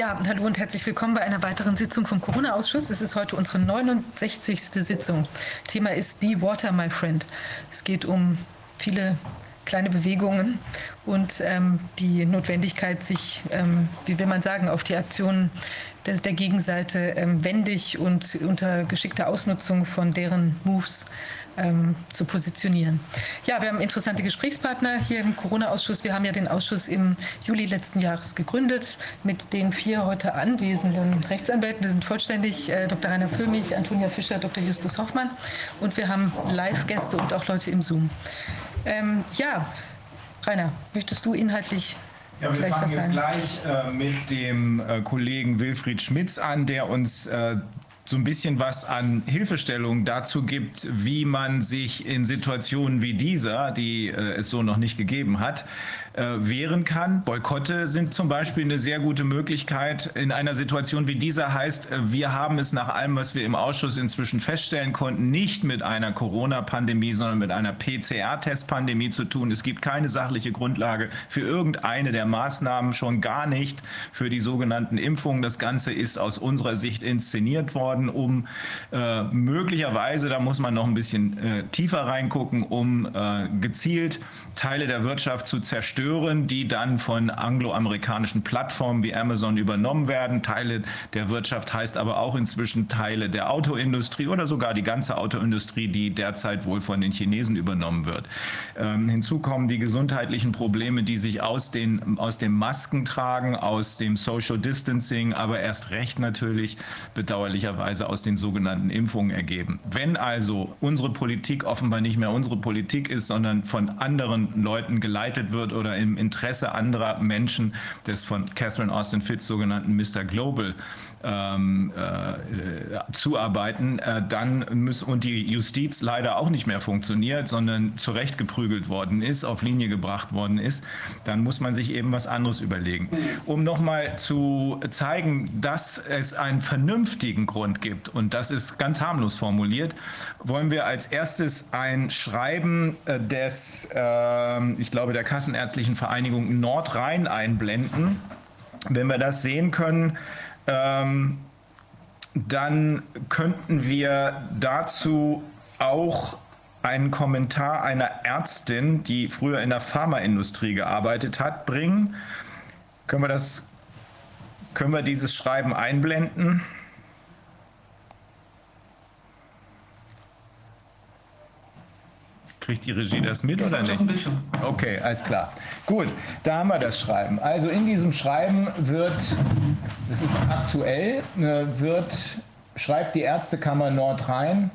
Ja, hallo und herzlich willkommen bei einer weiteren Sitzung vom Corona-Ausschuss. Es ist heute unsere 69. Sitzung. Thema ist Be Water, my friend. Es geht um viele kleine Bewegungen und ähm, die Notwendigkeit, sich, ähm, wie will man sagen, auf die Aktionen der, der Gegenseite ähm, wendig und unter geschickter Ausnutzung von deren Moves ähm, zu positionieren. Ja, wir haben interessante Gesprächspartner hier im Corona-Ausschuss. Wir haben ja den Ausschuss im Juli letzten Jahres gegründet mit den vier heute anwesenden Rechtsanwälten. Wir sind vollständig äh, Dr. Rainer Füllmich, Antonia Fischer, Dr. Justus Hoffmann und wir haben Live-Gäste und auch Leute im Zoom. Ähm, ja, Rainer, möchtest du inhaltlich ja, wir fangen jetzt gleich äh, mit dem äh, Kollegen Wilfried Schmitz an, der uns äh, so ein bisschen was an Hilfestellung dazu gibt, wie man sich in Situationen wie dieser, die äh, es so noch nicht gegeben hat, äh, wehren kann. Boykotte sind zum Beispiel eine sehr gute Möglichkeit. In einer Situation wie dieser heißt, äh, wir haben es nach allem, was wir im Ausschuss inzwischen feststellen konnten, nicht mit einer Corona-Pandemie, sondern mit einer PCR-Test-Pandemie zu tun. Es gibt keine sachliche Grundlage für irgendeine der Maßnahmen, schon gar nicht für die sogenannten Impfungen. Das Ganze ist aus unserer Sicht inszeniert worden, um äh, möglicherweise, da muss man noch ein bisschen äh, tiefer reingucken, um äh, gezielt Teile der Wirtschaft zu zerstören, die dann von angloamerikanischen Plattformen wie Amazon übernommen werden. Teile der Wirtschaft heißt aber auch inzwischen Teile der Autoindustrie oder sogar die ganze Autoindustrie, die derzeit wohl von den Chinesen übernommen wird. Ähm, hinzu kommen die gesundheitlichen Probleme, die sich aus, den, aus dem Maskentragen, aus dem Social Distancing, aber erst recht natürlich bedauerlicherweise aus den sogenannten Impfungen ergeben. Wenn also unsere Politik offenbar nicht mehr unsere Politik ist, sondern von anderen Leuten geleitet wird oder im Interesse anderer Menschen des von Catherine Austin Fitz sogenannten Mr. Global ähm, äh, zuarbeiten, äh, dann muss und die Justiz leider auch nicht mehr funktioniert, sondern zurechtgeprügelt worden ist, auf Linie gebracht worden ist, dann muss man sich eben was anderes überlegen. Um nochmal zu zeigen, dass es einen vernünftigen Grund gibt und das ist ganz harmlos formuliert, wollen wir als erstes ein Schreiben äh, des, äh, ich glaube, der Kassenärztlichen Vereinigung Nordrhein einblenden. Wenn wir das sehen können, ähm, dann könnten wir dazu auch einen Kommentar einer Ärztin, die früher in der Pharmaindustrie gearbeitet hat, bringen. Können wir das, können wir dieses Schreiben einblenden? Kriegt die Regie das mit oder nicht? Okay, alles klar. Gut, da haben wir das Schreiben. Also in diesem Schreiben wird, das ist aktuell, äh, wird, schreibt die Ärztekammer Nordrhein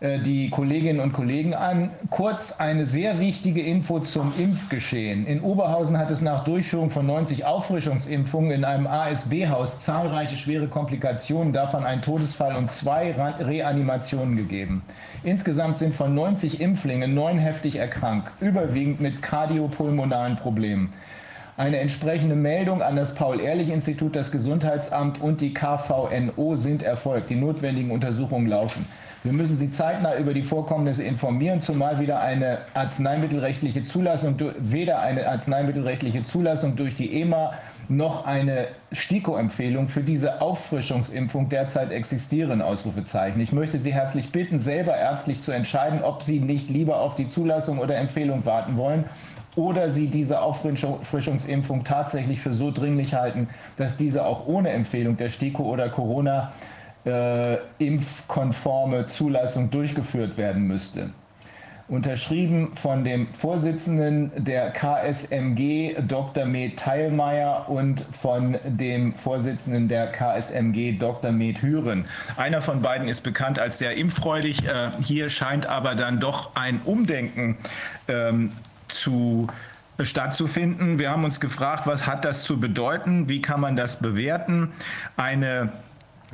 die Kolleginnen und Kollegen an. Kurz eine sehr wichtige Info zum Impfgeschehen. In Oberhausen hat es nach Durchführung von 90 Auffrischungsimpfungen in einem ASB-Haus zahlreiche schwere Komplikationen, davon ein Todesfall und zwei Reanimationen gegeben. Insgesamt sind von 90 Impflingen neun heftig erkrankt, überwiegend mit kardiopulmonalen Problemen. Eine entsprechende Meldung an das Paul-Ehrlich-Institut, das Gesundheitsamt und die KVNO sind erfolgt. Die notwendigen Untersuchungen laufen. Wir müssen Sie zeitnah über die Vorkommnisse informieren, zumal wieder eine arzneimittelrechtliche Zulassung, weder eine arzneimittelrechtliche Zulassung durch die EMA noch eine STIKO-Empfehlung für diese Auffrischungsimpfung derzeit existieren, Ausrufezeichen. Ich möchte Sie herzlich bitten, selber ärztlich zu entscheiden, ob Sie nicht lieber auf die Zulassung oder Empfehlung warten wollen oder Sie diese Auffrischungsimpfung tatsächlich für so dringlich halten, dass diese auch ohne Empfehlung der STIKO oder Corona äh, impfkonforme Zulassung durchgeführt werden müsste. Unterschrieben von dem Vorsitzenden der KSMG, Dr. Med Teilmeier, und von dem Vorsitzenden der KSMG, Dr. Med Hüren. Einer von beiden ist bekannt als sehr impffreudig. Äh, hier scheint aber dann doch ein Umdenken ähm, zu stattzufinden. Wir haben uns gefragt, was hat das zu bedeuten? Wie kann man das bewerten? Eine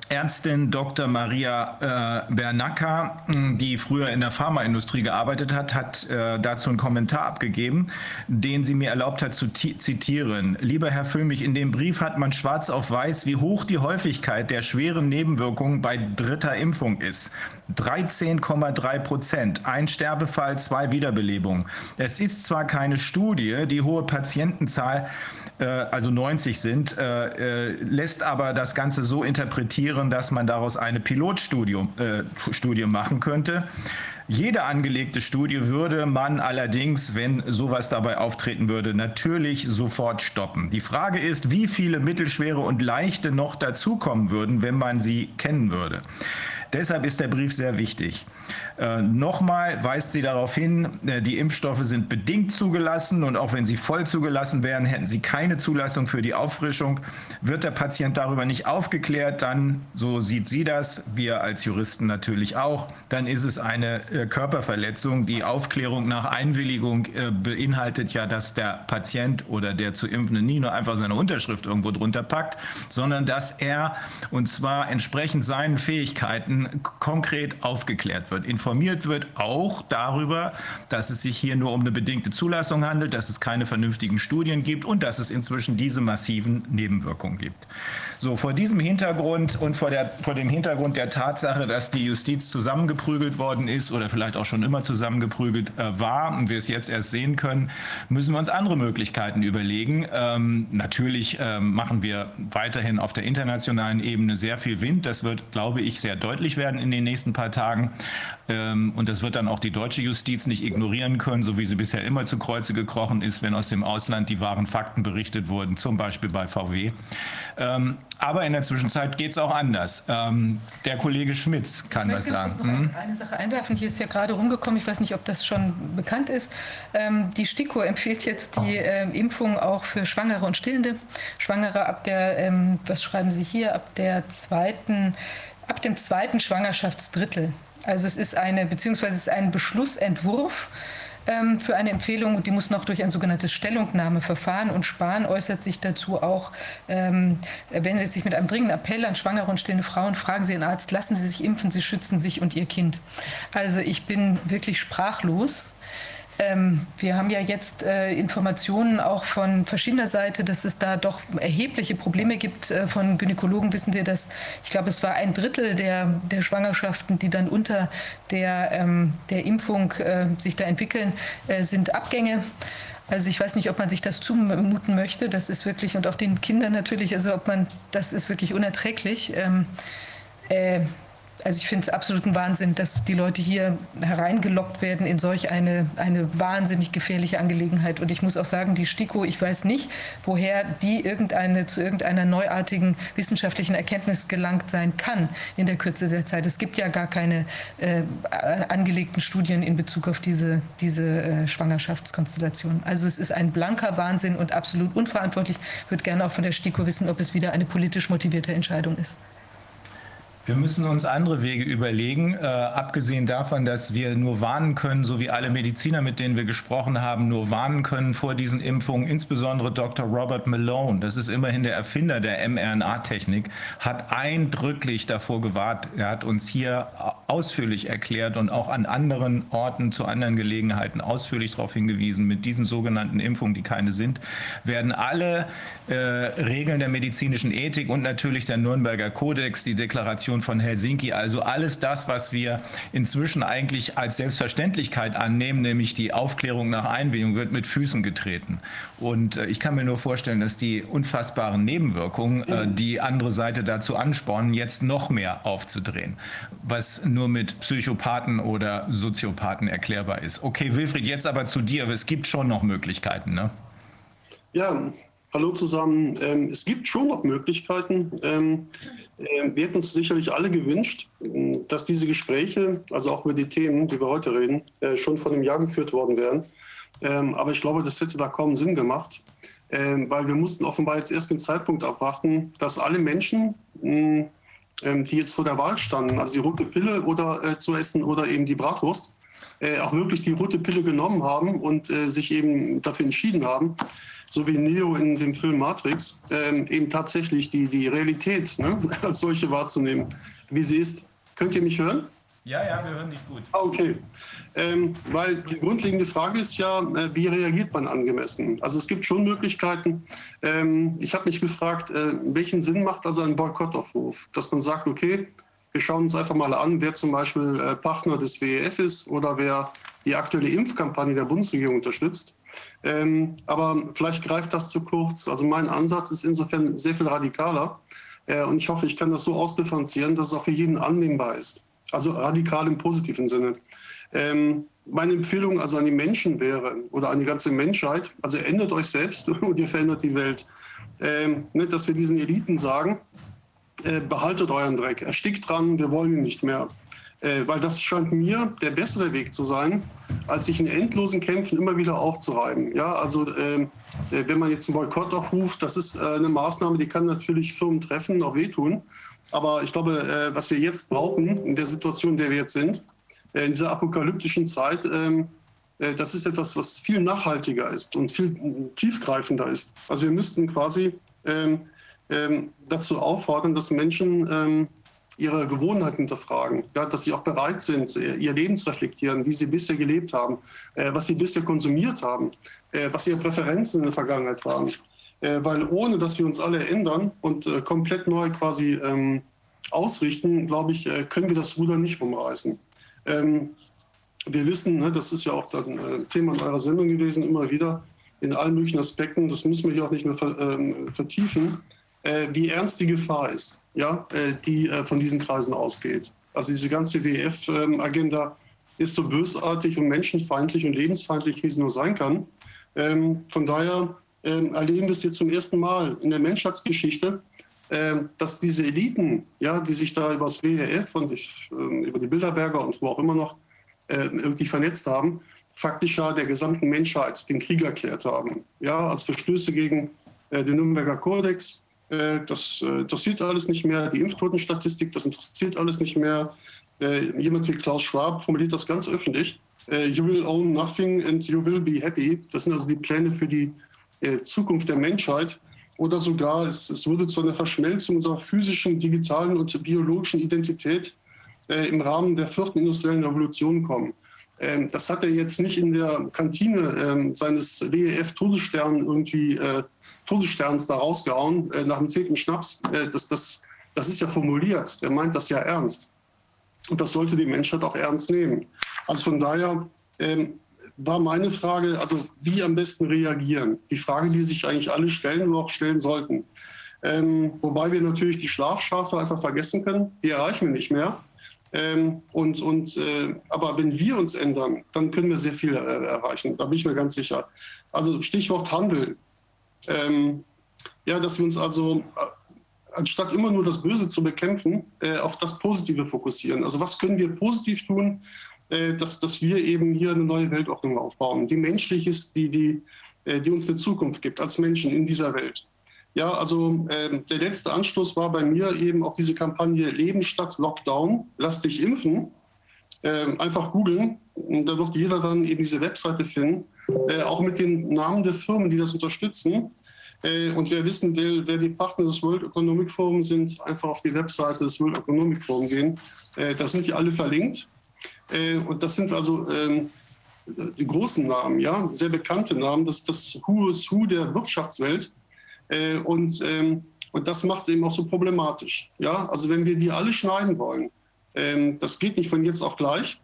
Ärztin Dr. Maria äh, Bernacca, die früher in der Pharmaindustrie gearbeitet hat, hat äh, dazu einen Kommentar abgegeben, den sie mir erlaubt hat zu zitieren. Lieber Herr Füllmich, in dem Brief hat man schwarz auf weiß, wie hoch die Häufigkeit der schweren Nebenwirkungen bei dritter Impfung ist. 13,3 Prozent. Ein Sterbefall, zwei Wiederbelebungen. Es ist zwar keine Studie, die hohe Patientenzahl äh, also 90 sind, äh, äh, lässt aber das Ganze so interpretieren, dass man daraus eine Pilotstudie äh, machen könnte. Jede angelegte Studie würde man allerdings, wenn sowas dabei auftreten würde, natürlich sofort stoppen. Die Frage ist, wie viele mittelschwere und leichte noch dazukommen würden, wenn man sie kennen würde. Deshalb ist der Brief sehr wichtig. Äh, Nochmal weist sie darauf hin, äh, die Impfstoffe sind bedingt zugelassen und auch wenn sie voll zugelassen wären, hätten sie keine Zulassung für die Auffrischung. Wird der Patient darüber nicht aufgeklärt, dann, so sieht sie das, wir als Juristen natürlich auch, dann ist es eine äh, Körperverletzung. Die Aufklärung nach Einwilligung äh, beinhaltet ja, dass der Patient oder der zu Impfende nie nur einfach seine Unterschrift irgendwo drunter packt, sondern dass er und zwar entsprechend seinen Fähigkeiten konkret aufgeklärt wird, informiert wird auch darüber, dass es sich hier nur um eine bedingte Zulassung handelt, dass es keine vernünftigen Studien gibt und dass es inzwischen diese massiven Nebenwirkungen gibt. So, vor diesem Hintergrund und vor, der, vor dem Hintergrund der Tatsache, dass die Justiz zusammengeprügelt worden ist oder vielleicht auch schon immer zusammengeprügelt äh, war und wir es jetzt erst sehen können, müssen wir uns andere Möglichkeiten überlegen. Ähm, natürlich äh, machen wir weiterhin auf der internationalen Ebene sehr viel Wind. Das wird, glaube ich, sehr deutlich werden in den nächsten paar Tagen. Ähm, und das wird dann auch die deutsche Justiz nicht ignorieren können, so wie sie bisher immer zu Kreuze gekrochen ist, wenn aus dem Ausland die wahren Fakten berichtet wurden, zum Beispiel bei VW. Ähm, aber in der Zwischenzeit geht es auch anders. Ähm, der Kollege Schmitz kann was sagen. Ich möchte noch eine Sache einwerfen. Hier ist ja gerade rumgekommen, ich weiß nicht, ob das schon bekannt ist. die STIKO empfiehlt jetzt die Impfung auch für Schwangere und Stillende. Schwangere ab der, was schreiben Sie hier, ab der zweiten, ab dem zweiten Schwangerschaftsdrittel. Also es ist eine, beziehungsweise es ist ein Beschlussentwurf ähm, für eine Empfehlung und die muss noch durch ein sogenanntes Stellungnahmeverfahren und Spahn äußert sich dazu auch, ähm, wenn Sie sich mit einem dringenden Appell an schwangere und stillende Frauen fragen Sie Ihren Arzt, lassen Sie sich impfen, Sie schützen sich und Ihr Kind. Also ich bin wirklich sprachlos ähm, wir haben ja jetzt äh, Informationen auch von verschiedener Seite, dass es da doch erhebliche Probleme gibt. Äh, von Gynäkologen wissen wir, dass ich glaube, es war ein Drittel der, der Schwangerschaften, die dann unter der, ähm, der Impfung äh, sich da entwickeln, äh, sind Abgänge. Also ich weiß nicht, ob man sich das zumuten möchte. Das ist wirklich, und auch den Kindern natürlich, also ob man, das ist wirklich unerträglich. Ähm, äh, also ich finde es absoluten Wahnsinn, dass die Leute hier hereingelockt werden in solch eine, eine wahnsinnig gefährliche Angelegenheit. Und ich muss auch sagen, die STIKO, ich weiß nicht, woher die irgendeine, zu irgendeiner neuartigen wissenschaftlichen Erkenntnis gelangt sein kann in der Kürze der Zeit. Es gibt ja gar keine äh, angelegten Studien in Bezug auf diese, diese äh, Schwangerschaftskonstellation. Also es ist ein blanker Wahnsinn und absolut unverantwortlich. Ich würde gerne auch von der STIKO wissen, ob es wieder eine politisch motivierte Entscheidung ist. Wir müssen uns andere Wege überlegen, äh, abgesehen davon, dass wir nur warnen können, so wie alle Mediziner, mit denen wir gesprochen haben, nur warnen können vor diesen Impfungen. Insbesondere Dr. Robert Malone, das ist immerhin der Erfinder der mRNA-Technik, hat eindrücklich davor gewahrt. Er hat uns hier ausführlich erklärt und auch an anderen Orten zu anderen Gelegenheiten ausführlich darauf hingewiesen, mit diesen sogenannten Impfungen, die keine sind, werden alle äh, Regeln der medizinischen Ethik und natürlich der Nürnberger Kodex, die Deklaration Konvention von Helsinki, also alles das, was wir inzwischen eigentlich als Selbstverständlichkeit annehmen, nämlich die Aufklärung nach Einwilligung, wird mit Füßen getreten. Und äh, ich kann mir nur vorstellen, dass die unfassbaren Nebenwirkungen äh, die andere Seite dazu anspornen, jetzt noch mehr aufzudrehen, was nur mit Psychopathen oder Soziopathen erklärbar ist. Okay, Wilfried, jetzt aber zu dir. Es gibt schon noch Möglichkeiten, ne? Ja, Hallo zusammen. Ähm, es gibt schon noch Möglichkeiten. Ähm, äh, wir hätten uns sicherlich alle gewünscht, äh, dass diese Gespräche, also auch über die Themen, die wir heute reden, äh, schon vor einem Jahr geführt worden wären. Ähm, aber ich glaube, das hätte da kaum Sinn gemacht, ähm, weil wir mussten offenbar jetzt erst den Zeitpunkt abwarten, dass alle Menschen, mh, ähm, die jetzt vor der Wahl standen, also die rote Pille oder äh, zu essen oder eben die Bratwurst, äh, auch wirklich die rote Pille genommen haben und äh, sich eben dafür entschieden haben, so wie Neo in dem Film Matrix, ähm, eben tatsächlich die, die Realität ne, als solche wahrzunehmen, wie sie ist. Könnt ihr mich hören? Ja, ja, wir hören dich gut. Ah, okay. Ähm, weil die grundlegende Frage ist ja, äh, wie reagiert man angemessen? Also es gibt schon Möglichkeiten. Ähm, ich habe mich gefragt, äh, welchen Sinn macht also ein Boykottaufruf? Dass man sagt, okay, wir schauen uns einfach mal an, wer zum Beispiel äh, Partner des WEF ist oder wer die aktuelle Impfkampagne der Bundesregierung unterstützt. Ähm, aber vielleicht greift das zu kurz. Also mein Ansatz ist insofern sehr viel radikaler. Äh, und ich hoffe, ich kann das so ausdifferenzieren, dass es auch für jeden annehmbar ist. Also radikal im positiven Sinne. Ähm, meine Empfehlung also an die Menschen wäre oder an die ganze Menschheit, also ändert euch selbst und ihr verändert die Welt. Ähm, nicht, dass wir diesen Eliten sagen, äh, behaltet euren Dreck, erstickt dran, wir wollen ihn nicht mehr. Äh, weil das scheint mir der bessere Weg zu sein, als sich in endlosen Kämpfen immer wieder aufzureiben. Ja, also ähm, äh, wenn man jetzt einen Boykott aufruft, das ist äh, eine Maßnahme, die kann natürlich Firmen treffen, auch wehtun. Aber ich glaube, äh, was wir jetzt brauchen, in der Situation, in der wir jetzt sind, äh, in dieser apokalyptischen Zeit, ähm, das ist etwas, was viel nachhaltiger ist und viel tiefgreifender ist. Also wir müssten quasi ähm, dazu auffordern, dass Menschen ihre Gewohnheiten hinterfragen, ja, dass sie auch bereit sind, ihr Leben zu reflektieren, wie sie bisher gelebt haben, äh, was sie bisher konsumiert haben, äh, was ihre Präferenzen in der Vergangenheit waren. Äh, weil ohne, dass wir uns alle ändern und äh, komplett neu quasi ähm, ausrichten, glaube ich, äh, können wir das Ruder nicht rumreißen. Ähm, wir wissen, ne, das ist ja auch dann äh, Thema in eurer Sendung gewesen, immer wieder in allen möglichen Aspekten, das müssen wir hier auch nicht mehr ver, ähm, vertiefen, wie ernst die Gefahr ist ja, äh, die äh, von diesen Kreisen ausgeht. Also diese ganze WEF-Agenda ist so bösartig und menschenfeindlich und lebensfeindlich, wie sie nur sein kann. Ähm, von daher ähm, erleben wir es jetzt zum ersten Mal in der Menschheitsgeschichte, ähm, dass diese Eliten, ja, die sich da über das WEF und ich, über die Bilderberger und wo auch immer noch irgendwie vernetzt haben, faktisch ja der gesamten Menschheit den Krieg erklärt haben. Ja, als Verstöße gegen den Nürnberger Kodex, äh, das äh, interessiert alles nicht mehr. Die Impftotenstatistik, das interessiert alles nicht mehr. Äh, jemand wie Klaus Schwab formuliert das ganz öffentlich. You will own nothing and you will be happy. Das sind also die Pläne für die Zukunft der Menschheit. Oder sogar, es, es würde zu einer Verschmelzung unserer physischen, digitalen und biologischen Identität im Rahmen der vierten industriellen Revolution kommen. Ähm, das hat er jetzt nicht in der Kantine ähm, seines WEF-Todesstern irgendwie Todessterns da rausgehauen äh, nach dem zehnten Schnaps. Äh, das, das, das ist ja formuliert. Der meint das ja ernst. Und das sollte die Menschheit auch ernst nehmen. Also von daher ähm, war meine Frage, also wie am besten reagieren? Die Frage, die sich eigentlich alle stellen oder auch stellen sollten. Ähm, wobei wir natürlich die Schlafschafe einfach vergessen können. Die erreichen wir nicht mehr. Ähm, und, und, äh, aber wenn wir uns ändern, dann können wir sehr viel äh, erreichen. Da bin ich mir ganz sicher. Also Stichwort Handel ähm, ja, dass wir uns also äh, anstatt immer nur das Böse zu bekämpfen, äh, auf das Positive fokussieren. Also was können wir positiv tun, äh, dass, dass wir eben hier eine neue Weltordnung aufbauen, die menschlich ist, die, die, äh, die uns eine Zukunft gibt als Menschen in dieser Welt. Ja, also äh, der letzte Anstoß war bei mir eben auch diese Kampagne Leben statt Lockdown, lass dich impfen. Ähm, einfach googeln und da wird jeder dann eben diese Webseite finden äh, auch mit den Namen der Firmen, die das unterstützen. Äh, und wer wissen will, wer die Partner des World Economic Forum sind, einfach auf die Webseite des World Economic Forum gehen. Äh, da sind die alle verlinkt. Und das sind also ähm, die großen Namen, ja, sehr bekannte Namen. Das ist das Who is Who der Wirtschaftswelt. Und, ähm, und das macht es eben auch so problematisch. Ja, also wenn wir die alle schneiden wollen, ähm, das geht nicht von jetzt auf gleich.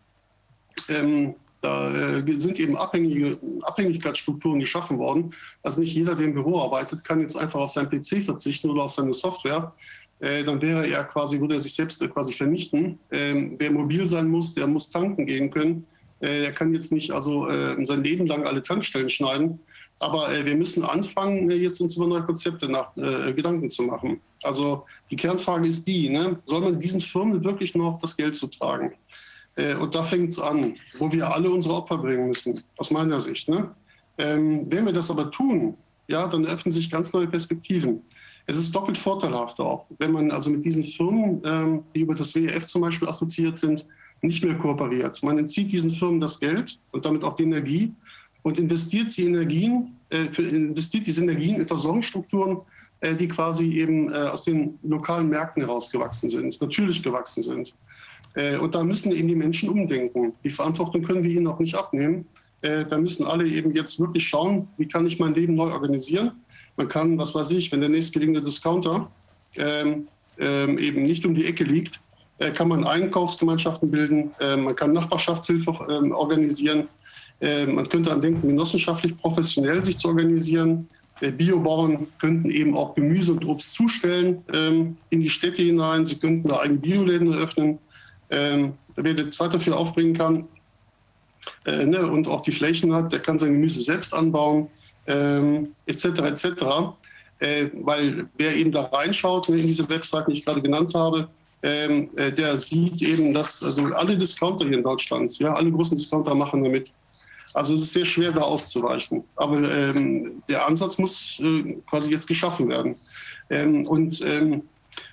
Da äh, sind eben abhängige Abhängigkeitsstrukturen geschaffen worden. Also nicht jeder, der im Büro arbeitet, kann jetzt einfach auf seinen PC verzichten oder auf seine Software. Äh, dann wäre er quasi, würde er sich selbst quasi vernichten. Ähm, wer mobil sein muss, der muss tanken gehen können. Äh, er kann jetzt nicht also sein Leben lang alle Tankstellen schneiden. Aber wir müssen anfangen, jetzt uns über neue Konzepte nach, Gedanken zu machen. Also die Kernfrage ist die, ne? soll man diesen Firmen wirklich noch das Geld zutragen? Äh, und da fängt es an, wo wir alle unsere Opfer bringen müssen, aus meiner Sicht. Ne? Ähm, wenn wir das aber tun, ja, dann öffnen sich ganz neue Perspektiven. Es ist doppelt vorteilhaft auch, wenn man also mit diesen Firmen, ähm, die über das WEF zum Beispiel assoziiert sind, nicht mehr kooperiert. Man entzieht diesen Firmen das Geld und damit auch die Energie und investiert, sie Energien, äh, investiert diese Energien in Versorgungsstrukturen, äh, die quasi eben äh, aus den lokalen Märkten herausgewachsen sind, natürlich gewachsen sind. Äh, und da müssen eben die Menschen umdenken. Die Verantwortung können wir ihnen auch nicht abnehmen. Äh, da müssen alle eben jetzt wirklich schauen, wie kann ich mein Leben neu organisieren. Man kann, was weiß ich, wenn der nächstgelegene Discounter ähm, ähm, eben nicht um die Ecke liegt, äh, kann man Einkaufsgemeinschaften bilden, äh, man kann Nachbarschaftshilfe ähm, organisieren. Äh, man könnte an denken, genossenschaftlich professionell sich zu organisieren. Äh, Biobauern könnten eben auch Gemüse und Obst zustellen ähm, in die Städte hinein. Sie könnten da eigene Bioläden eröffnen. Ähm, wer die Zeit dafür aufbringen kann äh, ne, und auch die Flächen hat, der kann sein Gemüse selbst anbauen, ähm, etc. etc. Äh, weil wer eben da reinschaut ne, in diese Webseiten, die ich gerade genannt habe, ähm, äh, der sieht eben, dass also alle Discounter hier in Deutschland, ja, alle großen Discounter machen damit. Also es ist sehr schwer, da auszuweichen. Aber ähm, der Ansatz muss äh, quasi jetzt geschaffen werden. Ähm, und, ähm,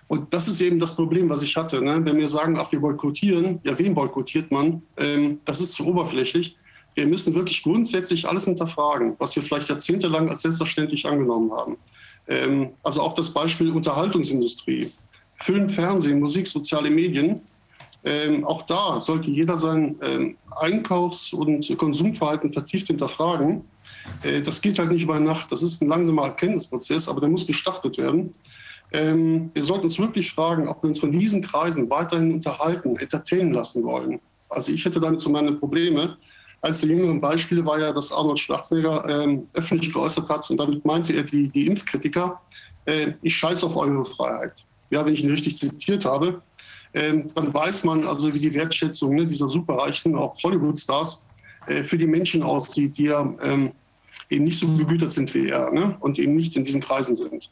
und das ist eben das Problem, was ich hatte. Ne? Wenn wir sagen, ach, wir boykottieren, ja, wen boykottiert man? Ähm, das ist zu oberflächlich. Wir müssen wirklich grundsätzlich alles hinterfragen, was wir vielleicht jahrzehntelang als selbstverständlich angenommen haben. Ähm, also auch das Beispiel Unterhaltungsindustrie. Film, Fernsehen, Musik, soziale Medien. Ähm, auch da sollte jeder sein ähm, Einkaufs- und Konsumverhalten vertieft hinterfragen. Äh, das geht halt nicht über Nacht. Das ist ein langsamer Erkenntnisprozess, aber der muss gestartet werden. Ähm, wir sollten uns wirklich fragen, ob wir uns von diesen Kreisen weiterhin unterhalten, entertainen lassen wollen. Also ich hätte damit so meine Probleme. Eines der jüngeren Beispiele war ja, dass Arnold Schwarzenegger ähm, öffentlich geäußert hat und damit meinte er die, die Impfkritiker, äh, ich scheiße auf eure Freiheit ja, wenn ich ihn richtig zitiert habe, ähm, dann weiß man also, wie die Wertschätzung ne, dieser superreichen, auch Hollywood-Stars, äh, für die Menschen aussieht, die ja ähm, eben nicht so begütert sind wie er ne, und eben nicht in diesen Kreisen sind.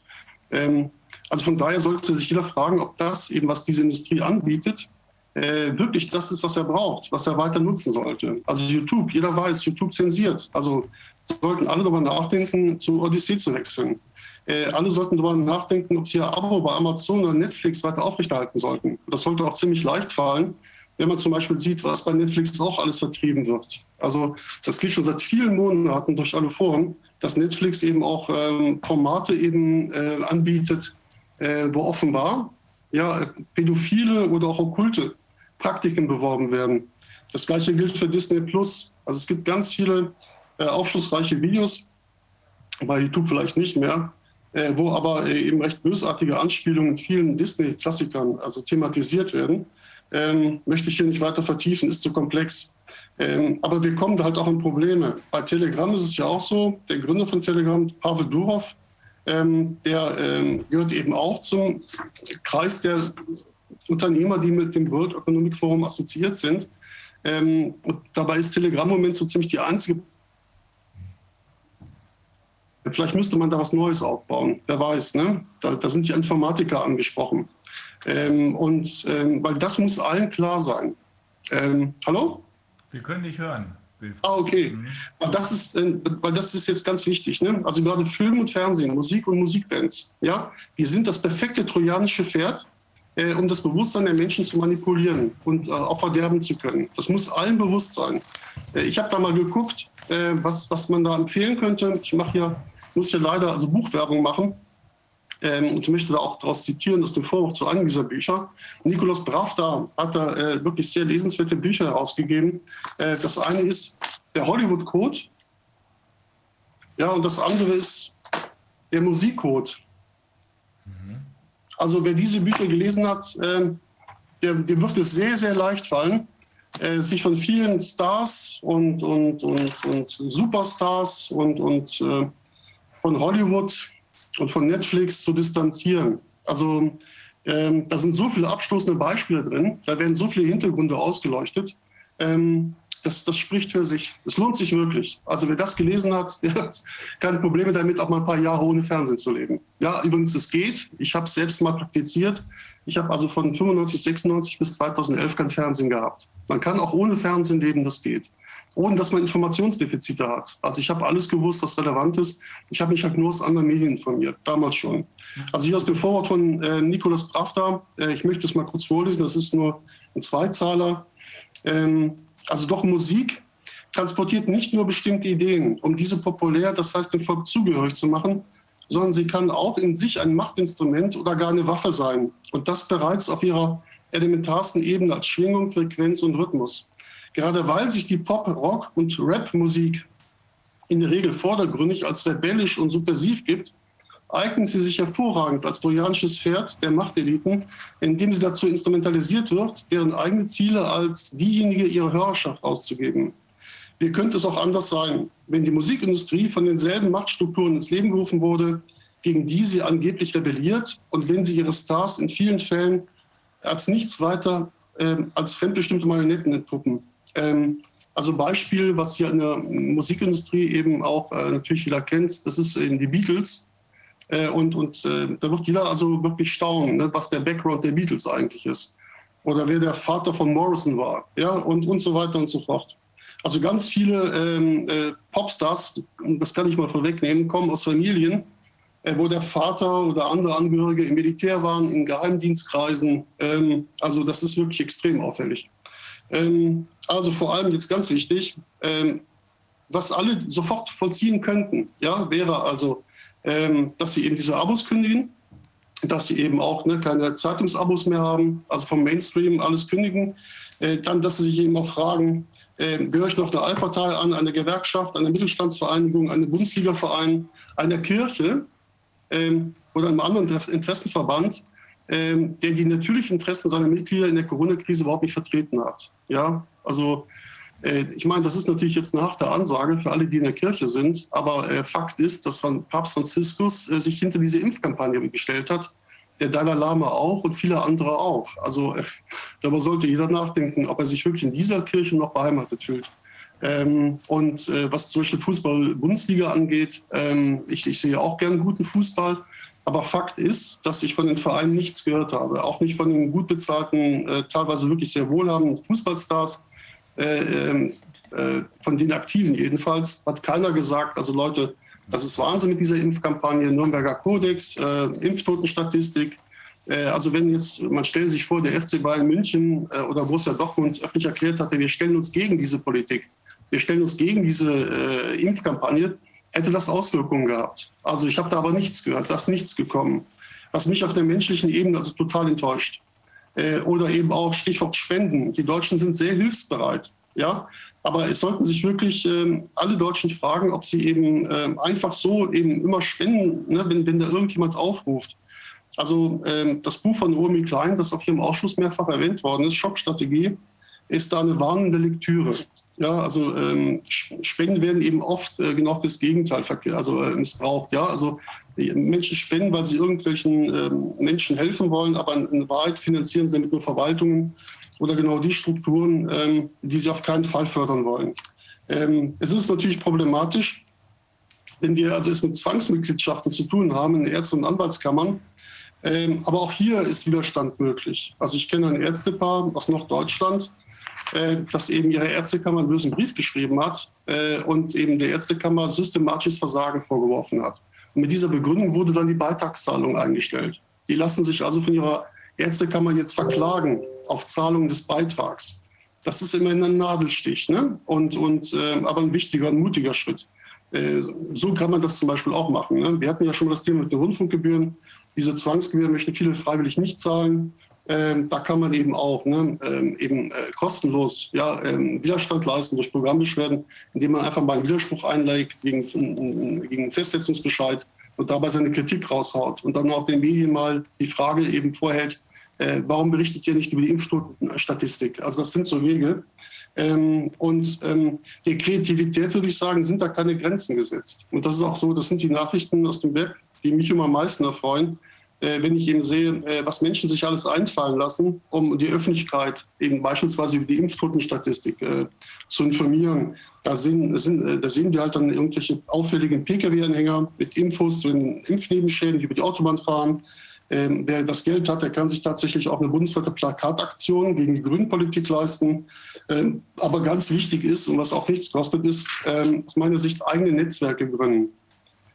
Also von daher sollte sich jeder fragen, ob das eben, was diese Industrie anbietet, äh, wirklich das ist, was er braucht, was er weiter nutzen sollte. Also YouTube, jeder weiß, YouTube zensiert. Also sollten alle darüber nachdenken, zu Odyssee zu wechseln. Äh, alle sollten darüber nachdenken, ob sie ihr Abo bei Amazon oder Netflix weiter aufrechterhalten sollten. Das sollte auch ziemlich leicht fallen, wenn man zum Beispiel sieht, was bei Netflix auch alles vertrieben wird. Also das geht schon seit vielen Monaten durch alle Foren, dass Netflix eben auch ähm, Formate eben äh, anbietet, äh, wo offenbar ja, pädophile oder auch okkulte Praktiken beworben werden. Das gleiche gilt für Disney Plus. Also es gibt ganz viele äh, aufschlussreiche Videos, bei YouTube vielleicht nicht mehr, äh, wo aber äh, eben recht bösartige Anspielungen in vielen Disney-Klassikern also thematisiert werden. Ähm, möchte ich hier nicht weiter vertiefen, ist zu komplex. Ähm, aber wir kommen da halt auch in Probleme. Bei Telegram ist es ja auch so, der Gründer von Telegram, Pavel Durov, ähm, der ähm, gehört eben auch zum Kreis der Unternehmer, die mit dem World Economic Forum assoziiert sind. Ähm, und dabei ist Telegram im Moment so ziemlich die einzige Vielleicht müsste man da was Neues aufbauen. Wer weiß, ne? Da, da sind die Informatiker angesprochen. Ähm, und ähm, weil das muss allen klar sein. Ähm, hallo? Wir können dich hören. Ah, okay. Mhm. Weil, das ist, äh, weil das ist jetzt ganz wichtig. Ne? Also gerade Film und Fernsehen, Musik und Musikbands, ja, die sind das perfekte trojanische Pferd, äh, um das Bewusstsein der Menschen zu manipulieren und äh, auch verderben zu können. Das muss allen bewusst sein. Äh, ich habe da mal geguckt, äh, was, was man da empfehlen könnte. Ich mache ja muss ja leider also Buchwerbung machen ähm, und möchte da auch daraus zitieren aus dem Vorwurf zu einem dieser Bücher. Nikolaus Bravda hat da äh, wirklich sehr lesenswerte Bücher herausgegeben. Äh, das eine ist der Hollywood Code. Ja, und das andere ist der Musikcode. Mhm. Also wer diese Bücher gelesen hat, äh, der, dem wird es sehr, sehr leicht fallen, äh, sich von vielen Stars und, und, und, und Superstars und, und äh, von Hollywood und von Netflix zu distanzieren. Also ähm, da sind so viele abstoßende Beispiele drin, da werden so viele Hintergründe ausgeleuchtet. Ähm, das, das spricht für sich. Es lohnt sich wirklich. Also wer das gelesen hat, der hat keine Probleme damit, auch mal ein paar Jahre ohne Fernsehen zu leben. Ja, übrigens, es geht. Ich habe selbst mal praktiziert. Ich habe also von 95, 96 bis 2011 kein Fernsehen gehabt. Man kann auch ohne Fernsehen leben, das geht ohne dass man Informationsdefizite hat. Also ich habe alles gewusst, was relevant ist. Ich habe mich halt nur aus anderen Medien informiert, damals schon. Also hier aus dem Vorwort von äh, Nikolaus Pravda, äh, ich möchte es mal kurz vorlesen, das ist nur ein Zweizahler. Ähm, also doch Musik transportiert nicht nur bestimmte Ideen, um diese populär, das heißt dem Volk zugehörig zu machen, sondern sie kann auch in sich ein Machtinstrument oder gar eine Waffe sein. Und das bereits auf ihrer elementarsten Ebene als Schwingung, Frequenz und Rhythmus. Gerade weil sich die Pop-, Rock- und Rap-Musik in der Regel vordergründig als rebellisch und subversiv gibt, eignen sie sich hervorragend als trojanisches Pferd der Machteliten, indem sie dazu instrumentalisiert wird, deren eigene Ziele als diejenige ihrer Hörerschaft auszugeben. Wie könnte es auch anders sein, wenn die Musikindustrie von denselben Machtstrukturen ins Leben gerufen wurde, gegen die sie angeblich rebelliert und wenn sie ihre Stars in vielen Fällen als nichts weiter äh, als fremdbestimmte Marionetten entpuppen? Ähm, also Beispiel, was hier in der Musikindustrie eben auch äh, natürlich jeder kennt, das ist eben die Beatles. Äh, und und äh, da wird jeder also wirklich staunen, ne, was der Background der Beatles eigentlich ist. Oder wer der Vater von Morrison war. Ja, und, und so weiter und so fort. Also ganz viele ähm, äh, Popstars, das kann ich mal vorwegnehmen, kommen aus Familien, äh, wo der Vater oder andere Angehörige im Militär waren, in Geheimdienstkreisen. Ähm, also das ist wirklich extrem auffällig. Ähm, also vor allem jetzt ganz wichtig, ähm, was alle sofort vollziehen könnten, ja, wäre also, ähm, dass sie eben diese Abos kündigen, dass sie eben auch ne, keine Zeitungsabos mehr haben, also vom Mainstream alles kündigen. Äh, dann, dass sie sich eben auch fragen, äh, gehöre ich noch der Allpartei an, einer Gewerkschaft, einer Mittelstandsvereinigung, einem Bundesligaverein, einer Kirche ähm, oder einem anderen Interessenverband, ähm, der die natürlichen Interessen seiner Mitglieder in der Corona-Krise überhaupt nicht vertreten hat. Ja, also äh, ich meine, das ist natürlich jetzt eine harte Ansage für alle, die in der Kirche sind, aber äh, Fakt ist, dass Papst Franziskus äh, sich hinter diese Impfkampagne gestellt hat, der Dalai Lama auch und viele andere auch. Also darüber sollte jeder nachdenken, ob er sich wirklich in dieser Kirche noch beheimatet fühlt. Ähm, und äh, was zum Beispiel Fußball-Bundesliga angeht, ähm, ich, ich sehe auch gern guten Fußball. Aber Fakt ist, dass ich von den Vereinen nichts gehört habe. Auch nicht von den gut bezahlten, äh, teilweise wirklich sehr wohlhabenden Fußballstars, äh, ähm, äh, von den Aktiven jedenfalls, hat keiner gesagt, also Leute, das ist Wahnsinn mit dieser Impfkampagne, Nürnberger Kodex, äh, Impftotenstatistik. Äh, also wenn jetzt, man stellt sich vor, der FC Bayern München äh, oder Borussia Dortmund öffentlich erklärt hatte, wir stellen uns gegen diese Politik, wir stellen uns gegen diese Impfkampagne, hätte das Auswirkungen gehabt. Also ich habe da aber nichts gehört, da ist nichts gekommen. Was mich auf der menschlichen Ebene also total enttäuscht. Äh, oder eben auch Stichwort Spenden. Die Deutschen sind sehr hilfsbereit. Ja, aber es sollten sich wirklich äh, alle Deutschen fragen, ob sie eben äh, einfach so eben immer spenden, ne, wenn, wenn da irgendjemand aufruft. Also ähm, das Buch von Romy Klein, das auch hier im Ausschuss mehrfach erwähnt worden ist, Schockstrategie, ist da eine warnende Lektüre. Ja, also ähm, Spenden werden eben oft äh, genau fürs Gegenteil also, äh, missbraucht. Ja, also Menschen spenden, weil sie irgendwelchen ähm, Menschen helfen wollen, aber in Wahrheit finanzieren sie damit nur Verwaltungen oder genau die Strukturen, ähm, die sie auf keinen Fall fördern wollen. Ähm, es ist natürlich problematisch, wenn wir also es mit Zwangsmitgliedschaften zu tun haben in Ärzte- und Anwaltskammern. Ähm, aber auch hier ist Widerstand möglich. Also ich kenne ein Ärztepaar aus Norddeutschland, äh, dass eben ihre Ärztekammer einen bösen Brief geschrieben hat äh, und eben der Ärztekammer systematisches Versagen vorgeworfen hat. Mit dieser Begründung wurde dann die Beitragszahlung eingestellt. Die lassen sich also von ihrer Ärztekammer jetzt verklagen auf Zahlung des Beitrags. Das ist immerhin ein Nadelstich, ne? und, und, äh, aber ein wichtiger und mutiger Schritt. Äh, so kann man das zum Beispiel auch machen. Ne? Wir hatten ja schon mal das Thema mit den Rundfunkgebühren. Diese Zwangsgebühren möchten viele freiwillig nicht zahlen. Ähm, da kann man eben auch ne, ähm, eben äh, kostenlos ja, ähm, Widerstand leisten durch Programmbeschwerden, indem man einfach mal einen Widerspruch einlegt gegen, gegen einen Festsetzungsbescheid und dabei seine Kritik raushaut und dann auch den Medien mal die Frage eben vorhält, äh, warum berichtet ihr nicht über die Impftotenstatistik? Also das sind so Wege. Ähm, und ähm, der Kreativität, würde ich sagen, sind da keine Grenzen gesetzt. Und das ist auch so, das sind die Nachrichten aus dem Web, die mich immer am meisten erfreuen wenn ich eben sehe, äh, was Menschen sich alles einfallen lassen, um die Öffentlichkeit eben beispielsweise über die Impftotenstatistik äh, zu informieren. Da, sind, sind, da sehen wir halt dann irgendwelche auffälligen Pkw-Anhänger mit Infos zu den Impfnebenschäden, die über die Autobahn fahren. Ähm, wer das Geld hat, der kann sich tatsächlich auch eine bundesweite Plakataktion gegen die Grünpolitik leisten. Ähm, aber ganz wichtig ist und was auch nichts kostet, ist ähm, aus meiner Sicht eigene Netzwerke gründen.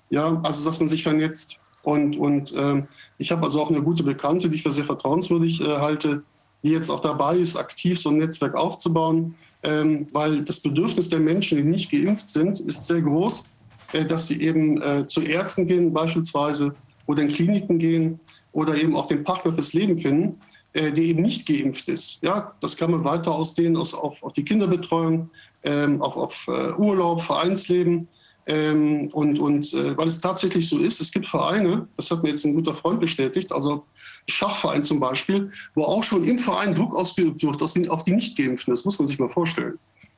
Ja, also dass man sich vernetzt. Und, und ähm, ich habe also auch eine gute Bekannte, die ich für sehr vertrauenswürdig äh, halte, die jetzt auch dabei ist, aktiv so ein Netzwerk aufzubauen, ähm, weil das Bedürfnis der Menschen, die nicht geimpft sind, ist sehr groß, äh, dass sie eben äh, zu Ärzten gehen beispielsweise oder in Kliniken gehen oder eben auch den Partner fürs Leben finden, äh, der eben nicht geimpft ist. Ja, das kann man weiter ausdehnen aus, auf, auf die Kinderbetreuung, ähm, auf, auf uh, Urlaub, Vereinsleben. Ähm, und und äh, weil es tatsächlich so ist, es gibt Vereine, das hat mir jetzt ein guter Freund bestätigt, also Schachverein zum Beispiel, wo auch schon im Verein Druck ausgeübt wird auf die Nichtgeimpften. Das muss man sich mal vorstellen.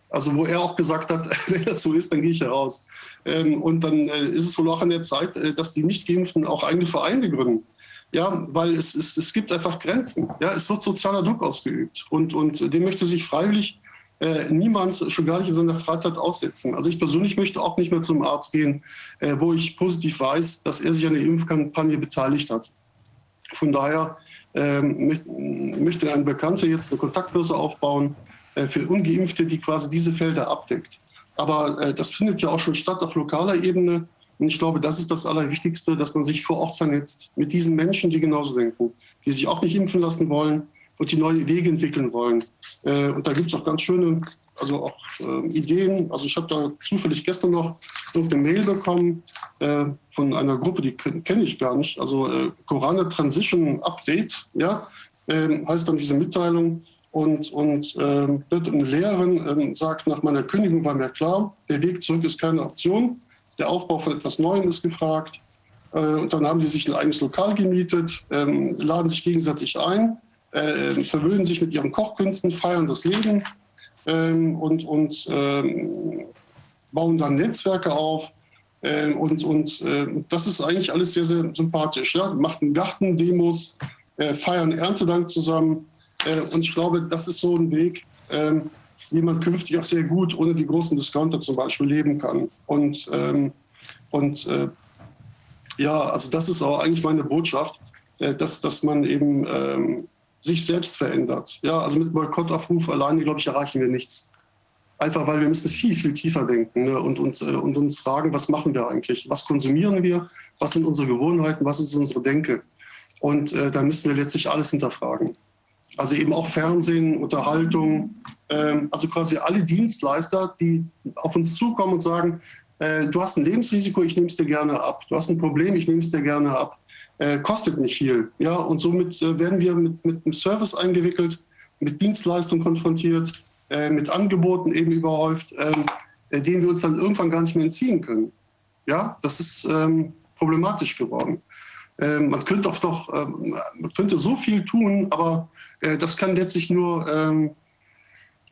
Also wo er auch gesagt hat, wenn das so ist, dann gehe ich heraus. Ähm, und dann äh, ist es wohl auch an der Zeit, äh, dass die Nicht-Geimpften auch eigene Vereine gründen. Ja, weil es, es, es gibt einfach Grenzen. Ja, es wird sozialer Druck ausgeübt. Und, und dem möchte sich freiwillig äh, niemand, schon gar nicht in seiner Freizeit aussetzen. Also ich persönlich möchte auch nicht mehr zum Arzt gehen, äh, wo ich positiv weiß, dass er sich an der Impfkampagne beteiligt hat. Von daher ähm, möchte ein Bekannter jetzt eine Kontaktbörse aufbauen äh, für Ungeimpfte, die quasi diese Felder abdeckt. Aber äh, das findet ja auch schon statt auf lokaler Ebene. Und ich glaube, das ist das Allerwichtigste, dass man sich vor Ort vernetzt mit diesen Menschen, die genauso denken, die sich auch nicht impfen lassen wollen und die neue Wege entwickeln wollen. Äh, und da gibt es auch ganz schöne also auch äh, Ideen. Also ich habe da zufällig gestern noch eine Mail bekommen äh, von einer Gruppe, die kenne ich gar nicht. Also äh, Korana Transition Update, ja, ähm, heißt dann diese Mitteilung. Und, und ähm, eine Lehrerin ähm, sagt, nach meiner Kündigung war mir klar, der Weg zurück ist keine Option. Der Aufbau von etwas Neuem ist gefragt. Äh, und dann haben die sich ein eigenes Lokal gemietet, laden sich gegenseitig ein, äh, verwöhnen sich mit ihren Kochkünsten, feiern das Leben ähm, und, und ähm, bauen dann Netzwerke auf. Ähm, und und äh, das ist eigentlich alles sehr, sehr sympathisch. Ja? Machen Gartendemos, äh, feiern Erntedank zusammen. Äh, und ich glaube, das ist so ein Weg, ähm, wie man künftig auch sehr gut ohne die großen Discounter zum Beispiel leben kann. Und, ähm, und äh, ja, also das ist auch eigentlich meine Botschaft, äh, dass, dass man eben ähm, sich selbst verändert. Ja, also mit Boykottaufruf alleine, glaube ich, erreichen wir nichts. Einfach weil wir müssen viel, viel tiefer denken ne? und, uns, äh, und uns fragen, was machen wir eigentlich? Was konsumieren wir? Was sind unsere Gewohnheiten? Was ist unsere Denke? Und äh, da müssen wir letztlich alles hinterfragen. Also eben auch Fernsehen, Unterhaltung, ähm, also quasi alle Dienstleister, die auf uns zukommen und sagen, äh, du hast ein Lebensrisiko, ich nehme es dir gerne ab. Du hast ein Problem, ich nehme es dir gerne ab äh, kostet nicht viel. Ja, und somit äh, werden wir mit, mit einem Service eingewickelt, mit Dienstleistungen konfrontiert, äh, mit Angeboten eben überhäuft, ähm, äh, denen wir uns dann irgendwann gar nicht mehr entziehen können. Ja, das ist ähm, problematisch geworden. Ähm, man könnte auch noch, ähm, man könnte so viel tun, aber äh, das kann letztlich nur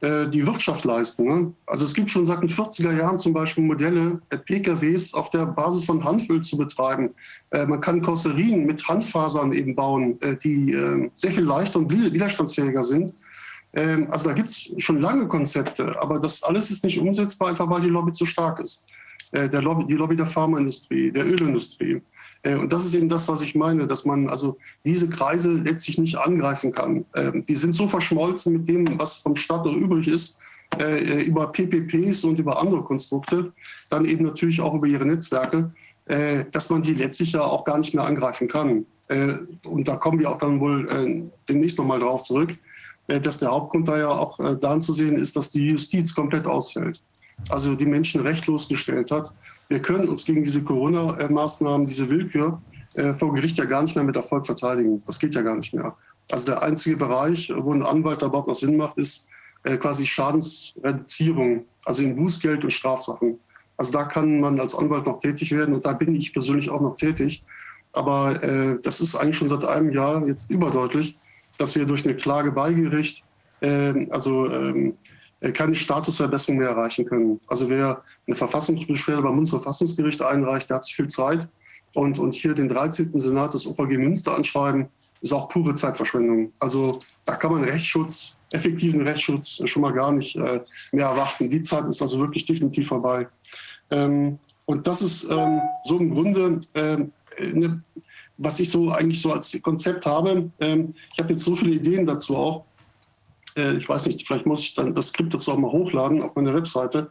die Wirtschaft leisten. Ne? Also es gibt schon seit den 40er Jahren zum Beispiel Modelle, äh, PKWs auf der Basis von Hanföl zu betreiben. Äh, man kann Karosserien mit Handfasern eben bauen, die ähm, sehr viel leichter und widerstandsfähiger sind. Ähm, also da gibt es schon lange Konzepte, aber das alles ist nicht umsetzbar, einfach weil die Lobby zu stark ist. Lobby, die Lobby der Pharmaindustrie, der Ölindustrie. Äh, und das ist eben das, was ich meine, dass man also diese Kreise letztlich nicht angreifen kann. Ähm, die sind so verschmolzen mit dem, was vom Staat noch übrig ist, äh, über PPPs und über andere Konstrukte, dann eben natürlich auch über ihre Netzwerke, äh, dass man die letztlich ja auch gar nicht mehr angreifen kann. Und da kommen wir auch dann wohl demnächst nochmal drauf zurück, dass der Hauptgrund da ja auch daran zu sehen ist, dass die Justiz komplett ausfällt. Also die Menschen rechtlos gestellt hat wir können uns gegen diese Corona-Maßnahmen, diese Willkür äh, vor Gericht ja gar nicht mehr mit Erfolg verteidigen. Das geht ja gar nicht mehr. Also der einzige Bereich, wo ein Anwalt da überhaupt noch Sinn macht, ist äh, quasi Schadensreduzierung, also in Bußgeld und Strafsachen. Also da kann man als Anwalt noch tätig werden und da bin ich persönlich auch noch tätig. Aber äh, das ist eigentlich schon seit einem Jahr jetzt überdeutlich, dass wir durch eine Klage bei Gericht, äh, also ähm, äh, keine Statusverbesserung mehr erreichen können. Also wer eine Verfassungsbeschwerde beim Bundesverfassungsgericht einreicht, der hat sich viel Zeit. Und, und hier den 13. Senat des OVG Münster anschreiben, ist auch pure Zeitverschwendung. Also da kann man Rechtsschutz, effektiven Rechtsschutz schon mal gar nicht äh, mehr erwarten. Die Zeit ist also wirklich definitiv vorbei. Ähm, und das ist ähm, so im Grunde, ähm, ne, was ich so eigentlich so als Konzept habe. Ähm, ich habe jetzt so viele Ideen dazu auch. Äh, ich weiß nicht, vielleicht muss ich dann das Skript dazu auch mal hochladen auf meiner Webseite.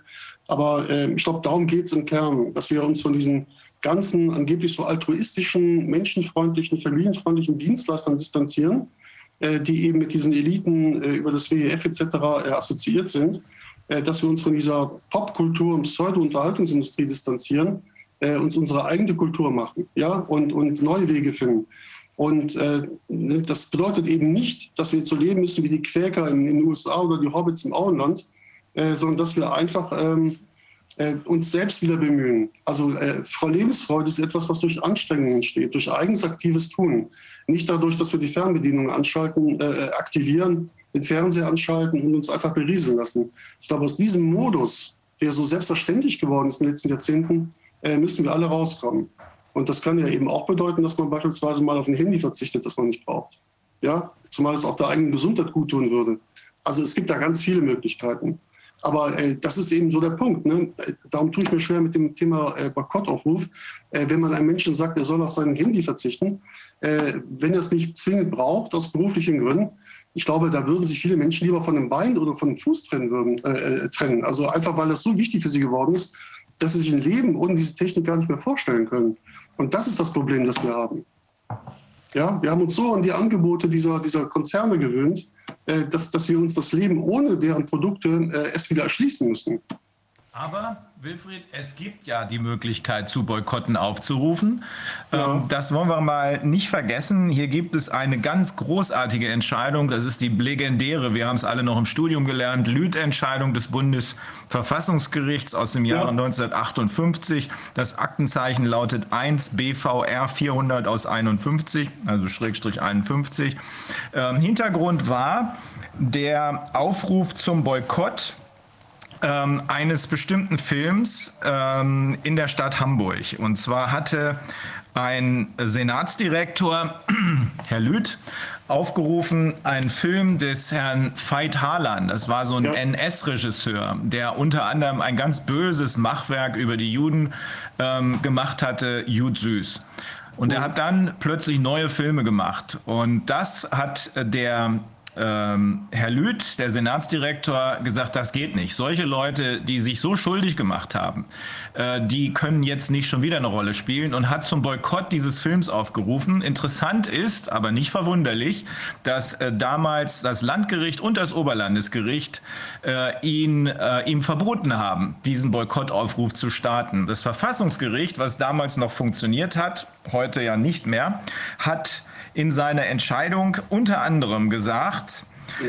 Aber äh, ich glaube, darum geht es im Kern, dass wir uns von diesen ganzen angeblich so altruistischen, menschenfreundlichen, familienfreundlichen Dienstleistern distanzieren, äh, die eben mit diesen Eliten äh, über das WEF etc. Äh, assoziiert sind, dass wir uns von dieser Popkultur und Pseudo-Unterhaltungsindustrie distanzieren, uns unsere eigene Kultur machen ja, und, und neue Wege finden. Und äh, ne, das bedeutet eben nicht, dass wir so leben müssen wie die Quäker in, in den USA oder die Hobbits im Auenland, äh, sondern dass wir einfach ähm, äh, uns selbst wieder bemühen. Also äh, Lebensfreude ist etwas, was durch Anstrengungen entsteht, durch eigenes aktives Tun. Nicht dadurch, dass wir die Fernbedienung anschalten, äh, aktivieren den Fernseher anschalten und uns einfach berieseln lassen. Ich glaube, aus diesem Modus, der so selbstverständlich geworden ist in den letzten Jahrzehnten, äh, müssen wir alle rauskommen. Und das kann ja eben auch bedeuten, dass man beispielsweise mal auf ein Handy verzichtet, das man nicht braucht. Ja, zumal es auch der eigenen Gesundheit gut tun würde. Also es gibt da ganz viele Möglichkeiten. Aber äh, das ist eben so der Punkt. Ne? Darum tue ich mir schwer mit dem Thema äh, Boykottaufruf. Äh, wenn man einem Menschen sagt, er soll auf sein Handy verzichten, äh, wenn er es nicht zwingend braucht, aus beruflichen Gründen, ich glaube, da würden sich viele Menschen lieber von dem Bein oder von dem Fuß trennen, würden, äh, äh, trennen. Also einfach, weil das so wichtig für sie geworden ist, dass sie sich ein Leben ohne diese Technik gar nicht mehr vorstellen können. Und das ist das Problem, das wir haben. Ja, wir haben uns so an die Angebote dieser, dieser Konzerne gewöhnt, äh, dass, dass wir uns das Leben ohne deren Produkte äh, erst wieder erschließen müssen. Aber, Wilfried, es gibt ja die Möglichkeit, zu Boykotten aufzurufen. Ja. Ähm, das wollen wir mal nicht vergessen. Hier gibt es eine ganz großartige Entscheidung. Das ist die legendäre, wir haben es alle noch im Studium gelernt, Lüth-Entscheidung des Bundesverfassungsgerichts aus dem Jahre ja. 1958. Das Aktenzeichen lautet 1 BVR 400 aus 51, also Schrägstrich 51. Ähm, Hintergrund war der Aufruf zum Boykott ähm, eines bestimmten Films ähm, in der Stadt Hamburg. Und zwar hatte ein Senatsdirektor, Herr Lüth, aufgerufen, einen Film des Herrn Veit Harlan, das war so ein ja. NS-Regisseur, der unter anderem ein ganz böses Machwerk über die Juden ähm, gemacht hatte, Jud Süß. Und er hat dann plötzlich neue Filme gemacht. Und das hat der ähm, Herr Lüth, der Senatsdirektor, gesagt, das geht nicht. Solche Leute, die sich so schuldig gemacht haben, äh, die können jetzt nicht schon wieder eine Rolle spielen und hat zum Boykott dieses Films aufgerufen. Interessant ist, aber nicht verwunderlich, dass äh, damals das Landgericht und das Oberlandesgericht äh, ihn, äh, ihm verboten haben, diesen Boykottaufruf zu starten. Das Verfassungsgericht, was damals noch funktioniert hat, heute ja nicht mehr, hat in seiner Entscheidung unter anderem gesagt,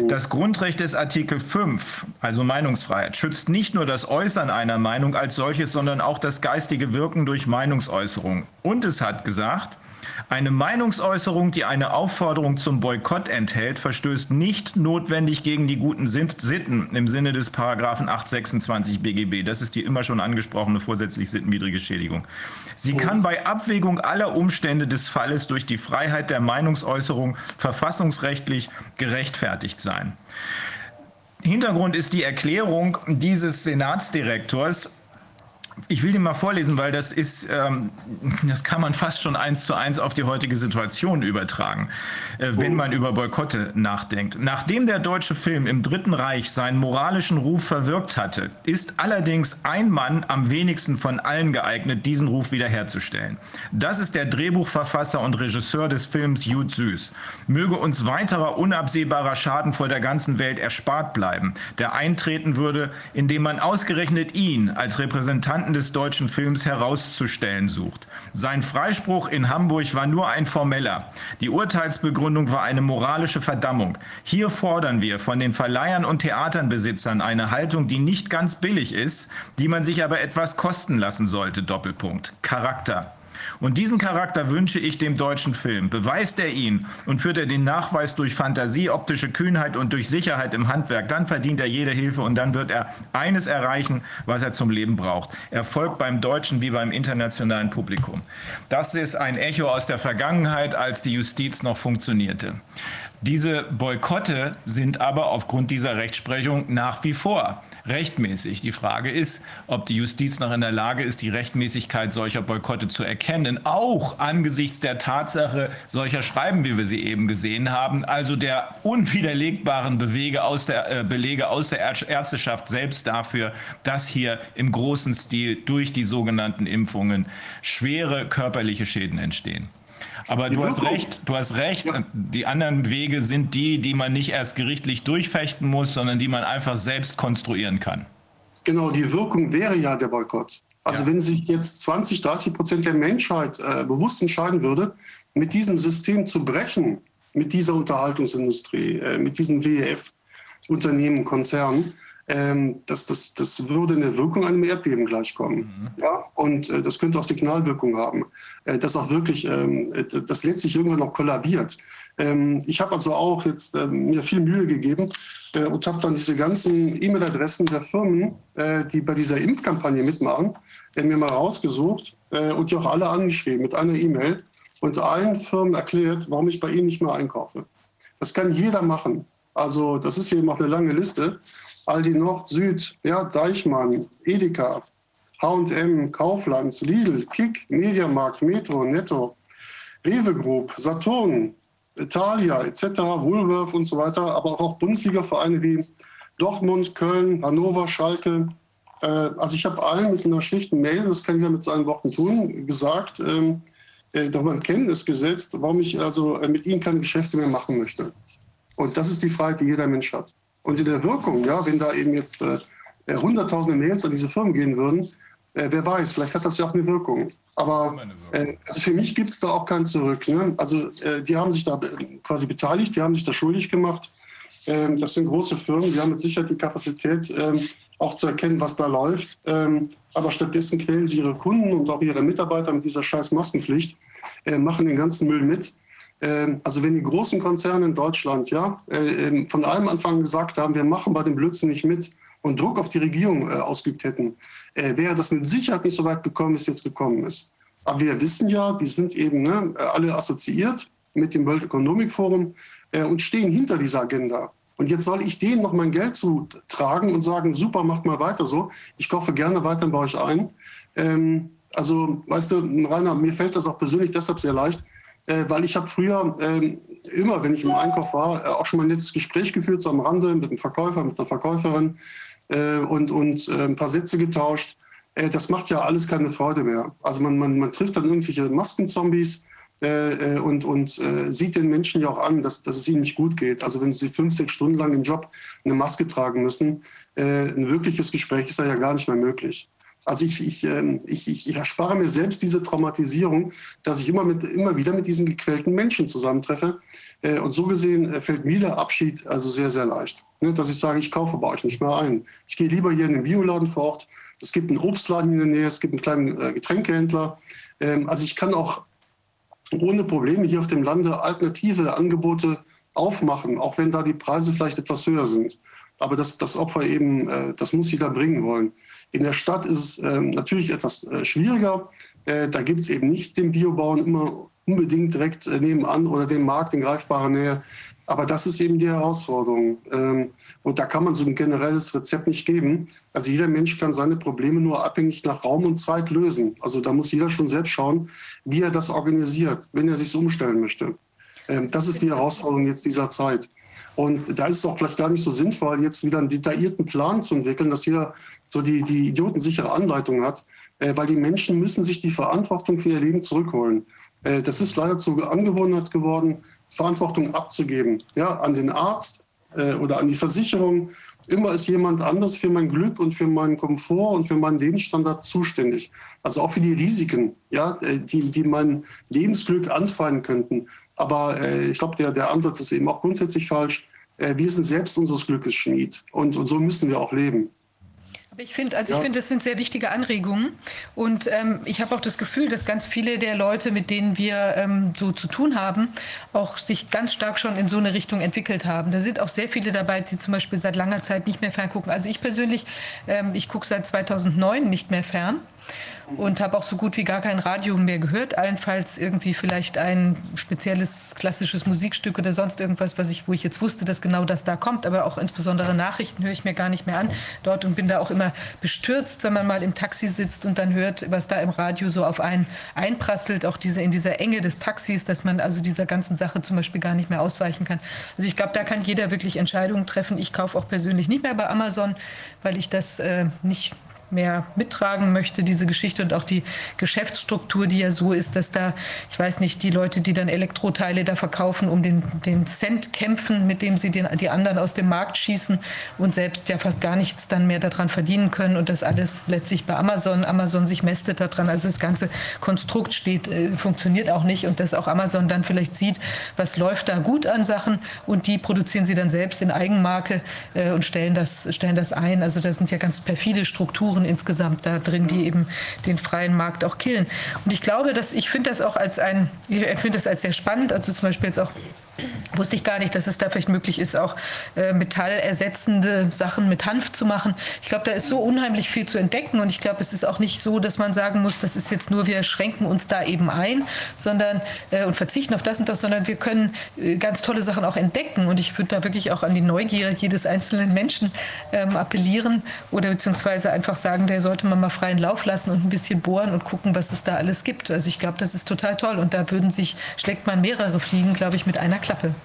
das Grundrecht des Artikel 5, also Meinungsfreiheit, schützt nicht nur das Äußern einer Meinung als solches, sondern auch das geistige Wirken durch Meinungsäußerung. Und es hat gesagt, eine Meinungsäußerung, die eine Aufforderung zum Boykott enthält, verstößt nicht notwendig gegen die guten Sitten im Sinne des Paragraphen 826 BGB. Das ist die immer schon angesprochene vorsätzlich sittenwidrige Schädigung. Sie kann bei Abwägung aller Umstände des Falles durch die Freiheit der Meinungsäußerung verfassungsrechtlich gerechtfertigt sein. Hintergrund ist die Erklärung dieses Senatsdirektors, ich will den mal vorlesen, weil das ist, ähm, das kann man fast schon eins zu eins auf die heutige Situation übertragen, äh, wenn man über Boykotte nachdenkt. Nachdem der deutsche Film im Dritten Reich seinen moralischen Ruf verwirkt hatte, ist allerdings ein Mann am wenigsten von allen geeignet, diesen Ruf wiederherzustellen. Das ist der Drehbuchverfasser und Regisseur des Films Jud Süß. Möge uns weiterer unabsehbarer Schaden vor der ganzen Welt erspart bleiben, der eintreten würde, indem man ausgerechnet ihn als Repräsentanten Qualitäten des deutschen Films herauszustellen sucht. Sein Freispruch in Hamburg war nur ein formeller. Die Urteilsbegründung war eine moralische Verdammung. Hier fordern wir von den Verleihern und Theaternbesitzern eine Haltung, die nicht ganz billig ist, die man sich aber etwas kosten lassen sollte. Doppelpunkt. Charakter. Und diesen Charakter wünsche ich dem deutschen Film. Beweist er ihn und führt er den Nachweis durch Fantasie, optische Kühnheit und durch Sicherheit im Handwerk, dann verdient er jede Hilfe und dann wird er eines erreichen, was er zum Leben braucht. Erfolg beim deutschen wie beim internationalen Publikum. Das ist ein Echo aus der Vergangenheit, als die Justiz noch funktionierte. Diese Boykotte sind aber aufgrund dieser Rechtsprechung nach wie vor rechtmäßig. Die Frage ist, ob die Justiz noch in der Lage ist, die Rechtmäßigkeit solcher Boykotte zu erkennen, auch angesichts der Tatsache solcher Schreiben, wie wir sie eben gesehen haben, also der unwiderlegbaren Bewege aus der, äh, Belege aus der Ärzteschaft selbst dafür, dass hier im großen Stil durch die sogenannten Impfungen schwere körperliche Schäden entstehen. Aber du hast recht, du hast recht. Ja. Die anderen Wege sind die, die man nicht erst gerichtlich durchfechten muss, sondern die man einfach selbst konstruieren kann. Genau, die Wirkung wäre ja der Boykott. Also ja. wenn sich jetzt 20, 30 Prozent der Menschheit äh, bewusst entscheiden würde, mit diesem System zu brechen, mit dieser Unterhaltungsindustrie, äh, mit diesen WEF-Unternehmen, Konzernen, ähm, das, das, das würde eine Wirkung einem Erdbeben gleichkommen. Mhm. Ja? Und äh, das könnte auch Signalwirkung haben, äh, dass auch wirklich, ähm, das letztlich irgendwann noch kollabiert. Ähm, ich habe also auch jetzt äh, mir viel Mühe gegeben äh, und habe dann diese ganzen E-Mail-Adressen der Firmen, äh, die bei dieser Impfkampagne mitmachen, mir mal rausgesucht und die auch alle angeschrieben mit einer E-Mail und allen Firmen erklärt, warum ich bei ihnen nicht mehr einkaufe. Das kann jeder machen. Also das ist hier auch eine lange Liste. Aldi Nord, Süd, ja, Deichmann, Edeka, H&M, Kaufland, Lidl, Kick, Mediamarkt, Metro, Netto, Rewe Group, Saturn, Italia etc., Woolworth und so weiter, aber auch Bundesliga-Vereine wie Dortmund, Köln, Hannover, Schalke. Äh, also ich habe allen mit einer schlichten Mail, das kann ich ja mit seinen Worten tun, gesagt, ähm, äh, darüber in Kenntnis gesetzt, warum ich also äh, mit ihnen keine Geschäfte mehr machen möchte. Und das ist die Freiheit, die jeder Mensch hat. Und in der Wirkung, ja, wenn da eben jetzt äh, hunderttausende Mails an diese Firmen gehen würden, äh, wer weiß, vielleicht hat das ja auch eine Wirkung. Aber äh, also für mich gibt es da auch kein Zurück. Ne? Also äh, die haben sich da quasi beteiligt, die haben sich da schuldig gemacht. Ähm, das sind große Firmen, die haben mit Sicherheit die Kapazität, ähm, auch zu erkennen, was da läuft. Ähm, aber stattdessen quälen sie ihre Kunden und auch ihre Mitarbeiter mit dieser scheiß Maskenpflicht, äh, machen den ganzen Müll mit. Ähm, also wenn die großen Konzerne in Deutschland ja äh, ähm, von allem Anfang gesagt haben, wir machen bei dem Blödsinn nicht mit und Druck auf die Regierung äh, ausgeübt hätten, äh, wäre das mit Sicherheit nicht so weit gekommen, wie es jetzt gekommen ist. Aber wir wissen ja, die sind eben ne, alle assoziiert mit dem World Economic Forum und stehen hinter dieser Agenda. Und jetzt soll ich denen noch mein Geld zutragen und sagen, super, macht mal weiter so. Ich kaufe gerne weiter bei euch ein. Ähm, also, weißt du, Rainer, mir fällt das auch persönlich deshalb sehr leicht, äh, weil ich habe früher äh, immer, wenn ich im Einkauf war, äh, auch schon mal ein nettes Gespräch geführt, so am Rande mit einem Verkäufer, mit einer Verkäuferin äh, und, und äh, ein paar Sätze getauscht. Äh, das macht ja alles keine Freude mehr. Also man, man, man trifft dann irgendwelche Maskenzombies und, und sieht den Menschen ja auch an, dass, dass es ihnen nicht gut geht. Also wenn sie fünf, sechs Stunden lang im Job eine Maske tragen müssen, ein wirkliches Gespräch ist da ja gar nicht mehr möglich. Also ich, ich, ähm, ich, ich, erspare mir selbst diese Traumatisierung, dass ich immer, mit, immer wieder mit diesen gequälten Menschen zusammentreffe. Äh, und so gesehen äh, fällt mir der Abschied also sehr, sehr leicht. Ne, dass ich sage, ich kaufe bei euch nicht mehr ein. Ich gehe lieber hier in den Bioladen vor Ort. Es gibt einen Obstladen in der Nähe, es gibt einen kleinen äh, Getränkehändler. Ähm, also ich kann auch ohne Probleme hier auf dem Lande alternative Angebote aufmachen, auch wenn da die Preise vielleicht etwas höher sind. Aber das, das Opfer eben, das muss jeder bringen wollen. In der Stadt ist es äh, natürlich etwas schwieriger. Da gibt es eben nicht den Biobauern immer unbedingt direkt äh, nebenan oder den Markt in greifbarer Nähe. Aber das ist eben die Herausforderung. Ähm, und da kann man so ein generelles Rezept nicht geben. Also jeder Mensch kann seine Probleme nur abhängig nach Raum und Zeit lösen. Also da muss jeder schon selbst schauen, wie er das organisiert, wenn er sich so umstellen möchte. Ähm, das ist die Herausforderung jetzt dieser Zeit. Und da ist es auch vielleicht gar nicht so sinnvoll, jetzt wieder einen detaillierten Plan zu entwickeln, dass jeder so die, die idiotensichere Anleitung hat, äh, weil die Menschen müssen sich die Verantwortung für ihr Leben zurückholen. Äh, das ist leider zur Angewohnheit geworden, Verantwortung abzugeben. Ja, an den Arzt äh, oder an die Versicherung. Immer ist jemand anders für mein Glück und für meinen Komfort und für meinen Lebensstandard zuständig. Also auch für die Risiken, ja, äh, die, die mein Lebensglück anfallen könnten. Aber äh, ich glaube, der, der Ansatz ist eben auch grundsätzlich falsch. Äh, wir sind selbst unseres Glückes Schmied und, und so müssen wir auch leben. Ich finde, also ja. ich finde, das sind sehr wichtige Anregungen. Und ähm, ich habe auch das Gefühl, dass ganz viele der Leute, mit denen wir ähm, so zu tun haben, auch sich ganz stark schon in so eine Richtung entwickelt haben. Da sind auch sehr viele dabei, die zum Beispiel seit langer Zeit nicht mehr ferngucken. Also ich persönlich, ähm, ich gucke seit 2009 nicht mehr fern und habe auch so gut wie gar kein Radio mehr gehört. Allenfalls irgendwie vielleicht ein spezielles klassisches Musikstück oder sonst irgendwas, was ich, wo ich jetzt wusste, dass genau das da kommt. Aber auch insbesondere Nachrichten höre ich mir gar nicht mehr an dort und bin da auch immer bestürzt, wenn man mal im Taxi sitzt und dann hört, was da im Radio so auf einen einprasselt. Auch diese in dieser Enge des Taxis, dass man also dieser ganzen Sache zum Beispiel gar nicht mehr ausweichen kann. Also ich glaube, da kann jeder wirklich Entscheidungen treffen. Ich kaufe auch persönlich nicht mehr bei Amazon, weil ich das äh, nicht mehr mittragen möchte, diese Geschichte und auch die Geschäftsstruktur, die ja so ist, dass da, ich weiß nicht, die Leute, die dann Elektroteile da verkaufen, um den, den Cent kämpfen, mit dem sie den, die anderen aus dem Markt schießen und selbst ja fast gar nichts dann mehr daran verdienen können und das alles letztlich bei Amazon, Amazon sich mästet daran, also das ganze Konstrukt steht, äh, funktioniert auch nicht und dass auch Amazon dann vielleicht sieht, was läuft da gut an Sachen und die produzieren sie dann selbst in Eigenmarke äh, und stellen das, stellen das ein. Also das sind ja ganz perfide Strukturen Faktoren insgesamt da drin, die eben den freien Markt auch killen. Und ich glaube, dass ich finde das auch als ein, ich finde das als sehr spannend, also zum Beispiel jetzt auch wusste ich gar nicht, dass es da vielleicht möglich ist, auch äh, metallersetzende Sachen mit Hanf zu machen. Ich glaube, da ist so unheimlich viel zu entdecken und ich glaube, es ist auch nicht so, dass man sagen muss, das ist jetzt nur, wir schränken uns da eben ein, sondern äh, und verzichten auf das und das, sondern wir können äh, ganz tolle Sachen auch entdecken und ich würde da wirklich auch an die Neugier jedes einzelnen Menschen ähm, appellieren oder beziehungsweise einfach sagen, der sollte man mal freien Lauf lassen und ein bisschen bohren und gucken, was es da alles gibt. Also ich glaube, das ist total toll und da würden sich, schlägt man mehrere Fliegen, glaube ich, mit einer Klappe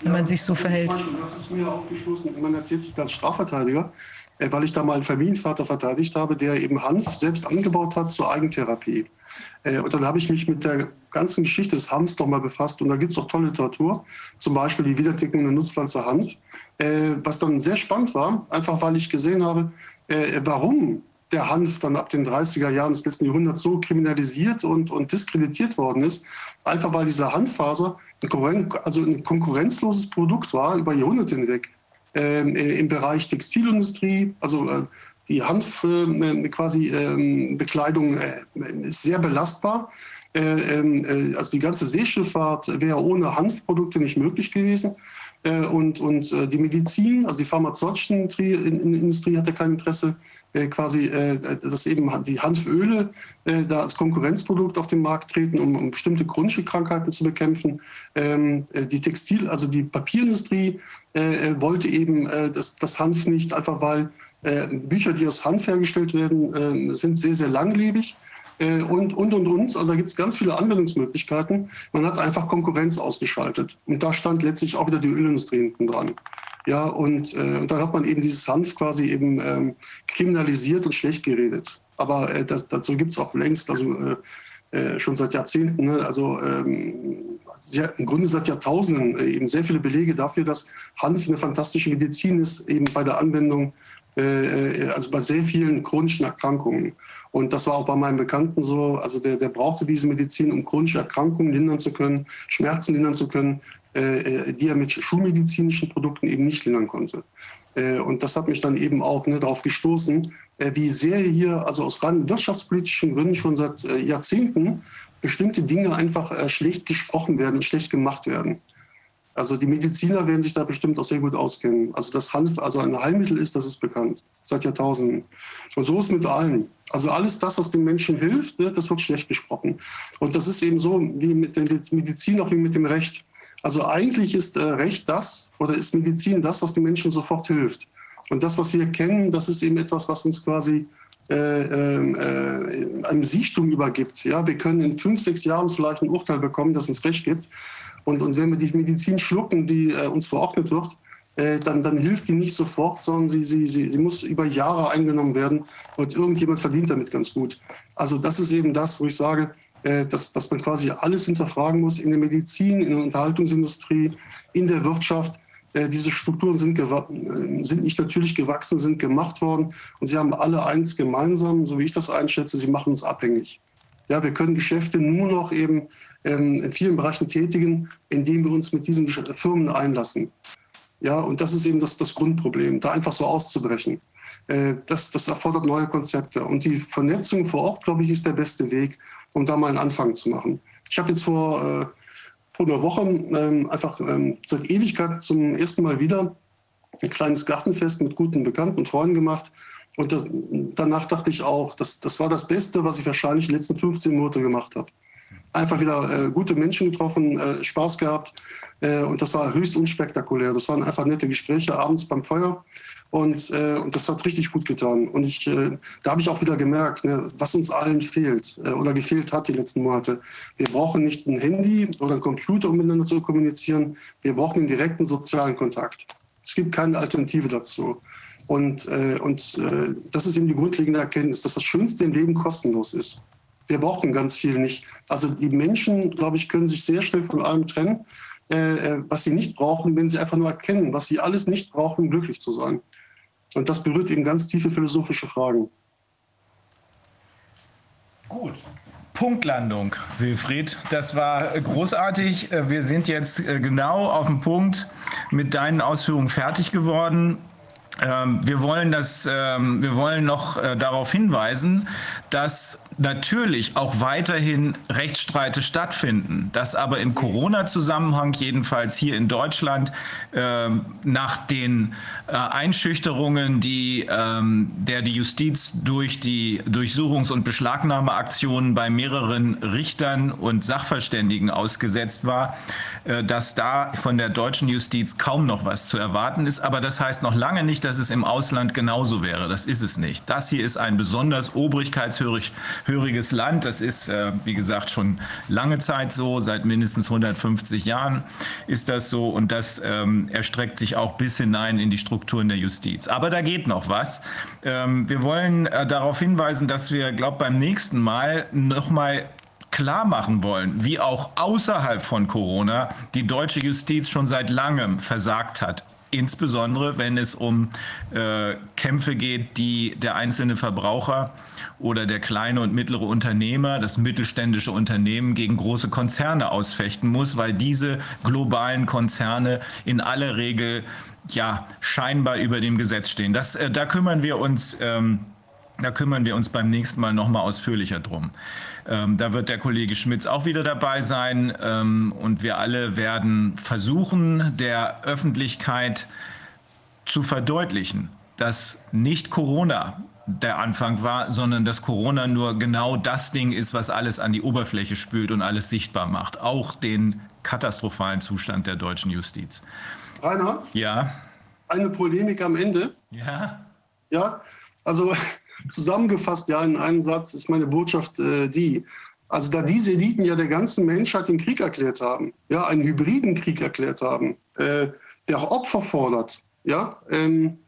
wenn ja, man sich so verhält. Das ist mir aufgeschlossen in meiner Tätigkeit als Strafverteidiger, äh, weil ich da mal einen Familienvater verteidigt habe, der eben Hanf selbst angebaut hat zur Eigentherapie. Äh, und dann habe ich mich mit der ganzen Geschichte des Hanfs nochmal befasst und da gibt es auch tolle Literatur, zum Beispiel die wiedertickende Nutzpflanze Hanf, äh, was dann sehr spannend war, einfach weil ich gesehen habe, warum der Hanf dann ab den 30er Jahren des letzten Jahrhunderts so kriminalisiert und, und diskreditiert worden ist, einfach weil diese Hanffaser ein, also ein konkurrenzloses Produkt war über Jahrhunderte hinweg ähm, äh, im Bereich Textilindustrie, also äh, die Hanf äh, quasi ähm, Bekleidung äh, ist sehr belastbar. Äh, ähm, äh, also die ganze Seeschifffahrt wäre ohne Hanfprodukte nicht möglich gewesen. und, und die Medizin, also die pharmazeutische Industrie hatte kein Interesse quasi, äh, dass eben die Hanföle äh, da als Konkurrenzprodukt auf den Markt treten, um, um bestimmte chronische Krankheiten zu bekämpfen. Ähm, die Textil, also die Papierindustrie wollte eben das, das Hanf nicht, einfach weil Bücher, die aus Hanf hergestellt werden, sind sehr, sehr langlebig. Und, und, und, und. Also da gibt es ganz viele Anwendungsmöglichkeiten. Man hat einfach Konkurrenz ausgeschaltet. Und da stand letztlich auch wieder die Ölindustrie hinten dran. Ja, und, äh, und dann hat man eben dieses Hanf quasi eben ähm, kriminalisiert und schlecht geredet. Aber äh, das, dazu gibt es auch längst, also äh, äh, schon seit Jahrzehnten, ne? also ähm, im Grunde seit Jahrtausenden äh, eben sehr viele Belege dafür, dass Hanf eine fantastische Medizin ist, eben bei der Anwendung, äh, also bei sehr vielen chronischen Erkrankungen. Und das war auch bei meinem Bekannten so. Also der, der brauchte diese Medizin, um chronische Erkrankungen lindern zu können, Schmerzen lindern zu können. Äh, die er mit schulmedizinischen Produkten eben nicht lindern konnte. Äh, und das hat mich dann eben auch ne, darauf gestoßen, äh, wie sehr hier, also aus rein wirtschaftspolitischen Gründen schon seit Jahrzehnten, bestimmte Dinge einfach schlecht gesprochen werden, schlecht gemacht werden. Also die Mediziner werden sich da bestimmt auch sehr gut auskennen. Also dass Hanf also ein Heilmittel ist, das ist bekannt seit Jahrtausenden. Und so ist mit allen. Also alles das, was den Menschen hilft, ne, das wird schlecht gesprochen. Und das ist eben so wie mit der Medizin, auch wie mit dem Recht. Also eigentlich ist äh, Recht das oder ist Medizin das, was den Menschen sofort hilft. Und das, was wir kennen, das ist eben etwas, was uns quasi äh, äh, einem Siechtum übergibt. Ja, wir können in fünf, sechs Jahren vielleicht ein Urteil bekommen, das uns Recht gibt. Und, und wenn wir die Medizin schlucken, die äh, uns verordnet wird, äh, dann, dann hilft die nicht sofort, sondern sie, sie, sie, sie muss über Jahre eingenommen werden und irgendjemand verdient damit ganz gut. Also das ist eben das, wo ich sage, dass, dass man quasi alles hinterfragen muss in der Medizin, in der Unterhaltungsindustrie, in der Wirtschaft. Äh, diese Strukturen sind, äh, sind nicht natürlich gewachsen, sind gemacht worden und sie haben alle eins gemeinsam, so wie ich das einschätze, sie machen uns abhängig. Ja, wir können Geschäfte nur noch eben ähm, in vielen Bereichen tätigen, indem wir uns mit diesen Firmen einlassen. Ja, und das ist eben das, das Grundproblem, da einfach so auszubrechen. Das, das erfordert neue Konzepte. Und die Vernetzung vor Ort, glaube ich, ist der beste Weg, um da mal einen Anfang zu machen. Ich habe jetzt vor, äh, vor einer Woche ähm, einfach ähm, seit Ewigkeit zum ersten Mal wieder ein kleines Gartenfest mit guten Bekannten und Freunden gemacht. Und das, danach dachte ich auch, das, das war das Beste, was ich wahrscheinlich die letzten 15 Monate gemacht habe. Einfach wieder äh, gute Menschen getroffen, äh, Spaß gehabt. Äh, und das war höchst unspektakulär. Das waren einfach nette Gespräche abends beim Feuer. Und, äh, und das hat richtig gut getan. Und ich, äh, da habe ich auch wieder gemerkt, ne, was uns allen fehlt äh, oder gefehlt hat die letzten Monate. Wir brauchen nicht ein Handy oder einen Computer, um miteinander zu kommunizieren. Wir brauchen einen direkten sozialen Kontakt. Es gibt keine Alternative dazu. Und, und das ist eben die grundlegende Erkenntnis, dass das Schönste im Leben kostenlos ist. Wir brauchen ganz viel nicht. Also die Menschen, glaube ich, können sich sehr schnell von allem trennen, äh, was sie nicht brauchen, wenn sie einfach nur erkennen, was sie alles nicht brauchen, um glücklich zu sein. Und das berührt eben ganz tiefe philosophische Fragen. Gut. Punktlandung, Wilfried. Das war großartig. Wir sind jetzt äh, genau auf dem Punkt mit deinen Ausführungen fertig geworden. Ähm, wir wollen, das, ähm, wir wollen noch äh, darauf hinweisen, dass natürlich auch weiterhin Rechtsstreite stattfinden, dass aber im Corona-Zusammenhang, jedenfalls hier in Deutschland, äh, nach den äh, Einschüchterungen, die ähm, der die Justiz durch die Durchsuchungs- und Beschlagnahmeaktionen bei mehreren Richtern und Sachverständigen ausgesetzt war, äh, dass da von der deutschen Justiz kaum noch was zu erwarten ist. Aber das heißt noch lange nicht, dass es im Ausland genauso wäre. Das ist es nicht. Das hier ist ein besonders obrigkeitshöriges Land. Das ist, äh, wie gesagt, schon lange Zeit so. Seit mindestens 150 Jahren ist das so. Und das ähm, erstreckt sich auch bis hinein in die Strukturen der Justiz. Aber da geht noch was. Ähm, wir wollen äh, darauf hinweisen, dass wir, glaube beim nächsten Mal noch mal klar machen wollen, wie auch außerhalb von Corona die deutsche Justiz schon seit langem versagt hat. Insbesondere wenn es um äh, Kämpfe geht, die der einzelne Verbraucher oder der kleine und mittlere Unternehmer, das mittelständische Unternehmen gegen große Konzerne ausfechten muss, weil diese globalen Konzerne in aller Regel ja scheinbar über dem Gesetz stehen. Das, äh, da kümmern wir uns. Ähm, da kümmern wir uns beim nächsten Mal noch mal ausführlicher drum. Ähm, da wird der Kollege Schmitz auch wieder dabei sein ähm, und wir alle werden versuchen, der Öffentlichkeit zu verdeutlichen, dass nicht Corona der Anfang war, sondern dass Corona nur genau das Ding ist, was alles an die Oberfläche spült und alles sichtbar macht, auch den katastrophalen Zustand der deutschen Justiz. Rainer? Ja. Eine Polemik am Ende. Ja. Ja, also Zusammengefasst, ja, in einem Satz ist meine Botschaft äh, die, also da diese Eliten ja der ganzen Menschheit den Krieg erklärt haben, ja, einen hybriden Krieg erklärt haben, äh, der auch Opfer fordert, ja, ähm, äh,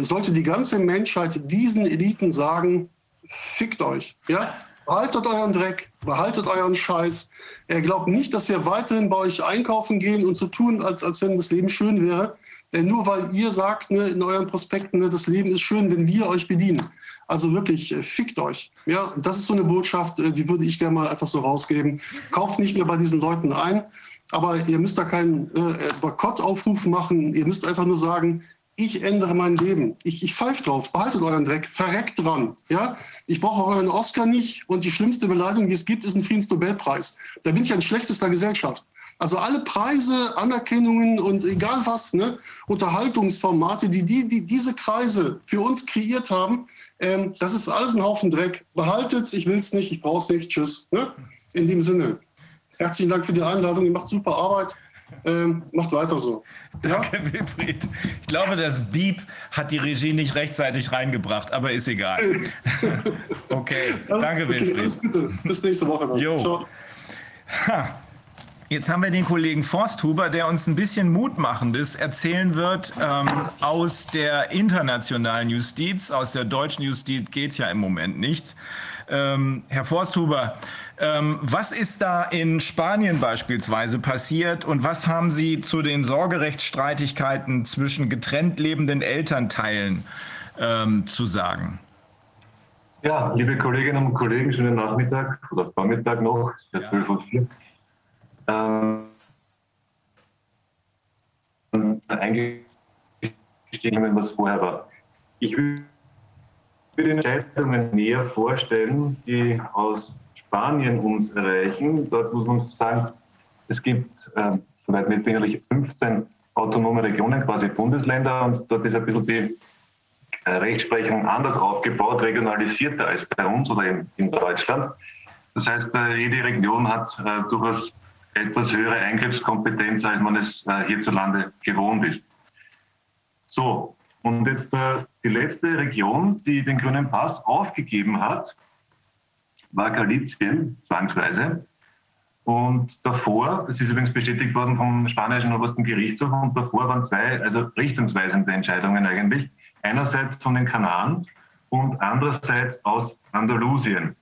sollte die ganze Menschheit diesen Eliten sagen, fickt euch, ja, behaltet euren Dreck, behaltet euren Scheiß. Er glaubt nicht, dass wir weiterhin bei euch einkaufen gehen und so tun, als, als wenn das Leben schön wäre. Denn nur weil ihr sagt ne, in euren Prospekten, ne, das Leben ist schön, wenn wir euch bedienen. Also wirklich, äh, fickt euch. Ja, das ist so eine Botschaft, äh, die würde ich gerne mal einfach so rausgeben. Kauft nicht mehr bei diesen Leuten ein. Aber ihr müsst da keinen äh, Boykottaufruf machen. Ihr müsst einfach nur sagen, ich ändere mein Leben. Ich, ich pfeife drauf, behaltet euren Dreck, verreckt dran. Ja? Ich brauche euren Oscar nicht und die schlimmste Beleidigung, die es gibt, ist ein Friedensnobelpreis. Da bin ich ein schlechtester Gesellschaft. Also alle Preise, Anerkennungen und egal was, ne, Unterhaltungsformate, die, die, die diese Kreise für uns kreiert haben, ähm, das ist alles ein Haufen Dreck. Behaltet's, ich will's nicht, ich brauch's nicht, tschüss. Ne? In dem Sinne, herzlichen Dank für die Einladung, ihr macht super Arbeit. Ähm, macht weiter so. Danke, ja? Wilfried. Ich glaube, das Beep hat die Regie nicht rechtzeitig reingebracht, aber ist egal. okay, danke, okay, Wilfried. Alles Gute. Bis nächste Woche. Dann. Jo. Ciao. Ha. Jetzt haben wir den Kollegen Forsthuber, der uns ein bisschen Mutmachendes erzählen wird ähm, aus der internationalen Justiz. Aus der deutschen Justiz geht es ja im Moment nichts. Ähm, Herr Forsthuber, was ist da in Spanien beispielsweise passiert und was haben Sie zu den Sorgerechtsstreitigkeiten zwischen getrennt lebenden Elternteilen ähm, zu sagen? Ja, liebe Kolleginnen und Kollegen, schönen Nachmittag oder Vormittag noch, es ist ja 12 Uhr. 4 ähm, eingestiegen, was vorher war. Ich würde den Entscheidungen näher vorstellen, die aus Spanien uns erreichen. Dort muss man sagen, es gibt, äh, soweit lächerlich, 15 autonome Regionen, quasi Bundesländer, und dort ist ein bisschen die äh, Rechtsprechung anders aufgebaut, regionalisierter als bei uns oder in, in Deutschland. Das heißt, äh, jede Region hat äh, durchaus etwas höhere Eingriffskompetenz, als man es äh, hierzulande gewohnt ist. So, und jetzt äh, die letzte Region, die den grünen Pass aufgegeben hat, war Galizien, zwangsweise. Und davor, das ist übrigens bestätigt worden vom spanischen obersten Gerichtshof, und davor waren zwei, also richtungsweisende Entscheidungen eigentlich. Einerseits von den Kanaren und andererseits aus Andalusien.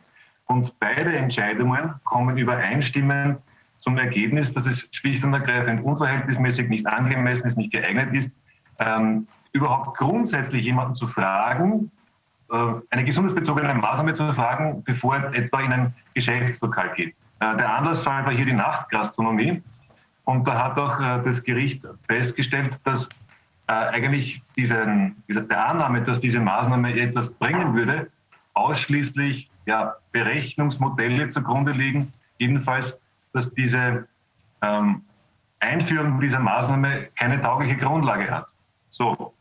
Und beide Entscheidungen kommen übereinstimmend zum Ergebnis, dass es schlicht und ergreifend unverhältnismäßig, nicht angemessen ist, nicht geeignet ist, ähm, überhaupt grundsätzlich jemanden zu fragen, eine gesundheitsbezogene Maßnahme zu fragen, bevor er etwa in ein Geschäftslokal geht. Äh, der Anlassfall war hier die Nachtgastronomie. Und da hat auch äh, das Gericht festgestellt, dass äh, eigentlich diesen, der Annahme, dass diese Maßnahme etwas bringen würde, ausschließlich ja, Berechnungsmodelle zugrunde liegen. Jedenfalls, dass diese ähm, Einführung dieser Maßnahme keine taugliche Grundlage hat. So,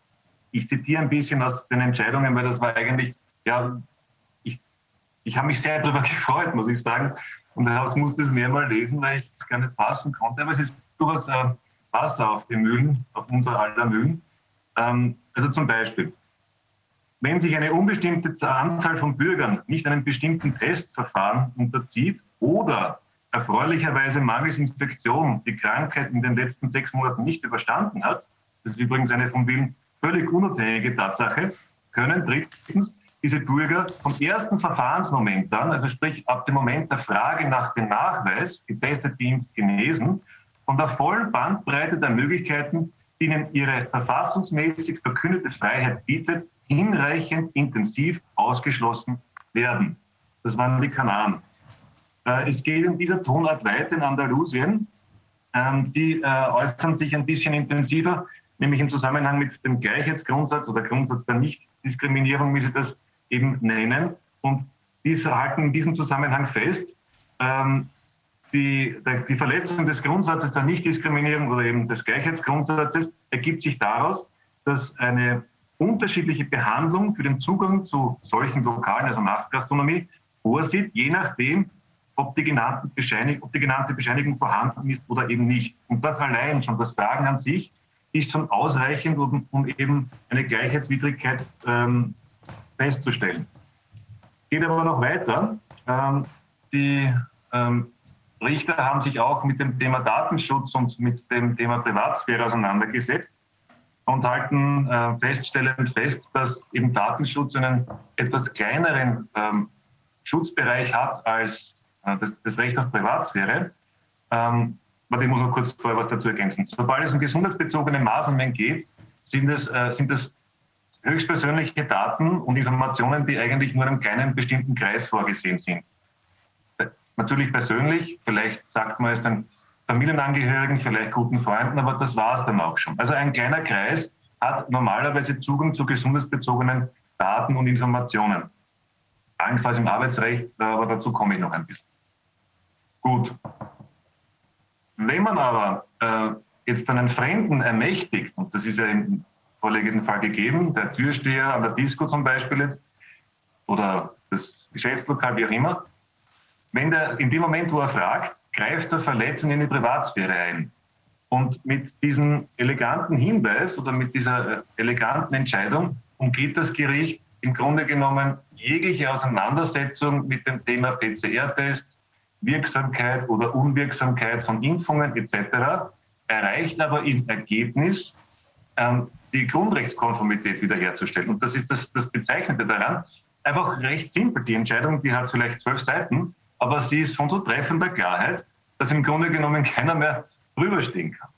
ich zitiere ein bisschen aus den Entscheidungen, weil das war eigentlich, ja, ich, ich habe mich sehr darüber gefreut, muss ich sagen. Und ich musste es mehrmals lesen, weil ich es gar nicht fassen konnte. Aber es ist durchaus äh, Wasser auf den Mühlen, auf unser aller Mühlen. Ähm, also zum Beispiel, wenn sich eine unbestimmte Anzahl von Bürgern nicht einem bestimmten Testverfahren unterzieht oder erfreulicherweise mangels Infektion die Krankheit in den letzten sechs Monaten nicht überstanden hat, das ist übrigens eine von Wien völlig unabhängige Tatsache, können drittens diese Bürger vom ersten Verfahrensmoment an, also sprich ab dem Moment der Frage nach dem Nachweis, getestet, geimpft, genesen, von der vollen Bandbreite der Möglichkeiten, die ihnen ihre verfassungsmäßig verkündete Freiheit bietet, hinreichend intensiv ausgeschlossen werden. Das waren die Kanaren. Äh, es geht in dieser Tonart weiter in Andalusien. Ähm, die äh, äußern sich ein bisschen intensiver, nämlich im Zusammenhang mit dem Gleichheitsgrundsatz oder Grundsatz der Nichtdiskriminierung, wie sie das eben nennen. Und diese halten in diesem Zusammenhang fest, ähm, die, die Verletzung des Grundsatzes der Nichtdiskriminierung oder eben des Gleichheitsgrundsatzes ergibt sich daraus, dass eine unterschiedliche Behandlung für den Zugang zu solchen Lokalen, also Nachtgastronomie, vorsieht, je nachdem, ob die genannte Bescheinigung vorhanden ist oder eben nicht. Und das allein schon, das Fragen an sich, ist schon ausreichend, um, um eben eine Gleichheitswidrigkeit ähm, festzustellen. Geht aber noch weiter. Ähm, die ähm, Richter haben sich auch mit dem Thema Datenschutz und mit dem Thema Privatsphäre auseinandergesetzt und halten äh, feststellend fest, dass eben Datenschutz einen etwas kleineren ähm, Schutzbereich hat als äh, das, das, Recht auf Privatsphäre. Ähm, aber ich muss noch kurz vorher was dazu ergänzen. Sobald es um gesundheitsbezogene Maßnahmen geht, sind es, äh, sind es höchstpersönliche Daten und Informationen, die eigentlich nur einem kleinen bestimmten Kreis vorgesehen sind. Natürlich persönlich, vielleicht sagt man es dann Familienangehörigen, vielleicht guten Freunden, aber das war es dann auch schon. Also ein kleiner Kreis hat normalerweise Zugang zu gesundheitsbezogenen Daten und Informationen. Allenfalls im Arbeitsrecht, aber dazu komme ich noch ein bisschen. Gut. Wenn man aber äh, jetzt einen Fremden ermächtigt, und das ist ja im vorliegenden Fall gegeben, der Türsteher an der Disco zum Beispiel jetzt, oder das Geschäftslokal, wie auch immer, wenn der in dem Moment, wo er fragt, greift er Verletzung in die Privatsphäre ein. Und mit diesem eleganten Hinweis oder mit dieser äh, eleganten Entscheidung umgeht das Gericht im Grunde genommen jegliche Auseinandersetzung mit dem Thema PCR-Test, Wirksamkeit oder Unwirksamkeit von Impfungen etc., erreicht aber im Ergebnis ähm, die Grundrechtskonformität wiederherzustellen. Und das ist das, das Bezeichnende daran. Einfach recht simpel. Die Entscheidung, die hat vielleicht zwölf Seiten, aber sie ist von so treffender Klarheit, dass im Grunde genommen keiner mehr drüberstehen kann.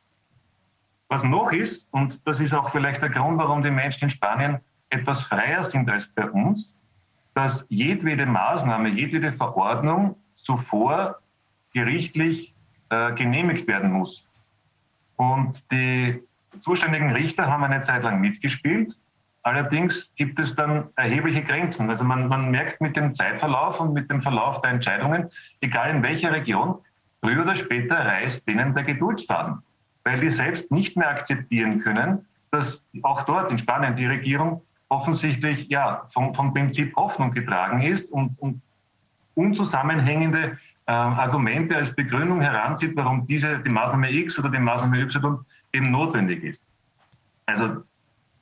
Was noch ist, und das ist auch vielleicht der Grund, warum die Menschen in Spanien etwas freier sind als bei uns, dass jedwede Maßnahme, jedwede Verordnung zuvor gerichtlich äh, genehmigt werden muss. Und die zuständigen Richter haben eine Zeit lang mitgespielt Allerdings gibt es dann erhebliche Grenzen. Also man, man merkt mit dem Zeitverlauf und mit dem Verlauf der Entscheidungen, egal in welcher Region, früher oder später reißt denen der Geduldsfaden, weil die selbst nicht mehr akzeptieren können, dass auch dort in Spanien die Regierung offensichtlich ja, vom, vom Prinzip Hoffnung getragen ist und, und unzusammenhängende äh, Argumente als Begründung heranzieht, warum diese, die Maßnahme X oder die Maßnahme Y eben notwendig ist. Also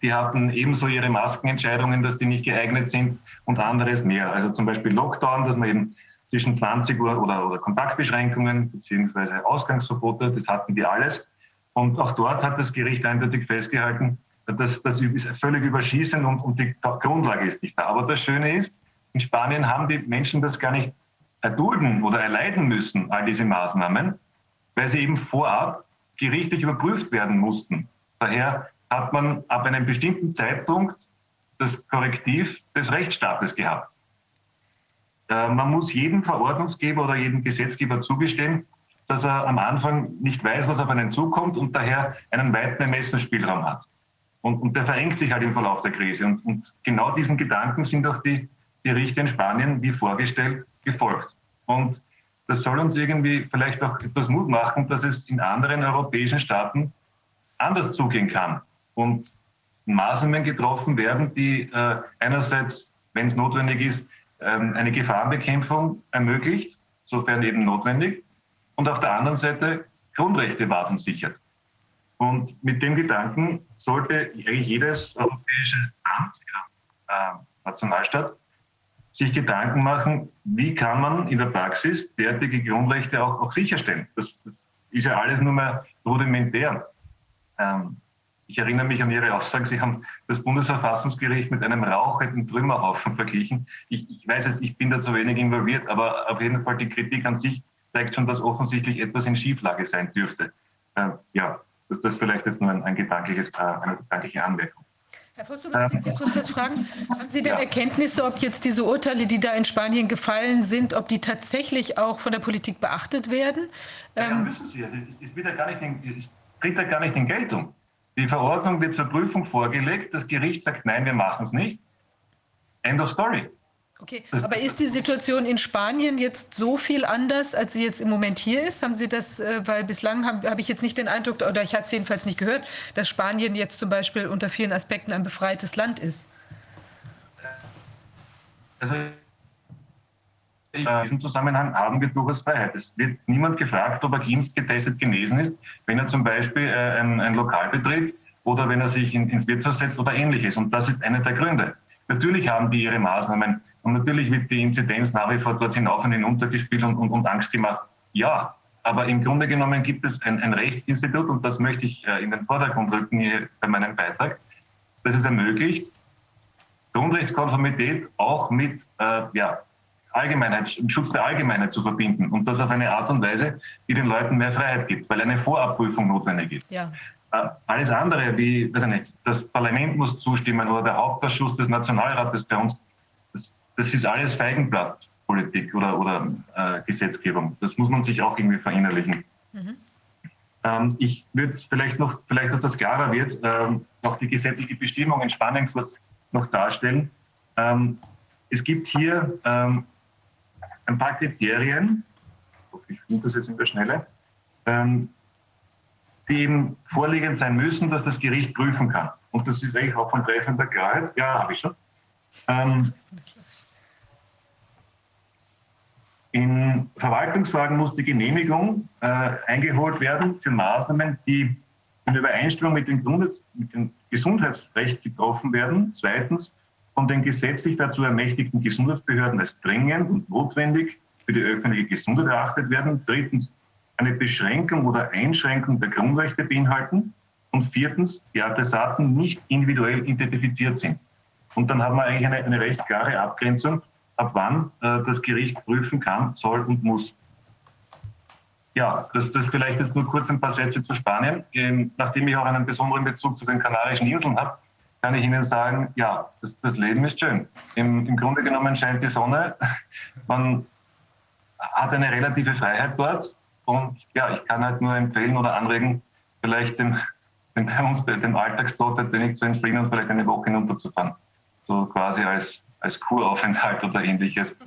die hatten ebenso ihre Maskenentscheidungen, dass die nicht geeignet sind und anderes mehr. Also zum Beispiel Lockdown, dass man eben zwischen 20 Uhr oder, oder Kontaktbeschränkungen beziehungsweise Ausgangsverbote, das hatten die alles. Und auch dort hat das Gericht eindeutig festgehalten, dass das ist völlig überschießend und, und die Grundlage ist nicht da. Aber das Schöne ist, in Spanien haben die Menschen das gar nicht erdulden oder erleiden müssen, all diese Maßnahmen, weil sie eben vorab gerichtlich überprüft werden mussten. Daher hat man ab einem bestimmten Zeitpunkt das Korrektiv des Rechtsstaates gehabt. Äh, man muss jedem Verordnungsgeber oder jedem Gesetzgeber zugestehen, dass er am Anfang nicht weiß, was auf einen zukommt und daher einen weiten Ermessensspielraum hat. Und, und der verengt sich halt im Verlauf der Krise. Und, und genau diesen Gedanken sind auch die, Berichte in Spanien, wie vorgestellt, gefolgt. Und das soll uns irgendwie vielleicht auch etwas Mut machen, dass es in anderen europäischen Staaten anders zugehen kann und Maßnahmen getroffen werden, die äh, einerseits, wenn es notwendig ist, ähm, eine Gefahrenbekämpfung ermöglicht, sofern eben notwendig, und auf der anderen Seite Grundrechte wahren sichert. Und mit dem Gedanken sollte eigentlich jedes europäische Land, ja, äh, Nationalstaat, sich Gedanken machen, wie kann man in der Praxis derartige Grundrechte auch, auch sicherstellen. Das, das ist ja alles nur mal rudimentär. Ähm, ich erinnere mich an Ihre Aussage, Sie haben das Bundesverfassungsgericht mit einem rauchenden Trümmerhaufen verglichen. Ich, ich weiß jetzt, ich bin da zu wenig involviert, aber auf jeden Fall die Kritik an sich zeigt schon, dass offensichtlich etwas in Schieflage sein dürfte. Äh, ja, das, das vielleicht jetzt nur ein, ein gedankliches, äh, eine gedankliche Anmerkung. Herr Foster, darf ich Sie kurz was fragen? Haben Sie denn ja. Erkenntnisse, ob jetzt diese Urteile, die da in Spanien gefallen sind, ob die tatsächlich auch von der Politik beachtet werden? Ja, ähm, müssen Sie. Also, es, wird ja gar nicht in, es tritt ja gar nicht in Geltung. Die Verordnung wird zur Prüfung vorgelegt, das Gericht sagt, nein, wir machen es nicht. End of story. Okay, aber ist die Situation in Spanien jetzt so viel anders, als sie jetzt im Moment hier ist? Haben Sie das, äh, weil bislang habe hab ich jetzt nicht den Eindruck, oder ich habe es jedenfalls nicht gehört, dass Spanien jetzt zum Beispiel unter vielen Aspekten ein befreites Land ist? Also in diesem Zusammenhang haben wir durchaus Freiheit. Es wird niemand gefragt, ob er geimpft, getestet, genesen ist, wenn er zum Beispiel äh, ein, ein Lokal betritt oder wenn er sich in, ins Wirtshaus setzt oder ähnliches. Und das ist einer der Gründe. Natürlich haben die ihre Maßnahmen und natürlich wird die Inzidenz nach wie vor dort hinauf und hinunter gespielt und, und, und Angst gemacht. Ja, aber im Grunde genommen gibt es ein, ein Rechtsinstitut und das möchte ich äh, in den Vordergrund rücken hier jetzt bei meinem Beitrag, das es ermöglicht, Grundrechtskonformität auch mit äh, ja, Allgemeinheit, Schutz der Allgemeinheit zu verbinden und das auf eine Art und Weise, die den Leuten mehr Freiheit gibt, weil eine Vorabprüfung notwendig ist. Ja. Äh, alles andere, wie nicht, das Parlament muss zustimmen oder der Hauptausschuss des Nationalrates bei uns, das ist alles Feigenblattpolitik oder, oder äh, Gesetzgebung. Das muss man sich auch irgendwie verinnerlichen. Mhm. Ähm, ich würde vielleicht noch, vielleicht, dass das klarer wird, ähm, noch die gesetzliche Bestimmung in Spanien kurz noch darstellen. Ähm, es gibt hier ähm, ein paar Kriterien, ich finde das jetzt in der Schnelle, ähm, die eben vorliegend sein müssen, dass das Gericht prüfen kann. Und das ist eigentlich auch von treffender Klarheit. Ja, habe ich schon. Ähm, In Verwaltungsfragen muss die Genehmigung äh, eingeholt werden für Maßnahmen, die in Übereinstimmung mit dem, Bundes-, mit dem Gesundheitsrecht getroffen werden. Zweitens, von den gesetzlich dazu ermächtigten Gesundheitsbehörden als dringend und notwendig für die öffentliche Gesundheit erachtet werden. Drittens, eine Beschränkung oder Einschränkung der Grundrechte beinhalten. Und viertens, die Adressaten nicht individuell identifiziert sind. Und dann haben wir eigentlich eine, eine recht klare Abgrenzung ab wann äh, das Gericht prüfen kann, soll und muss. Ja, das, das vielleicht jetzt nur kurz ein paar Sätze zu Spanien. Ähm, nachdem ich auch einen besonderen Bezug zu den Kanarischen Inseln habe, kann ich Ihnen sagen, ja, das, das Leben ist schön. Im, Im Grunde genommen scheint die Sonne. Man hat eine relative Freiheit dort. Und ja, ich kann halt nur empfehlen oder anregen, vielleicht dem, dem bei uns, dem Alltagstrott ein wenig zu entfliehen und vielleicht eine Woche hinunterzufahren. So quasi als als Kuraufenthalt oder ähnliches,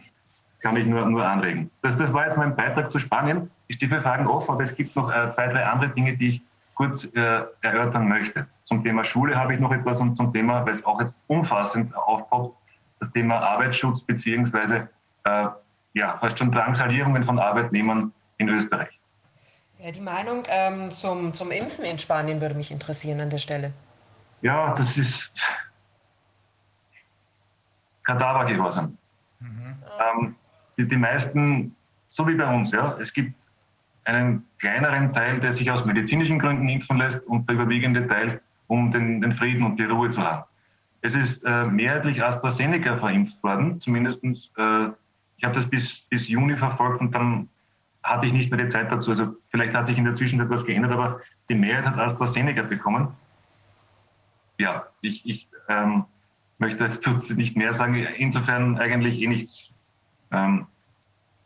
kann ich nur, nur anregen. Das, das war jetzt mein Beitrag zu Spanien. Ich stehe für Fragen offen, aber es gibt noch äh, zwei, drei andere Dinge, die ich kurz äh, erörtern möchte. Zum Thema Schule habe ich noch etwas und zum Thema, weil es auch jetzt umfassend aufpoppt, das Thema Arbeitsschutz beziehungsweise äh, ja, fast schon Drangsalierungen von Arbeitnehmern in Österreich. Ja, die Meinung ähm, zum, zum Impfen in Spanien würde mich interessieren an der Stelle. Ja, das ist, Kadavergehorsam. Mhm. Ähm, die, die meisten, so wie bei uns, ja, es gibt einen kleineren Teil, der sich aus medizinischen Gründen impfen lässt und der überwiegende Teil, um den, den Frieden und die Ruhe zu haben. Es ist äh, mehrheitlich AstraZeneca verimpft worden, zumindest äh, ich habe das bis, bis Juni verfolgt und dann hatte ich nicht mehr die Zeit dazu. Also vielleicht hat sich in der Zwischenzeit etwas geändert, aber die Mehrheit hat AstraZeneca bekommen. Ja, ich, ich ähm, möchte jetzt nicht mehr sagen. Insofern eigentlich eh nichts ähm,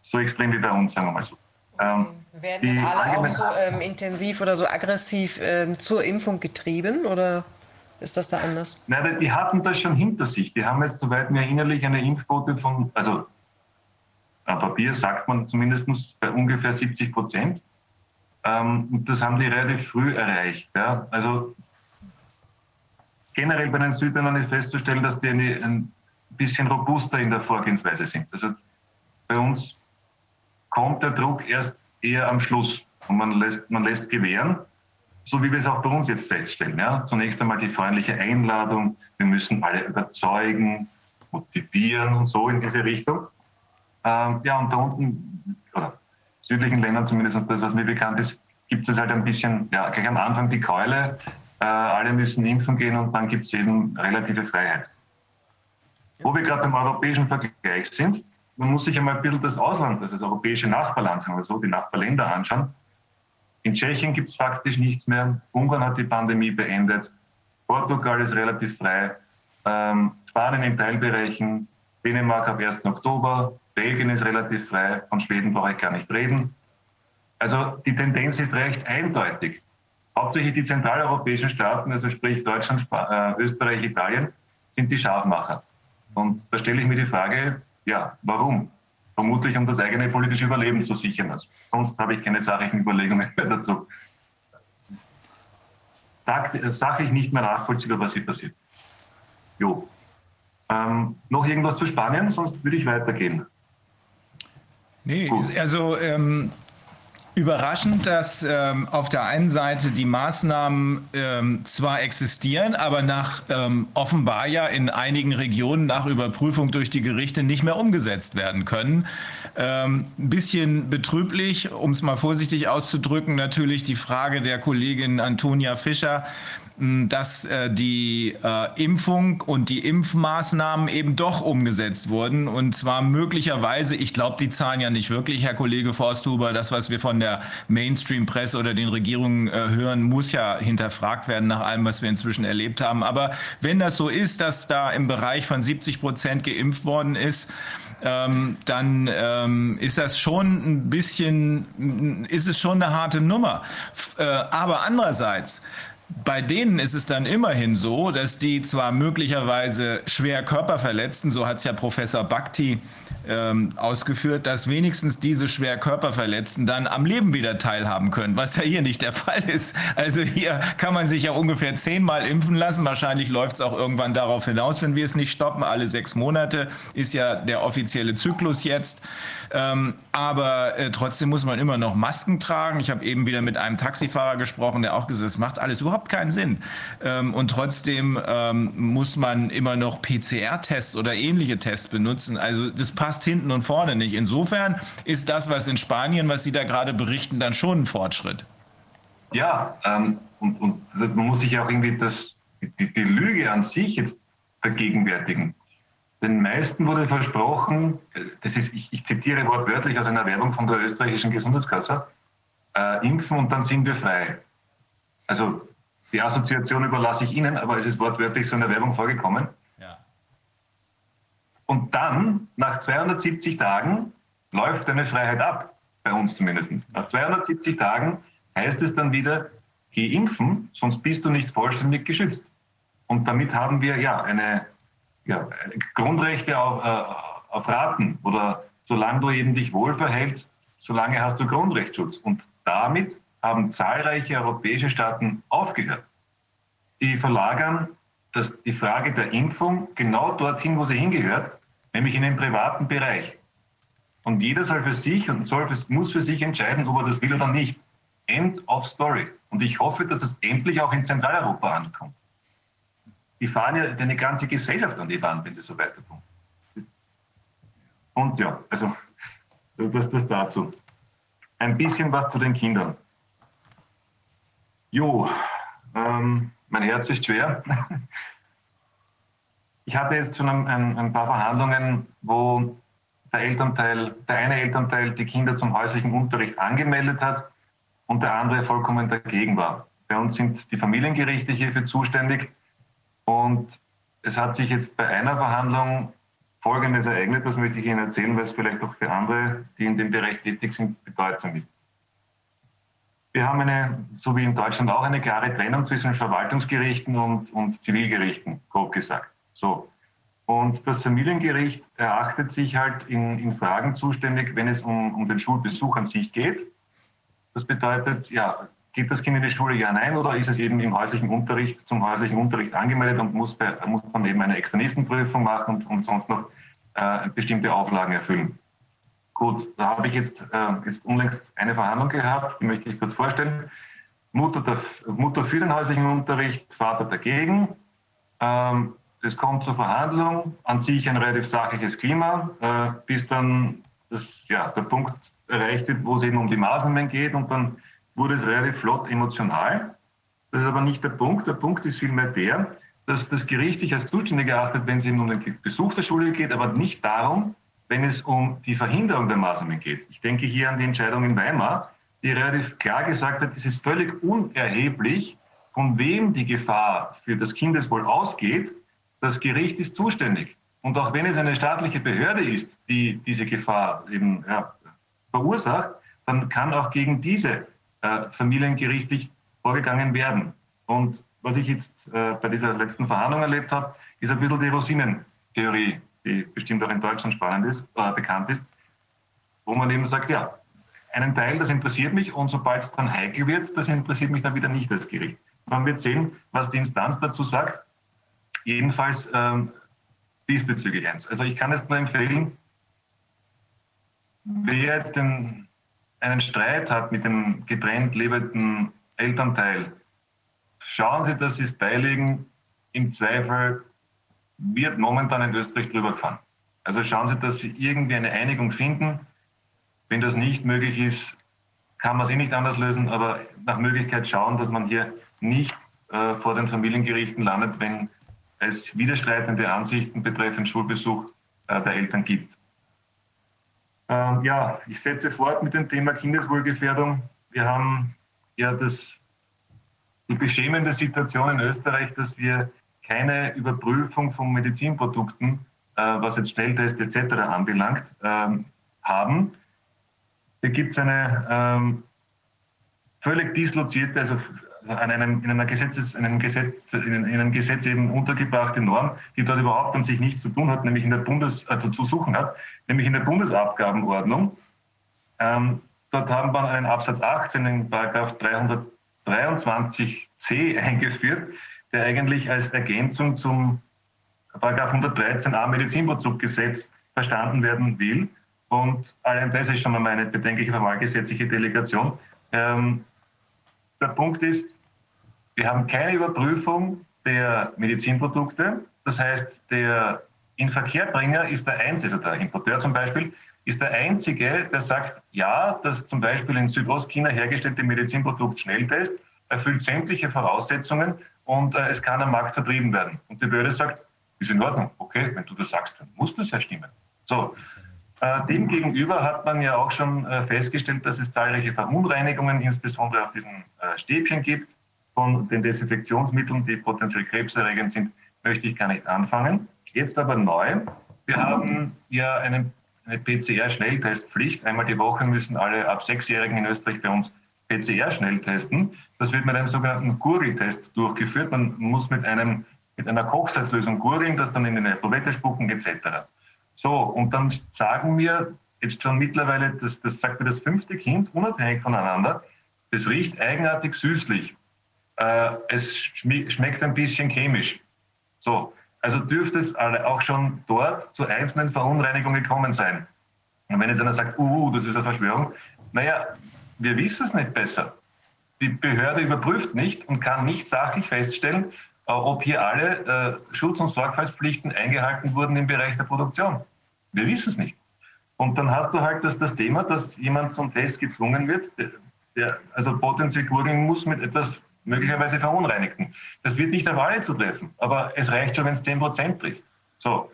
so extrem wie bei uns, sagen wir mal so. Ähm, Werden denn alle auch so ähm, intensiv oder so aggressiv ähm, zur Impfung getrieben oder ist das da anders? Nein, die hatten das schon hinter sich. Die haben jetzt, soweit mir erinnerlich, eine Impfquote von, also am Papier sagt man zumindest bei ungefähr 70 Prozent. Ähm, und das haben die relativ früh erreicht. Ja. Also generell bei den Südländern ist festzustellen, dass die eine, ein bisschen robuster in der Vorgehensweise sind. Also bei uns kommt der Druck erst eher am Schluss und man lässt, man lässt gewähren, so wie wir es auch bei uns jetzt feststellen. Ja. Zunächst einmal die freundliche Einladung, wir müssen alle überzeugen, motivieren und so in diese Richtung. Ähm, ja, und da unten, oder südlichen Ländern zumindest das, was mir bekannt ist, gibt es halt ein bisschen, ja, gleich am Anfang die Keule, äh, alle müssen impfen gehen und dann gibt es eben relative Freiheit. Wo wir gerade beim europäischen Vergleich sind, man muss sich einmal ein bisschen das Ausland, also das europäische Nachbarland, sagen wir so, die Nachbarländer anschauen. In Tschechien gibt es faktisch nichts mehr. Ungarn hat die Pandemie beendet. Portugal ist relativ frei. Ähm, Spanien in Teilbereichen. Dänemark ab 1. Oktober. Belgien ist relativ frei. Von Schweden brauche ich gar nicht reden. Also die Tendenz ist recht eindeutig. Hauptsächlich die zentraleuropäischen Staaten, also sprich Deutschland, Sp äh, Österreich, Italien, sind die Scharfmacher. Und da stelle ich mir die Frage, ja, warum? Vermutlich, um das eigene politische Überleben zu sichern. Also, sonst habe ich keine sachlichen Überlegungen mehr dazu. Es ist sachlich nicht mehr nachvollziehbar, was hier passiert. Jo. Ähm, noch irgendwas zu Spanien, sonst würde ich weitergehen. Nee, Gut. also ähm, überraschend, dass ähm, auf der einen Seite die Maßnahmen ähm, zwar existieren, aber nach ähm, offenbar ja in einigen Regionen nach Überprüfung durch die Gerichte nicht mehr umgesetzt werden können. Ähm, ein bisschen betrüblich, um es mal vorsichtig auszudrücken, natürlich die Frage der Kollegin Antonia Fischer, dass äh, die äh, Impfung und die Impfmaßnahmen eben doch umgesetzt wurden. Und zwar möglicherweise, ich glaube die Zahlen ja nicht wirklich, Herr Kollege Forsthuber, das, was wir von der Mainstream-Presse oder den Regierungen äh, hören, muss ja hinterfragt werden nach allem, was wir inzwischen erlebt haben. Aber wenn das so ist, dass da im Bereich von 70 Prozent geimpft worden ist, ähm, dann ähm, ist das schon ein bisschen, ist es schon eine harte Nummer. F äh, aber andererseits, bei denen ist es dann immerhin so, dass die zwar möglicherweise schwer Körperverletzten, so hat es ja Professor Bhakti ähm, ausgeführt, dass wenigstens diese schwer Körperverletzten dann am Leben wieder teilhaben können, was ja hier nicht der Fall ist. Also hier kann man sich ja ungefähr zehnmal impfen lassen. Wahrscheinlich läuft es auch irgendwann darauf hinaus, wenn wir es nicht stoppen. Alle sechs Monate ist ja der offizielle Zyklus jetzt. Ähm, aber äh, trotzdem muss man immer noch Masken tragen. Ich habe eben wieder mit einem Taxifahrer gesprochen, der auch gesagt hat, es macht alles überhaupt keinen Sinn. Ähm, und trotzdem ähm, muss man immer noch PCR-Tests oder ähnliche Tests benutzen. Also das passt hinten und vorne nicht. Insofern ist das, was in Spanien, was Sie da gerade berichten, dann schon ein Fortschritt. Ja, ähm, und, und man muss sich auch irgendwie das, die, die Lüge an sich jetzt vergegenwärtigen. Den meisten wurde versprochen, das ist, ich, ich zitiere wortwörtlich aus einer Werbung von der österreichischen Gesundheitskasse, äh, impfen und dann sind wir frei. Also die Assoziation überlasse ich Ihnen, aber es ist wortwörtlich so in der Werbung vorgekommen. Und dann, nach 270 Tagen, läuft eine Freiheit ab, bei uns zumindest. Nach 270 Tagen heißt es dann wieder, geh impfen, sonst bist du nicht vollständig geschützt. Und damit haben wir ja eine ja, Grundrechte auf, äh, auf Raten oder solange du eben dich wohl verhältst, solange hast du Grundrechtsschutz. Und damit haben zahlreiche europäische Staaten aufgehört. Die verlagern das, die Frage der Impfung genau dorthin, wo sie hingehört, nämlich in den privaten Bereich. Und jeder soll für sich und soll muss für sich entscheiden, ob er das will oder nicht. End of story. Und ich hoffe, dass es endlich auch in Zentraleuropa ankommt die fahren ja eine ganze Gesellschaft an die Wand, wenn sie so weiter tun. Und ja, also das, das dazu. Ein bisschen was zu den Kindern. Jo, ähm, mein Herz ist schwer. Ich hatte jetzt schon ein, ein, ein, paar Verhandlungen, wo der Elternteil, der eine Elternteil die Kinder zum häuslichen Unterricht angemeldet hat und der andere vollkommen dagegen war. Bei uns sind die Familiengerichte hierfür zuständig. Und es hat sich jetzt bei einer Verhandlung Folgendes ereignet, das möchte ich Ihnen erzählen, weil es vielleicht auch für andere, die in dem Bereich tätig sind, bedeutsam ist. Wir haben eine, so wie in Deutschland auch, eine klare Trennung zwischen Verwaltungsgerichten und, und Zivilgerichten, grob gesagt. So. Und das Familiengericht erachtet sich halt in, in Fragen zuständig, wenn es um, um den Schulbesuch an sich geht. Das bedeutet, ja, geht das Kind in die Schule, ja, nein, oder ist es eben im häuslichen Unterricht, zum häuslichen Unterricht angemeldet und muss, bei, muss dann eben eine Externistenprüfung machen und, und sonst noch äh, bestimmte Auflagen erfüllen. Gut, da habe ich jetzt, äh, jetzt unlängst eine Verhandlung gehabt, die möchte ich kurz vorstellen. Mutter, der, Mutter für den häuslichen Unterricht, Vater dagegen. Ähm, es kommt zur Verhandlung, an sich ein relativ sachliches Klima, äh, bis dann das, ja, der Punkt erreicht wird, wo es eben um die Maßnahmen geht und dann wurde es relativ flott emotional. Das ist aber nicht der Punkt. Der Punkt ist vielmehr der, dass das Gericht sich als zuständig erachtet, wenn es eben um den Besuch der Schule geht, aber nicht darum, wenn es um die Verhinderung der Maßnahmen geht. Ich denke hier an die Entscheidung in Weimar, die relativ klar gesagt hat, es ist völlig unerheblich, von wem die Gefahr für das Kindeswohl ausgeht. Das Gericht ist zuständig. Und auch wenn es eine staatliche Behörde ist, die diese Gefahr eben ja, verursacht, dann kann auch gegen diese äh, familiengerichtlich vorgegangen werden. Und was ich jetzt äh, bei dieser letzten Verhandlung erlebt habe, ist ein bisschen die Rosinentheorie, die bestimmt auch in Deutschland spannend ist, äh, bekannt ist, wo man eben sagt, ja, einen Teil, das interessiert mich und sobald es dann heikel wird, das interessiert mich dann wieder nicht als Gericht. Man wird sehen, was die Instanz dazu sagt. Jedenfalls ähm, diesbezüglich eins. Also ich kann es nur empfehlen, wer jetzt den, einen Streit hat mit dem getrennt lebenden Elternteil, schauen Sie, dass Sie es beilegen. Im Zweifel wird momentan in Österreich drüber gefahren. Also schauen Sie, dass Sie irgendwie eine Einigung finden. Wenn das nicht möglich ist, kann man es eh nicht anders lösen, aber nach Möglichkeit schauen, dass man hier nicht äh, vor den Familiengerichten landet, wenn es widerstreitende Ansichten betreffend Schulbesuch äh, der Eltern gibt. Ähm, ja, ich setze fort mit dem Thema Kindeswohlgefährdung. Wir haben ja das, die beschämende Situation in Österreich, dass wir keine Überprüfung von Medizinprodukten, äh, was jetzt Schnelltests etc. anbelangt, ähm, haben. Da gibt es eine ähm, völlig dislozierte, also an einem, in, einer Gesetzes, in, einem Gesetz, in, einem Gesetz eben untergebrachte Norm, die dort überhaupt an sich nichts zu tun hat, nämlich in der Bundes, also zu suchen hat, nämlich in der Bundesabgabenordnung. Ähm, dort haben wir einen Absatz 18 in Paragraph 323c eingeführt, der eigentlich als Ergänzung zum Paragraph 113a Medizinproduktgesetz verstanden werden will. Und allein das ist schon einmal eine bedenkliche formalgesetzliche Delegation. Ähm, der Punkt ist, wir haben keine Überprüfung der Medizinprodukte. Das heißt, der Inverkehrbringer ist der Einzige, also der Importeur zum Beispiel, ist der Einzige, der sagt, ja, das zum Beispiel in Südostchina hergestellte Medizinprodukt Schnelltest erfüllt sämtliche Voraussetzungen und äh, es kann am Markt vertrieben werden. Und die Behörde sagt, ist in Ordnung, okay, wenn du das sagst, dann muss das ja stimmen. So, äh, Demgegenüber hat man ja auch schon äh, festgestellt, dass es zahlreiche Verunreinigungen, insbesondere auf diesen äh, Stäbchen gibt von den Desinfektionsmitteln, die potenziell krebserregend sind, möchte ich gar nicht anfangen. Jetzt aber neu. Wir haben ja eine, eine PCR-Schnelltestpflicht. Einmal die Woche müssen alle ab Sechsjährigen in Österreich bei uns PCR schnell testen. Das wird mit einem sogenannten Gurgeltest durchgeführt. Man muss mit, einem, mit einer Kochsalzlösung gurgeln, das dann in eine Provette spucken etc. So, und dann sagen wir jetzt schon mittlerweile, das, das sagt mir das fünfte Kind, unabhängig voneinander, das riecht eigenartig süßlich. Äh, es schmeckt ein bisschen chemisch. So, also dürfte es auch schon dort zu einzelnen Verunreinigungen gekommen sein. Und wenn jetzt einer sagt, uh, das ist eine Verschwörung, naja, wir wissen es nicht besser. Die Behörde überprüft nicht und kann nicht sachlich feststellen, äh, ob hier alle äh, Schutz- und Sorgfaltspflichten eingehalten wurden im Bereich der Produktion. Wir wissen es nicht. Und dann hast du halt das, das Thema, dass jemand zum Test gezwungen wird, der, der also potenziell gurgeln muss mit etwas möglicherweise Verunreinigten. Das wird nicht auf alle zutreffen, aber es reicht schon, wenn es 10 Prozent trifft. So.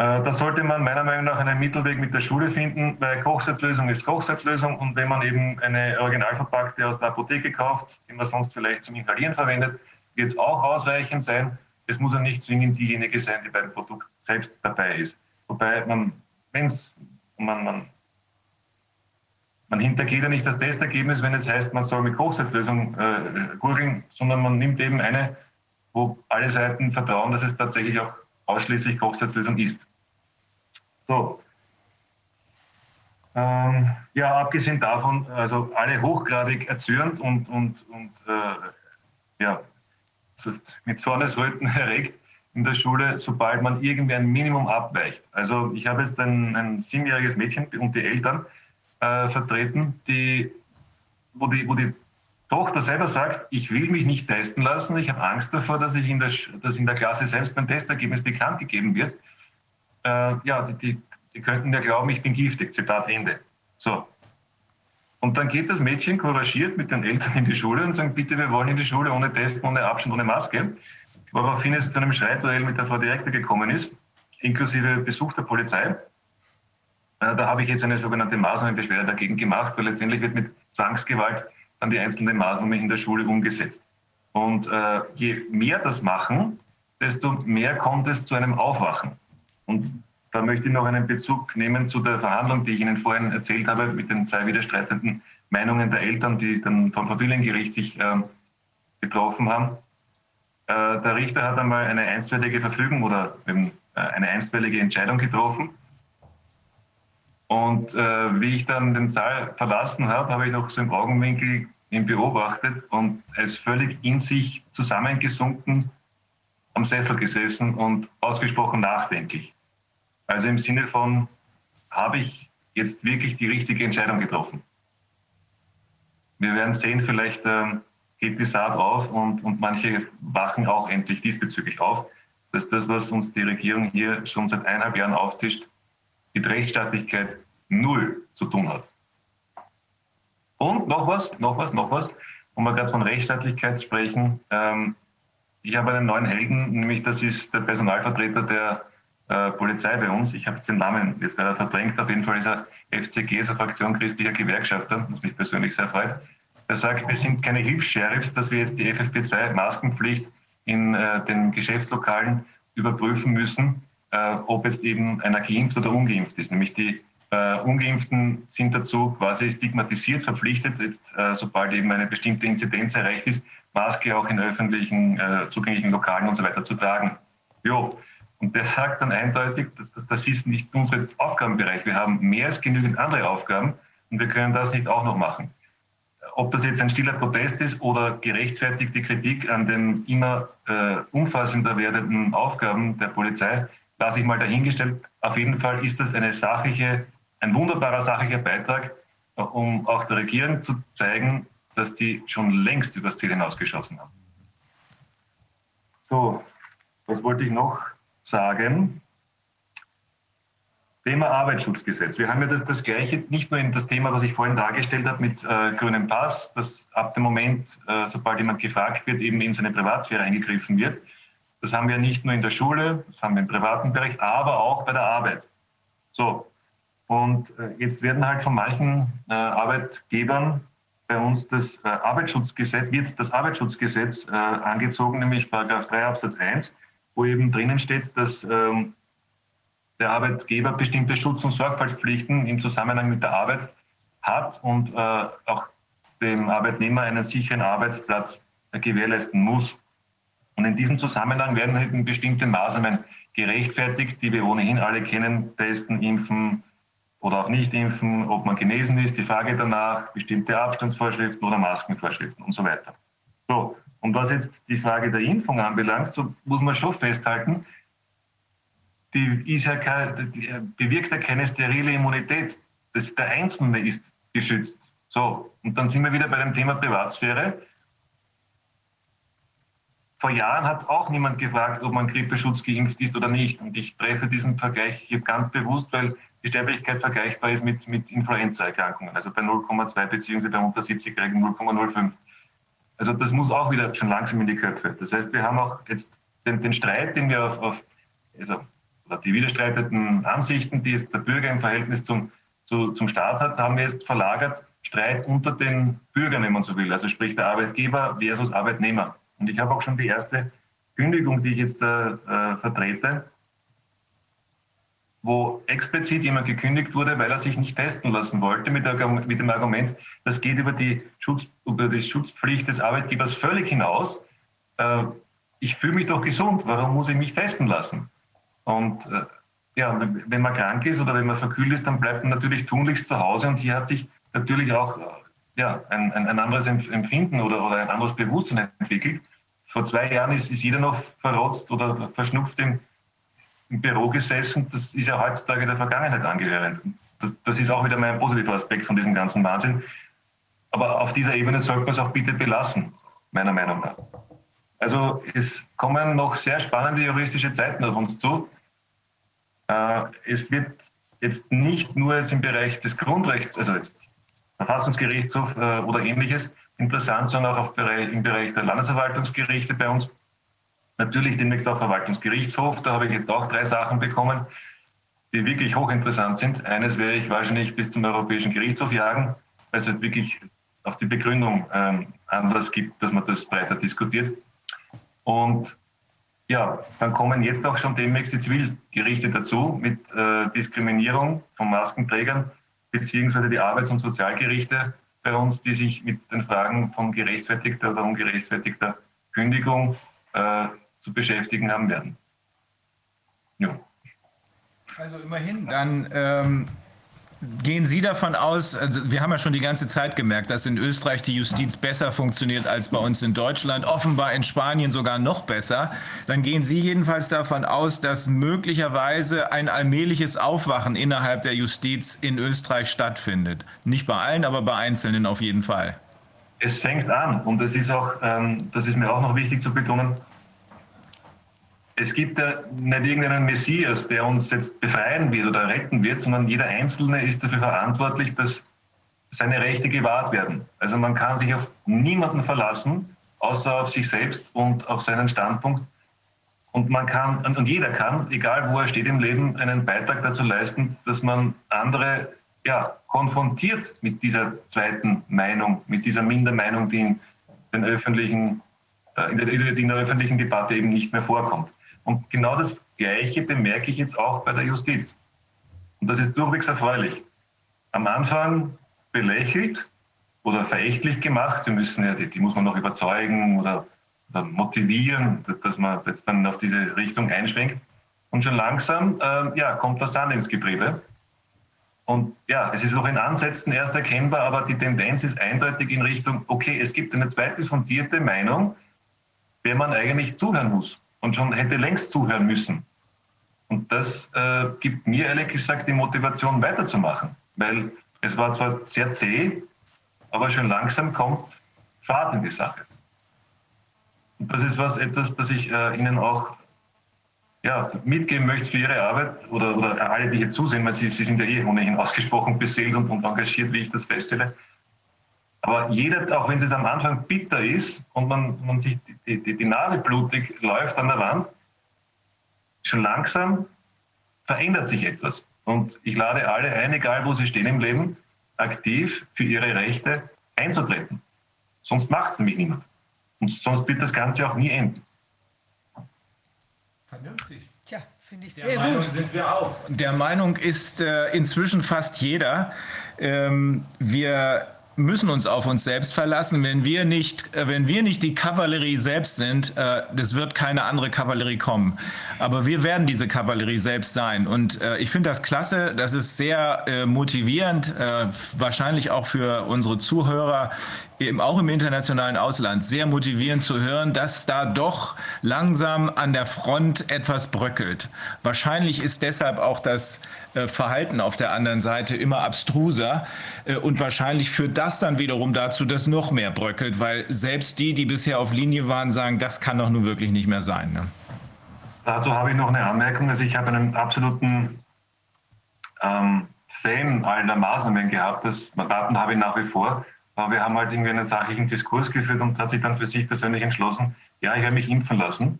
Äh, da sollte man meiner Meinung nach einen Mittelweg mit der Schule finden, weil Kochsalzlösung ist Kochsalzlösung und wenn man eben eine originalverpackte aus der Apotheke kauft, die man sonst vielleicht zum Inhalieren verwendet, wird es auch ausreichend sein. Es muss ja nicht zwingend diejenige sein, die beim Produkt selbst dabei ist. Wobei man, wenn es man, man man hintergeht ja nicht das Testergebnis, wenn es heißt, man soll mit Hochzeitslösung äh, gurgeln, sondern man nimmt eben eine, wo alle Seiten vertrauen, dass es tatsächlich auch ausschließlich Hochzeitslösung ist. So. Ähm, ja, abgesehen davon, also alle hochgradig erzürnt und, und, und äh, ja, mit Zornesröten erregt in der Schule, sobald man irgendwie ein Minimum abweicht. Also ich habe jetzt ein, ein siebenjähriges Mädchen und die Eltern, äh, vertreten, die, wo, die, wo die Tochter selber sagt, ich will mich nicht testen lassen, ich habe Angst davor, dass, ich in der, dass in der Klasse selbst beim Testergebnis bekannt gegeben wird. Äh, ja, die, die, die könnten ja glauben, ich bin giftig. Zitat Ende. So. Und dann geht das Mädchen couragiert mit den Eltern in die Schule und sagt, bitte, wir wollen in die Schule ohne Testen, ohne Abstand, ohne Maske. Woraufhin es zu einem Streitduell mit der Frau Direktor gekommen ist, inklusive Besuch der Polizei. Äh, da habe ich jetzt eine sogenannte Maßnahmenbeschwerde dagegen gemacht, weil letztendlich wird mit Zwangsgewalt dann die einzelnen Maßnahmen in der Schule umgesetzt. Und äh, je mehr das machen, desto mehr kommt es zu einem Aufwachen. Und da möchte ich noch einen Bezug nehmen zu der Verhandlung, die ich Ihnen vorhin erzählt habe, mit den zwei widerstreitenden Meinungen der Eltern, die dann vom Familiengericht sich äh, getroffen haben. Äh, der Richter hat einmal eine einstweilige Verfügung oder eben, äh, eine einstweilige Entscheidung getroffen und äh, wie ich dann den Saal verlassen habe, habe ich noch so im Augenwinkel ihn beobachtet und ist völlig in sich zusammengesunken am Sessel gesessen und ausgesprochen nachdenklich. Also im Sinne von, habe ich jetzt wirklich die richtige Entscheidung getroffen? Wir werden sehen, vielleicht äh, geht die Saat auf und, und manche wachen auch endlich diesbezüglich auf, dass das, was uns die Regierung hier schon seit eineinhalb Jahren auftischt, mit Rechtsstaatlichkeit null zu tun hat. Und noch was, noch was, noch was, wo wir gerade von Rechtsstaatlichkeit sprechen. Ähm, ich habe einen neuen Helden, nämlich das ist der Personalvertreter der äh, Polizei bei uns. Ich habe den Namen jetzt leider verdrängt. Auf jeden Fall ist er FCG, ist eine Fraktion christlicher Gewerkschafter, was mich persönlich sehr freut. Er sagt, wir sind keine Hilfs-Sheriffs, dass wir jetzt die FFP2-Maskenpflicht in äh, den Geschäftslokalen überprüfen müssen, äh, ob jetzt eben einer geimpft oder ungeimpft ist. Nämlich die äh, Ungeimpften sind dazu quasi stigmatisiert, verpflichtet, jetzt, äh, sobald eben eine bestimmte Inzidenz erreicht ist, Maske auch in öffentlichen, äh, zugänglichen Lokalen und so weiter zu tragen. Jo. Und der sagt dann eindeutig, das, das ist nicht unser Aufgabenbereich. Wir haben mehr als genügend andere Aufgaben und wir können das nicht auch noch machen. Ob das jetzt ein stiller Protest ist oder gerechtfertigte Kritik an den immer äh, umfassender werdenden Aufgaben der Polizei, lasse ich mal dahingestellt. Auf jeden Fall ist das eine sachliche ein wunderbarer sachlicher Beitrag, um auch der Regierung zu zeigen, dass die schon längst übers Ziel hinausgeschossen haben. So, was wollte ich noch sagen? Thema Arbeitsschutzgesetz. Wir haben ja das, das Gleiche, nicht nur in das Thema, was ich vorhin dargestellt habe mit äh, grünem Pass, dass ab dem Moment, äh, sobald jemand gefragt wird, eben in seine Privatsphäre eingegriffen wird. Das haben wir nicht nur in der Schule, das haben wir im privaten Bereich, aber auch bei der Arbeit. So, und äh, jetzt werden halt von manchen äh, Arbeitgebern bei uns das äh, Arbeitsschutzgesetz, wird das Arbeitsschutzgesetz angezogen, nämlich Paragraph 3 Absatz 1, wo eben drinnen steht, dass ähm, der Arbeitgeber bestimmte Schutz- und Sorgfaltspflichten im Zusammenhang mit der Arbeit hat und auch dem Arbeitnehmer einen sicheren Arbeitsplatz gewährleisten muss. Und in diesem Zusammenhang werden eben bestimmte Maßnahmen gerechtfertigt, die wir ohnehin alle kennen, testen, impfen, oder auch nicht impfen, ob man genesen ist, die Frage danach, bestimmte Abstandsvorschriften oder Maskenvorschriften und so weiter. So, und was jetzt die Frage der Impfung anbelangt, so muss man schon festhalten, die, ist ja kein, die bewirkt ja keine sterile Immunität. Das, der Einzelne ist geschützt. So, und dann sind wir wieder bei dem Thema Privatsphäre. Vor Jahren hat auch niemand gefragt, ob man Grippeschutz geimpft ist oder nicht. Und ich treffe diesen Vergleich hier ganz bewusst, weil die Sterblichkeit vergleichbar ist mit, mit Influenza-Erkrankungen, also bei 0,2 beziehungsweise bei unter 70-Jährigen 0,05. Also das muss auch wieder schon langsam in die Köpfe. Das heißt, wir haben auch jetzt den, den Streit, den wir auf, auf also, die widerstreitenden Ansichten, die jetzt der Bürger im Verhältnis zum, zu, zum Staat hat, haben wir jetzt verlagert. Streit unter den Bürgern, wenn man so will, also sprich der Arbeitgeber versus Arbeitnehmer. Und ich habe auch schon die erste Kündigung, die ich jetzt äh, vertrete, wo explizit jemand gekündigt wurde, weil er sich nicht testen lassen wollte, mit, der, mit dem Argument, das geht über die, Schutz, über die Schutzpflicht des Arbeitgebers völlig hinaus. Äh, ich fühle mich doch gesund, warum muss ich mich testen lassen? Und äh, ja, wenn man krank ist oder wenn man verkühlt ist, dann bleibt man natürlich tunlichst zu Hause und hier hat sich natürlich auch ja, ein, ein, anderes Empfinden oder, oder ein anderes Bewusstsein entwickelt. Vor zwei Jahren ist, ist jeder noch verrotzt oder verschnupft im, im Büro gesessen. Das ist ja heutzutage der Vergangenheit angehörend. Das, das ist auch wieder mein positiver Aspekt von diesem ganzen Wahnsinn. Aber auf dieser Ebene sollte man es auch bitte belassen, meiner Meinung nach. Also es kommen noch sehr spannende juristische Zeiten auf uns zu. Äh, es wird jetzt nicht nur jetzt im Bereich des Grundrechts, also jetzt Verfassungsgerichtshof äh, oder ähnliches interessant, sondern auch im Bereich der Landesverwaltungsgerichte bei uns. Natürlich demnächst auch Verwaltungsgerichtshof. Da habe ich jetzt auch drei Sachen bekommen, die wirklich hochinteressant sind. Eines werde ich wahrscheinlich bis zum Europäischen Gerichtshof jagen, weil es halt wirklich auf die Begründung ähm, Anlass gibt, dass man das breiter diskutiert. Und ja, dann kommen jetzt auch schon demnächst die Zivilgerichte dazu mit äh, Diskriminierung von Maskenträgern, beziehungsweise die Arbeits- und Sozialgerichte bei uns, die sich mit den Fragen von gerechtfertigter oder ungerechtfertigter Kündigung äh, zu beschäftigen haben werden. Ja. Also immerhin, dann ähm, Gehen Sie davon aus, also wir haben ja schon die ganze Zeit gemerkt, dass in Österreich die Justiz besser funktioniert als bei uns in Deutschland, offenbar in Spanien sogar noch besser. Dann gehen Sie jedenfalls davon aus, dass möglicherweise ein allmähliches Aufwachen innerhalb der Justiz in Österreich stattfindet. Nicht bei allen, aber bei Einzelnen auf jeden Fall. Es fängt an und das ist auch, ähm, das ist mir auch noch wichtig zu betonen, es gibt ja nicht irgendeinen Messias, der uns jetzt befreien wird oder retten wird, sondern jeder Einzelne ist dafür verantwortlich, dass seine Rechte gewahrt werden. Also man kann sich auf niemanden verlassen, außer auf sich selbst und auf seinen Standpunkt. Und man kann, und jeder kann, egal wo er steht im Leben, einen Beitrag dazu leisten, dass man andere ja, konfrontiert mit dieser zweiten Meinung, mit dieser Mindermeinung, die in, den öffentlichen, äh, in, der, in der öffentlichen Debatte eben nicht mehr vorkommt. Und genau das Gleiche bemerke ich jetzt auch bei der Justiz. Und das ist durchwegs erfreulich. Am Anfang belächelt oder verächtlich gemacht. Sie müssen ja, die, die muss man noch überzeugen oder, oder, motivieren, dass man jetzt dann auf diese Richtung einschwenkt. Und schon langsam äh, ja, kommt das Sand ins Getriebe. Und ja, es ist noch in Ansätzen erst erkennbar, aber die Tendenz ist eindeutig in Richtung, okay, es gibt eine zweite fundierte Meinung, der man eigentlich zuhören muss und schon hätte längst zuhören müssen. Und das äh, gibt mir ehrlich gesagt die Motivation weiterzumachen, weil es war zwar sehr zäh, aber schon langsam kommt Fahrt in die Sache. Und das ist was etwas, das ich äh, Ihnen auch ja, mitgeben möchte für Ihre Arbeit oder, oder alle, die hier zusehen, weil Sie, Sie sind ja eh ohnehin ausgesprochen beseelt und, und engagiert, wie ich das feststelle. Aber jeder, auch wenn es am Anfang bitter ist und man, man sich die, die, die Nase blutig läuft an der Wand, schon langsam verändert sich etwas. Und ich lade alle ein, egal wo sie stehen im Leben, aktiv für ihre Rechte einzutreten. Sonst macht es nämlich niemand. Und sonst wird das Ganze auch nie enden. Vernünftig. Tja, finde ich sehr Der Meinung gut. sind wir auch. Der Meinung ist äh, inzwischen fast jeder. Ähm, wir müssen uns auf uns selbst verlassen. Wenn wir nicht, äh, wenn wir nicht die Kavallerie selbst sind, äh, das wird keine andere Kavallerie kommen. Aber wir werden diese Kavallerie selbst sein. Und äh, ich finde das klasse. Das ist sehr motivierend, wahrscheinlich auch für unsere Zuhörer, eben auch im internationalen Ausland, sehr motivierend zu hören, dass da doch langsam an der Front etwas bröckelt. Wahrscheinlich ist deshalb auch das äh, Verhalten auf der anderen Seite immer abstruser. Äh, und wahrscheinlich führt das dann wiederum dazu, dass noch mehr bröckelt, weil selbst die, die bisher auf Linie waren, sagen, das kann doch nun wirklich nicht mehr sein. Ne? Dazu habe ich noch eine Anmerkung. Also ich habe einen absoluten ähm, Fan aller Maßnahmen gehabt. Das Daten habe ich nach wie vor. Aber wir haben halt irgendwie einen sachlichen Diskurs geführt und hat sich dann für sich persönlich entschlossen, ja, ich werde mich impfen lassen.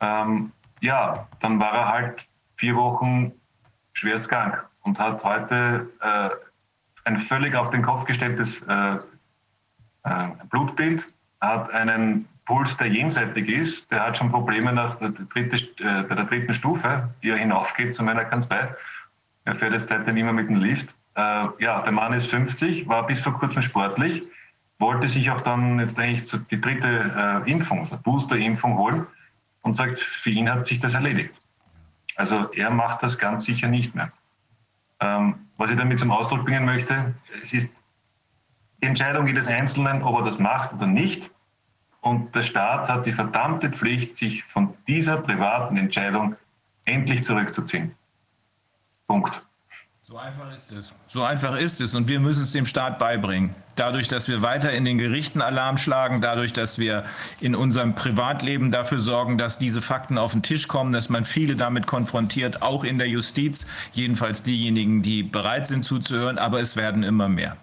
Ähm, ja, dann war er halt vier Wochen schwerst krank und hat heute äh, ein völlig auf den Kopf gestelltes äh, äh, Blutbild, hat einen Puls, der jenseitig ist, der hat schon Probleme nach der, dritte, äh, der dritten Stufe, die er hinaufgeht zu meiner Kanzlei. Er fährt jetzt seitdem immer mit dem Lift. Äh, ja, der Mann ist 50, war bis vor kurzem sportlich, wollte sich auch dann jetzt eigentlich die dritte äh, Impfung, also Booster-Impfung holen und sagt, für ihn hat sich das erledigt. Also er macht das ganz sicher nicht mehr. Ähm, was ich damit zum Ausdruck bringen möchte, es ist die Entscheidung jedes Einzelnen, ob er das macht oder nicht. Und der Staat hat die verdammte Pflicht, sich von dieser privaten Entscheidung endlich zurückzuziehen. Punkt. So einfach ist es. So einfach ist es. Und wir müssen es dem Staat beibringen. Dadurch, dass wir weiter in den Gerichten Alarm schlagen, dadurch, dass wir in unserem Privatleben dafür sorgen, dass diese Fakten auf den Tisch kommen, dass man viele damit konfrontiert, auch in der Justiz, jedenfalls diejenigen, die bereit sind zuzuhören, aber es werden immer mehr.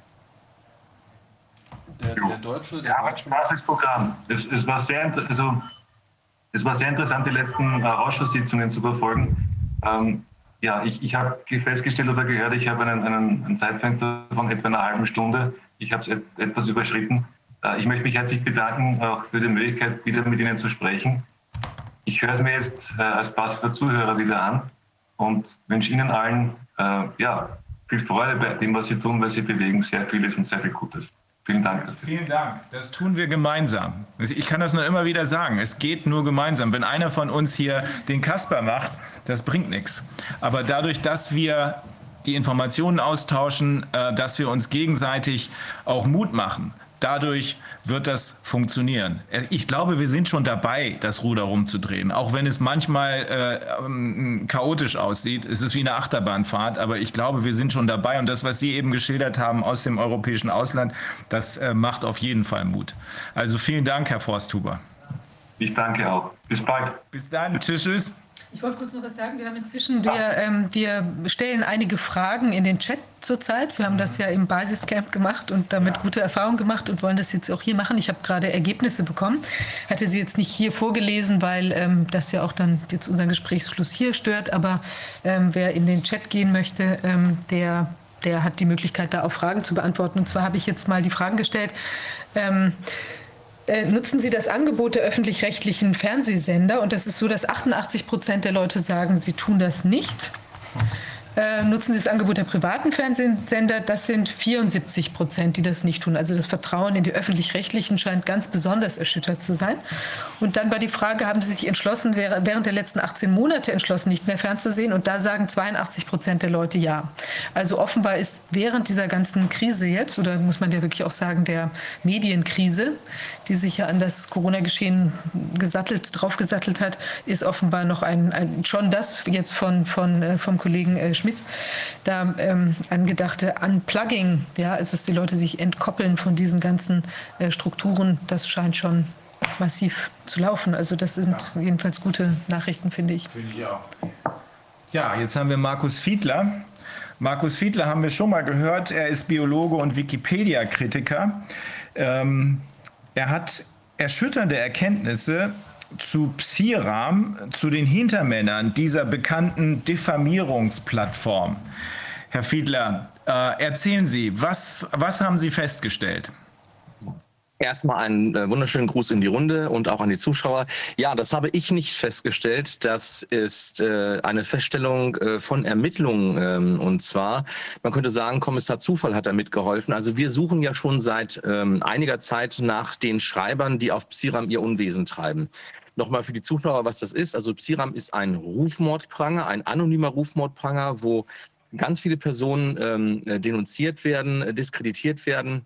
Der, der Deutsche, der ja, Deutsche Programm. Es, es, war sehr, also, es war sehr interessant, die letzten äh, Ausschusssitzungen zu verfolgen. Ähm, ja, ich, ich habe festgestellt oder gehört, ich habe einen, einen, ein Zeitfenster von etwa einer halben Stunde. Ich habe es et, etwas überschritten. Äh, ich möchte mich herzlich bedanken, auch für die Möglichkeit, wieder mit Ihnen zu sprechen. Ich höre es mir jetzt äh, als passiver Zuhörer wieder an und wünsche Ihnen allen äh, ja, viel Freude bei dem, was Sie tun, weil Sie bewegen sehr vieles und sehr viel Gutes. Vielen Dank dafür. Vielen Dank. Das tun wir gemeinsam. Ich kann das nur immer wieder sagen. Es geht nur gemeinsam. Wenn einer von uns hier den Kasper macht, das bringt nichts. Aber dadurch, dass wir die Informationen austauschen, äh, dass wir uns gegenseitig auch Mut machen, Dadurch wird das funktionieren. Ich glaube, wir sind schon dabei, das Ruder rumzudrehen. Auch wenn es manchmal äh, ähm, chaotisch aussieht. Es ist wie eine Achterbahnfahrt, aber ich glaube, wir sind schon dabei. Und das, was Sie eben geschildert haben aus dem europäischen Ausland, das äh, macht auf jeden Fall Mut. Also vielen Dank, Herr Forsthuber. Ich danke auch. Bis bald. Bis dann. Tschüss, tschüss. Ich wollte kurz noch was sagen. Wir haben inzwischen, wir, ähm, wir stellen einige Fragen in den Chat zurzeit. Wir haben das ja im Basiscamp gemacht und damit gute Erfahrungen gemacht und wollen das jetzt auch hier machen. Ich habe gerade Ergebnisse bekommen. Hatte sie jetzt nicht hier vorgelesen, weil ähm, das ja auch dann jetzt unseren Gesprächsfluss hier stört. Aber ähm, wer in den Chat gehen möchte, ähm, der, der hat die Möglichkeit, da auch Fragen zu beantworten. Und zwar habe ich jetzt mal die Fragen gestellt. Äh, nutzen Sie das Angebot der öffentlich-rechtlichen Fernsehsender. Und das ist so, dass 88 Prozent der Leute sagen, sie tun das nicht. Äh, nutzen Sie das Angebot der privaten Fernsehsender. Das sind 74 Prozent, die das nicht tun. Also das Vertrauen in die öffentlich-rechtlichen scheint ganz besonders erschüttert zu sein. Und dann war die Frage, haben Sie sich entschlossen, während der letzten 18 Monate entschlossen, nicht mehr fernzusehen? Und da sagen 82 Prozent der Leute ja. Also offenbar ist während dieser ganzen Krise jetzt, oder muss man ja wirklich auch sagen, der Medienkrise, die sich ja an das Corona-Geschehen gesattelt, draufgesattelt hat, ist offenbar noch ein, ein schon das jetzt von, von, äh, vom Kollegen äh, Schmitz, da ähm, angedachte Unplugging, ja, also dass die Leute sich entkoppeln von diesen ganzen äh, Strukturen, das scheint schon massiv zu laufen. Also das sind ja. jedenfalls gute Nachrichten, finde ich. Finde ich auch. Ja, jetzt haben wir Markus Fiedler. Markus Fiedler haben wir schon mal gehört. Er ist Biologe und Wikipedia-Kritiker. Ähm, er hat erschütternde Erkenntnisse zu Psiram, zu den Hintermännern dieser bekannten Diffamierungsplattform. Herr Fiedler, äh, erzählen Sie, was, was haben Sie festgestellt? Erstmal einen äh, wunderschönen Gruß in die Runde und auch an die Zuschauer. Ja, das habe ich nicht festgestellt. Das ist äh, eine Feststellung äh, von Ermittlungen. Ähm, und zwar, man könnte sagen, Kommissar Zufall hat da mitgeholfen. Also wir suchen ja schon seit ähm, einiger Zeit nach den Schreibern, die auf Psiram ihr Unwesen treiben. Nochmal für die Zuschauer, was das ist. Also Psiram ist ein Rufmordpranger, ein anonymer Rufmordpranger, wo ganz viele Personen ähm, denunziert werden, diskreditiert werden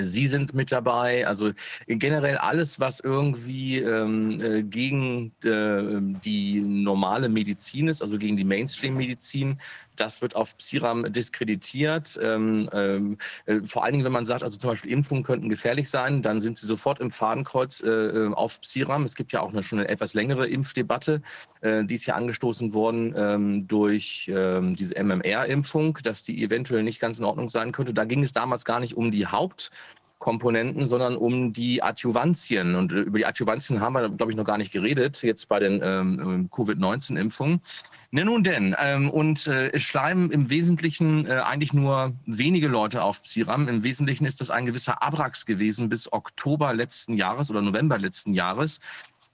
Sie sind mit dabei, also generell alles, was irgendwie ähm, äh, gegen äh, die normale Medizin ist, also gegen die Mainstream-Medizin, das wird auf Psiram diskreditiert. Ähm, ähm, äh, vor allen Dingen, wenn man sagt, also zum Beispiel Impfungen könnten gefährlich sein, dann sind sie sofort im Fadenkreuz äh, äh auf Psiram. Es gibt ja auch eine, schon eine etwas längere Impfdebatte, äh, die ist ja angestoßen worden ähm, durch ähm, diese MMR-Impfung, dass die eventuell nicht ganz in Ordnung sein könnte. Da ging es damals gar nicht um die Haupt Komponenten, sondern um die Adjuvantien. Und über die Adjuvantien haben wir, glaube ich, noch gar nicht geredet, jetzt bei den ähm, Covid-19-Impfungen. Ne, nun denn, ähm, und äh, es schreiben im Wesentlichen äh, eigentlich nur wenige Leute auf Psiram. Im Wesentlichen ist das ein gewisser Abrax gewesen bis Oktober letzten Jahres oder November letzten Jahres.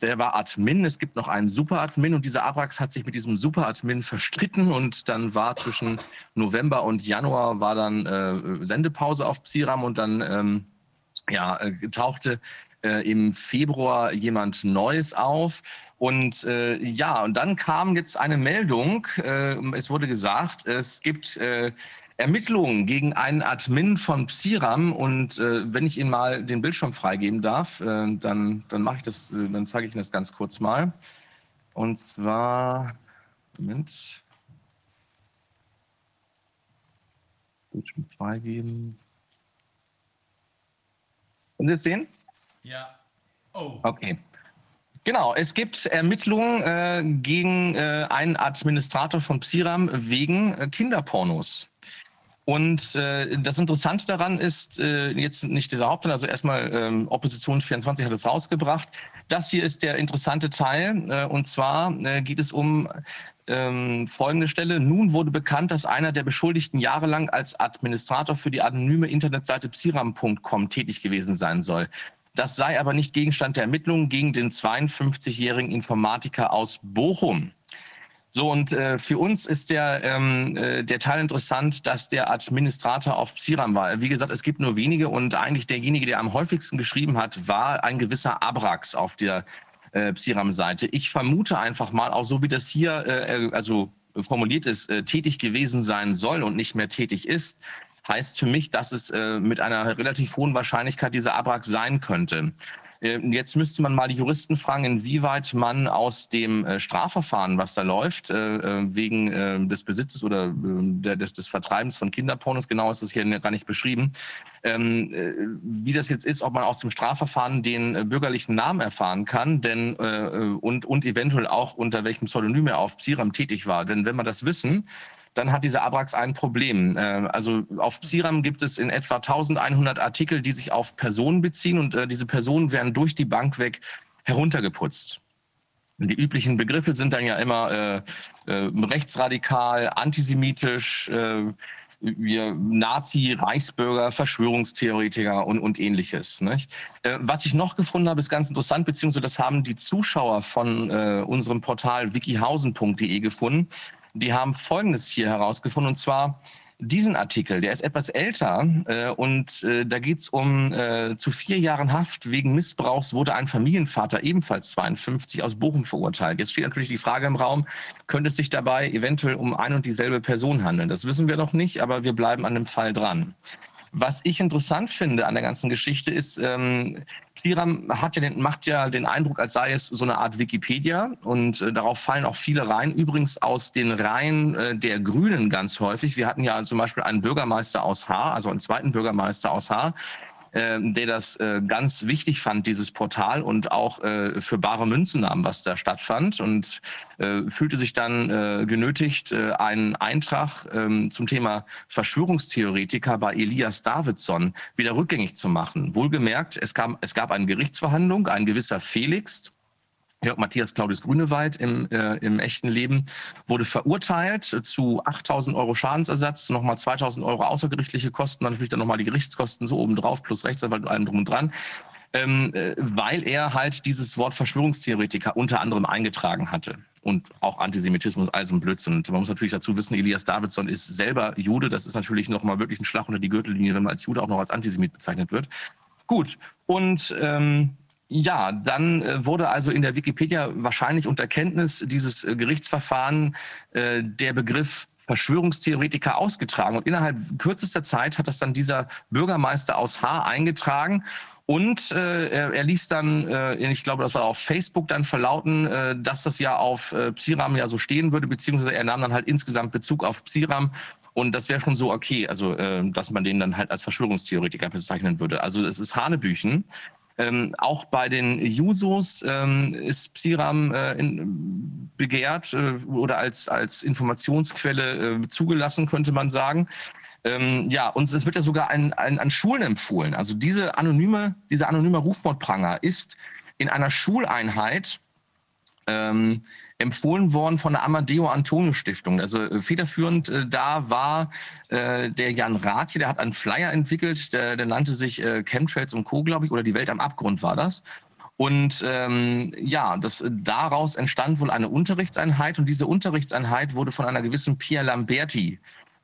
Der war Admin, es gibt noch einen Super-Admin und dieser Abrax hat sich mit diesem Super-Admin verstritten und dann war zwischen November und Januar war dann äh, Sendepause auf Psiram und dann ähm, ja, äh, tauchte äh, im Februar jemand Neues auf. Und äh, ja, und dann kam jetzt eine Meldung. Äh, es wurde gesagt, es gibt äh, Ermittlungen gegen einen Admin von Psiram. Und äh, wenn ich Ihnen mal den Bildschirm freigeben darf, äh, dann, dann mache ich das, äh, dann zeige ich Ihnen das ganz kurz mal. Und zwar, Moment. Bildschirm freigeben. Können Sie es sehen? Ja. Oh. Okay. Genau, es gibt Ermittlungen äh, gegen äh, einen Administrator von Psiram wegen äh, Kinderpornos. Und äh, das Interessante daran ist äh, jetzt nicht dieser Hauptteil, also erstmal ähm, Opposition 24 hat es rausgebracht. Das hier ist der interessante Teil äh, und zwar äh, geht es um ähm, folgende Stelle. Nun wurde bekannt, dass einer der Beschuldigten jahrelang als Administrator für die anonyme Internetseite psiram.com tätig gewesen sein soll. Das sei aber nicht Gegenstand der Ermittlungen gegen den 52-jährigen Informatiker aus Bochum. So, und äh, für uns ist der, ähm, äh, der Teil interessant, dass der Administrator auf Psiram war. Wie gesagt, es gibt nur wenige und eigentlich derjenige, der am häufigsten geschrieben hat, war ein gewisser Abrax auf der äh, Psiram-Seite. Ich vermute einfach mal, auch so wie das hier äh, äh also formuliert ist, tätig gewesen sein soll und nicht mehr tätig ist, heißt für mich, dass es äh, mit einer relativ hohen Wahrscheinlichkeit dieser Abrax sein könnte. Ähm, jetzt müsste man mal die Juristen fragen, inwieweit man aus dem äh, Strafverfahren, was da läuft, äh, äh, wegen des Besitzes oder des, des Vertreibens von Kinderpornos, genau ist das hier gar nicht beschrieben, ähm, wie das jetzt ist, ob man aus dem Strafverfahren den bürgerlichen Namen erfahren kann, denn und, und eventuell auch unter welchem Pseudonym er auf Psiram tätig war. Denn wenn wir das wissen, dann hat dieser Abrax ein Problem. Äh, also auf Psiram gibt es in etwa 1100 Artikel, die sich auf Personen beziehen und äh, diese Personen werden durch die Bank weg heruntergeputzt. Die üblichen Begriffe sind dann ja immer äh, äh, rechtsradikal, antisemitisch, äh, wir Nazi, Reichsbürger, Verschwörungstheoretiker und, und ähnliches. Nicht? Äh, was ich noch gefunden habe, ist ganz interessant, beziehungsweise das haben die Zuschauer von äh, unserem Portal wikihausen.de gefunden die haben Folgendes hier herausgefunden, und zwar diesen Artikel, der ist etwas älter äh, und äh, da geht es um äh, zu vier Jahren Haft wegen Missbrauchs wurde ein Familienvater ebenfalls 52 aus Bochum verurteilt. Jetzt steht natürlich die Frage im Raum, könnte es sich dabei eventuell um ein und dieselbe Person handeln? Das wissen wir noch nicht, aber wir bleiben an dem Fall dran. Was ich interessant finde an der ganzen Geschichte ist, ähm, Quiram hat ja den, macht ja den Eindruck, als sei es so eine Art Wikipedia und äh, darauf fallen auch viele rein. Übrigens aus den Reihen äh, der Grünen ganz häufig. Wir hatten ja zum Beispiel einen Bürgermeister aus Haar, also einen zweiten Bürgermeister aus Haar, ähm, der das äh, ganz wichtig fand, dieses Portal und auch äh, für bare Münzen nahm, was da stattfand und äh, fühlte sich dann genötigt, einen Eintrag ähm, zum Thema Verschwörungstheoretiker bei Elias Davidson wieder rückgängig zu machen. Wohlgemerkt, es, kam, es gab eine Gerichtsverhandlung, ein gewisser Felix, Jörg Matthias Claudius Grünewald im, äh, im echten Leben wurde verurteilt zu 8.000 Euro Schadensersatz, nochmal 2.000 Euro außergerichtliche Kosten, dann natürlich dann nochmal die Gerichtskosten so obendrauf plus Rechtsanwalt und allem drum und dran, ähm, äh, weil er halt dieses Wort Verschwörungstheoretiker unter anderem eingetragen hatte und auch Antisemitismus, also ein Blödsinn. Und man muss natürlich dazu wissen, Elias Davidson ist selber Jude. Das ist natürlich nochmal wirklich ein Schlag unter die Gürtellinie, wenn man als Jude auch noch als Antisemit bezeichnet wird. Gut, und ähm, ja, dann äh, wurde also in der Wikipedia wahrscheinlich unter Kenntnis dieses äh, Gerichtsverfahren äh, der Begriff Verschwörungstheoretiker ausgetragen. Und innerhalb kürzester Zeit hat das dann dieser Bürgermeister aus Haar eingetragen. Und äh, er, er ließ dann, äh, ich glaube, das war auf Facebook dann verlauten, äh, dass das ja auf äh, Psiram ja so stehen würde, beziehungsweise er nahm dann halt insgesamt Bezug auf Psiram. Und das wäre schon so okay, also äh, dass man den dann halt als Verschwörungstheoretiker bezeichnen würde. Also es ist Hanebüchen. Ähm, auch bei den Jusos ähm, ist Psiram äh, in, begehrt äh, oder als, als Informationsquelle äh, zugelassen, könnte man sagen. Ähm, ja, und es wird ja sogar an, an, an Schulen empfohlen. Also diese anonyme, dieser anonyme Rufmordpranger ist in einer Schuleinheit ähm, empfohlen worden von der Amadeo Antonio Stiftung. Also äh, federführend äh, da war äh, der Jan Rathje, der hat einen Flyer entwickelt, der, der nannte sich äh, Chemtrails und Co., glaube ich, oder die Welt am Abgrund war das. Und ähm, ja, das, daraus entstand wohl eine Unterrichtseinheit und diese Unterrichtseinheit wurde von einer gewissen Pia Lamberti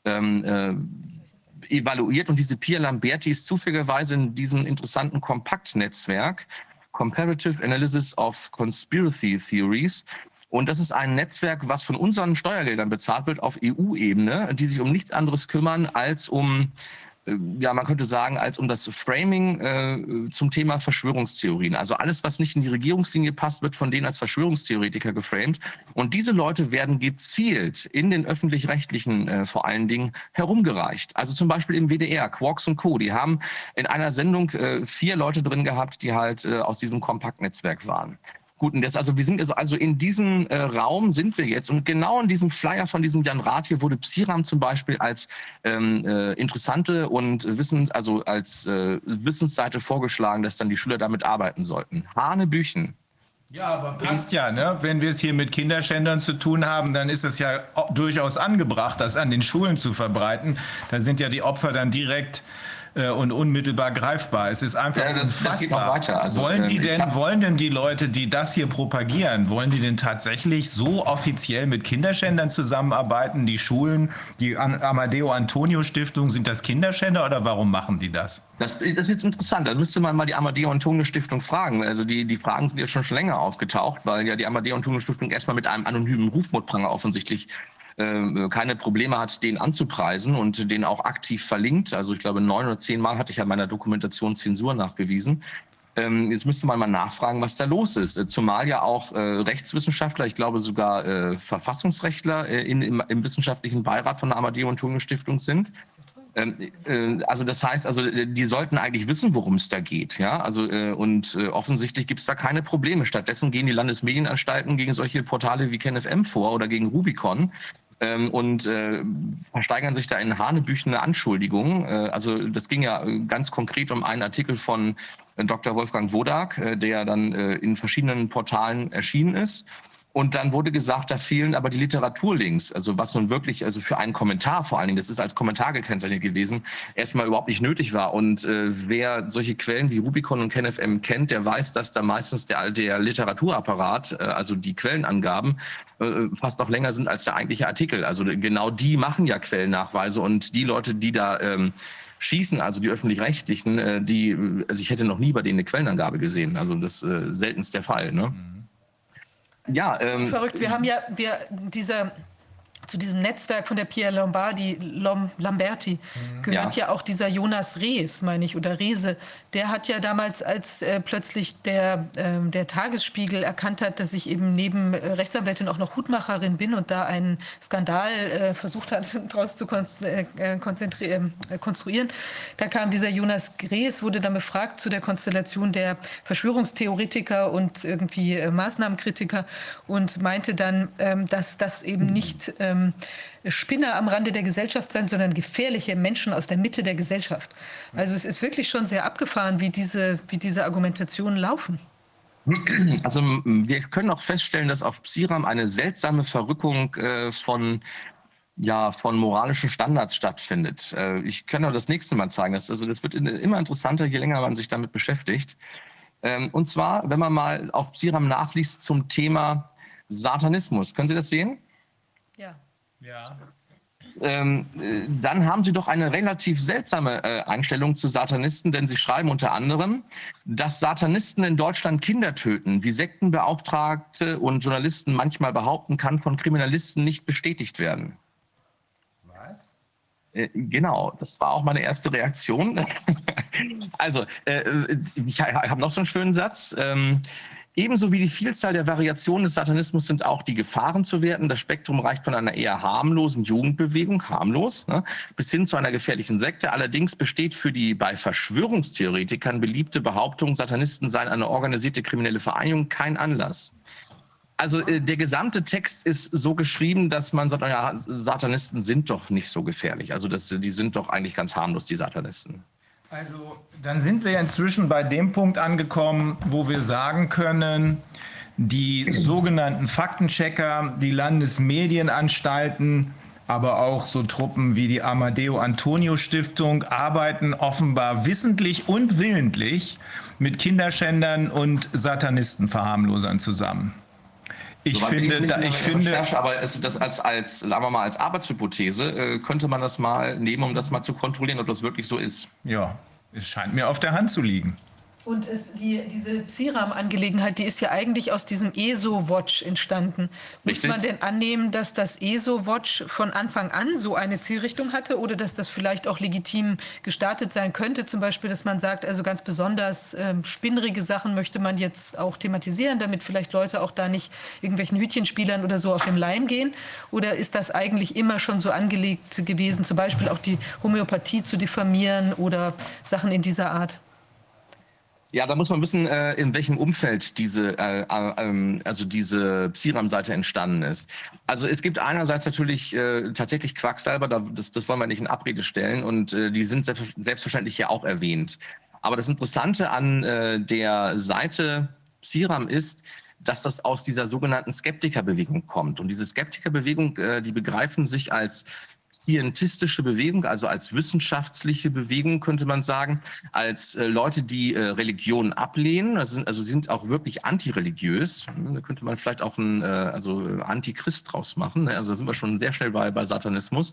ähm, äh, evaluiert und diese Pia Lamberti ist zufälligerweise in diesem interessanten Kompaktnetzwerk Comparative Analysis of Conspiracy Theories und das ist ein Netzwerk, was von unseren Steuergeldern bezahlt wird auf EU-Ebene, die sich um nichts anderes kümmern als um äh, ja, man könnte sagen, als um das Framing äh, zum Thema Verschwörungstheorien. Also alles, was nicht in die Regierungslinie passt, wird von denen als Verschwörungstheoretiker geframed. Und diese Leute werden gezielt in den öffentlich-rechtlichen äh, vor allen Dingen herumgereicht. Also zum Beispiel im WDR, Quarks und Co. Die haben in einer Sendung äh, vier Leute drin gehabt, die halt äh, aus diesem Kompaktnetzwerk waren. Gut, und das, also wir sind also, also in diesem äh, Raum sind wir jetzt und genau in diesem Flyer von diesem Jan Rath hier wurde Psiram zum Beispiel als ähm, äh, interessante und Wissens, also als äh, Wissensseite vorgeschlagen, dass dann die Schüler damit arbeiten sollten. Hanebüchen. Ja, aber passt ja, ne? Wenn wir es hier mit Kinderschändern zu tun haben, dann ist es ja durchaus angebracht, das an den Schulen zu verbreiten. Da sind ja die Opfer dann direkt äh, und unmittelbar greifbar. Es ist einfach ja, das, unfassbar. Das also, wollen die ähm, denn, wollen denn die Leute, die das hier propagieren, wollen die denn tatsächlich so offiziell mit Kinderschändern zusammenarbeiten? Die Schulen, die Amadeo Antonio Stiftung, sind das Kinderschänder oder warum machen die das? Das, das ist jetzt interessant. Da müsste man mal die Amadeo Antonio Stiftung fragen. Also die, die Fragen sind ja schon, schon länger aufgetaucht, weil ja die Amadeo Antonio Stiftung erstmal mit einem anonymen Rufmordpranger offensichtlich äh, keine Probleme hat, den anzupreisen und den auch aktiv verlinkt. Also ich glaube, neun oder zehn Mal hatte ich an meiner Dokumentation Zensur nachgewiesen. Ähm, jetzt müsste man mal nachfragen, was da los ist. Äh, zumal ja auch äh, Rechtswissenschaftler, ich glaube sogar äh, Verfassungsrechtler in, im, im, wissenschaftlichen Beirat von der Amadeo und Tunge Stiftung sind. Ähm, äh, also das heißt, also die sollten eigentlich wissen, worum es da geht, ja. Also und offensichtlich gibt es da keine Probleme. Stattdessen gehen die Landesmedienanstalten gegen solche Portale wie KenFM vor oder gegen Rubicon, ähm, und äh, versteigern sich da in hanebüchene Anschuldigungen. Äh, also das ging ja ganz konkret um einen Artikel von äh, Dr. Wolfgang Wodak, äh, der dann äh, in verschiedenen Portalen erschienen ist. Und dann wurde gesagt, da fehlen aber die Literaturlinks. Also was nun wirklich, also für einen Kommentar vor allen Dingen, das ist als Kommentar gekennzeichnet gewesen, erstmal überhaupt nicht nötig war. Und äh, wer solche Quellen wie Rubicon und KenFM kennt, der weiß, dass da meistens der, der Literaturapparat, äh, also die Quellenangaben, äh, fast noch länger sind als der eigentliche Artikel. Also genau die machen ja Quellennachweise und die Leute, die da ähm, schießen, also die öffentlich-rechtlichen, äh, die, also ich hätte noch nie bei denen eine Quellenangabe gesehen. Also das äh, seltenst der Fall. Ne? Mhm. Ja, ähm, verrückt. Wir haben ja, wir, diese zu diesem Netzwerk von der Pia Lombardi, Lom, Lamberti, mhm. gehört ja. ja. auch dieser Jonas Rees, meine ich, oder Rese. Der hat ja damals, als äh, plötzlich der, äh, der Tagesspiegel erkannt hat, dass ich eben neben äh, Rechtsanwältin auch noch Hutmacherin bin und da einen Skandal äh, versucht hat, daraus zu äh, äh, konstruieren, da kam dieser Jonas Rees, wurde dann befragt zu der Konstellation der Verschwörungstheoretiker und irgendwie Maßnahmenkritiker und meinte dann, ähm, dass das eben nicht ähm, Spinner am Rande der Gesellschaft sein, sondern gefährliche Menschen aus der Mitte der Gesellschaft. Also es ist wirklich schon sehr abgefahren, wie diese, wie diese Argumentationen laufen. Also wir können auch feststellen, dass auf Psiram eine seltsame Verrückung äh, von ja, von moralischen Standards stattfindet. Äh, ich kann auch das nächste Mal zeigen. Das, also das wird immer interessanter, je länger man sich damit beschäftigt. Ähm, und zwar, wenn man mal auf Psiram nachliest zum Thema Satanismus. Können Sie das sehen? Ja. Ja. Ähm, äh, dann haben Sie doch eine relativ seltsame äh, Einstellung zu Satanisten, denn Sie schreiben unter anderem, dass Satanisten in Deutschland Kinder töten, wie Sektenbeauftragte und Journalisten manchmal behaupten, kann von Kriminalisten nicht bestätigt werden. Was? Äh, genau, das war auch meine erste Reaktion. also, äh, ich habe noch so einen schönen Satz. Ähm, Ebenso wie die Vielzahl der Variationen des Satanismus sind auch die Gefahren zu werten. Das Spektrum reicht von einer eher harmlosen Jugendbewegung, harmlos, ne, bis hin zu einer gefährlichen Sekte. Allerdings besteht für die bei Verschwörungstheoretikern beliebte Behauptung, Satanisten seien eine organisierte kriminelle Vereinigung, kein Anlass. Also äh, der gesamte Text ist so geschrieben, dass man sagt, ja, Satanisten sind doch nicht so gefährlich. Also das, die sind doch eigentlich ganz harmlos, die Satanisten. Also dann sind wir inzwischen bei dem Punkt angekommen, wo wir sagen können, die sogenannten Faktenchecker, die Landesmedienanstalten, aber auch so Truppen wie die Amadeo Antonio Stiftung arbeiten offenbar wissentlich und willentlich mit Kinderschändern und Satanistenverharmlosern zusammen. Ich Soweit finde, bin da, ich finde, Recherche, aber es, das als, als, sagen wir mal, als Arbeitshypothese äh, könnte man das mal nehmen, um das mal zu kontrollieren, ob das wirklich so ist. ja, es scheint mir auf der Hand zu liegen. Und es, die, diese Psiram-Angelegenheit, die ist ja eigentlich aus diesem ESO-Watch entstanden. Muss Richtig. man denn annehmen, dass das ESO-Watch von Anfang an so eine Zielrichtung hatte oder dass das vielleicht auch legitim gestartet sein könnte? Zum Beispiel, dass man sagt, also ganz besonders ähm, spinnrige Sachen möchte man jetzt auch thematisieren, damit vielleicht Leute auch da nicht irgendwelchen Hütchenspielern oder so auf dem Leim gehen? Oder ist das eigentlich immer schon so angelegt gewesen, zum Beispiel auch die Homöopathie zu diffamieren oder Sachen in dieser Art? Ja, da muss man wissen, äh, in welchem Umfeld diese, äh, äh, ähm, also diese Psiram-Seite entstanden ist. Also es gibt einerseits natürlich tatsächlich Quacksalber, da, das, das wollen wir nicht in Abrede stellen und die sind selbst, selbstverständlich ja auch erwähnt. Aber das Interessante an der Seite Psiram ist, dass das aus dieser sogenannten Skeptikerbewegung kommt. Und diese Skeptikerbewegung, äh, die begreifen sich als scientistische Bewegung, also als wissenschaftliche Bewegung, könnte man sagen, als äh, Leute, die äh, Religion ablehnen, also sind, also sind auch wirklich antireligiös. Da könnte man vielleicht auch ein äh, also Antichrist draus machen. Ne? Also da sind wir schon sehr schnell bei, bei Satanismus.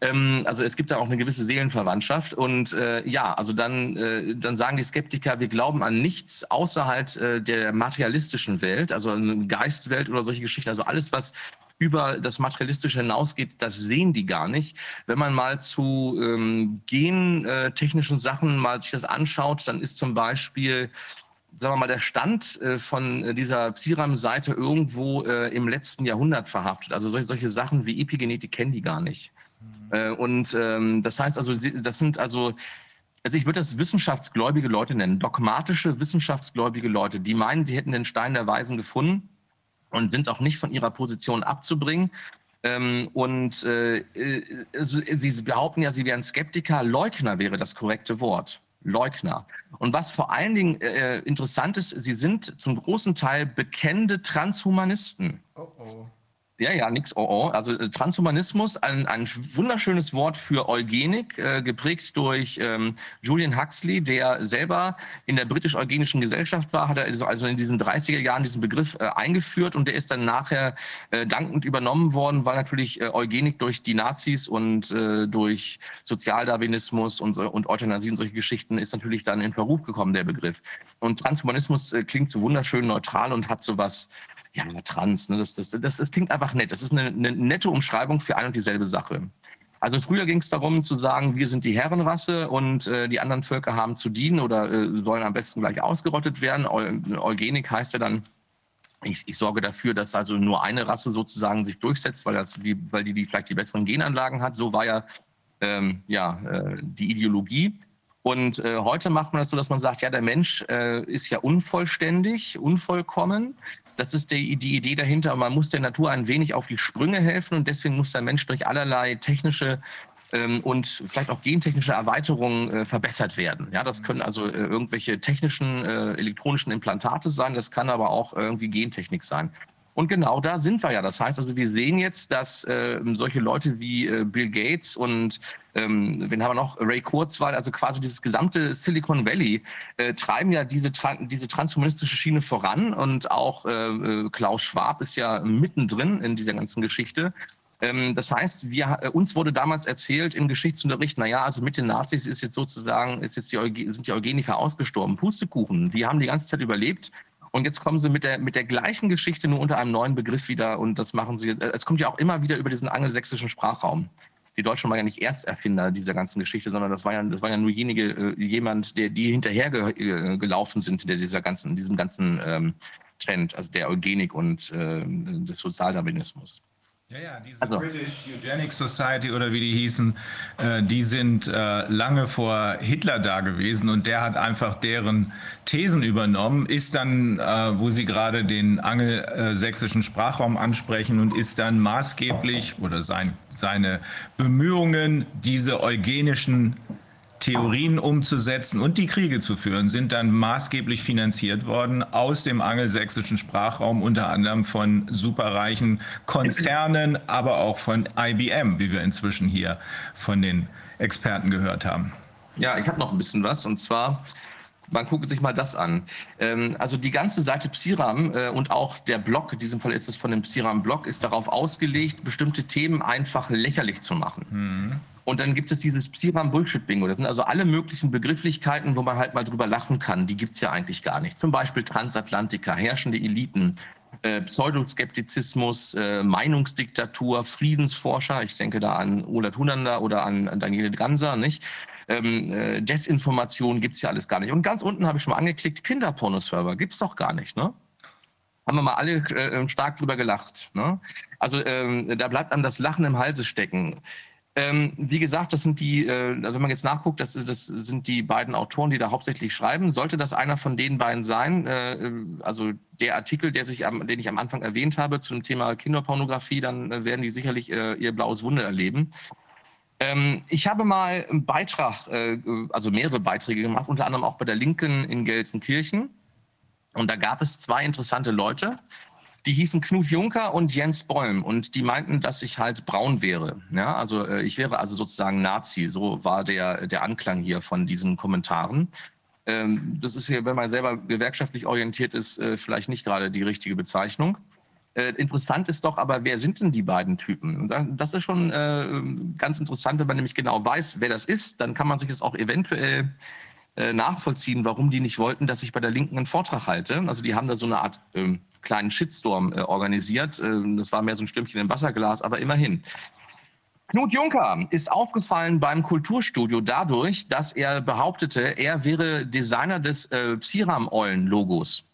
Ähm, also es gibt da auch eine gewisse Seelenverwandtschaft. Und äh, ja, also dann, äh, dann sagen die Skeptiker, wir glauben an nichts außerhalb äh, der materialistischen Welt, also eine Geistwelt oder solche Geschichten. Also alles, was über das Materialistische hinausgeht, das sehen die gar nicht. Wenn man mal zu ähm, gentechnischen Sachen mal sich das anschaut, dann ist zum Beispiel sagen wir mal, der Stand äh, von dieser Psiram-Seite irgendwo äh, im letzten Jahrhundert verhaftet. Also solche, solche Sachen wie Epigenetik kennen die gar nicht. Äh, und ähm, das heißt also, das sind also, also ich würde das wissenschaftsgläubige Leute nennen, dogmatische wissenschaftsgläubige Leute, die meinen, die hätten den Stein der Weisen gefunden und sind auch nicht von ihrer Position abzubringen. Ähm, und äh, äh, sie behaupten ja, sie wären Skeptiker. Leugner wäre das korrekte Wort. Leugner. Und was vor allen Dingen äh, interessant ist, sie sind zum großen Teil bekennende Transhumanisten. Oh oh. Ja, ja, nix, oh, oh. Also äh, Transhumanismus, ein, ein wunderschönes Wort für Eugenik, äh, geprägt durch ähm, Julian Huxley, der selber in der britisch-eugenischen Gesellschaft war, hat er also- also in diesen 30er Jahren diesen Begriff äh, eingeführt und der ist dann nachher äh, dankend übernommen worden, weil natürlich äh, Eugenik durch die Nazis und äh, durch Sozialdarwinismus und, so, und Euthanasie und solche Geschichten ist natürlich dann in Verruf gekommen, der Begriff. Und Transhumanismus äh, klingt so wunderschön neutral und hat sowas ja, trans, ne? das, das, das, das klingt einfach nett. Das ist eine, eine nette Umschreibung für ein und dieselbe Sache. Also früher ging es darum zu sagen, wir sind die Herrenrasse und äh, die anderen Völker haben zu dienen oder äh, sollen am besten gleich ausgerottet werden. Eu Eugenik heißt ja dann, ich, ich sorge dafür, dass also nur eine Rasse sozusagen sich durchsetzt, weil, das die, weil die, die vielleicht die besseren Genanlagen hat. So war ja, ähm, ja äh, die Ideologie. Und äh, heute macht man das so, dass man sagt, ja, der Mensch äh, ist ja unvollständig, unvollkommen. Das ist die, die Idee dahinter. Man muss der Natur ein wenig auf die Sprünge helfen. Und deswegen muss der Mensch durch allerlei technische ähm, und vielleicht auch gentechnische Erweiterungen äh, verbessert werden. Ja, das können also äh, irgendwelche technischen, äh, elektronischen Implantate sein. Das kann aber auch irgendwie Gentechnik sein. Und genau da sind wir ja. Das heißt also, wir sehen jetzt, dass äh, solche Leute wie äh, Bill Gates und ähm, wen haben wir noch? Ray Kurzweil, also quasi dieses gesamte Silicon Valley, äh, treiben ja diese, tran diese transhumanistische Schiene voran. Und auch äh, äh, Klaus Schwab ist ja mittendrin in dieser ganzen Geschichte. Ähm, das heißt, wir, äh, uns wurde damals erzählt im Geschichtsunterricht, naja, also mit den Nazis ist jetzt sozusagen, ist jetzt die, sind die Eugeniker ausgestorben. Pustekuchen, die haben die ganze Zeit überlebt. Und jetzt kommen sie mit der, mit der gleichen Geschichte nur unter einem neuen Begriff wieder und das machen sie. äh, Es kommt ja auch immer wieder über diesen angelsächsischen Sprachraum. Die Deutschen waren ja nicht Ersterfinder dieser ganzen Geschichte, sondern das war ja, das war ja nur jenige, äh, jemand, der die hinterher ge, äh, gelaufen sind, hinter dieser ganzen, diesem ganzen ähm, Trend, also der Eugenik und äh, des Sozialdarwinismus. Ja, ja, diese also. British Eugenics Society oder wie die hießen, äh, die sind äh, lange vor Hitler da gewesen und der hat einfach deren Thesen übernommen, ist dann, äh, wo Sie gerade den angelsächsischen Sprachraum ansprechen und ist dann maßgeblich oder sein, seine Bemühungen, diese eugenischen Theorien umzusetzen und die Kriege zu führen, sind dann maßgeblich finanziert worden aus dem angelsächsischen Sprachraum, unter anderem von superreichen Konzernen, aber auch von IBM, wie wir inzwischen hier von den Experten gehört haben. Ja, ich habe noch ein bisschen was und zwar man gucke sich mal das an. Ähm, also die ganze Seite Psiram äh, und auch der Blog, in diesem Fall ist es von dem Psiram-Blog, ist darauf ausgelegt, bestimmte Themen einfach lächerlich zu machen. Mhm. Und dann gibt es dieses Psiram Bullshit Bingo. Das sind also alle möglichen Begrifflichkeiten, wo man halt mal drüber lachen kann. Die gibt es ja eigentlich gar nicht. Zum Beispiel Transatlantiker, herrschende Eliten, äh, Pseudoskeptizismus, äh, Meinungsdiktatur, Friedensforscher. Ich denke da an Ola Thunander oder an, an Daniele Ganser, nicht? Ähm, äh, Desinformation gibt es ja alles gar nicht. Und ganz unten habe ich schon mal angeklickt, Kinderpornoserver gibt es doch gar nicht, ne? Haben wir mal alle äh, stark drüber gelacht. Ne? Also ähm, da bleibt einem das Lachen im Halse stecken. Ähm, wie gesagt, das sind die, äh, also wenn man jetzt nachguckt, das, das, sind die beiden Autoren, die da hauptsächlich schreiben. Sollte das einer von den beiden sein, äh, also der Artikel, der sich am, den ich am Anfang erwähnt habe zum Thema Kinderpornografie, dann äh, werden die sicherlich äh, ihr blaues Wunder erleben. Ähm, ich habe mal einen Beitrag, äh, also mehrere Beiträge gemacht, unter anderem auch bei der Linken in Gelsenkirchen. Und da gab es zwei interessante Leute die hießen Knut Juncker und Jens Bäum und die meinten, dass ich halt braun wäre. Ja, also äh, ich wäre also sozusagen Nazi. So war der, der Anklang hier von diesen Kommentaren. Ähm, das ist hier, wenn man selber gewerkschaftlich orientiert ist, äh, vielleicht nicht gerade die richtige Bezeichnung. Äh, interessant ist doch aber, wer sind denn die beiden Typen? Das ist schon äh, ganz interessant, wenn man nämlich genau weiß, wer das ist. Dann kann man sich das auch eventuell äh, nachvollziehen, warum die nicht wollten, dass ich bei der Linken einen Vortrag halte. Also die haben da so eine Art ähm, kleinen Shitstorm äh, organisiert. Äh, das war mehr so ein Stümpchen im Wasserglas, aber immerhin. Knut Juncker ist aufgefallen beim Kulturstudio dadurch, dass er behauptete, er wäre Designer des äh, Psiram-Eulen-Logos.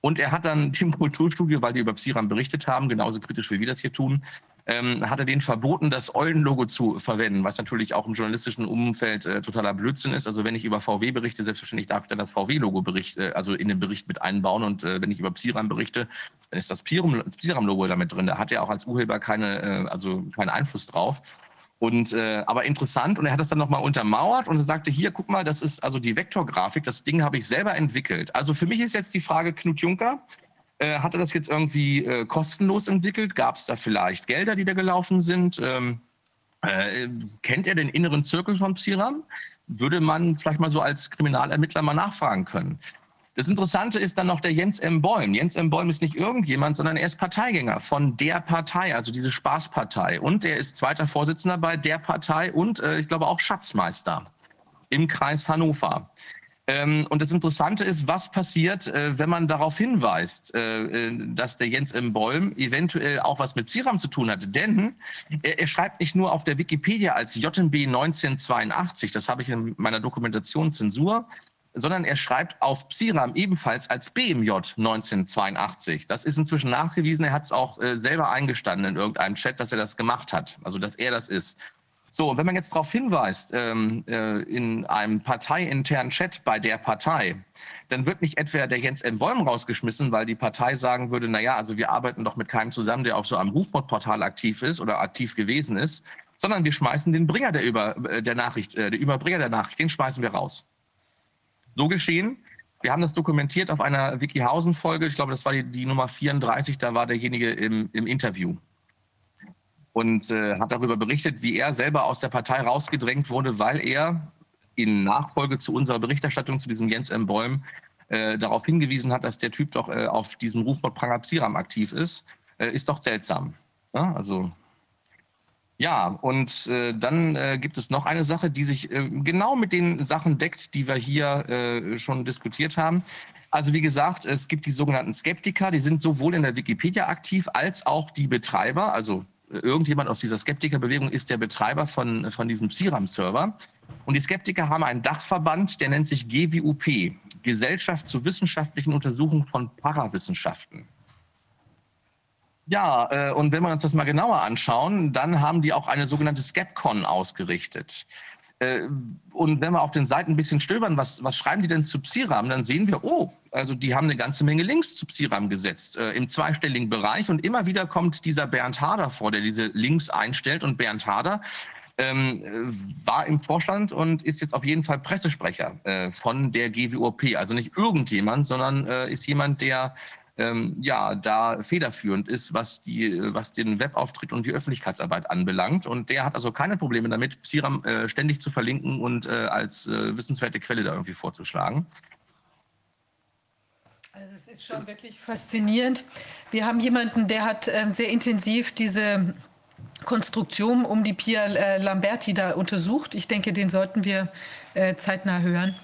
Und er hat dann dem Kulturstudio, weil die über Psiram berichtet haben, genauso kritisch wie wir das hier tun, ähm, hat er denen verboten, das Eulen-Logo zu verwenden, was natürlich auch im journalistischen Umfeld äh, totaler Blödsinn ist. Also wenn ich über VW berichte, selbstverständlich darf ich dann das VW-Logo äh, also in den Bericht mit einbauen. Und äh, wenn ich über Psiram berichte, dann ist das Psiram-Logo damit drin. Da hat er auch als Urheber keine, äh, also keinen Einfluss drauf. Und äh, aber interessant und er hat das dann nochmal untermauert und sagte, hier, guck mal, das ist also die Vektorgrafik, das Ding habe ich selber entwickelt. Also für mich ist jetzt die Frage, Knut Juncker, äh, hat er das jetzt irgendwie äh, kostenlos entwickelt? Gab es da vielleicht Gelder, die da gelaufen sind? Ähm, äh, kennt er den inneren Zirkel von Psiram? Würde man vielleicht mal so als Kriminalermittler mal nachfragen können. Das Interessante ist dann noch der Jens M. Bäum. Jens M. Bäum ist nicht irgendjemand, sondern er ist Parteigänger von der Partei, also diese Spaßpartei. Und er ist zweiter Vorsitzender bei der Partei und äh, ich glaube auch Schatzmeister im Kreis Hannover. Ähm, und das Interessante ist, was passiert, äh, wenn man darauf hinweist, äh, äh, dass der Jens M. Bäum eventuell auch was mit Psiram zu tun hatte. Denn er, schreibt nicht nur auf der Wikipedia als JMB 1982, das habe ich in meiner Dokumentation Zensur, sondern er schreibt auf Psiram ebenfalls als BMJ 1982. Das ist inzwischen nachgewiesen. Er hat es auch selber eingestanden in irgendeinem Chat, dass er das gemacht hat, also dass er das ist. So, wenn man jetzt darauf hinweist, ähm, äh, in einem parteiinternen Chat bei der Partei, dann wird nicht etwa der Jens M. Bäum rausgeschmissen, weil die Partei sagen würde, na ja, also wir arbeiten doch mit keinem zusammen, der auf so einem Rufmordportal aktiv ist oder aktiv gewesen ist, sondern wir schmeißen den Bringer der, Über, äh, der Nachricht, äh, der Überbringer der Nachricht, den schmeißen wir raus. So geschehen. Wir haben das dokumentiert auf einer Wikihausen-Folge. Ich glaube, das war die, die, Nummer 34. Da war derjenige im, im Interview und äh, hat darüber berichtet, wie er selber aus der Partei rausgedrängt wurde, weil er in Nachfolge zu unserer Berichterstattung zu diesem Jens M. Bäum äh, darauf hingewiesen hat, dass der Typ doch äh, auf diesem Rufmord Prangapsiram aktiv ist. Äh, ist doch seltsam. Ja, also ja, und äh, dann äh, gibt es noch eine Sache, die sich äh, genau mit den Sachen deckt, die wir hier äh, schon diskutiert haben. Also wie gesagt, es gibt die sogenannten Skeptiker, die sind sowohl in der Wikipedia aktiv als auch die Betreiber, also irgendjemand aus dieser Skeptikerbewegung ist der Betreiber von, von diesem Psiram-Server. Und die Skeptiker haben einen Dachverband, der nennt sich GWUP, Gesellschaft zur wissenschaftlichen Untersuchung von Parawissenschaften. Ja, äh, und wenn wir uns das mal genauer anschauen, dann haben die auch eine sogenannte Skepcon ausgerichtet. Äh, und wenn wir auf den Seiten ein bisschen stöbern, was, was schreiben die denn zu Psiram, dann sehen wir, oh, also die haben eine ganze Menge Links zu Psiram gesetzt, äh, im zweistelligen Bereich. Und immer wieder kommt dieser Bernd Hader vor, der diese Links einstellt. Und Bernd Hader ähm, war im Vorstand und ist jetzt auf jeden Fall Pressesprecher äh, von der GWOP. Also nicht irgendjemand, sondern äh, ist jemand, der ähm, ja, da federführend ist, was, die, was den Webauftritt und die Öffentlichkeitsarbeit anbelangt. Und der hat also keine Probleme damit, Psiram äh, ständig zu verlinken und äh, als äh, wissenswerte Quelle da irgendwie vorzuschlagen. Also es ist schon wirklich faszinierend. Wir haben jemanden, der hat ähm, sehr intensiv diese Konstruktion um die Pia äh, Lamberti da untersucht. Ich denke, den sollten wir äh, zeitnah hören.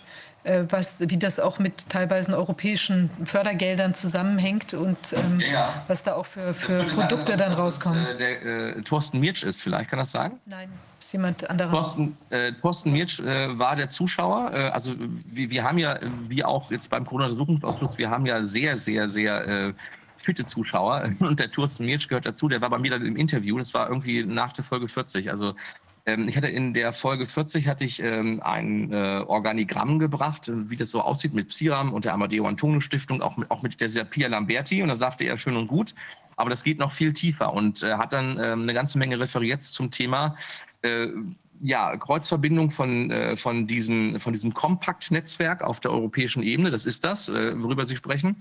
Äh, was, wie das auch mit teilweise europäischen Fördergeldern zusammenhängt und ähm, ja. was da auch für, für Produkte sein, dann rauskommen. Das, äh, der äh, Thorsten Mirtsch ist vielleicht, kann das sagen? Nein, ist jemand anderer. Thorsten, äh, Thorsten Mirtsch äh, war der Zuschauer. Äh, also wir, wir haben ja, wie auch jetzt beim Corona-Untersuchungsausschuss, wir haben ja sehr, sehr, sehr fitte Zuschauer und der Thorsten Mirtsch gehört dazu. Der war bei mir dann im Interview. Das war irgendwie nach der Folge 40. Also ich hatte in der Folge 40 hatte ich ähm, ein äh, Organigramm gebracht, wie das so aussieht mit Psiram und der Amadeo Antonio Stiftung, auch mit, auch mit der Pia Lamberti. Und da sagte er schön und gut, aber das geht noch viel tiefer und äh, hat dann ähm, eine ganze Menge referiert zum Thema äh, ja, Kreuzverbindung von, äh, von, diesen, von diesem Kompakt-Netzwerk auf der europäischen Ebene, das ist das, äh, worüber Sie sprechen,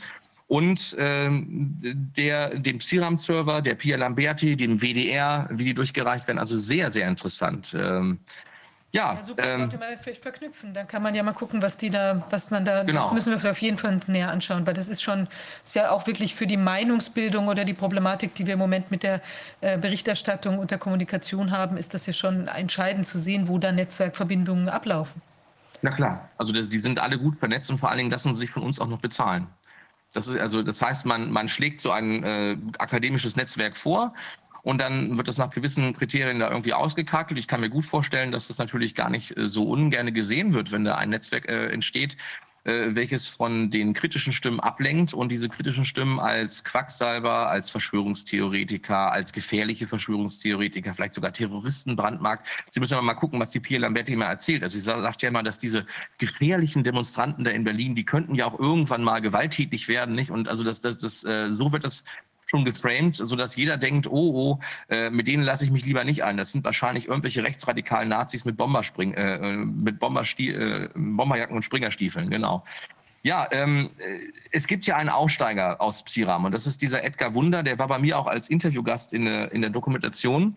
und ähm, der, dem CIRAM-Server, der Pia Lamberti, dem WDR, wie die durchgereicht werden. Also sehr, sehr interessant. Ähm, ja, ja, super, ähm, sollte man vielleicht verknüpfen. Dann kann man ja mal gucken, was die da, was man da, genau. das müssen wir auf jeden Fall näher anschauen, weil das ist schon, ist ja auch wirklich für die Meinungsbildung oder die Problematik, die wir im Moment mit der äh, Berichterstattung und der Kommunikation haben, ist das ja schon entscheidend zu sehen, wo da Netzwerkverbindungen ablaufen. Na klar, also das, die sind alle gut vernetzt und vor allen Dingen lassen sie sich von uns auch noch bezahlen. Das, ist also, das heißt, man, man schlägt so ein äh, akademisches Netzwerk vor und dann wird das nach gewissen Kriterien da irgendwie ausgekakelt. Ich kann mir gut vorstellen, dass das natürlich gar nicht äh, so ungern gesehen wird, wenn da ein Netzwerk äh, entsteht, äh, welches von den kritischen Stimmen ablenkt und diese kritischen Stimmen als Quacksalber, als Verschwörungstheoretiker, als gefährliche Verschwörungstheoretiker, vielleicht sogar Terroristen brandmarkt. Sie müssen aber mal gucken, was die Pierre Lamberti immer erzählt. Also sie sagt ja immer, dass diese gefährlichen Demonstranten da in Berlin, die könnten ja auch irgendwann mal gewalttätig werden, nicht? Und also das, das, das, äh, so wird das schon geframed, sodass jeder denkt, oh, oh, äh, mit denen lasse ich mich lieber nicht ein. Das sind wahrscheinlich irgendwelche rechtsradikalen Nazis mit, Bomberspring, äh, äh mit Bomberstie äh, Bomberjacken und Springerstiefeln, genau. Ja, ähm, äh, es gibt ja einen Aussteiger aus Psiram und das ist dieser Edgar Wunder, der war bei mir auch als Interviewgast in, in der Dokumentation.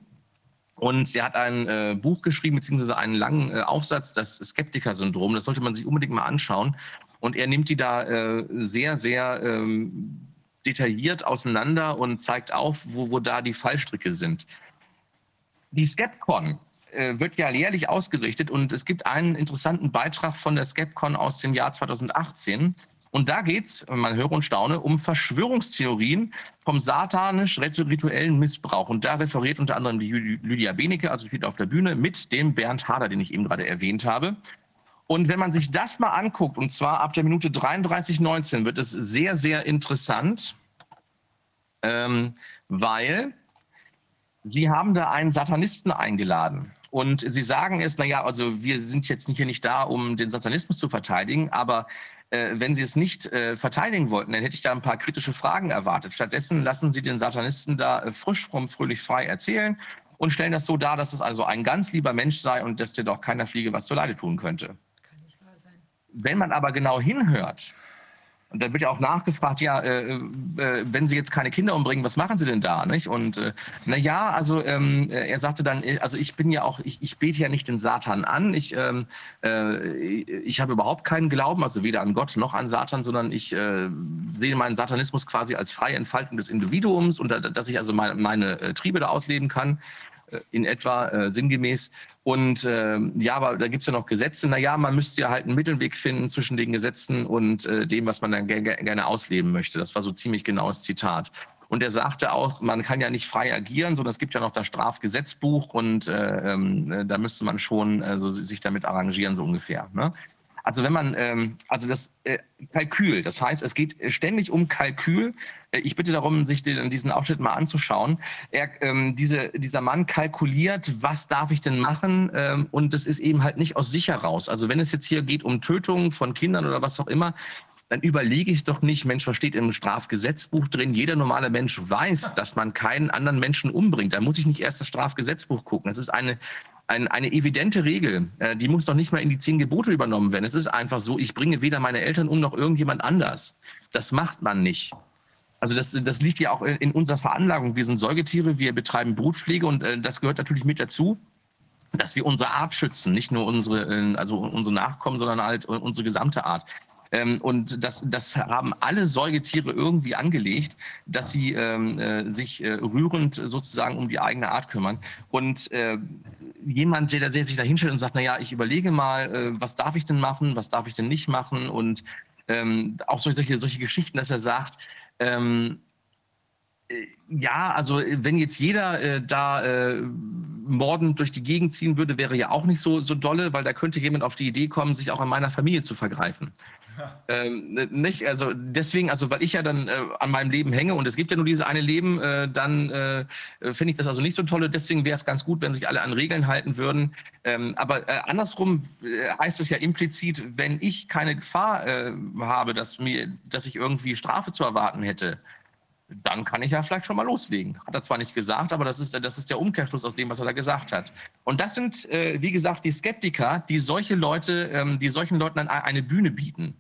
Und der hat ein äh, Buch geschrieben, beziehungsweise einen langen äh, Aufsatz, das Skeptiker-Syndrom. Das sollte man sich unbedingt mal anschauen. Und er nimmt die da äh, sehr, sehr ähm, detailliert auseinander und zeigt auf, wo, wo da die Fallstricke sind. Die Skepcon äh, wird ja jährlich ausgerichtet und es gibt einen interessanten Beitrag von der Skepcon aus dem Jahr 2018. Und da geht es, man höre und staune, um Verschwörungstheorien vom satanisch-rituellen Missbrauch. Und da referiert unter anderem die Lydia Benecke, also steht auf der Bühne, mit dem Bernd Hader, den ich eben gerade erwähnt habe. Und wenn man sich das mal anguckt, und zwar ab der Minute 33,19, wird es sehr, sehr interessant, ähm, weil sie haben da einen Satanisten eingeladen. Und sie sagen es, naja, also wir sind jetzt hier nicht da, um den Satanismus zu verteidigen, aber äh, wenn Sie es nicht äh, verteidigen wollten, dann hätte ich da ein paar kritische Fragen erwartet. Stattdessen lassen Sie den Satanisten da äh, frisch, fromm, fröhlich, frei erzählen und stellen das so dar, dass es also ein ganz lieber Mensch sei und dass dir doch keiner Fliege was zu Leide tun könnte. Wenn man aber genau hinhört, und dann wird ja auch nachgefragt, ja, äh, äh, wenn Sie jetzt keine Kinder umbringen, was machen Sie denn da? Nicht? Und äh, na also ähm, er sagte dann, äh, also ich bin ja auch, ich, ich bete ja nicht den Satan an. Ich, ähm, äh, ich habe überhaupt keinen Glauben, also weder an Gott noch an Satan, sondern ich äh, sehe meinen Satanismus quasi als freie Entfaltung des Individuums und dass ich also meine, meine Triebe da ausleben kann. Äh, in etwa äh, sinngemäß. Und äh, ja, aber da gibt es ja noch Gesetze. Naja, man müsste ja halt einen Mittelweg finden zwischen den Gesetzen und äh, dem, was man dann gerne ausleben möchte. Das war so ziemlich genaues Zitat. Und er sagte auch, man kann ja nicht frei agieren, sondern es gibt ja noch das Strafgesetzbuch und äh, ähm, da müsste man schon also, sich damit arrangieren, so ungefähr. Ne? Also wenn man, ähm, also das äh, Kalkül, das heißt, es geht ständig um Kalkül. Äh, ich bitte darum, sich den, diesen Ausschnitt mal anzuschauen. Er, ähm, diese, dieser Mann kalkuliert, was darf ich denn machen? Ähm, und das ist eben halt nicht aus sich heraus. Also wenn es jetzt hier geht um Tötungen von Kindern oder was auch immer, dann überlege ich doch nicht, Mensch, was steht im Strafgesetzbuch drin? Jeder normale Mensch weiß, dass man keinen anderen Menschen umbringt. Da muss ich nicht erst das Strafgesetzbuch gucken. Das ist eine, ein, eine evidente Regel. Äh, die muss doch nicht mal in die zehn Gebote übernommen werden. Es ist einfach so, ich bringe weder meine Eltern um noch irgendjemand anders. Das macht man nicht. Also das, das liegt ja auch in unserer Veranlagung. Wir sind Säugetiere, wir betreiben Brutpflege und äh, das gehört natürlich mit dazu dass wir unsere Art schützen, nicht nur unsere, äh, also unsere Nachkommen, sondern halt unsere gesamte Art. Ähm, und das, das haben alle Säugetiere irgendwie angelegt, dass sie ähm, äh, sich äh, rührend sozusagen um die eigene Art kümmern. Und äh, jemand, der, der sich da hinstellt und sagt, na ja, ich überlege mal, äh, was darf ich denn machen, was darf ich denn nicht machen und ähm, auch solche, solche Geschichten, dass er sagt, ähm, äh, ja, also wenn jetzt jeder äh, da äh, mordend durch die Gegend ziehen würde, wäre ja auch nicht so, so dolle, weil da könnte jemand auf die Idee kommen, sich auch an meiner Familie zu vergreifen. Ähm, ne, nicht, also deswegen, also weil ich ja dann äh, an meinem Leben hänge und es gibt ja nur dieses eine Leben, äh, dann äh, finde ich das also nicht so toll. Deswegen wäre es ganz gut, wenn sich alle an Regeln halten würden. Ähm, aber äh, andersrum äh, heißt es ja implizit, wenn ich keine Gefahr äh, habe, dass mir, dass ich irgendwie Strafe zu erwarten hätte, dann kann ich ja vielleicht schon mal loslegen. Hat er zwar nicht gesagt, aber das ist, das ist der Umkehrschluss aus dem, was er da gesagt hat. Und das sind, äh, wie gesagt, die Skeptiker, die solche Leute, ähm, die solchen Leuten dann eine Bühne bieten.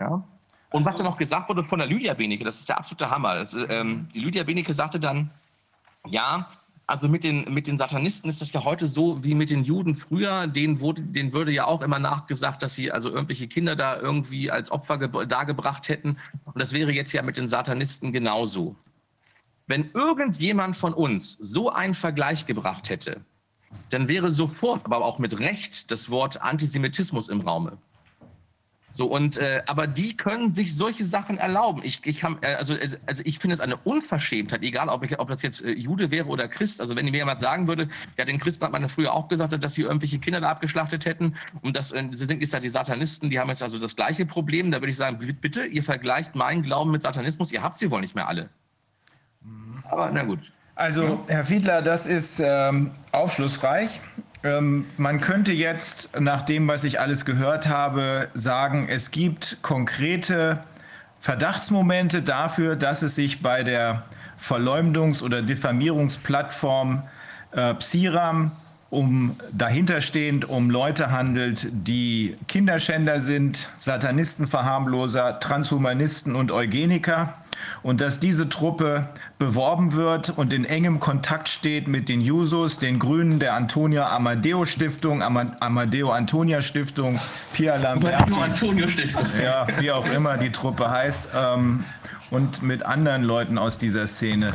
Ja. Und was dann noch gesagt wurde von der Lydia Benecke, das ist der absolute Hammer. Das, ähm, die Lydia Benecke sagte dann, ja, also mit den, mit den Satanisten ist das ja heute so wie mit den Juden früher. Denen, wurde, denen würde ja auch immer nachgesagt, dass sie also irgendwelche Kinder da irgendwie als Opfer dargebracht hätten. Und das wäre jetzt ja mit den Satanisten genauso. Wenn irgendjemand von uns so einen Vergleich gebracht hätte, dann wäre sofort, aber auch mit Recht, das Wort Antisemitismus im Raume. So, und, äh, aber die können sich solche Sachen erlauben. Ich, ich, kann, äh, also, also ich finde es eine Unverschämtheit, egal ob, ich, ob das jetzt äh, Jude wäre oder Christ. Also wenn mir jemand sagen würde, ja, den Christen hat man ja früher auch gesagt, dass sie irgendwelche Kinder da abgeschlachtet hätten und das äh, sie sind jetzt ja die Satanisten, die haben jetzt also das gleiche Problem. Da würde ich sagen, bitte, ihr vergleicht meinen Glauben mit Satanismus, ihr habt sie wohl nicht mehr alle. Aber na gut. Also, Herr Fiedler, das ist ähm, aufschlussreich. Ähm, man könnte jetzt, nach dem, was ich alles gehört habe, sagen, es gibt konkrete Verdachtsmomente dafür, dass es sich bei der Verleumdungs- oder Diffamierungsplattform äh, Psiram um dahinterstehend um Leute handelt, die Kinderschänder sind, Satanistenverharmloser, Transhumanisten und Eugeniker und dass diese Truppe beworben wird und in engem Kontakt steht mit den Jusos, den Grünen der Antonia Amadeo Stiftung, Amadeo Antonia Stiftung, Pia Lamberti. Amadeo Antonio Stiftung. Ja, wie auch immer die Truppe heißt. Ähm, und mit anderen Leuten aus dieser Szene.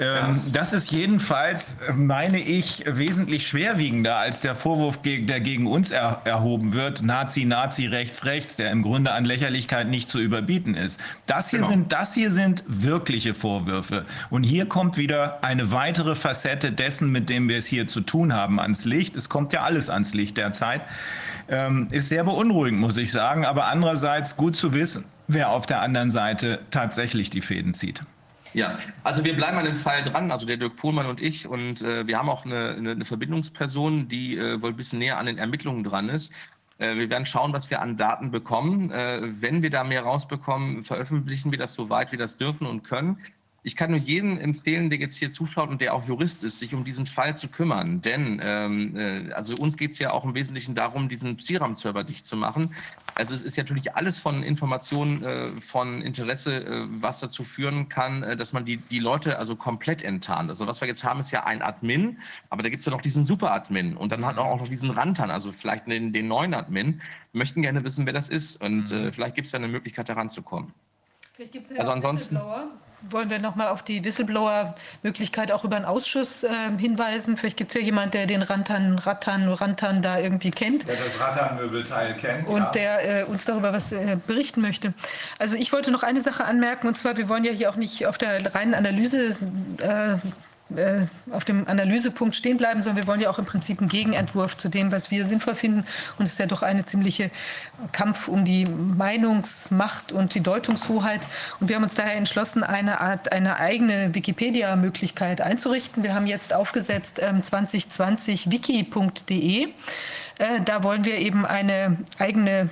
Ähm, das ist jedenfalls, meine ich, wesentlich schwerwiegender als der Vorwurf, der gegen uns er, erhoben wird, Nazi, Nazi, rechts, rechts, der im Grunde an Lächerlichkeit nicht zu überbieten ist. Das hier, genau. sind, das hier sind wirkliche Vorwürfe. Und hier kommt wieder eine weitere Facette dessen, mit dem wir es hier zu tun haben, ans Licht. Es kommt ja alles ans Licht derzeit. Ähm, ist sehr beunruhigend, muss ich sagen, aber andererseits gut zu wissen wer auf der anderen Seite tatsächlich die Fäden zieht. Ja, also wir bleiben an dem Fall dran, also der Dirk Pohlmann und ich. Und äh, wir haben auch eine, eine, Verbindungsperson, die äh, wohl ein bisschen näher an den Ermittlungen dran ist. Äh, wir werden schauen, was wir an Daten bekommen. Äh, wenn wir da mehr rausbekommen, veröffentlichen wir das so weit wir das dürfen und können. Ich kann nur jedem empfehlen, der jetzt hier zuschaut und der auch Jurist ist, sich um diesen Fall zu kümmern. Denn ähm, äh, also uns geht es ja auch im Wesentlichen darum, diesen Psiram-Server dicht zu machen. Also es ist natürlich alles von Informationen äh, von Interesse, äh, was dazu führen kann, äh, dass man die, die Leute also komplett enttarnt. Also was wir jetzt haben, ist ja ein Admin, aber da gibt es ja noch diesen Super-Admin und dann hat auch noch diesen Rantan, also vielleicht den, den neuen Admin. Wir möchten gerne wissen, wer das ist und mhm. äh, vielleicht gibt es da eine Möglichkeit, da ranzukommen. Vielleicht gibt es ja also ansonsten wollen wir noch mal auf die Whistleblower-Möglichkeit auch über einen Ausschuss äh, hinweisen. Vielleicht gibt es ja jemanden, der den Rantan, Rattan, Rantan da irgendwie kennt. Der das Rattan-Möbelteil kennt. Und ja. der äh, uns darüber was äh, berichten möchte. Also ich wollte noch eine Sache anmerken, und zwar, wir wollen ja hier auch nicht auf der reinen Analyse äh, auf dem Analysepunkt stehen bleiben, sondern wir wollen ja auch im Prinzip einen Gegenentwurf zu dem, was wir sinnvoll finden. Und es ist ja doch eine ziemliche Kampf um die Meinungsmacht und die Deutungshoheit. Und wir haben uns daher entschlossen, eine Art, eine eigene Wikipedia-Möglichkeit einzurichten. Wir haben jetzt aufgesetzt ähm, 2020wiki.de. Äh, da wollen wir eben eine eigene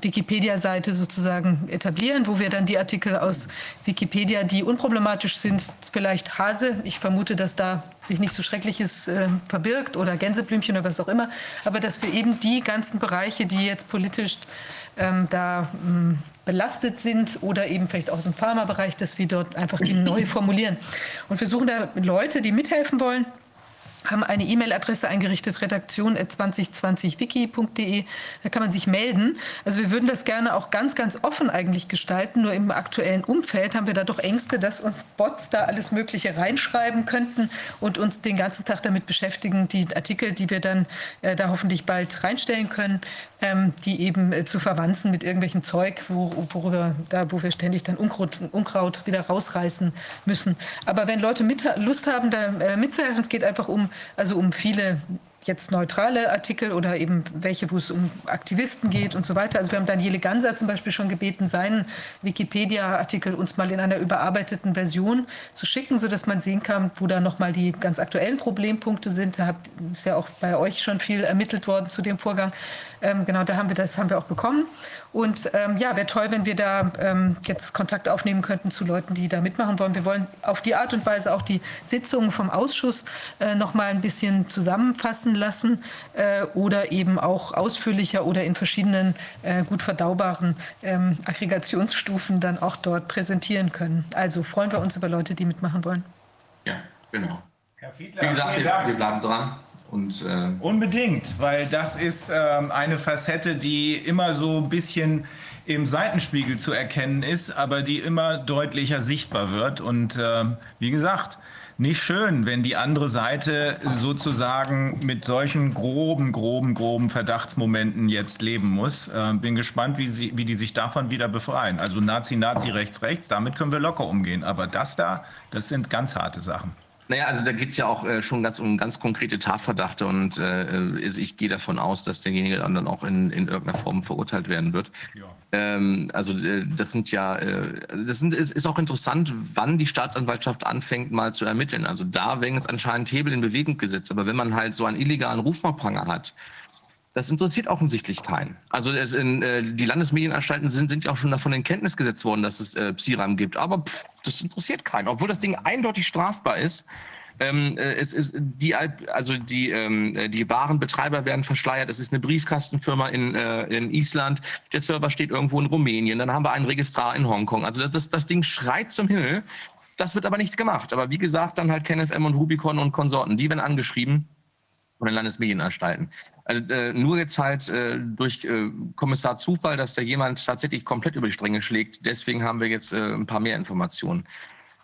Wikipedia-Seite sozusagen etablieren, wo wir dann die Artikel aus Wikipedia, die unproblematisch sind, vielleicht Hase, ich vermute, dass da sich nicht so Schreckliches äh, verbirgt oder Gänseblümchen oder was auch immer, aber dass wir eben die ganzen Bereiche, die jetzt politisch ähm, da ähm, belastet sind oder eben vielleicht aus dem Pharmabereich, dass wir dort einfach die neu formulieren. Und wir suchen da Leute, die mithelfen wollen haben eine E-Mail-Adresse eingerichtet, redaktion.2020wiki.de. Da kann man sich melden. Also wir würden das gerne auch ganz, ganz offen eigentlich gestalten. Nur im aktuellen Umfeld haben wir da doch Ängste, dass uns Bots da alles Mögliche reinschreiben könnten und uns den ganzen Tag damit beschäftigen, die Artikel, die wir dann äh, da hoffentlich bald reinstellen können, die eben äh, zu verwanzen mit irgendwelchem Zeug, wo, worüber, da, wo wir ständig dann Unkraut, Unkraut wieder rausreißen müssen. Aber wenn Leute mit, Lust haben, da äh, mitzuhelfen, es geht einfach um, also um viele jetzt neutrale Artikel oder eben welche, wo es um Aktivisten geht und so weiter. Also wir haben Daniele Ganser zum Beispiel schon gebeten, seinen Wikipedia-Artikel uns mal in einer überarbeiteten Version zu schicken, sodass man sehen kann, wo da nochmal die ganz aktuellen Problempunkte sind. Da ist ja auch bei euch schon viel ermittelt worden zu dem Vorgang. Ähm, genau, da haben wir das haben wir auch bekommen. Und ähm, ja, wäre toll, wenn wir da ähm, jetzt Kontakt aufnehmen könnten zu Leuten, die da mitmachen wollen. Wir wollen auf die Art und Weise auch die Sitzungen vom Ausschuss äh, noch mal ein bisschen zusammenfassen lassen äh, oder eben auch ausführlicher oder in verschiedenen äh, gut verdaubaren ähm, Aggregationsstufen dann auch dort präsentieren können. Also freuen wir uns über Leute, die mitmachen wollen. Ja, genau. Herr Fiedler, Wie gesagt, wir, wir bleiben dran. Und, äh Unbedingt, weil das ist ähm, eine Facette, die immer so ein bisschen im Seitenspiegel zu erkennen ist, aber die immer deutlicher sichtbar wird. Und äh, wie gesagt, nicht schön, wenn die andere Seite sozusagen mit solchen groben, groben, groben Verdachtsmomenten jetzt leben muss. Äh, bin gespannt, wie, sie, wie die sich davon wieder befreien. Also Nazi, Nazi, rechts, rechts, damit können wir locker umgehen. Aber das da, das sind ganz harte Sachen. Naja, also da geht es ja auch äh, schon ganz um ganz konkrete Tatverdachte und äh, ich gehe davon aus, dass derjenige dann auch in, in irgendeiner Form verurteilt werden wird. Ja. Ähm, also äh, das sind ja, äh, das sind, ist, ist auch interessant, wann die Staatsanwaltschaft anfängt mal zu ermitteln. Also da werden jetzt anscheinend Hebel in Bewegung gesetzt, aber wenn man halt so einen illegalen Rufmachtpranger hat, das interessiert offensichtlich keinen. Also in, äh, die Landesmedienanstalten sind, sind ja auch schon davon in Kenntnis gesetzt worden, dass es äh, Psiram gibt. Aber pff, das interessiert keinen, obwohl das Ding eindeutig strafbar ist. Ähm, äh, es ist die, also die, ähm, äh, die Warenbetreiber werden verschleiert. Es ist eine Briefkastenfirma in, äh, in Island. Der Server steht irgendwo in Rumänien. Dann haben wir einen Registrar in Hongkong. Also das, das, das Ding schreit zum Himmel. Das wird aber nicht gemacht. Aber wie gesagt, dann halt KenFM und Rubicon und Konsorten, die werden angeschrieben von den Landesmedienanstalten. Also, äh, nur jetzt halt äh, durch äh, Kommissar Zufall, dass da jemand tatsächlich komplett über die Stränge schlägt. Deswegen haben wir jetzt äh, ein paar mehr Informationen.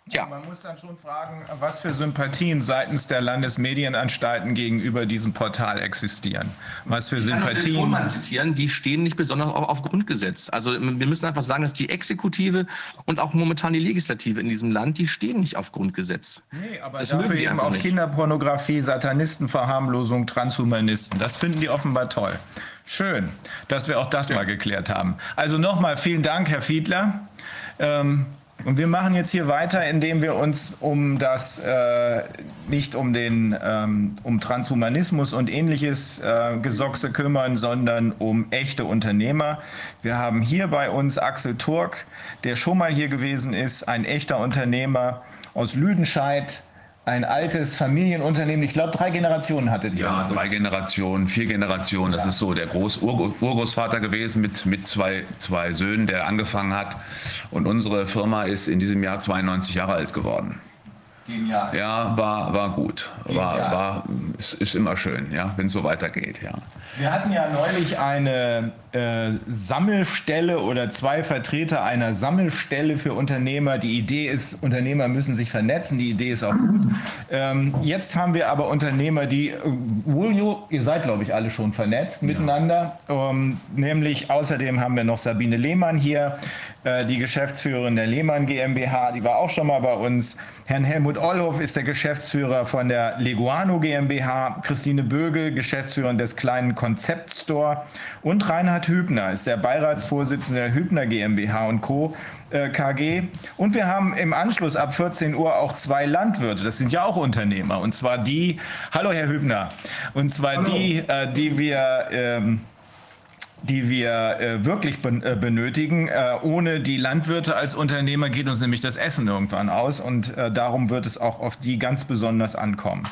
Ja. Man muss dann schon fragen, was für Sympathien seitens der Landesmedienanstalten gegenüber diesem Portal existieren. Was für Sympathien. Ich kann zitieren, die stehen nicht besonders auf, auf Grundgesetz. Also wir müssen einfach sagen, dass die Exekutive und auch momentan die Legislative in diesem Land, die stehen nicht auf Grundgesetz. Nee, aber das dafür eben auf nicht. Kinderpornografie, Satanistenverharmlosung, Transhumanisten. Das finden die offenbar toll. Schön, dass wir auch das ja. mal geklärt haben. Also nochmal vielen Dank, Herr Fiedler. Ähm, und wir machen jetzt hier weiter, indem wir uns um das, äh, nicht um den, ähm, um Transhumanismus und ähnliches äh, Gesochse kümmern, sondern um echte Unternehmer. Wir haben hier bei uns Axel Turk, der schon mal hier gewesen ist, ein echter Unternehmer aus Lüdenscheid, ein altes Familienunternehmen. Ich glaube, drei Generationen hatte die. Ja, drei Generationen, vier Generationen. Das ja. ist so der Groß Urgroßvater gewesen mit, mit zwei, zwei Söhnen, der angefangen hat. Und unsere Firma ist in diesem Jahr 92 Jahre alt geworden. Genial. Ja, war, war gut. War, war, ist, ist immer schön, ja, wenn es so weitergeht, ja. Wir hatten ja neulich eine äh, Sammelstelle oder zwei Vertreter einer Sammelstelle für Unternehmer. Die Idee ist, Unternehmer müssen sich vernetzen. Die Idee ist auch gut. Ähm, jetzt haben wir aber Unternehmer, die, äh, ihr seid, glaube ich, alle schon vernetzt ja. miteinander. Ähm, nämlich außerdem haben wir noch Sabine Lehmann hier, die Geschäftsführerin der Lehmann GmbH, die war auch schon mal bei uns. Herrn Helmut Ollhoff ist der Geschäftsführer von der Leguano GmbH. Christine Bögel, Geschäftsführerin des kleinen Konzept Store. Und Reinhard Hübner ist der Beiratsvorsitzende der Hübner GmbH und Co. Äh, KG. Und wir haben im Anschluss ab 14 Uhr auch zwei Landwirte. Das sind ja auch Unternehmer. Und zwar die, hallo Herr Hübner, und zwar hallo. die, äh, die wir ähm, die wir äh, wirklich ben, äh, benötigen. Äh, ohne die Landwirte als Unternehmer geht uns nämlich das Essen irgendwann aus und äh, darum wird es auch auf die ganz besonders ankommen.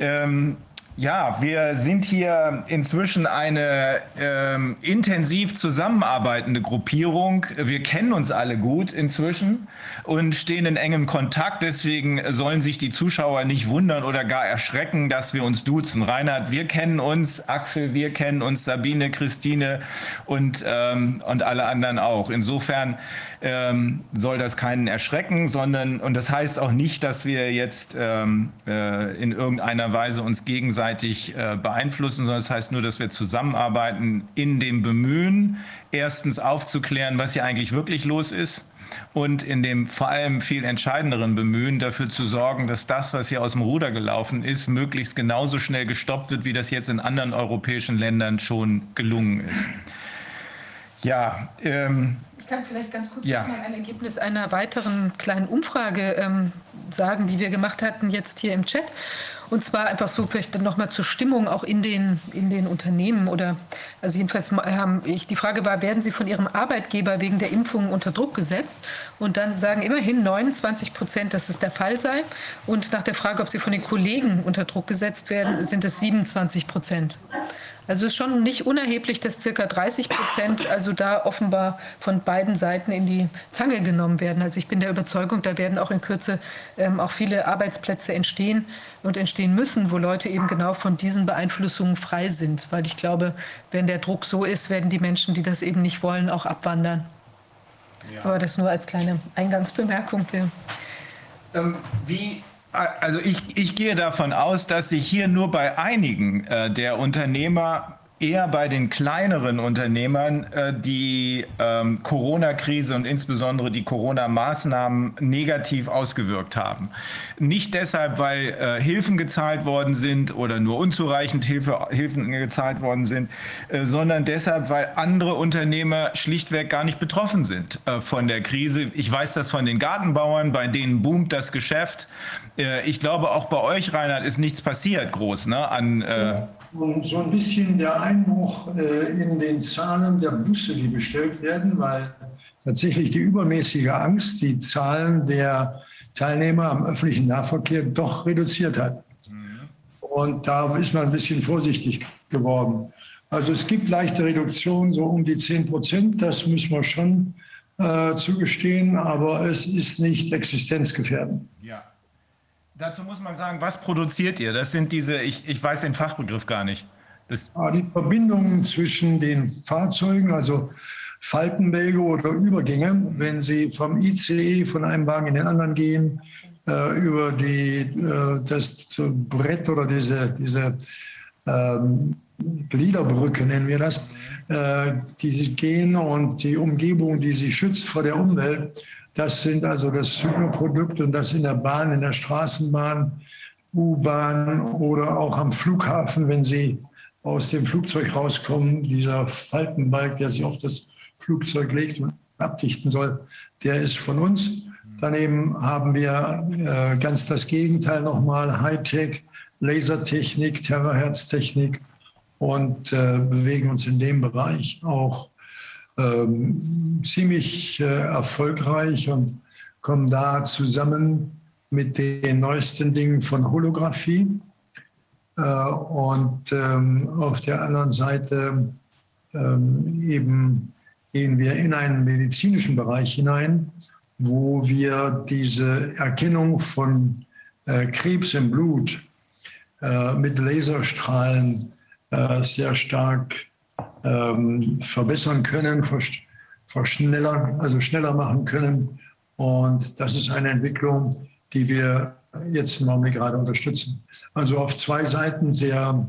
Ähm, ja, wir sind hier inzwischen eine ähm, intensiv zusammenarbeitende Gruppierung. Wir kennen uns alle gut inzwischen und stehen in engem Kontakt. Deswegen sollen sich die Zuschauer nicht wundern oder gar erschrecken, dass wir uns duzen. Reinhard, wir kennen uns, Axel, wir kennen uns, Sabine, Christine und, ähm, und alle anderen auch. Insofern ähm, soll das keinen erschrecken, sondern, und das heißt auch nicht, dass wir jetzt ähm, äh, in irgendeiner Weise uns gegenseitig äh, beeinflussen, sondern das heißt nur, dass wir zusammenarbeiten in dem Bemühen, erstens aufzuklären, was hier eigentlich wirklich los ist und in dem vor allem viel entscheidenderen Bemühen dafür zu sorgen, dass das, was hier aus dem Ruder gelaufen ist, möglichst genauso schnell gestoppt wird, wie das jetzt in anderen europäischen Ländern schon gelungen ist. Ja, ähm, ich kann vielleicht ganz kurz ja. mal ein Ergebnis einer weiteren kleinen Umfrage ähm, sagen, die wir gemacht hatten jetzt hier im Chat. Und zwar einfach so vielleicht dann nochmal zur Stimmung auch in den, in den Unternehmen oder also jedenfalls haben ich die Frage war, werden Sie von Ihrem Arbeitgeber wegen der Impfung unter Druck gesetzt? Und dann sagen immerhin 29 Prozent, dass es der Fall sei. Und nach der Frage, ob Sie von den Kollegen unter Druck gesetzt werden, sind es 27 Prozent. Also es ist schon nicht unerheblich, dass circa 30 Prozent also da offenbar von beiden Seiten in die Zange genommen werden. Also ich bin der Überzeugung, da werden auch in Kürze ähm, auch viele Arbeitsplätze entstehen und entstehen müssen, wo Leute eben genau von diesen Beeinflussungen frei sind. Weil ich glaube, wenn der Druck so ist, werden die Menschen, die das eben nicht wollen, auch abwandern. Ja. Aber das nur als kleine Eingangsbemerkung. Ähm, wie also ich, ich gehe davon aus, dass sich hier nur bei einigen äh, der Unternehmer eher bei den kleineren Unternehmern äh, die ähm, Corona-Krise und insbesondere die Corona-Maßnahmen negativ ausgewirkt haben. Nicht deshalb, weil äh, Hilfen gezahlt worden sind oder nur unzureichend Hilfe, Hilfen gezahlt worden sind, äh, sondern deshalb, weil andere Unternehmer schlichtweg gar nicht betroffen sind äh, von der Krise. Ich weiß das von den Gartenbauern, bei denen boomt das Geschäft. Äh, ich glaube, auch bei euch, Reinhard, ist nichts passiert groß ne, an äh, und so ein bisschen der Einbruch äh, in den Zahlen der Busse, die bestellt werden, weil tatsächlich die übermäßige Angst die Zahlen der Teilnehmer am öffentlichen Nahverkehr doch reduziert hat. Und da ist man ein bisschen vorsichtig geworden. Also es gibt leichte Reduktionen, so um die 10 Prozent, das müssen wir schon äh, zugestehen, aber es ist nicht existenzgefährdend. Dazu muss man sagen, was produziert ihr? Das sind diese, ich, ich weiß den Fachbegriff gar nicht. Das ah, die Verbindungen zwischen den Fahrzeugen, also Faltenwege oder Übergänge, wenn sie vom ICE von einem Wagen in den anderen gehen, äh, über die, äh, das Brett oder diese, diese ähm, Gliederbrücke nennen wir das, äh, die sie gehen und die Umgebung, die sie schützt vor der Umwelt, das sind also das Superprodukt und das in der Bahn, in der Straßenbahn, U-Bahn oder auch am Flughafen, wenn Sie aus dem Flugzeug rauskommen, dieser Faltenbalg, der sich auf das Flugzeug legt und abdichten soll, der ist von uns. Daneben haben wir äh, ganz das Gegenteil nochmal, Hightech, Lasertechnik, Terahertz-Technik und äh, bewegen uns in dem Bereich auch ähm, ziemlich äh, erfolgreich und kommen da zusammen mit den neuesten Dingen von Holographie. Äh, und ähm, auf der anderen Seite ähm, eben gehen wir in einen medizinischen Bereich hinein, wo wir diese Erkennung von äh, Krebs im Blut äh, mit Laserstrahlen äh, sehr stark ähm, verbessern können, verschneller, also schneller machen können. Und das ist eine Entwicklung, die wir jetzt im Augenblick gerade unterstützen. Also auf zwei Seiten sehr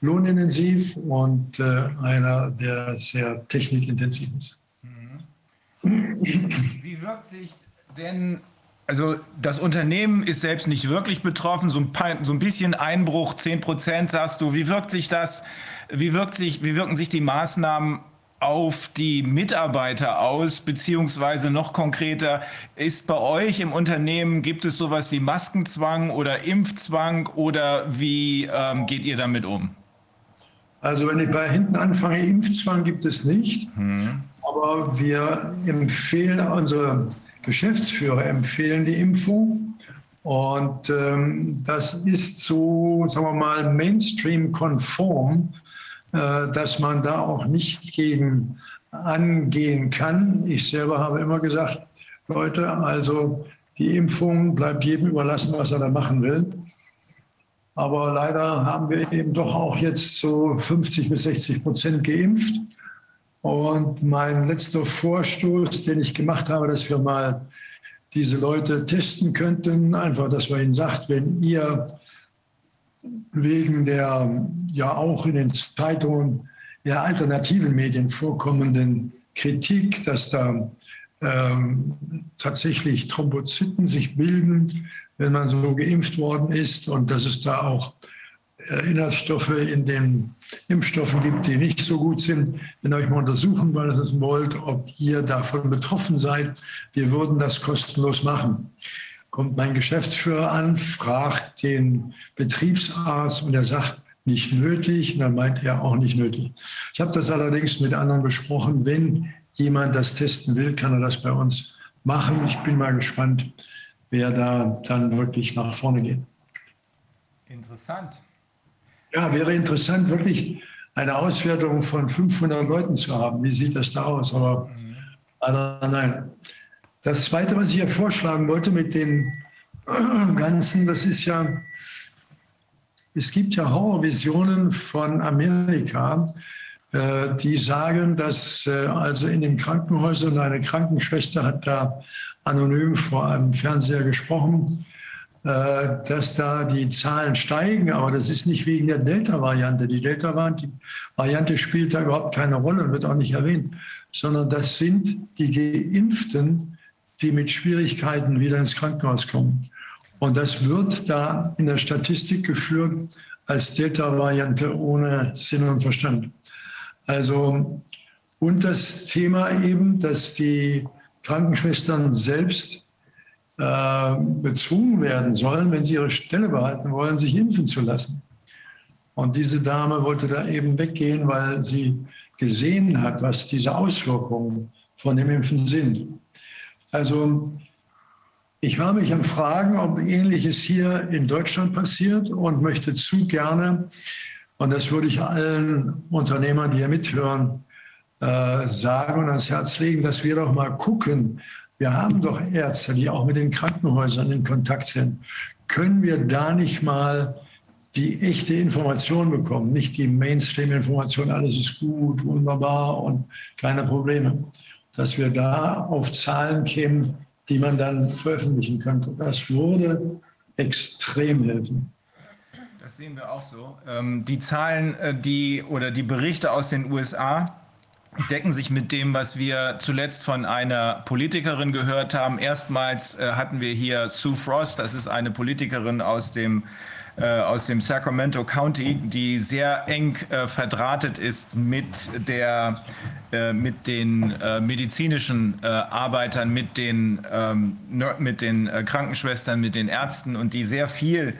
lohnintensiv und äh, einer, der sehr technikintensiv ist. Mhm. wie wirkt sich denn also das Unternehmen ist selbst nicht wirklich betroffen, so ein, so ein bisschen Einbruch, 10 Prozent sagst du. Wie wirkt sich das, wie, wirkt sich, wie wirken sich die Maßnahmen auf die Mitarbeiter aus, beziehungsweise noch konkreter, ist bei euch im Unternehmen, gibt es sowas wie Maskenzwang oder Impfzwang oder wie ähm, geht ihr damit um? Also wenn ich bei hinten anfange, Impfzwang gibt es nicht, hm. aber wir empfehlen, unsere Geschäftsführer empfehlen die Impfung. Und ähm, das ist so, sagen wir mal, Mainstream-konform dass man da auch nicht gegen angehen kann. Ich selber habe immer gesagt, Leute, also die Impfung bleibt jedem überlassen, was er da machen will. Aber leider haben wir eben doch auch jetzt so 50 bis 60 Prozent geimpft. Und mein letzter Vorstoß, den ich gemacht habe, dass wir mal diese Leute testen könnten, einfach, dass man ihnen sagt, wenn ihr wegen der ja auch in den Zeitungen der alternativen Medien vorkommenden Kritik, dass da ähm, tatsächlich Thrombozyten sich bilden, wenn man so geimpft worden ist und dass es da auch äh, Inhaltsstoffe in den Impfstoffen gibt, die nicht so gut sind. Wenn ihr euch mal untersuchen wollt, ob ihr davon betroffen seid, wir würden das kostenlos machen kommt mein Geschäftsführer an, fragt den Betriebsarzt und er sagt, nicht nötig. Und dann meint er auch nicht nötig. Ich habe das allerdings mit anderen besprochen. Wenn jemand das testen will, kann er das bei uns machen. Ich bin mal gespannt, wer da dann wirklich nach vorne geht. Interessant. Ja, wäre interessant, wirklich eine Auswertung von 500 Leuten zu haben. Wie sieht das da aus? Aber mhm. leider nein. Das Zweite, was ich ja vorschlagen wollte mit dem Ganzen, das ist ja, es gibt ja Horrorvisionen von Amerika, äh, die sagen, dass äh, also in den Krankenhäusern eine Krankenschwester hat da anonym vor einem Fernseher gesprochen, äh, dass da die Zahlen steigen, aber das ist nicht wegen der Delta-Variante. Die Delta-Variante spielt da überhaupt keine Rolle und wird auch nicht erwähnt, sondern das sind die Geimpften, die mit Schwierigkeiten wieder ins Krankenhaus kommen. Und das wird da in der Statistik geführt als Delta-Variante ohne Sinn und Verstand. Also, und das Thema eben, dass die Krankenschwestern selbst äh, bezwungen werden sollen, wenn sie ihre Stelle behalten wollen, sich impfen zu lassen. Und diese Dame wollte da eben weggehen, weil sie gesehen hat, was diese Auswirkungen von dem Impfen sind. Also ich war mich am Fragen, ob Ähnliches hier in Deutschland passiert und möchte zu gerne, und das würde ich allen Unternehmern, die hier mithören, äh, sagen und ans Herz legen, dass wir doch mal gucken. Wir haben doch Ärzte, die auch mit den Krankenhäusern in Kontakt sind. Können wir da nicht mal die echte Information bekommen, nicht die Mainstream-Information, alles ist gut, wunderbar und keine Probleme dass wir da auf Zahlen kämen, die man dann veröffentlichen könnte. Das würde extrem helfen. Das sehen wir auch so. Ähm, die Zahlen, äh, die oder die Berichte aus den USA decken sich mit dem, was wir zuletzt von einer Politikerin gehört haben. Erstmals äh, hatten wir hier Sue Frost, das ist eine Politikerin aus dem aus dem Sacramento County, die sehr eng äh, verdrahtet ist mit, der, äh, mit den äh, medizinischen äh, Arbeitern, mit den, ähm, mit den Krankenschwestern, mit den Ärzten und die sehr viel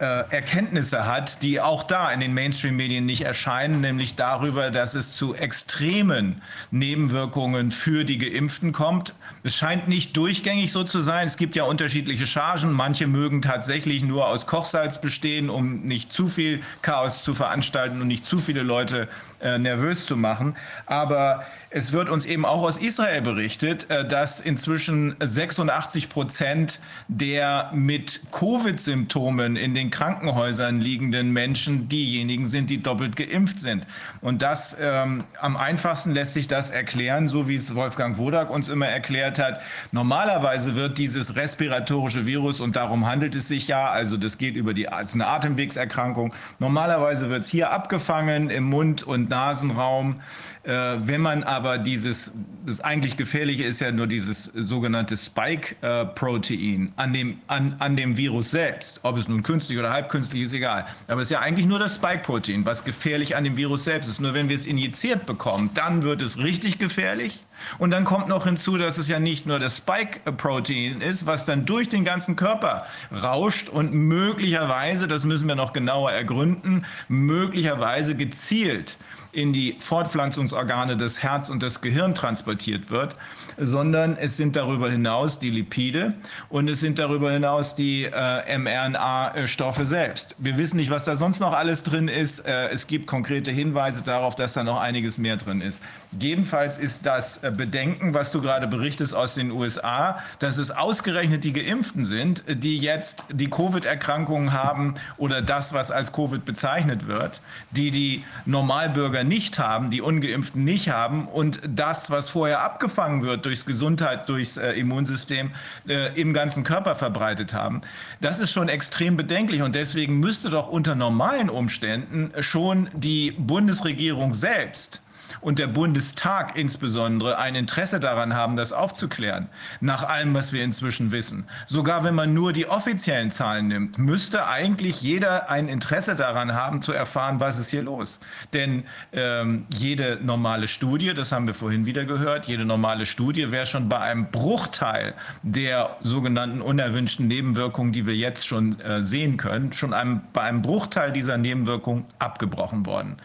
Erkenntnisse hat, die auch da in den Mainstream-Medien nicht erscheinen, nämlich darüber, dass es zu extremen Nebenwirkungen für die Geimpften kommt. Es scheint nicht durchgängig so zu sein. Es gibt ja unterschiedliche Chargen. Manche mögen tatsächlich nur aus Kochsalz bestehen, um nicht zu viel Chaos zu veranstalten und nicht zu viele Leute äh, nervös zu machen. Aber es wird uns eben auch aus Israel berichtet, äh, dass inzwischen 86 Prozent der mit Covid-Symptomen in den Krankenhäusern liegenden Menschen diejenigen sind, die doppelt geimpft sind. Und das ähm, am einfachsten lässt sich das erklären, so wie es Wolfgang Wodak uns immer erklärt hat. Normalerweise wird dieses respiratorische Virus, und darum handelt es sich ja, also das geht über die, ist eine Atemwegserkrankung, normalerweise wird es hier abgefangen im Mund und Mund-Nasen-Raum. Äh, wenn man aber dieses, das eigentlich Gefährliche ist ja nur dieses sogenannte Spike-Protein an, dem, an, an dem Virus selbst, ob es nun künstlich oder halbkünstlich ist, egal. Aber es ist ja eigentlich nur das Spike-Protein, was gefährlich an dem Virus selbst ist. Nur wenn wir es injiziert bekommen, dann wird es richtig gefährlich. Und dann kommt noch hinzu, dass es ja nicht nur das Spike-Protein ist, was dann durch den ganzen Körper rauscht und möglicherweise, das müssen wir noch genauer ergründen, möglicherweise gezielt in die Fortpflanzungsorgane des Herz und des Gehirn transportiert wird, sondern es sind darüber hinaus die Lipide und es sind darüber hinaus die äh, mRNA-Stoffe selbst. Wir wissen nicht, was da sonst noch alles drin ist. Äh, es gibt konkrete Hinweise darauf, dass da noch einiges mehr drin ist. Jedenfalls ist das äh, Bedenken, was du gerade berichtest aus den USA, dass es ausgerechnet die Geimpften sind, die jetzt die Covid-Erkrankungen haben oder das, was als Covid bezeichnet wird, die die Normalbürger nicht haben, die Ungeimpften nicht haben und das, was vorher abgefangen wird durchs Gesundheit, durchs äh, Immunsystem, äh, im ganzen Körper verbreitet haben. Das ist schon extrem bedenklich und deswegen müsste doch unter normalen Umständen schon die Bundesregierung selbst und der Bundestag insbesondere ein Interesse daran haben, das aufzuklären, nach allem, was wir inzwischen wissen. Sogar wenn man nur die offiziellen Zahlen nimmt, müsste eigentlich jeder ein Interesse daran haben, zu erfahren, was ist hier los. Denn ähm, jede normale Studie, das haben wir vorhin wieder gehört, jede normale Studie wäre schon bei einem Bruchteil der sogenannten unerwünschten Nebenwirkungen, die wir jetzt schon äh, sehen können, schon einem, bei einem Bruchteil dieser Nebenwirkungen abgebrochen worden.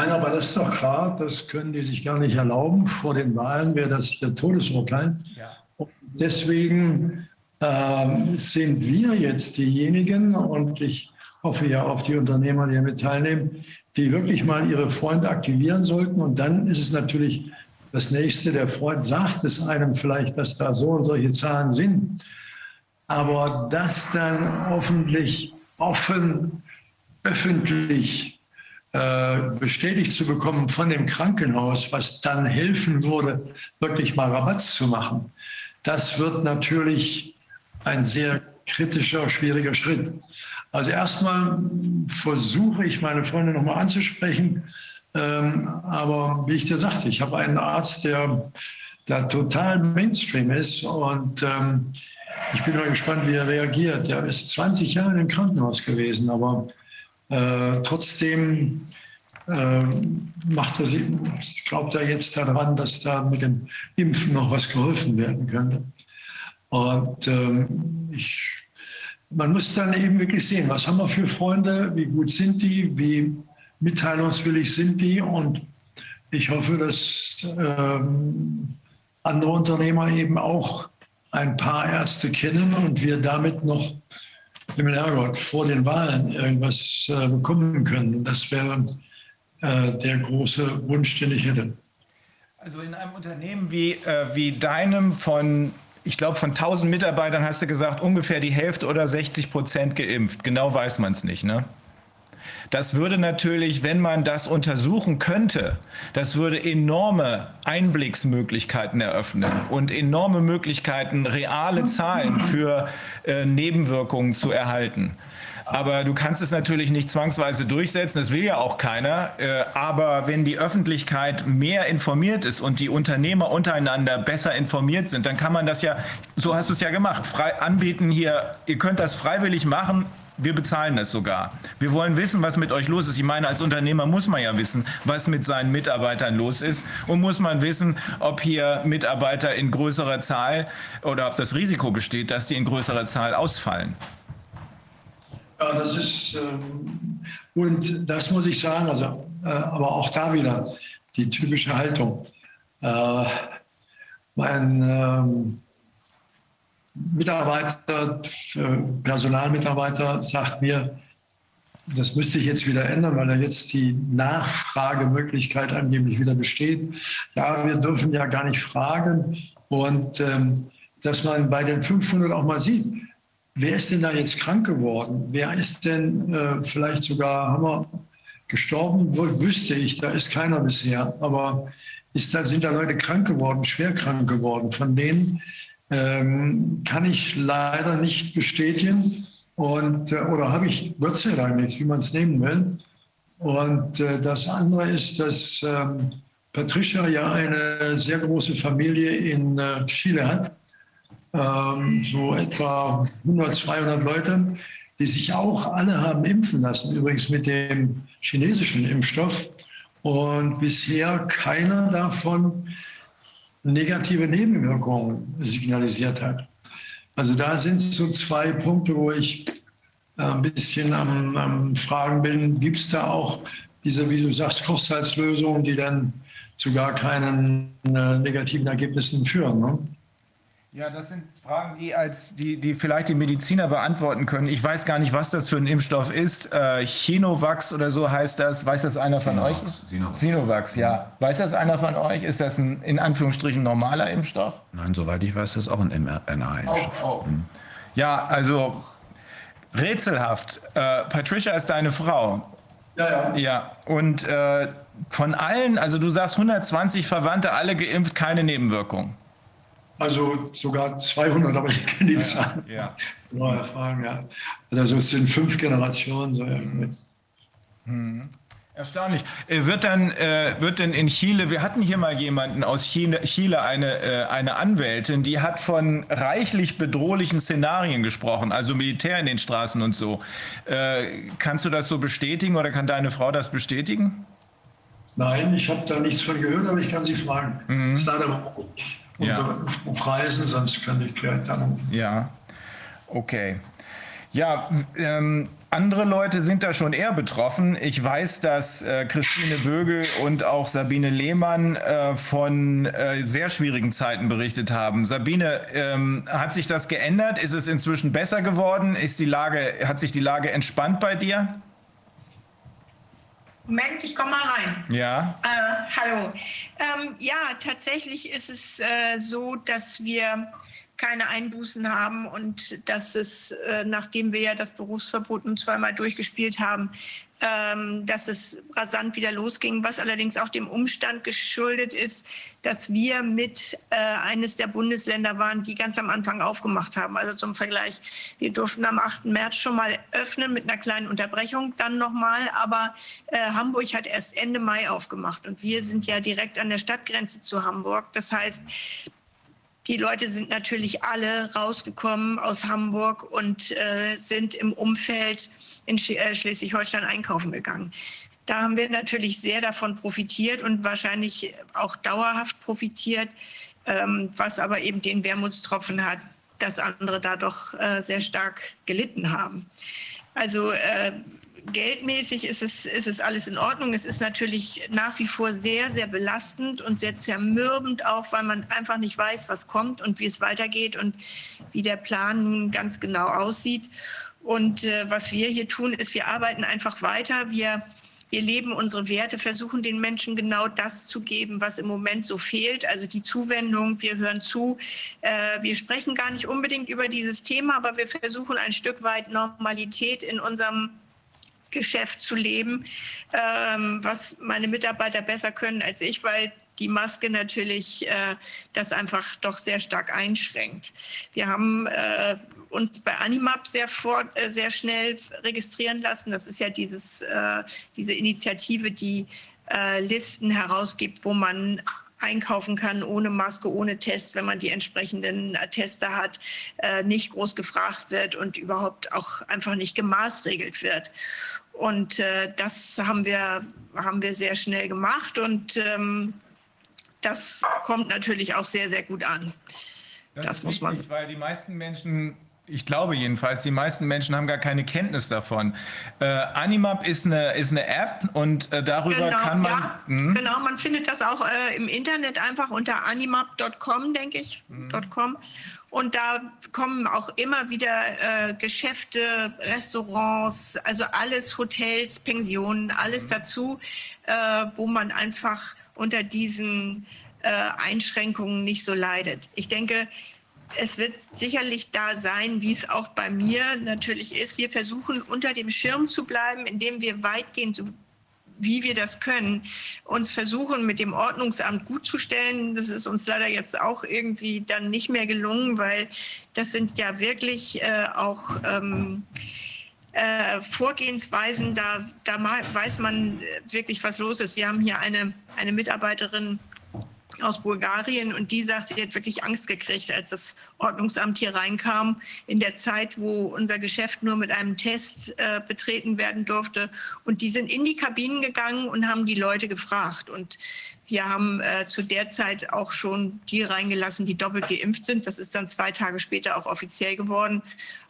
Nein, aber das ist doch klar, das können die sich gar nicht erlauben. Vor den Wahlen wäre das ihr Todesurteil. Ja. Deswegen äh, sind wir jetzt diejenigen, und ich hoffe ja auf die Unternehmer, die damit teilnehmen, die wirklich mal ihre Freunde aktivieren sollten. Und dann ist es natürlich das Nächste, der Freund sagt es einem vielleicht, dass da so und solche Zahlen sind. Aber das dann hoffentlich offen, öffentlich bestätigt zu bekommen von dem Krankenhaus, was dann helfen würde, wirklich mal Rabatz zu machen, das wird natürlich ein sehr kritischer, schwieriger Schritt. Also erstmal versuche ich meine Freunde nochmal anzusprechen. Ähm, aber wie ich dir sagte, ich habe einen Arzt, der da total Mainstream ist und ähm, ich bin mal gespannt, wie er reagiert. Er ist 20 Jahre im Krankenhaus gewesen, aber äh, trotzdem äh, macht er, glaubt er jetzt daran, dass da mit dem Impfen noch was geholfen werden könnte. Und ähm, ich, man muss dann eben wirklich sehen, was haben wir für Freunde, wie gut sind die, wie mitteilungswillig sind die. Und ich hoffe, dass ähm, andere Unternehmer eben auch ein paar Ärzte kennen und wir damit noch Himmel Herrgott, vor den Wahlen irgendwas äh, bekommen können. Das wäre äh, der große Wunsch, den ich hätte. Also in einem Unternehmen wie, äh, wie deinem von, ich glaube, von 1000 Mitarbeitern hast du gesagt, ungefähr die Hälfte oder 60 Prozent geimpft. Genau weiß man es nicht, ne? Das würde natürlich, wenn man das untersuchen könnte, das würde enorme Einblicksmöglichkeiten eröffnen und enorme Möglichkeiten, reale Zahlen für äh, Nebenwirkungen zu erhalten. Aber du kannst es natürlich nicht zwangsweise durchsetzen, das will ja auch keiner. Äh, aber wenn die Öffentlichkeit mehr informiert ist und die Unternehmer untereinander besser informiert sind, dann kann man das ja, so hast du es ja gemacht, frei anbieten hier, ihr könnt das freiwillig machen, wir bezahlen das sogar. Wir wollen wissen, was mit euch los ist. Ich meine, als Unternehmer muss man ja wissen, was mit seinen Mitarbeitern los ist. Und muss man wissen, ob hier Mitarbeiter in größerer Zahl oder ob das Risiko besteht, dass sie in größerer Zahl ausfallen. Ja, das ist, ähm, und das muss ich sagen, also, äh, aber auch da wieder die typische Haltung. Äh, mein, ähm, Mitarbeiter, Personalmitarbeiter sagt mir, das müsste sich jetzt wieder ändern, weil da jetzt die Nachfragemöglichkeit angeblich wieder besteht. Ja, wir dürfen ja gar nicht fragen. Und ähm, dass man bei den 500 auch mal sieht, wer ist denn da jetzt krank geworden? Wer ist denn äh, vielleicht sogar, wir gestorben? Wüsste ich, da ist keiner bisher. Aber ist da, sind da Leute krank geworden, schwer krank geworden, von denen ähm, kann ich leider nicht bestätigen und, äh, oder habe ich Gott sei Dank nichts, wie man es nehmen will. Und äh, das andere ist, dass ähm, Patricia ja eine sehr große Familie in äh, Chile hat, ähm, so etwa 100, 200 Leute, die sich auch alle haben impfen lassen, übrigens mit dem chinesischen Impfstoff. Und bisher keiner davon negative Nebenwirkungen signalisiert hat. Also da sind so zwei Punkte, wo ich äh, ein bisschen am, am Fragen bin, gibt es da auch diese, wie du sagst, Kochsalzlösungen, die dann zu gar keinen äh, negativen Ergebnissen führen? Ne? Ja, das sind Fragen, die, als, die, die vielleicht die Mediziner beantworten können. Ich weiß gar nicht, was das für ein Impfstoff ist. Äh, Chinovax oder so heißt das. Weiß das einer von Sinovax, euch? Sinovax. Sinovax, ja. Weiß das einer von euch? Ist das ein in Anführungsstrichen normaler Impfstoff? Nein, soweit ich weiß, ist das auch ein mRNA-Impfstoff. Auch, auch. Ja, also rätselhaft. Äh, Patricia ist deine Frau. Ja, ja. Ja, und äh, von allen, also du sagst 120 Verwandte, alle geimpft, keine Nebenwirkung. Also sogar 200, aber ich kenne die Zahlen. Ja. Neue Fragen, ja. Also es sind fünf Generationen. So irgendwie. Erstaunlich. Äh, Wird dann, äh, wird denn in Chile, wir hatten hier mal jemanden aus Chile, Chile eine, äh, eine Anwältin, die hat von reichlich bedrohlichen Szenarien gesprochen, also Militär in den Straßen und so. Kannst du das so bestätigen oder kann deine Frau das bestätigen? Nein, ich habe da nichts von gehört, aber ich kann Sie fragen. Mhm. ist leider Ja. auf Reisen, sonst kann ich gleich anrufen. Ja, okay. Ja, ähm, andere Leute sind da schon eher betroffen. Ich weiß, dass äh, Christine Bögel und auch Sabine Lehmann äh, von äh, sehr schwierigen Zeiten berichtet haben. Sabine, ähm, hat sich das geändert? Ist es inzwischen besser geworden? Ist die Lage, hat sich die Lage entspannt bei dir? Moment, ich komme mal rein. Ja. Äh, hallo. Ähm, ja, tatsächlich ist es äh, so, dass wir keine Einbußen haben und dass es, äh, nachdem wir ja das Berufsverbot nun zweimal durchgespielt haben, dass es rasant wieder losging, was allerdings auch dem Umstand geschuldet ist, dass wir mit äh, eines der Bundesländer waren, die ganz am Anfang aufgemacht haben. Also zum Vergleich, wir durften am 8. März schon mal öffnen mit einer kleinen Unterbrechung, dann nochmal, aber äh, Hamburg hat erst Ende Mai aufgemacht und wir sind ja direkt an der Stadtgrenze zu Hamburg. Das heißt, die Leute sind natürlich alle rausgekommen aus Hamburg und äh, sind im Umfeld in äh, Schleswig-Holstein einkaufen gegangen. Da haben wir natürlich sehr davon profitiert und wahrscheinlich auch dauerhaft profitiert, ähm, was aber eben den Wermutstropfen hat, dass andere da doch äh, sehr stark gelitten haben. Also äh, geldmäßig ist es, ist es alles in Ordnung. Es ist natürlich nach wie vor sehr, sehr belastend und sehr zermürbend auch, weil man einfach nicht weiß, was kommt und wie es weitergeht und wie der Plan nun ganz genau aussieht. Und äh, was wir hier tun, ist, wir arbeiten einfach weiter. Wir, wir leben unsere Werte, versuchen den Menschen genau das zu geben, was im Moment so fehlt, also die Zuwendung. Wir hören zu. Äh, wir sprechen gar nicht unbedingt über dieses Thema, aber wir versuchen ein Stück weit Normalität in unserem Geschäft zu leben, ähm, was meine Mitarbeiter besser können als ich, weil die Maske natürlich äh, das einfach doch sehr stark einschränkt. Wir haben äh, uns bei Animap sehr, vor, äh, sehr schnell registrieren lassen. Das ist ja dieses, äh, diese Initiative, die äh, Listen herausgibt, wo man einkaufen kann ohne Maske, ohne Test, wenn man die entsprechenden Tester hat, nicht groß gefragt wird und überhaupt auch einfach nicht gemaßregelt wird. Und das haben wir, haben wir sehr schnell gemacht und ähm, das kommt natürlich auch sehr, sehr gut an. Das, Das ist muss man- wichtig, weil die meisten Menschen, ich glaube jedenfalls, die meisten Menschen haben gar keine Kenntnis davon. Äh, Animap ist eine, ist eine App und äh, darüber kann man. ja, Hm? genau, man findet das auch äh, im Internet einfach unter animap.com, denke ich, Mhm. .com. Und da kommen auch immer wieder äh, Geschäfte, Restaurants, also alles, Hotels, Pensionen, alles Mhm. dazu, äh, wo man einfach unter diesen äh, Einschränkungen nicht so leidet. Ich denke, es wird sicherlich da sein, wie es auch bei mir natürlich ist. Wir versuchen unter dem Schirm zu bleiben, indem wir weitgehend, so wie wir das können, uns versuchen, mit dem Ordnungsamt gut zu stellen. Das ist uns leider jetzt auch irgendwie dann nicht mehr gelungen, weil das sind ja wirklich äh, auch ähm, äh, Vorgehensweisen, da, da weiß man wirklich, was los ist. Wir haben hier eine, eine Mitarbeiterin, aus Bulgarien und die sagt, sie hat wirklich Angst gekriegt, als das Ordnungsamt hier reinkam, in der Zeit, wo unser Geschäft nur mit einem Test äh, betreten werden durfte. Und die sind in die Kabinen gegangen und haben die Leute gefragt. Und wir haben äh, zu der Zeit auch schon die reingelassen, die doppelt geimpft sind. Das ist dann zwei Tage später auch offiziell geworden.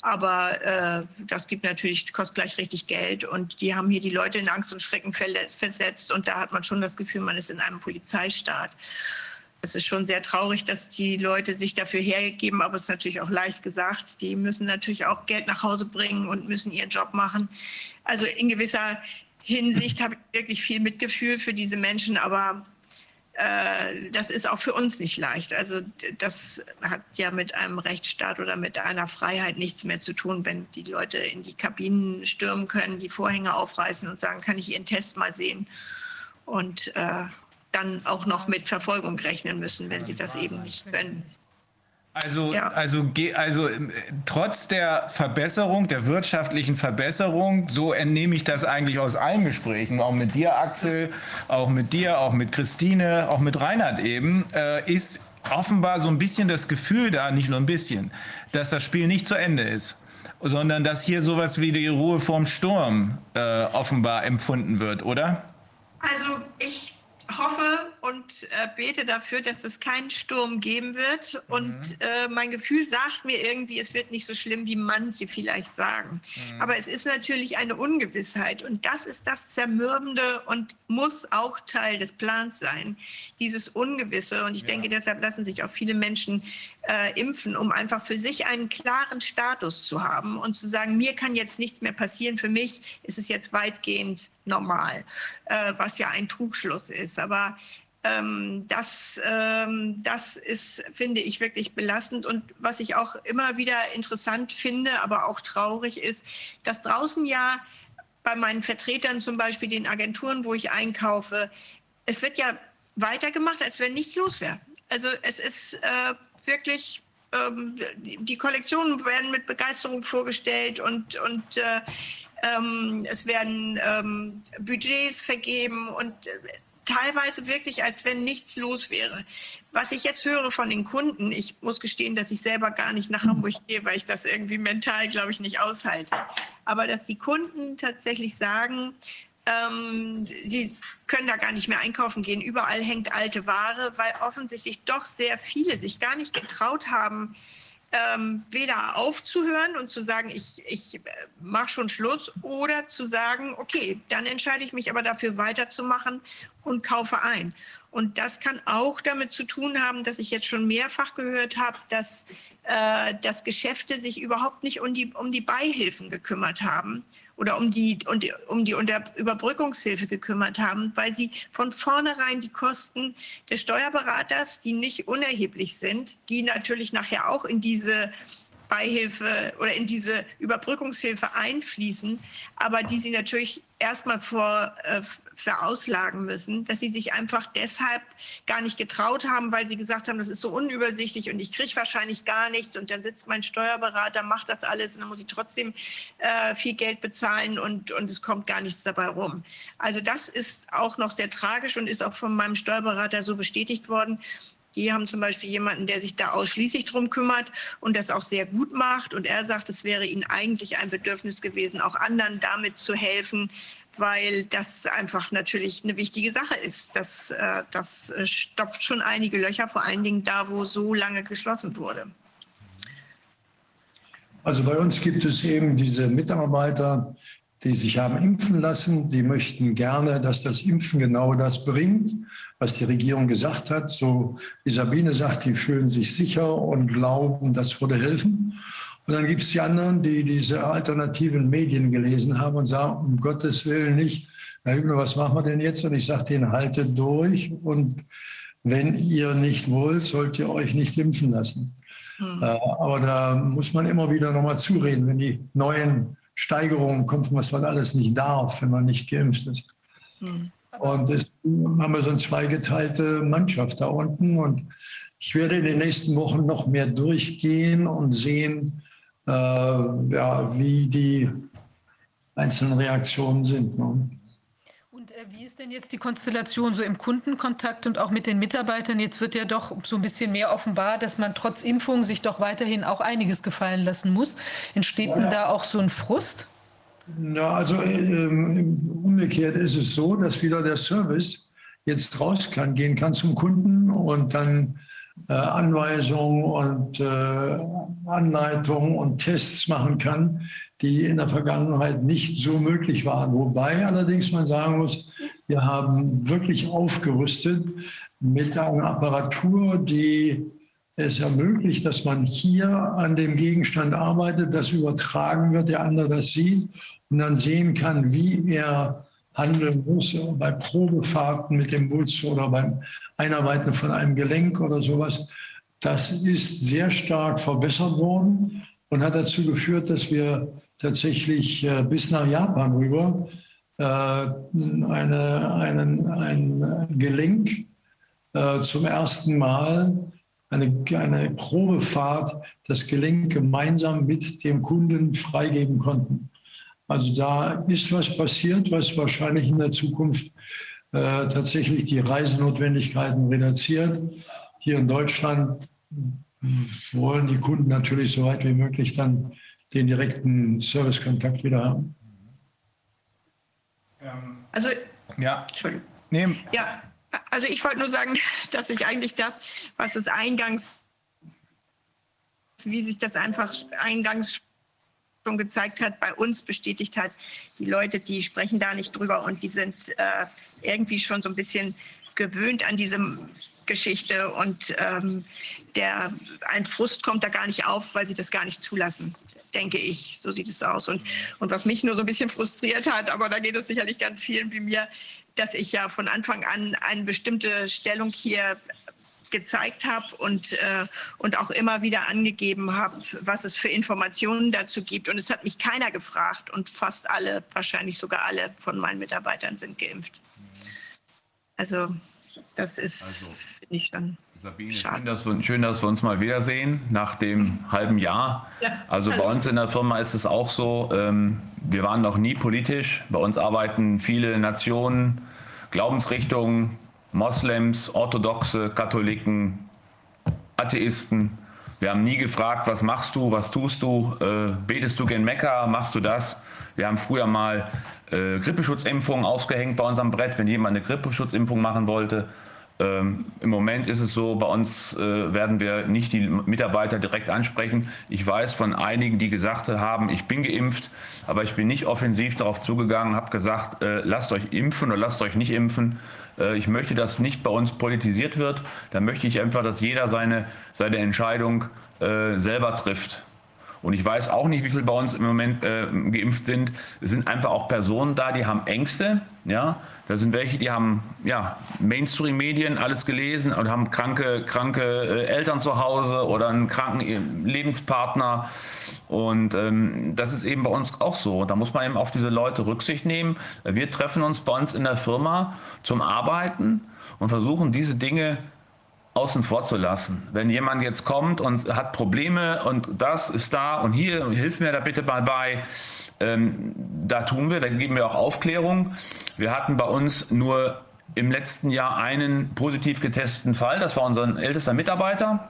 Aber äh, das gibt natürlich, kostet gleich richtig Geld. Und die haben hier die Leute in Angst und Schrecken versetzt. Und da hat man schon das Gefühl, man ist in einem Polizeistaat. Es ist schon sehr traurig, dass die Leute sich dafür hergeben, aber es ist natürlich auch leicht gesagt. Die müssen natürlich auch Geld nach Hause bringen und müssen ihren Job machen. Also in gewisser Hinsicht habe ich wirklich viel Mitgefühl für diese Menschen, aber das ist auch für uns nicht leicht. Also das hat ja mit einem Rechtsstaat oder mit einer Freiheit nichts mehr zu tun, wenn die Leute in die Kabinen stürmen können, die Vorhänge aufreißen und sagen, kann ich Ihren Test mal sehen? Und äh, dann auch noch mit Verfolgung rechnen müssen, wenn sie das eben nicht können. Also, ja. also, also ähm, trotz der Verbesserung, der wirtschaftlichen Verbesserung, so entnehme ich das eigentlich aus allen Gesprächen, auch mit dir, Axel, auch mit dir, auch mit Christine, auch mit Reinhard eben, äh, ist offenbar so ein bisschen das Gefühl da, nicht nur ein bisschen, dass das Spiel nicht zu Ende ist, sondern dass hier sowas wie die Ruhe vorm Sturm äh, offenbar empfunden wird, oder? Also ich hoffe und äh, bete dafür, dass es keinen Sturm geben wird. Mhm. Und äh, mein Gefühl sagt mir irgendwie, es wird nicht so schlimm, wie manche vielleicht sagen. Mhm. Aber es ist natürlich eine Ungewissheit. Und das ist das Zermürbende und muss auch Teil des Plans sein. Dieses Ungewisse. Und ich ja. denke, deshalb lassen sich auch viele Menschen äh, impfen, um einfach für sich einen klaren Status zu haben und zu sagen, mir kann jetzt nichts mehr passieren. Für mich ist es jetzt weitgehend normal, äh, was ja ein Trugschluss ist. Aber ähm, das, ähm, das ist, finde ich, wirklich belastend. Und was ich auch immer wieder interessant finde, aber auch traurig ist, dass draußen ja bei meinen Vertretern, zum Beispiel den Agenturen, wo ich einkaufe, es wird ja weitergemacht, als wenn nichts los wäre. Also es ist äh, wirklich ähm, die Kollektionen werden mit Begeisterung vorgestellt und, und äh, ähm, es werden ähm, Budgets vergeben und äh, teilweise wirklich, als wenn nichts los wäre. Was ich jetzt höre von den Kunden, ich muss gestehen, dass ich selber gar nicht nach Hamburg gehe, weil ich das irgendwie mental, glaube ich, nicht aushalte. Aber dass die Kunden tatsächlich sagen, ähm, sie können da gar nicht mehr einkaufen gehen. Überall hängt alte Ware, weil offensichtlich doch sehr viele sich gar nicht getraut haben, ähm, weder aufzuhören und zu sagen, ich, ich äh, mache schon Schluss, oder zu sagen, okay, dann entscheide ich mich aber dafür weiterzumachen und kaufe ein. Und das kann auch damit zu tun haben, dass ich jetzt schon mehrfach gehört habe, dass, äh, dass Geschäfte sich überhaupt nicht um die, um die Beihilfen gekümmert haben oder um die, um die, die Überbrückungshilfe gekümmert haben, weil sie von vornherein die Kosten des Steuerberaters, die nicht unerheblich sind, die natürlich nachher auch in diese Beihilfe oder in diese Überbrückungshilfe einfließen, aber die sie natürlich erstmal vor, äh, verauslagen müssen, dass sie sich einfach deshalb gar nicht getraut haben, weil sie gesagt haben, das ist so unübersichtlich und ich kriege wahrscheinlich gar nichts und dann sitzt mein Steuerberater, macht das alles und dann muss ich trotzdem äh, viel Geld bezahlen und, und es kommt gar nichts dabei rum. Also das ist auch noch sehr tragisch und ist auch von meinem Steuerberater so bestätigt worden. Die haben zum Beispiel jemanden, der sich da ausschließlich drum kümmert und das auch sehr gut macht. Und er sagt, es wäre ihnen eigentlich ein Bedürfnis gewesen, auch anderen damit zu helfen, weil das einfach natürlich eine wichtige Sache ist. Das, äh, das stopft schon einige Löcher, vor allen Dingen da, wo so lange geschlossen wurde. Also bei uns gibt es eben diese Mitarbeiter, die sich haben impfen lassen, die möchten gerne, dass das Impfen genau das bringt, was die Regierung gesagt hat. So wie Sabine sagt, die fühlen sich sicher und glauben, das würde helfen. Und dann gibt es die anderen, die diese alternativen Medien gelesen haben und sagen, um Gottes Willen nicht, Herr Hübner, was machen wir denn jetzt? Und ich sage denen, haltet durch und wenn ihr nicht wollt, sollt ihr euch nicht impfen lassen. Mhm. aber da muss man immer wieder nochmal zureden, wenn die neuen Steigerungen kommt, was man alles nicht darf, wenn man nicht geimpft ist. Mhm. Und deswegen haben wir so eine zweigeteilte Mannschaft da unten. Und ich werde in den nächsten Wochen noch mehr durchgehen und sehen, äh, ja, wie die einzelnen Reaktionen sind. Ne? Und äh, wie ist denn jetzt die Konstellation so im Kundenkontakt und auch mit den Mitarbeitern? Jetzt wird ja doch so ein bisschen mehr offenbar, dass man trotz Impfung sich doch weiterhin auch einiges gefallen lassen muss. Entsteht denn da auch so ein Frust? Ja, also äh, umgekehrt ist es so, dass wieder der Service jetzt raus kann, gehen kann zum Kunden und dann äh, Anweisungen und äh, Anleitungen und Tests machen kann, die in der Vergangenheit nicht so möglich waren. Wobei allerdings man sagen muss, wir haben wirklich aufgerüstet mit einer Apparatur, die es ermöglicht, dass man hier an dem Gegenstand arbeitet, das übertragen wird, der andere das sieht und dann sehen kann, wie er handeln muss bei Probefahrten mit dem Bus oder beim Einarbeiten von einem Gelenk oder sowas. Das ist sehr stark verbessert worden und hat dazu geführt, dass wir tatsächlich äh, bis nach Japan rüber eine, einen, ein Gelenk äh, zum ersten Mal eine, eine Probefahrt das Gelenk gemeinsam mit dem Kunden freigeben konnten. Also da ist was passiert, was wahrscheinlich in der Zukunft äh, tatsächlich die Reisenotwendigkeiten reduziert. Hier in Deutschland wollen die Kunden natürlich so weit wie möglich dann den direkten Servicekontakt wieder haben. Also, Ja. Entschuldigung. Nee, Ja, also ich wollte nur sagen, dass ich eigentlich das, was es eingangs, wie sich das einfach eingangs schon gezeigt hat, bei uns bestätigt hat, die Leute, die sprechen da nicht drüber und die sind äh, irgendwie schon so ein bisschen gewöhnt an diese Geschichte und ähm, der, ein Frust kommt da gar nicht auf, weil sie das gar nicht zulassen denke ich. So sieht es aus. Und, und was mich nur so ein bisschen frustriert hat, aber da geht es sicherlich ganz vielen wie mir, dass ich ja von Anfang an eine bestimmte Stellung hier gezeigt habe und, äh, und auch immer wieder angegeben habe, was es für Informationen dazu gibt. Und es hat mich keiner gefragt und fast alle, wahrscheinlich sogar alle von meinen Mitarbeitern sind geimpft. Also das ist, Also. finde ich schon. Sabine, schön dass, wir, schön, dass wir uns mal wiedersehen nach dem halben Jahr. Ja, Also bei uns in der Firma ist es auch so, ähm, wir waren noch nie politisch. Bei uns arbeiten viele Nationen, Glaubensrichtungen, Moslems, Orthodoxe, Katholiken, Atheisten. Wir haben nie gefragt, was machst du, was tust du, äh, betest du gen Mekka, machst du das? Wir haben früher mal äh, Grippeschutzimpfungen ausgehängt bei uns am Brett, wenn jemand eine Grippeschutzimpfung machen wollte. Ähm, Im Moment ist es so, bei uns äh, werden wir nicht die Mitarbeiter direkt ansprechen. Ich weiß von einigen, die gesagt haben, ich bin geimpft, aber ich bin nicht offensiv darauf zugegangen, habe gesagt, äh, lasst euch impfen oder lasst euch nicht impfen. Äh, ich möchte, dass nicht bei uns politisiert wird. Da möchte ich einfach, dass jeder seine, seine Entscheidung äh, selber trifft. Und ich weiß auch nicht, wie viele bei uns im Moment äh, geimpft sind. Es sind einfach auch Personen da, die haben Ängste. Ja, da sind welche, die haben ja Mainstream-Medien alles gelesen und haben kranke, kranke äh, Eltern zu Hause oder einen kranken äh, Lebenspartner. Und ähm, das ist eben bei uns auch so. Da muss man eben auf diese Leute Rücksicht nehmen. Wir treffen uns bei uns in der Firma zum Arbeiten und versuchen diese Dinge außen vor zu lassen. Wenn jemand jetzt kommt und hat Probleme und das ist da und hier, hilf mir da bitte mal bei, ähm, da tun wir, da geben wir auch Aufklärung. Wir hatten bei uns nur im letzten Jahr einen positiv getesteten Fall, das war unser ältester Mitarbeiter.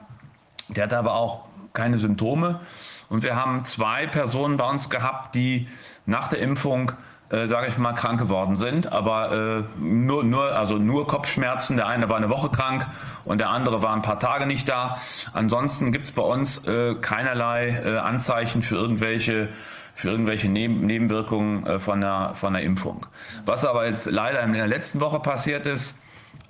Der hatte aber auch keine Symptome. Und wir haben zwei Personen bei uns gehabt, die nach der Impfung äh, sage ich mal, krank geworden sind, aber äh, nur, nur, also nur Kopfschmerzen. Der eine war eine Woche krank und der andere war ein paar Tage nicht da. Ansonsten gibt es bei uns äh, keinerlei äh, Anzeichen für irgendwelche für irgendwelche Neben Nebenwirkungen äh, von, der, von der Impfung. Was aber jetzt leider in der letzten Woche passiert ist,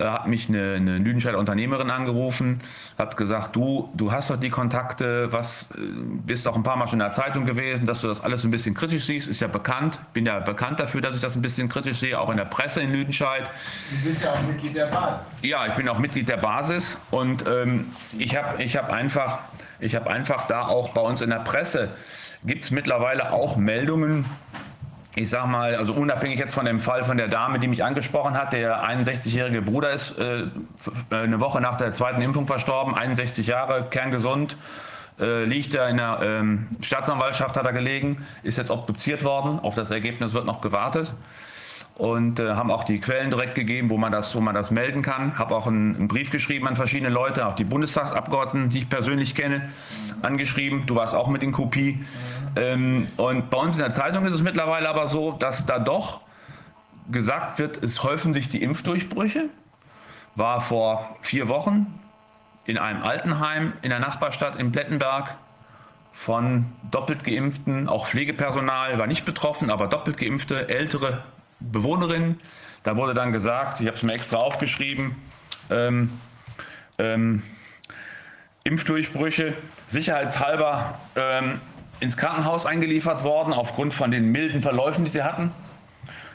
äh, hat mich eine, eine Lüdenscheider Unternehmerin angerufen, hat gesagt, du, du hast doch die Kontakte, was, äh, bist auch ein paar Mal schon in der Zeitung gewesen, dass du das alles ein bisschen kritisch siehst, ist ja bekannt, bin ja bekannt dafür, dass ich das ein bisschen kritisch sehe, auch in der Presse in Lüdenscheid. du bist ja auch Mitglied der Basis. Ja, ich bin auch Mitglied der Basis und ähm, ich habe ich hab einfach, ich hab einfach da auch bei uns in der Presse, gibt es mittlerweile auch Meldungen, ich sag mal, also unabhängig jetzt von dem Fall von der Dame, die mich angesprochen hat, der 61-jährige Bruder ist äh, äh, eine Woche nach der zweiten Impfung verstorben, 61 Jahre, kerngesund, Äh, liegt er in der ähm, Staatsanwaltschaft, hat er gelegen, ist jetzt obduziert worden. Auf das Ergebnis wird noch gewartet. Und äh, haben auch die Quellen direkt gegeben, wo man das, wo man das melden kann. Habe auch einen, einen, Brief geschrieben an verschiedene Leute, auch die Bundestagsabgeordneten, die ich persönlich kenne, angeschrieben. Du warst auch mit in Kopie. Ähm, und bei uns in der Zeitung ist es mittlerweile aber so, dass da doch gesagt wird, es häufen sich die Impfdurchbrüche. War vor vier Wochen in einem Altenheim in der Nachbarstadt in Plettenberg von doppelt geimpften, auch Pflegepersonal war nicht betroffen, aber doppelt geimpfte ältere Bewohnerinnen. Da wurde dann gesagt, ich habe es mir extra aufgeschrieben, ähm, ähm, Impfdurchbrüche sicherheitshalber ähm, ins Krankenhaus eingeliefert worden aufgrund von den milden Verläufen, die sie hatten.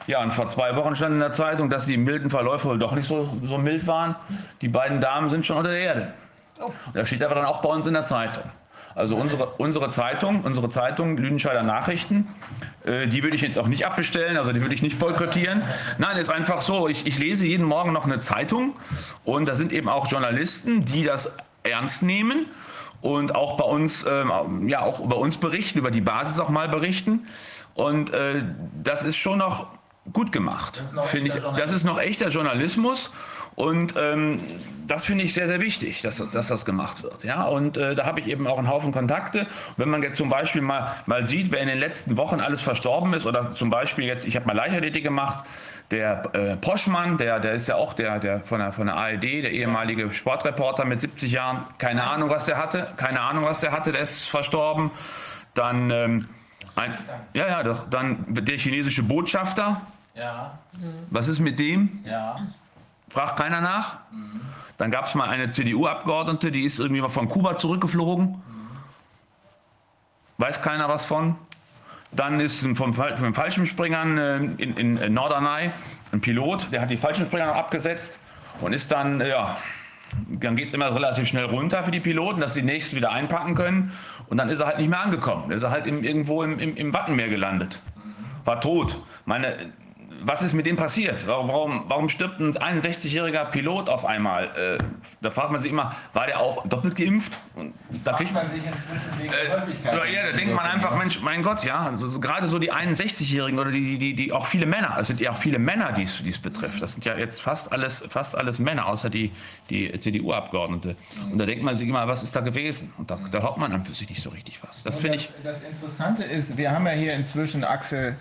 Ja, und vor zwei Wochen stand in der Zeitung, dass die milden Verläufe wohl doch nicht so, so mild waren. Die beiden Damen sind schon unter der Erde. Oh. Das steht aber dann auch bei uns in der Zeitung. Also unsere, unsere Zeitung, unsere Zeitung, Lüdenscheider Nachrichten, äh, die würde ich jetzt auch nicht abbestellen, also die würde ich nicht boykottieren. Nein, ist einfach so, ich, ich lese jeden Morgen noch eine Zeitung und da sind eben auch Journalisten, die das ernst nehmen und auch bei uns, ähm, ja, auch über uns berichten, über die Basis auch mal berichten. Und äh, das ist schon noch gut gemacht, finde ich. Das ist noch echter Journalismus. Und ähm, das finde ich sehr, sehr wichtig, dass, dass das gemacht wird. Ja? Und äh, da habe ich eben auch einen Haufen Kontakte. wenn man jetzt zum Beispiel mal, mal sieht, wer in den letzten Wochen alles verstorben ist, oder zum Beispiel jetzt, ich habe mal Leichtathletik gemacht, der äh, Poschmann, der, der ist ja auch der, der, von, der von der ARD, der ehemalige Sportreporter mit 70 Jahren, keine Ahnung, was der hatte, keine Ahnung, was der hatte, der ist verstorben. Dann, ähm, ein, ja, ja, doch, dann der chinesische Botschafter. Ja. Was ist mit dem? Ja. Fragt keiner nach. Mhm. Dann gab es mal eine CDU-Abgeordnete, die ist irgendwie mal von Kuba zurückgeflogen. Mhm. Weiß keiner was von. Dann ist vom, vom Fallschirmspringern äh, in, in Norderney ein Pilot, der hat die Fallschirmspringer abgesetzt und ist dann, äh, ja, dann geht es immer relativ schnell runter für die Piloten, dass sie nächstes wieder einpacken können. Und dann ist er halt nicht mehr angekommen. Dann ist er halt im, irgendwo im, im, im Wattenmeer gelandet. War tot. Meine, was ist mit dem passiert? Warum, warum, warum stirbt ein 61-jähriger Pilot auf einmal? Äh, da fragt man sich immer, war der auch doppelt geimpft? Und da fragt man sich inzwischen wegen äh, Häufigkeit. Ja, da denkt man einfach, Mensch, mein Gott, ja, also, so, gerade so die 61-Jährigen oder die, die, die, auch viele Männer, es sind ja auch viele Männer, die es betrifft. Das sind ja jetzt fast alles, fast alles Männer, außer die, die CDU-Abgeordnete. Und da denkt man sich immer, was ist da gewesen? Und da, da hört man dann für sich nicht so richtig was. Das finde ich. Das Interessante ist, wir haben ja hier inzwischen, Axel,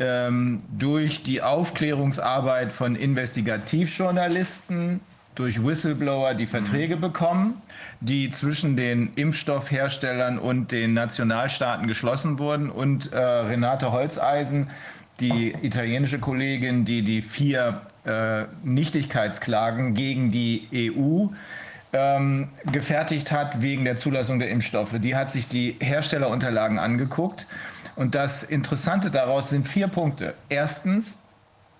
ähm, durch die Aufklärungsarbeit von Investigativjournalisten, durch Whistleblower die Verträge mhm. bekommen, die zwischen den Impfstoffherstellern und den Nationalstaaten geschlossen wurden. Und äh, Renate Holzeisen, die italienische Kollegin, die die vier äh, Nichtigkeitsklagen gegen die EU ähm, gefertigt hat wegen der Zulassung der Impfstoffe. Die hat sich die Herstellerunterlagen angeguckt und das Interessante daraus sind vier Punkte. Erstens,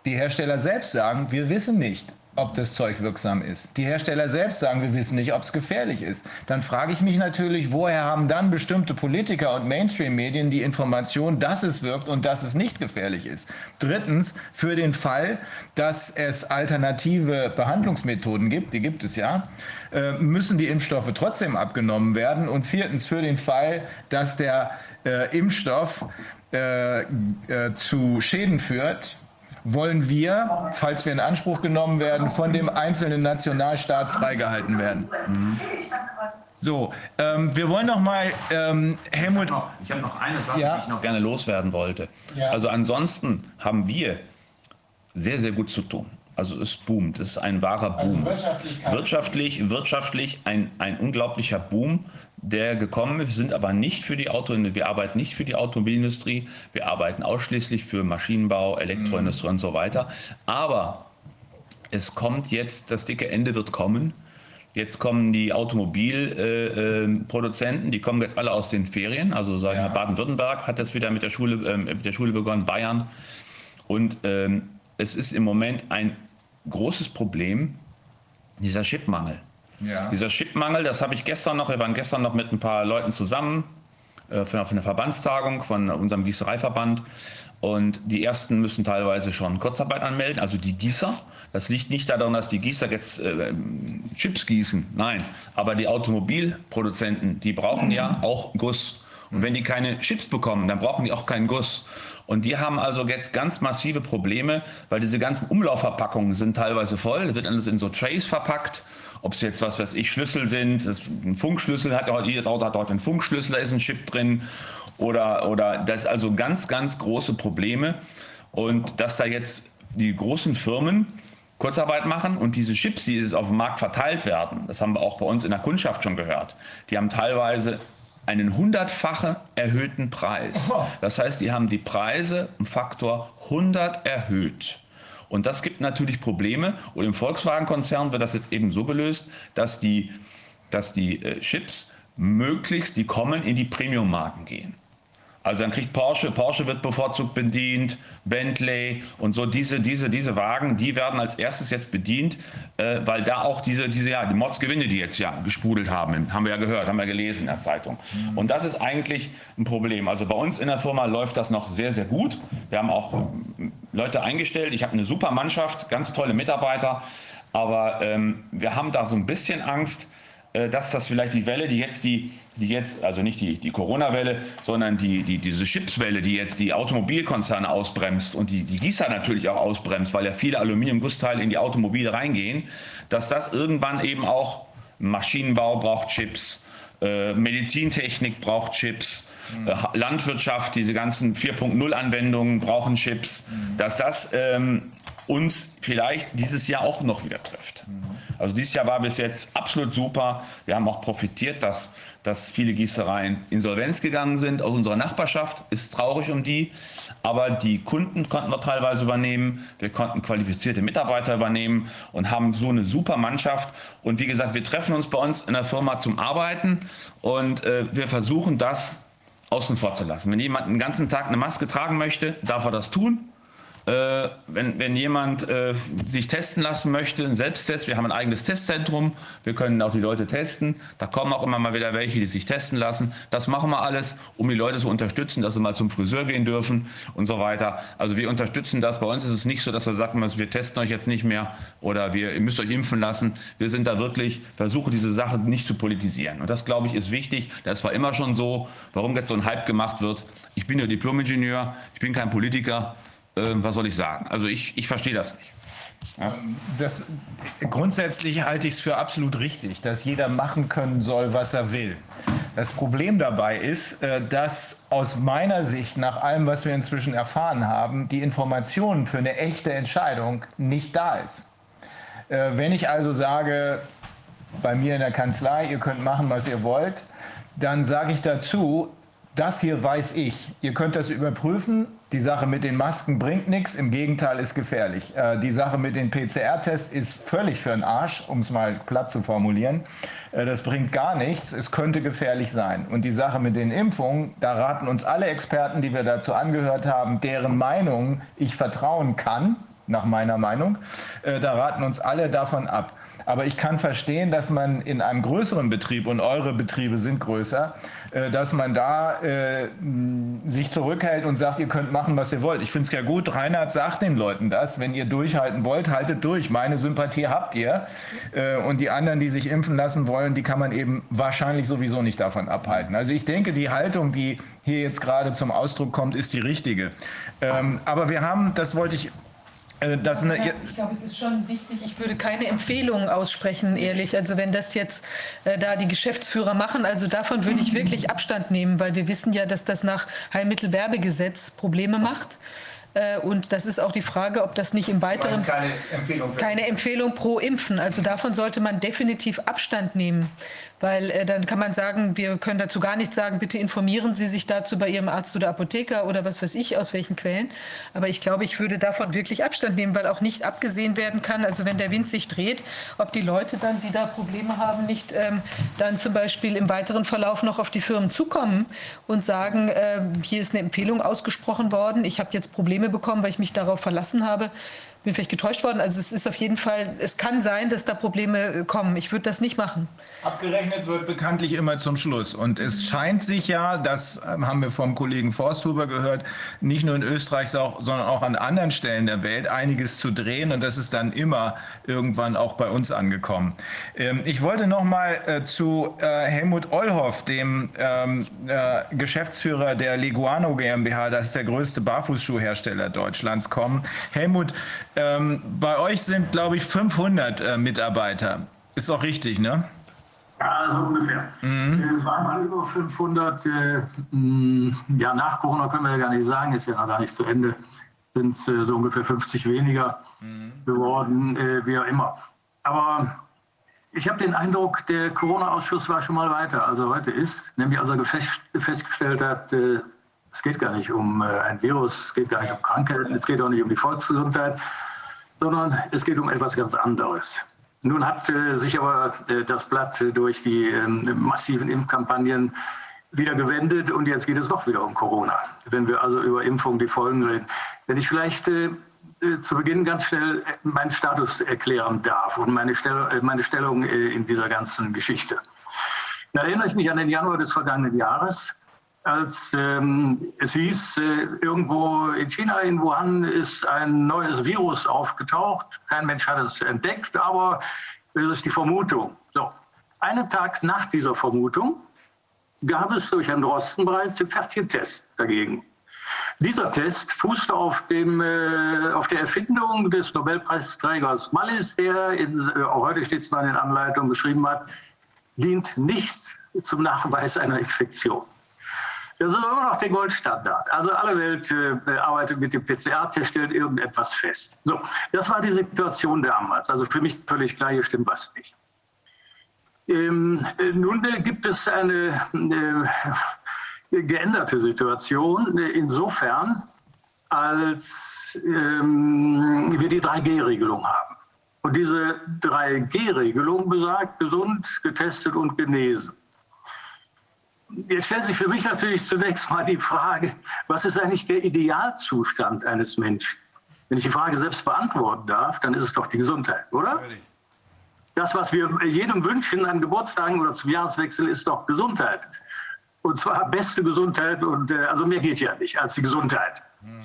die Hersteller selbst sagen, wir wissen nicht, ob das Zeug wirksam ist. Die Hersteller selbst sagen, wir wissen nicht, ob es gefährlich ist. Dann frage ich mich natürlich, woher haben dann bestimmte Politiker und Mainstream-Medien die Information, dass es wirkt und dass es nicht gefährlich ist. Drittens, für den Fall, dass es alternative Behandlungsmethoden gibt, die gibt es ja, äh, müssen die Impfstoffe trotzdem abgenommen werden. Und viertens, für den Fall, dass der äh, Impfstoff äh, äh, zu Schäden führt, wollen wir, falls wir in Anspruch genommen werden, von dem einzelnen Nationalstaat freigehalten werden. Mhm. So, ähm, wir wollen noch mal, ähm, Helmut. Ich habe noch, hab noch, eine Sache, ja? die ich noch gerne loswerden wollte. Ja. Also ansonsten haben wir sehr, sehr gut zu tun. Also es boomt, es ist ein wahrer also Boom. Also wirtschaftlich, wirtschaftlich, wirtschaftlich ein, ein unglaublicher Boom der gekommen ist. Wir sind aber nicht für die Auto, wir arbeiten nicht für die Automobilindustrie, wir arbeiten ausschließlich für Maschinenbau, Elektroindustrie mhm. und so weiter. Aber es kommt jetzt, das dicke Ende wird kommen. Jetzt kommen die Automobilproduzenten, äh, äh, die kommen jetzt alle aus den Ferien. Also sagen ja. Baden-Württemberg hat jetzt wieder mit der Schule, äh, mit der Schule begonnen, Bayern. Und ähm, es ist im Moment ein großes Problem, dieser Chipmangel. Ja. Dieser Chipmangel, das habe ich gestern noch, wir waren gestern noch mit ein paar Leuten zusammen äh, für eine Verbandstagung von unserem Gießereiverband. Und die ersten müssen teilweise schon Kurzarbeit anmelden, also die Gießer. Das liegt nicht daran, dass die Gießer jetzt äh, Chips gießen, nein. Aber die Automobilproduzenten, die brauchen ja auch Guss. Und wenn die keine Chips bekommen, dann brauchen die auch keinen Guss. Und die haben also jetzt ganz massive Probleme, weil diese ganzen Umlaufverpackungen sind teilweise voll. Das wird alles in so Trays verpackt. Ob es jetzt, was weiß ich, Schlüssel sind, das, ein Funkschlüssel hat ja jedes Auto hat heute einen Funkschlüssel, da ist ein Chip drin. Oder, oder das also ganz, ganz große Probleme. Und dass da jetzt die großen Firmen Kurzarbeit machen und diese Chips, die jetzt auf dem Markt verteilt werden, das haben wir auch bei uns in der Kundschaft schon gehört, die haben teilweise einen hundertfache erhöhten Preis. Das heißt, die haben die Preise um Faktor 100 erhöht. Und das gibt natürlich Probleme. Und im Volkswagen-Konzern wird das jetzt eben so gelöst, dass die, dass die äh, Chips möglichst, die kommen, in die Premium-Marken gehen. Also dann kriegt Porsche, Porsche wird bevorzugt bedient, Bentley und so diese, diese, diese Wagen, die werden als erstes jetzt bedient, äh, weil da auch diese, diese, ja, die Mordsgewinne, die jetzt ja gesprudelt haben, haben wir ja gehört, haben wir gelesen in der Zeitung. Mhm. Und das ist eigentlich ein Problem. Also bei uns in der Firma läuft das noch sehr, sehr gut. Wir haben auch ähm, Leute eingestellt. Ich habe eine super Mannschaft, ganz tolle Mitarbeiter. Aber ähm, wir haben da so ein bisschen Angst, dass das vielleicht die Welle, die jetzt die, die jetzt, also nicht die, die Corona-Welle, sondern die, die, diese Chipswelle, die jetzt die Automobilkonzerne ausbremst und die, die Gießer natürlich auch ausbremst, weil ja viele Aluminiumgussteile in die Automobile reingehen, dass das irgendwann eben auch Maschinenbau braucht Chips, äh, Medizintechnik braucht Chips, mhm. äh, Landwirtschaft, diese ganzen 4.0-Anwendungen brauchen Chips, mhm. dass das ähm, uns vielleicht dieses Jahr auch noch wieder trifft. Also dieses Jahr war bis jetzt absolut super. Wir haben auch profitiert, dass, dass viele Gießereien insolvenz gegangen sind aus unserer Nachbarschaft. Ist traurig um die. Aber die Kunden konnten wir teilweise übernehmen. Wir konnten qualifizierte Mitarbeiter übernehmen und haben so eine super Mannschaft. Und wie gesagt, wir treffen uns bei uns in der Firma zum Arbeiten und äh, wir versuchen das außen vor zu lassen. Wenn jemand den ganzen Tag eine Maske tragen möchte, darf er das tun. Äh, wenn, wenn jemand äh, sich testen lassen möchte, ein Selbsttest, wir haben ein eigenes Testzentrum, wir können auch die Leute testen. Da kommen auch immer mal wieder welche, die sich testen lassen. Das machen wir alles, um die Leute zu unterstützen, dass sie mal zum Friseur gehen dürfen und so weiter. Also wir unterstützen das. Bei uns ist es nicht so, dass wir sagen, wir testen euch jetzt nicht mehr oder wir, ihr müsst euch impfen lassen. Wir sind da wirklich, versuchen diese Sache nicht zu politisieren. Und das, glaube ich, ist wichtig. Das war immer schon so. Warum jetzt so ein Hype gemacht wird. Ich bin ja Diplomingenieur, ich bin kein Politiker äh, was soll ich sagen? Also ich, ich verstehe das nicht. Ja. Das, grundsätzlich halte ich es für absolut richtig, dass jeder machen können soll, was er will. Das Problem dabei ist, äh, dass aus meiner Sicht, nach allem, was wir inzwischen erfahren haben, die Information für eine echte Entscheidung nicht da ist. Äh, wenn ich also sage, bei mir in der Kanzlei, ihr könnt machen, was ihr wollt, dann sage ich dazu, das hier weiß ich. Ihr könnt das überprüfen. Die Sache mit den Masken bringt nichts, im Gegenteil ist gefährlich. Äh, die Sache mit den PCR-Tests ist völlig für den Arsch, um es mal platt zu formulieren. Äh, das bringt gar nichts, es könnte gefährlich sein. Und die Sache mit den Impfungen, da raten uns alle Experten, die wir dazu angehört haben, deren Meinung ich vertrauen kann, nach meiner Meinung, äh, da raten uns alle davon ab. Aber ich kann verstehen, dass man in einem größeren Betrieb, und eure Betriebe sind größer, äh, dass man da äh, sich zurückhält und sagt, ihr könnt machen, was ihr wollt. Ich finde es ja gut, Reinhard sagt den Leuten das, wenn ihr durchhalten wollt, haltet durch. Meine Sympathie habt ihr. Äh, und die anderen, die sich impfen lassen wollen, die kann man eben wahrscheinlich sowieso nicht davon abhalten. Also ich denke, die Haltung, die hier jetzt gerade zum Ausdruck kommt, ist die richtige. Ähm, aber wir haben, das wollte ich also das eine, ich glaube, es ist schon wichtig. Ich würde keine Empfehlungen aussprechen, ehrlich. Also wenn das jetzt äh, da die Geschäftsführer machen, also davon würde ich wirklich Abstand nehmen, weil wir wissen ja, dass das nach Heilmittelwerbegesetz Probleme macht. Äh, und das ist auch die Frage, ob das nicht im weiteren keine Empfehlung, keine Empfehlung pro Impfen. Also davon sollte man definitiv Abstand nehmen. Weil äh, dann kann man sagen, wir können dazu gar nichts sagen, bitte informieren Sie sich dazu bei Ihrem Arzt oder Apotheker oder was weiß ich, aus welchen Quellen. Aber ich glaube, ich würde davon wirklich Abstand nehmen, weil auch nicht abgesehen werden kann, also wenn der Wind sich dreht, ob die Leute dann, die da Probleme haben, nicht ähm, dann zum Beispiel im weiteren Verlauf noch auf die Firmen zukommen und sagen, äh, hier ist eine Empfehlung ausgesprochen worden, ich habe jetzt Probleme bekommen, weil ich mich darauf verlassen habe bin vielleicht getäuscht worden. Also es ist auf jeden Fall, es kann sein, dass da Probleme äh, kommen. Ich würde das nicht machen. Abgerechnet wird bekanntlich immer zum Schluss. Und es scheint sich ja, das ähm, haben wir vom Kollegen Forsthuber gehört, nicht nur in Österreich, sondern auch an anderen Stellen der Welt einiges zu drehen. Und das ist dann immer irgendwann auch bei uns angekommen. Ähm, ich wollte noch mal äh, zu äh, Helmut Ollhoff, dem ähm, Geschäftsführer der Leguano GmbH, das ist der größte Barfußschuhhersteller Deutschlands, kommen. Helmut, bei euch sind, glaube ich, 500 Mitarbeiter. Ist auch richtig, ne? Ja, so ungefähr. Mhm. Es waren mal über 500. Äh, ja, nach Corona können wir ja gar nicht sagen, ist ja noch gar nicht zu Ende. Sind es äh, so ungefähr 50 weniger mhm. geworden, äh, wie auch immer. Aber ich habe den Eindruck, der Corona-Ausschuss war schon mal weiter, als er heute ist. Nämlich als er fest, festgestellt hat, äh, es geht gar nicht um äh, ein Virus, es geht gar nicht um Krankheiten, es geht auch nicht um die Volksgesundheit, sondern es geht um etwas ganz anderes. Nun hat äh, sich aber äh, das Blatt durch die äh, massiven Impfkampagnen wieder gewendet und jetzt geht es doch wieder um Corona. Wenn wir also über Impfung, die Folgen reden. Wenn ich vielleicht äh, äh, zu Beginn ganz schnell meinen Status erklären darf und meine, Stell meine Stellung in dieser ganzen Geschichte. Da erinnere ich mich an den Januar des vergangenen Jahres als ähm, es hieß, äh, irgendwo in China, in Wuhan, ist ein neues Virus aufgetaucht. Kein Mensch hat es entdeckt, aber es ist die Vermutung. So. Einen Tag nach dieser Vermutung gab es durch Herrn Drosten bereits den fertigen Test dagegen. Dieser Test fußte auf, dem, äh, auf der Erfindung des Nobelpreisträgers Mallis, der, in, äh, auch heute steht es noch in den Anleitungen geschrieben hat, dient nicht zum Nachweis einer Infektion. Das ist immer noch der Goldstandard. Also alle Welt äh, arbeitet mit dem PCR-Test, stellt irgendetwas fest. So, das war die Situation damals. Also für mich völlig klar, hier stimmt was nicht. Ähm, äh, nun äh, gibt es eine äh, geänderte Situation äh, insofern, als ähm, wir die 3G-Regelung haben. Und diese 3G-Regelung besagt gesund, getestet und genesen. Jetzt stellt sich für mich natürlich zunächst mal die Frage, was ist eigentlich der Idealzustand eines Menschen? Wenn ich die Frage selbst beantworten darf, dann ist es doch die Gesundheit, oder? Das, was wir jedem wünschen an Geburtstagen oder zum Jahreswechsel, ist doch Gesundheit. Und zwar beste Gesundheit und äh, also mehr geht ja nicht als die Gesundheit. Mhm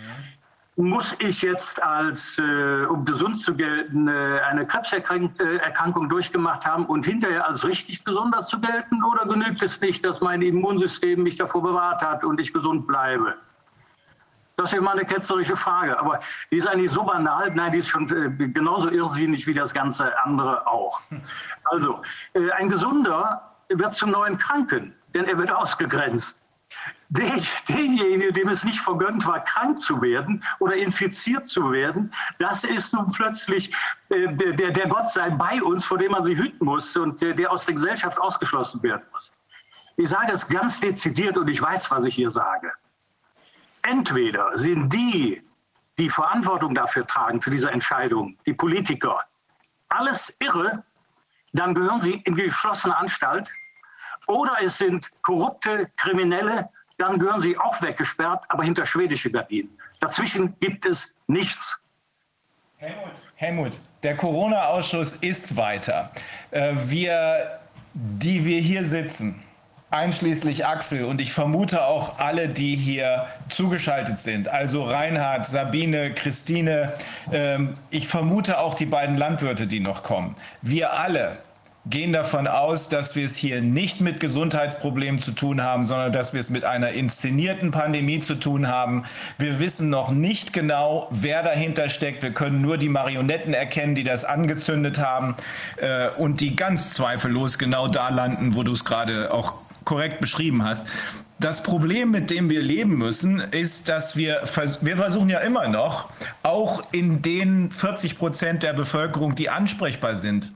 muss ich jetzt als, äh, um gesund zu gelten, äh, eine Krebserkrankung durchgemacht haben und hinterher als richtig gesunder zu gelten? Oder genügt es nicht, dass mein Immunsystem mich davor bewahrt hat und ich gesund bleibe? Das wäre mal eine ketzerische Frage, aber die ist eigentlich so banal, nein, die ist schon äh, genauso irrsinnig wie das ganze andere auch. Also, äh, ein Gesunder wird zum neuen Kranken, denn er wird ausgegrenzt denjenige, dem es nicht vergönnt war, krank zu werden oder infiziert zu werden, das ist nun plötzlich äh, der, der Gott sei bei uns, vor dem man sich hüten muss und der, der aus der Gesellschaft ausgeschlossen werden muss. Ich sage es ganz dezidiert und ich weiß, was ich hier sage. Entweder sind die, die Verantwortung dafür tragen, für diese Entscheidung, die Politiker, alles irre, dann gehören sie in geschlossene Anstalt, oder es sind korrupte Kriminelle, dann gehören sie auch weggesperrt, aber hinter schwedische Gardinen. Dazwischen gibt es nichts. Helmut, Helmut der Corona-Ausschuss ist weiter. Äh, wir, die wir hier sitzen, einschließlich Axel und ich vermute auch alle, die hier zugeschaltet sind, also Reinhard, Sabine, Christine, ähm, ich vermute auch die beiden Landwirte, die noch kommen. Wir alle gehen davon aus, dass wir es hier nicht mit Gesundheitsproblemen zu tun haben, sondern dass wir es mit einer inszenierten Pandemie zu tun haben. Wir wissen noch nicht genau, wer dahinter steckt. Wir können nur die Marionetten erkennen, die das angezündet haben äh, und die ganz zweifellos genau da landen, wo du es gerade auch korrekt beschrieben hast. Das Problem, mit dem wir leben müssen, ist, dass wir, wir versuchen ja immer noch, auch in den 40 Prozent der Bevölkerung, die ansprechbar sind,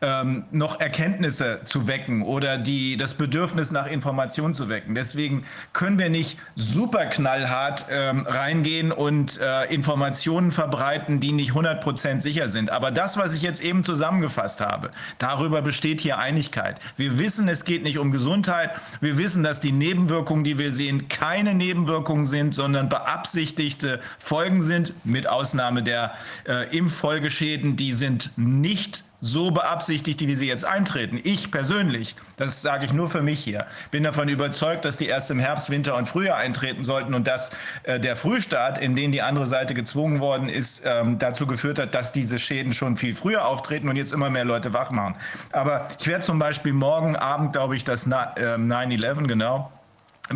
ähm, noch Erkenntnisse zu wecken oder die, das Bedürfnis nach Information zu wecken. Deswegen können wir nicht super knallhart ähm, reingehen und äh, Informationen verbreiten, die nicht 100% sicher sind. Aber das, was ich jetzt eben zusammengefasst habe, darüber besteht hier Einigkeit. Wir wissen, es geht nicht um Gesundheit. Wir wissen, dass die Nebenwirkungen, die wir sehen, keine Nebenwirkungen sind, sondern beabsichtigte Folgen sind, mit Ausnahme der äh, Impffolgeschäden, die sind nicht so beabsichtigt, wie sie jetzt eintreten. Ich persönlich, das sage ich nur für mich hier, bin davon überzeugt, dass die erst im Herbst, Winter und Frühjahr eintreten sollten und dass äh, der Frühstart, in den die andere Seite gezwungen worden ist, ähm, dazu geführt hat, dass diese Schäden schon viel früher auftreten und jetzt immer mehr Leute wach machen. Aber ich werde zum Beispiel morgen Abend, glaube ich, das 9-11, ähm, genau,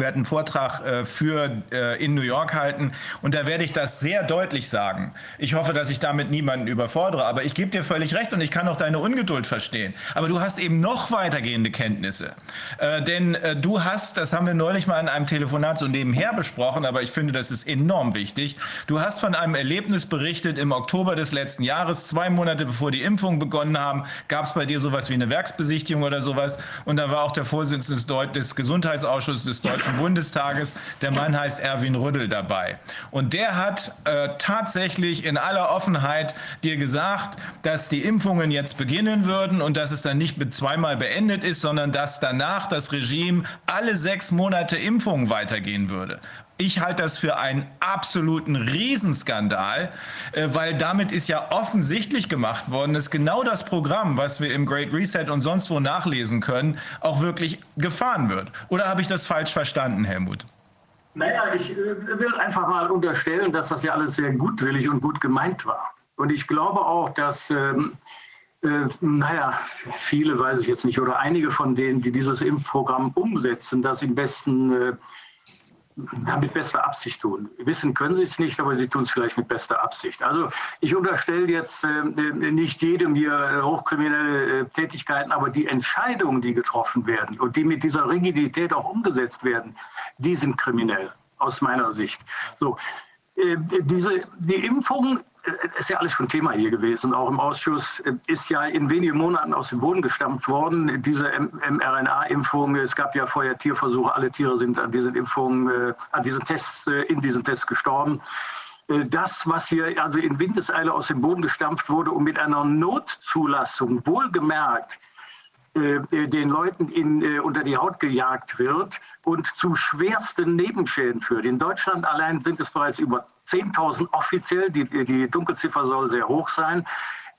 werde einen Vortrag äh, für äh, in New York halten und da werde ich das sehr deutlich sagen. Ich hoffe, dass ich damit niemanden überfordere, aber ich gebe dir völlig recht und ich kann auch deine Ungeduld verstehen. Aber du hast eben noch weitergehende Kenntnisse, äh, denn äh, du hast, das haben wir neulich mal in einem Telefonat so nebenher besprochen, aber ich finde, das ist enorm wichtig. Du hast von einem Erlebnis berichtet im Oktober des letzten Jahres, zwei Monate bevor die Impfungen begonnen haben, gab es bei dir sowas wie eine Werksbesichtigung oder sowas und da war auch der Vorsitzende des, Deut des Gesundheitsausschusses des Deutschen Deutschen Bundestages. Der Mann heißt Erwin Rüddel dabei. Und der hat äh, tatsächlich in aller Offenheit dir gesagt, dass die Impfungen jetzt beginnen würden und dass es dann nicht mit zweimal beendet ist, sondern dass danach das Regime alle sechs Monate Impfungen weitergehen würde. Ich halte das für einen absoluten Riesenskandal, äh, weil damit ist ja offensichtlich gemacht worden, dass genau das Programm, was wir im Great Reset und sonst wo nachlesen können, auch wirklich gefahren wird. Oder habe ich das falsch verstanden, Helmut? Naja, ich äh, will einfach mal unterstellen, dass das ja alles sehr gutwillig und gut gemeint war. Und ich glaube auch, dass, ähm, äh, naja, viele weiß ich jetzt nicht, oder einige von denen, die dieses Impfprogramm umsetzen, das im besten äh, mit bester Absicht tun. Wissen können sie es nicht, aber sie tun es vielleicht mit bester Absicht. Also ich unterstelle jetzt äh, nicht jedem hier hochkriminelle äh, Tätigkeiten, aber die Entscheidungen, die getroffen werden und die mit dieser Rigidität auch umgesetzt werden, die sind kriminell aus meiner Sicht. So, äh, diese, die Impfung ist ja alles schon Thema hier gewesen. Auch im Ausschuss ist ja in wenigen Monaten aus dem Boden gestampft worden. Diese mRNA-Impfung, es gab ja vorher Tierversuche, alle Tiere sind an diesen Impfungen, äh, an diesen Tests, äh, in diesen Tests gestorben. Äh, das, was hier also in Windeseile aus dem Boden gestampft wurde und mit einer Notzulassung wohlgemerkt den Leuten in, unter die Haut gejagt wird und zu schwersten Nebenschäden führt. In Deutschland allein sind es bereits über 10.000 offiziell. Die, die Dunkelziffer soll sehr hoch sein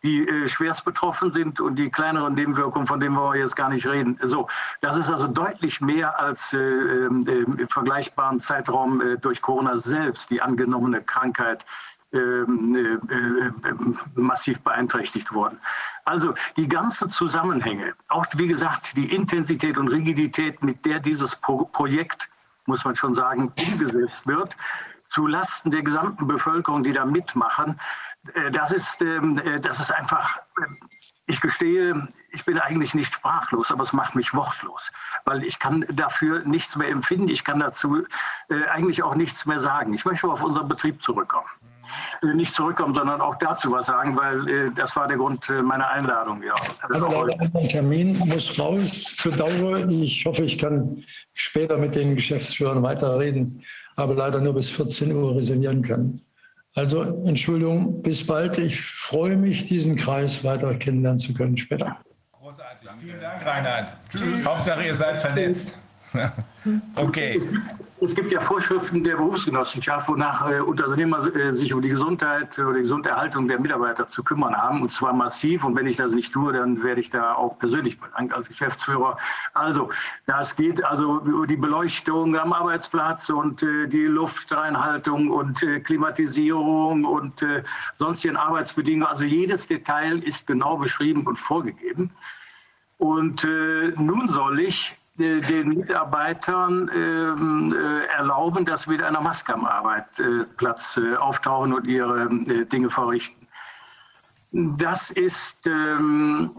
die äh, schwerst betroffen sind und die kleineren Nebenwirkungen, von denen wir jetzt gar nicht reden. So, das ist also deutlich mehr als äh, äh, im vergleichbaren Zeitraum äh, durch Corona selbst die angenommene Krankheit äh, äh, massiv beeinträchtigt worden. Also die ganzen Zusammenhänge, auch wie gesagt die Intensität und Rigidität, mit der dieses Pro Projekt, muss man schon sagen, umgesetzt wird, zu Lasten der gesamten Bevölkerung, die da mitmachen. Äh, das ist, ähm, äh, das ist einfach, äh, ich gestehe, ich bin eigentlich nicht sprachlos, aber es macht mich wortlos, weil ich kann dafür nichts mehr empfinden, ich kann dazu eigentlich auch nichts mehr sagen. Ich möchte auf unseren Betrieb zurückkommen. Nicht zurückkommen, sondern auch dazu was sagen, weil das war der Grund meiner Einladung. Ja. Aber leider ein Termin muss raus für Dauer. Ich hoffe, ich kann später mit den Geschäftsführern weiterreden aber leider nur bis 14 Uhr reservieren können. Also Entschuldigung, bis bald. Ich freue mich, diesen Kreis weiter kennenlernen zu können später. Großartig. Vielen Dank, Reinhard. Tschüss. Hauptsache, ihr seid vernetzt. okay. Es gibt ja Vorschriften der Berufsgenossenschaft, wonach äh, Unternehmer äh, sich um die Gesundheit oder die Gesunderhaltung der Mitarbeiter zu kümmern haben, und zwar massiv. Und wenn ich das nicht tue, dann werde ich da auch persönlich belangt als Geschäftsführer. Also, das geht also über die Beleuchtung am Arbeitsplatz und äh, die Luftreinhaltung und äh, Klimatisierung und äh, sonstigen Arbeitsbedingungen. Also jedes Detail ist genau beschrieben und vorgegeben. Und äh, nun soll ich äh, den Mitarbeitern ähm, äh, erlauben, dass sie mit einer Maske am Arbeitsplatz äh, auftauchen und ihre Dinge verrichten. Das ist, ähm,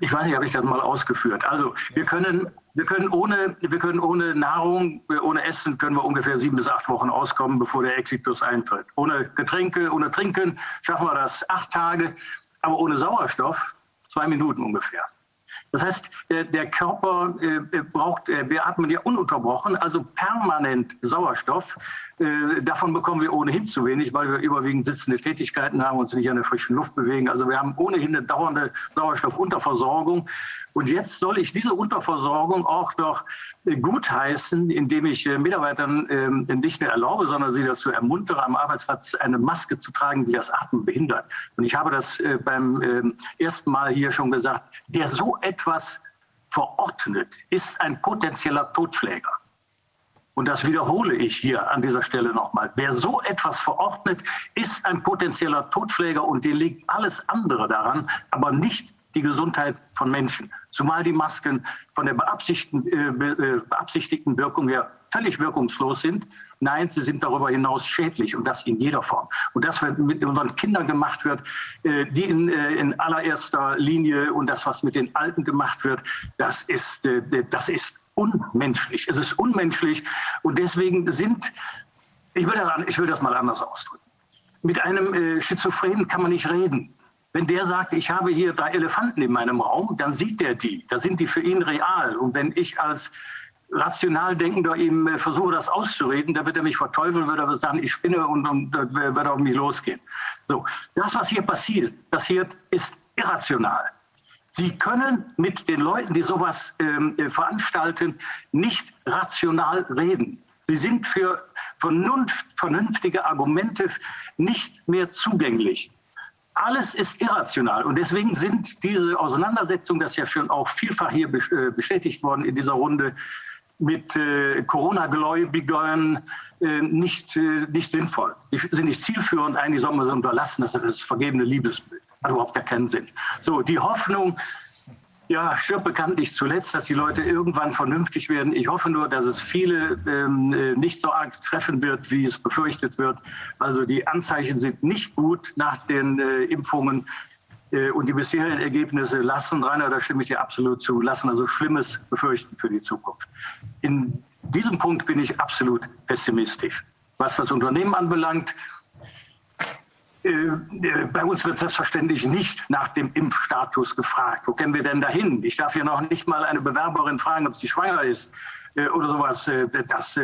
ich weiß nicht, habe ich das mal ausgeführt. Also wir können, wir können ohne, wir können ohne Nahrung, ohne Essen können wir ungefähr sieben bis acht Wochen auskommen, bevor der Exitus eintritt. Ohne Getränke, ohne Trinken schaffen wir das acht Tage, aber ohne Sauerstoff zwei Minuten ungefähr. Das heißt, der, der Körper äh, braucht, äh, wir atmen ja ununterbrochen, also permanent Sauerstoff. Äh, davon bekommen wir ohnehin zu wenig, weil wir überwiegend sitzende Tätigkeiten haben und uns nicht an der frischen Luft bewegen. Also wir haben ohnehin eine dauernde Sauerstoffunterversorgung. Und jetzt soll ich diese Unterversorgung auch noch äh, gutheißen, indem ich äh, Mitarbeitern ähm, nicht nur erlaube, sondern sie dazu ermuntere, am Arbeitsplatz eine Maske zu tragen, die das Atmen behindert. Und ich habe das beim ähm, ersten Mal hier schon gesagt, der so etwas verordnet, ist ein potenzieller Totschläger. Und das wiederhole ich hier an dieser Stelle nochmal. Wer so etwas verordnet, ist ein potenzieller Totschläger und dir liegt alles andere daran, aber nicht die Gesundheit von Menschen. Zumal die Masken von der beabsichtigten, äh, äh, beabsichtigten Wirkung her völlig wirkungslos sind. Nein, sie sind darüber hinaus schädlich und das in jeder Form. Und das, was mit unseren Kindern gemacht wird, äh, die in, äh, in allererster Linie und das, was mit den Alten gemacht wird, das ist, äh, das ist unmenschlich. Es ist unmenschlich und deswegen sind, ich will das, ich will das mal anders ausdrücken. Mit einem äh, Schizophrenen kann man nicht reden. Wenn der sagt, ich habe hier drei Elefanten in meinem Raum, dann sieht der die. Da sind die für ihn real. Und wenn ich als rational denkender ihm äh, versuche, das auszureden, dann wird er mich verteufeln, wird er sagen, ich spinne und, und wird er auf mich losgehen. So, das, was hier passiert, passiert, ist irrational. Sie können mit den Leuten, die sowas ähm, äh, veranstalten, nicht rational reden. Sie sind für vernunft, vernünftige Argumente nicht mehr zugänglich. Alles ist irrational und deswegen sind diese Auseinandersetzungen, das ist ja schon auch vielfach hier äh, bestätigt worden in dieser Runde, mit äh, Corona-Gläubigern äh, nicht, äh, nicht sinnvoll. Sie sind nicht zielführend, eigentlich soll man sie unterlassen, das ist das vergebene Liebesbild. Hat überhaupt gar keinen Sinn. So, die Hoffnung, ja, stirbt bekanntlich zuletzt, dass die Leute irgendwann vernünftig werden. Ich hoffe nur, dass es viele ähm, äh, nicht so arg treffen wird, wie es befürchtet wird. Also die Anzeichen sind nicht gut nach den äh, Impfungen. Äh, und die bisherigen Ergebnisse lassen, Rainer, da stimme ich dir absolut zu, lassen also Schlimmes befürchten für die Zukunft. In diesem Punkt bin ich absolut pessimistisch. Was das Unternehmen anbelangt, bei uns wird selbstverständlich nicht nach dem Impfstatus gefragt. Wo können wir denn dahin? Ich darf hier noch nicht mal eine Bewerberin fragen, ob sie schwanger ist äh, oder sowas. Das,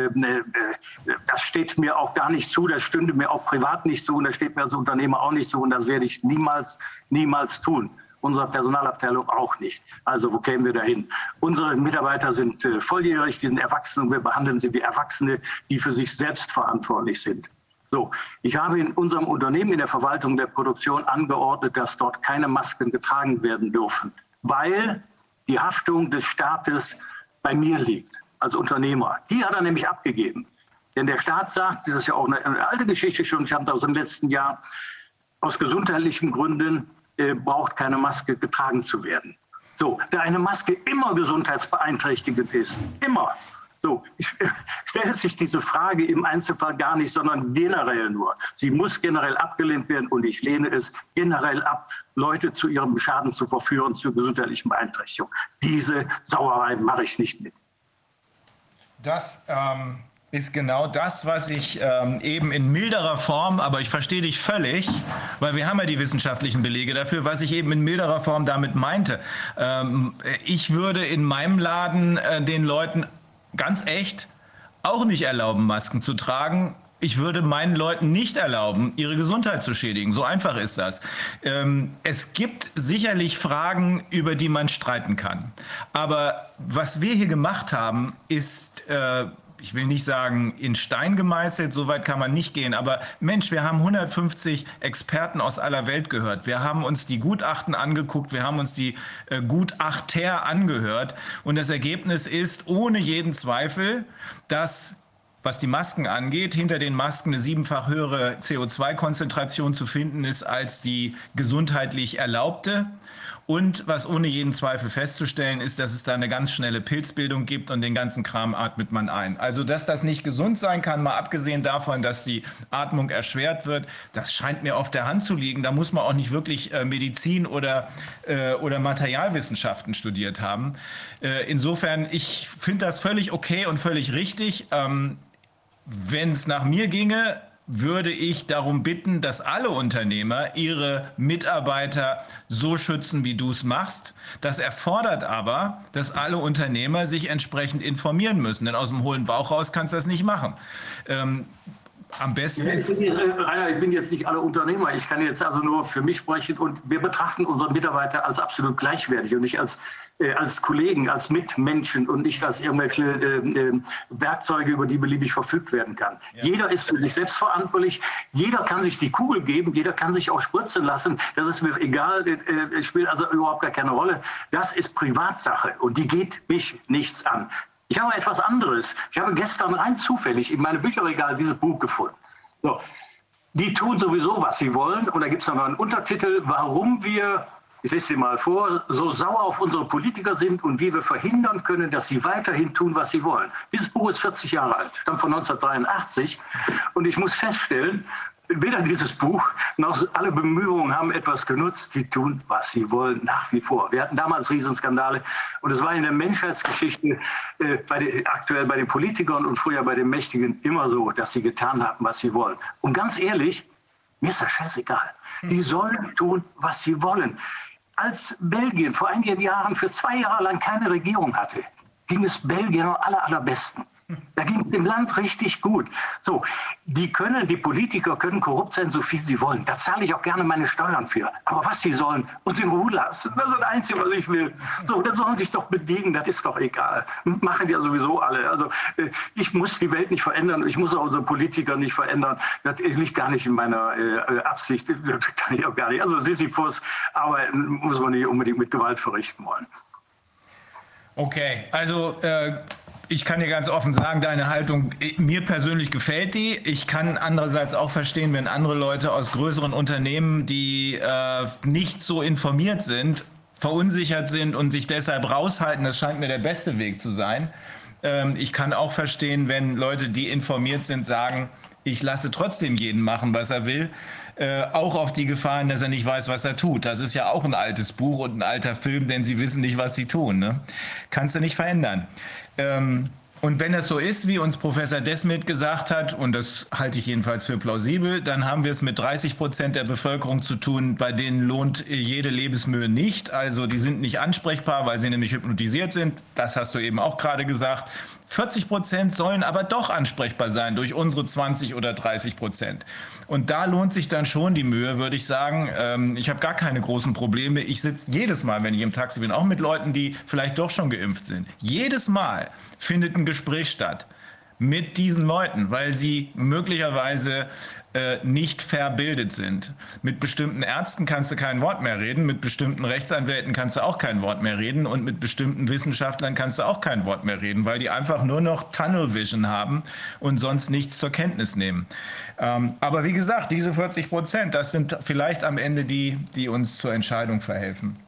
das steht mir auch gar nicht zu. Das stünde mir auch privat nicht zu und das steht mir als Unternehmer auch nicht zu und das werde ich niemals, niemals tun. Unsere Personalabteilung auch nicht. Also wo kämen wir dahin? Unsere Mitarbeiter sind volljährig, die sind erwachsen und wir behandeln sie wie Erwachsene, die für sich selbst verantwortlich sind. So, ich habe in unserem Unternehmen in der Verwaltung der Produktion angeordnet, dass dort keine Masken getragen werden dürfen, weil die Haftung des Staates bei mir liegt, als Unternehmer. Die hat er nämlich abgegeben. Denn der Staat sagt, das ist ja auch eine, eine alte Geschichte schon, ich habe das im letzten Jahr, aus gesundheitlichen Gründen äh, braucht keine Maske getragen zu werden. So, da eine Maske immer gesundheitsbeeinträchtigend ist, immer, so, ich stelle sich diese Frage im Einzelfall gar nicht, sondern generell nur. Sie muss generell abgelehnt werden und ich lehne es generell ab, Leute zu ihrem Schaden zu verführen, zu gesundheitlichen Beeinträchtigungen. Diese Sauerei mache ich nicht mit. Das ähm, ist genau das, was ich ähm, eben in milderer Form, aber ich verstehe dich völlig, weil wir haben ja die wissenschaftlichen Belege dafür, was ich eben in milderer Form damit meinte. Ähm, ich würde in meinem Laden äh, den Leuten ganz echt auch nicht erlauben, Masken zu tragen. Ich würde meinen Leuten nicht erlauben, ihre Gesundheit zu schädigen. So einfach ist das. Ähm, es gibt sicherlich Fragen, über die man streiten kann. Aber was wir hier gemacht haben, ist äh, ich will nicht sagen in Stein gemeißelt, so weit kann man nicht gehen, aber Mensch, wir haben 150 Experten aus aller Welt gehört. Wir haben uns die Gutachten angeguckt, wir haben uns die äh, Gutachter angehört und das Ergebnis ist ohne jeden Zweifel, dass was die Masken angeht, hinter den Masken eine siebenfach höhere CO2-Konzentration zu finden ist als die gesundheitlich erlaubte. Und was ohne jeden Zweifel festzustellen ist, dass es da eine ganz schnelle Pilzbildung gibt und den ganzen Kram atmet man ein. Also, dass das nicht gesund sein kann, mal abgesehen davon, dass die Atmung erschwert wird, das scheint mir auf der Hand zu liegen. Da muss man auch nicht wirklich äh, Medizin oder, äh, oder Materialwissenschaften studiert haben. Äh, insofern, ich finde das völlig okay und völlig richtig. Ähm, Wenn es nach mir ginge, würde ich darum bitten, dass alle Unternehmer ihre Mitarbeiter so schützen, wie du es machst. Das erfordert aber, dass alle Unternehmer sich entsprechend informieren müssen, denn aus dem hohlen Bauch raus kannst du das nicht machen. Ähm, am besten ja, ich, bin, äh, Rainer, ich bin jetzt nicht alle Unternehmer. Ich kann jetzt also nur für mich sprechen und wir betrachten unsere Mitarbeiter als absolut gleichwertig und nicht als, äh, als Kollegen, als Mitmenschen und nicht als irgendwelche äh, äh, Werkzeuge, über die beliebig verfügt werden kann. Ja. Jeder ist für sich selbst verantwortlich. Jeder kann sich die Kugel geben. Jeder kann sich auch spritzen lassen. Das ist mir egal. Äh, es spielt also überhaupt gar keine Rolle. Das ist Privatsache und die geht mich nichts an. Ich habe etwas anderes. Ich habe gestern rein zufällig in meinem Bücherregal dieses Buch gefunden. So. Die tun sowieso, was sie wollen. Und da gibt es noch einen Untertitel, warum wir, ich lese sie mal vor, so sauer auf unsere Politiker sind und wie wir verhindern können, dass sie weiterhin tun, was sie wollen. Dieses Buch ist 40 Jahre alt, stammt von 1983. Und ich muss feststellen, weder dieses Buch noch alle Bemühungen haben etwas genutzt. Sie tun, was sie wollen, nach wie vor. Wir hatten damals Riesenskandale und es war in der Menschheitsgeschichte äh, bei den, aktuell bei den Politikern und früher bei den Mächtigen immer so, dass sie getan haben, was sie wollen. Und ganz ehrlich, mir ist das scheißegal. Die sollen tun, was sie wollen. Als Belgien vor einigen Jahren für zwei Jahre lang keine Regierung hatte, ging es Belgien am aller, allerbesten. Da ging es dem Land richtig gut. So, die können, die Politiker können korrupt sein, so viel sie wollen. Da zahle ich auch gerne meine Steuern für. Aber was sie sollen, uns in Ruhe lassen. Das ist das Einzige, was ich will. So, dann sollen sich doch bedienen, das ist doch egal. Machen ja sowieso alle. Also, äh, ich muss die Welt nicht verändern. Ich muss auch unsere Politiker nicht verändern. Das liegt gar nicht in meiner äh, Absicht. Das kann ich auch gar nicht. Also, Sisyphus, aber muss man nicht unbedingt mit Gewalt verrichten wollen. Okay, also äh, ich kann dir ganz offen sagen, deine Haltung, mir persönlich gefällt die. Ich kann andererseits auch verstehen, wenn andere Leute aus größeren Unternehmen, die äh, nicht so informiert sind, verunsichert sind und sich deshalb raushalten. Das scheint mir der beste Weg zu sein. Ähm, ich kann auch verstehen, wenn Leute, die informiert sind, sagen, ich lasse trotzdem jeden machen, was er will. Äh, auch auf die Gefahren, dass er nicht weiß, was er tut. Das ist ja auch ein altes Buch und ein alter Film, denn sie wissen nicht, was sie tun. Ne? Kannst du nicht verändern. Ähm, und wenn es so ist, wie uns Professor Desmet gesagt hat, und das halte ich jedenfalls für plausibel, dann haben wir es mit 30 Prozent der Bevölkerung zu tun, bei denen lohnt jede Lebensmühe nicht. Also die sind nicht ansprechbar, weil sie nämlich hypnotisiert sind. Das hast du eben auch gerade gesagt. 40 Prozent sollen aber doch ansprechbar sein durch unsere 20 oder 30 Prozent. Und da lohnt sich dann schon die Mühe, würde ich sagen. Ähm, ich habe gar keine großen Probleme. Ich sitze jedes Mal, wenn ich im Taxi bin, auch mit Leuten, die vielleicht doch schon geimpft sind. Jedes Mal findet ein Gespräch statt mit diesen Leuten, weil sie möglicherweise äh, nicht verbildet sind. Mit bestimmten Ärzten kannst du kein Wort mehr reden, mit bestimmten Rechtsanwälten kannst du auch kein Wort mehr reden und mit bestimmten Wissenschaftlern kannst du auch kein Wort mehr reden, weil die einfach nur noch Tunnel Vision haben und sonst nichts zur Kenntnis nehmen. Ähm, aber wie gesagt, diese 40 Prozent, das sind vielleicht am Ende die, die uns zur Entscheidung verhelfen.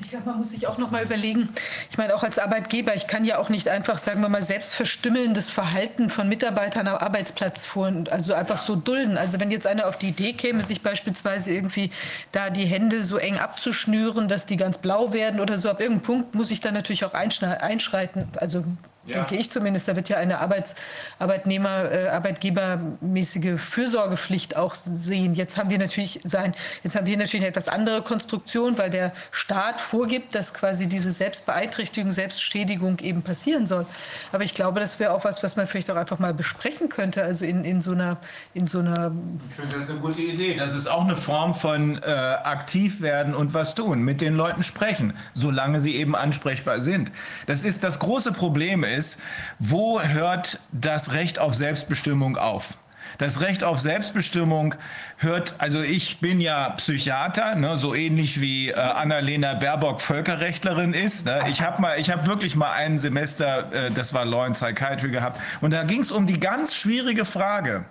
Ich glaube, man muss sich auch noch mal überlegen. Ich meine, auch als Arbeitgeber, ich kann ja auch nicht einfach, sagen wir mal, selbstverstümmelndes Verhalten von Mitarbeitern am Arbeitsplatz vor, also einfach so dulden. Also wenn jetzt einer auf die Idee käme, sich beispielsweise irgendwie da die Hände so eng abzuschnüren, dass die ganz blau werden oder so, ab irgendeinem Punkt muss ich dann natürlich auch einschreiten. Also ja. denke ich zumindest. Da wird ja eine Arbeits Arbeitnehmer, äh, Arbeitgebermäßige Fürsorgepflicht auch sehen. Jetzt haben wir natürlich sein, jetzt haben wir natürlich eine etwas andere Konstruktion, weil der Staat vorgibt, dass quasi diese Selbstbeeinträchtigung, Selbstschädigung eben passieren soll. Aber ich glaube, das wäre auch was, was man vielleicht auch einfach mal besprechen könnte. Also in, in so einer, in so einer. Ich finde das eine gute Idee. Das ist auch eine Form von äh, aktiv werden und was tun, mit den Leuten sprechen, solange sie eben ansprechbar sind. Das ist das große Problem ist, wo hört das Recht auf Selbstbestimmung auf? Das Recht auf Selbstbestimmung hört, also ich bin ja Psychiater, ne, so ähnlich wie äh, Annalena Baerbock Völkerrechtlerin ist. Ne. Ich habe mal, ich habe wirklich mal ein Semester, äh, das war Law and Psychiatry gehabt, und da ging es um die ganz schwierige Frage: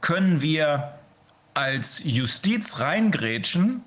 Können wir als Justiz reingrätschen,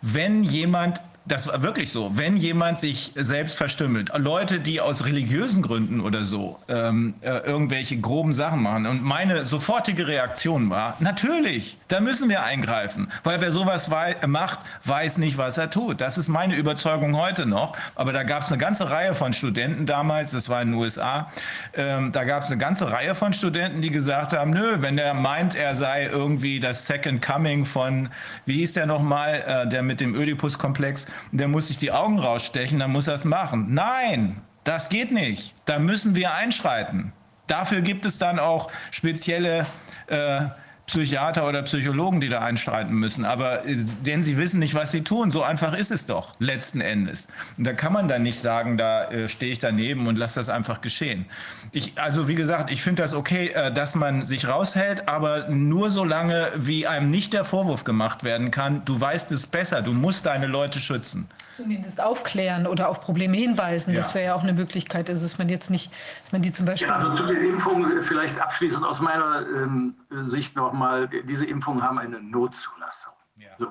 wenn jemand das war wirklich so. Wenn jemand sich selbst verstümmelt, Leute, die aus religiösen Gründen oder so ähm, äh, irgendwelche groben Sachen machen. Und meine sofortige Reaktion war, natürlich, da müssen wir eingreifen. Weil wer sowas wei macht, weiß nicht, was er tut. Das ist meine Überzeugung heute noch. Aber da gab es eine ganze Reihe von Studenten damals, das war in den USA, ähm, da gab es eine ganze Reihe von Studenten, die gesagt haben, nö, wenn der meint, er sei irgendwie das Second Coming von, wie hieß der nochmal, äh, der mit dem Oedipus-Komplex, der muss sich die Augen rausstechen, dann muss er es machen. Nein, das geht nicht. Da müssen wir einschreiten. Dafür gibt es dann auch spezielle äh, Psychiater oder Psychologen, die da einstreiten müssen. Aber äh, denn sie wissen nicht, was sie tun. So einfach ist es doch letzten Endes. Und da kann man dann nicht sagen, da äh, stehe ich daneben und lasse das einfach geschehen. Ich, also wie gesagt, ich finde das okay, äh, dass man sich raushält, aber nur so lange, wie einem nicht der Vorwurf gemacht werden kann, du weißt es besser, du musst deine Leute schützen. Zumindest aufklären oder auf Probleme hinweisen. Ja. Das wäre ja auch eine Möglichkeit, also dass man jetzt nicht, dass man die zum Beispiel. Ja, also zu den Impfungen vielleicht abschließend aus meiner ähm, Sicht nochmal, diese Impfungen haben eine Notzulassung. Ja. So.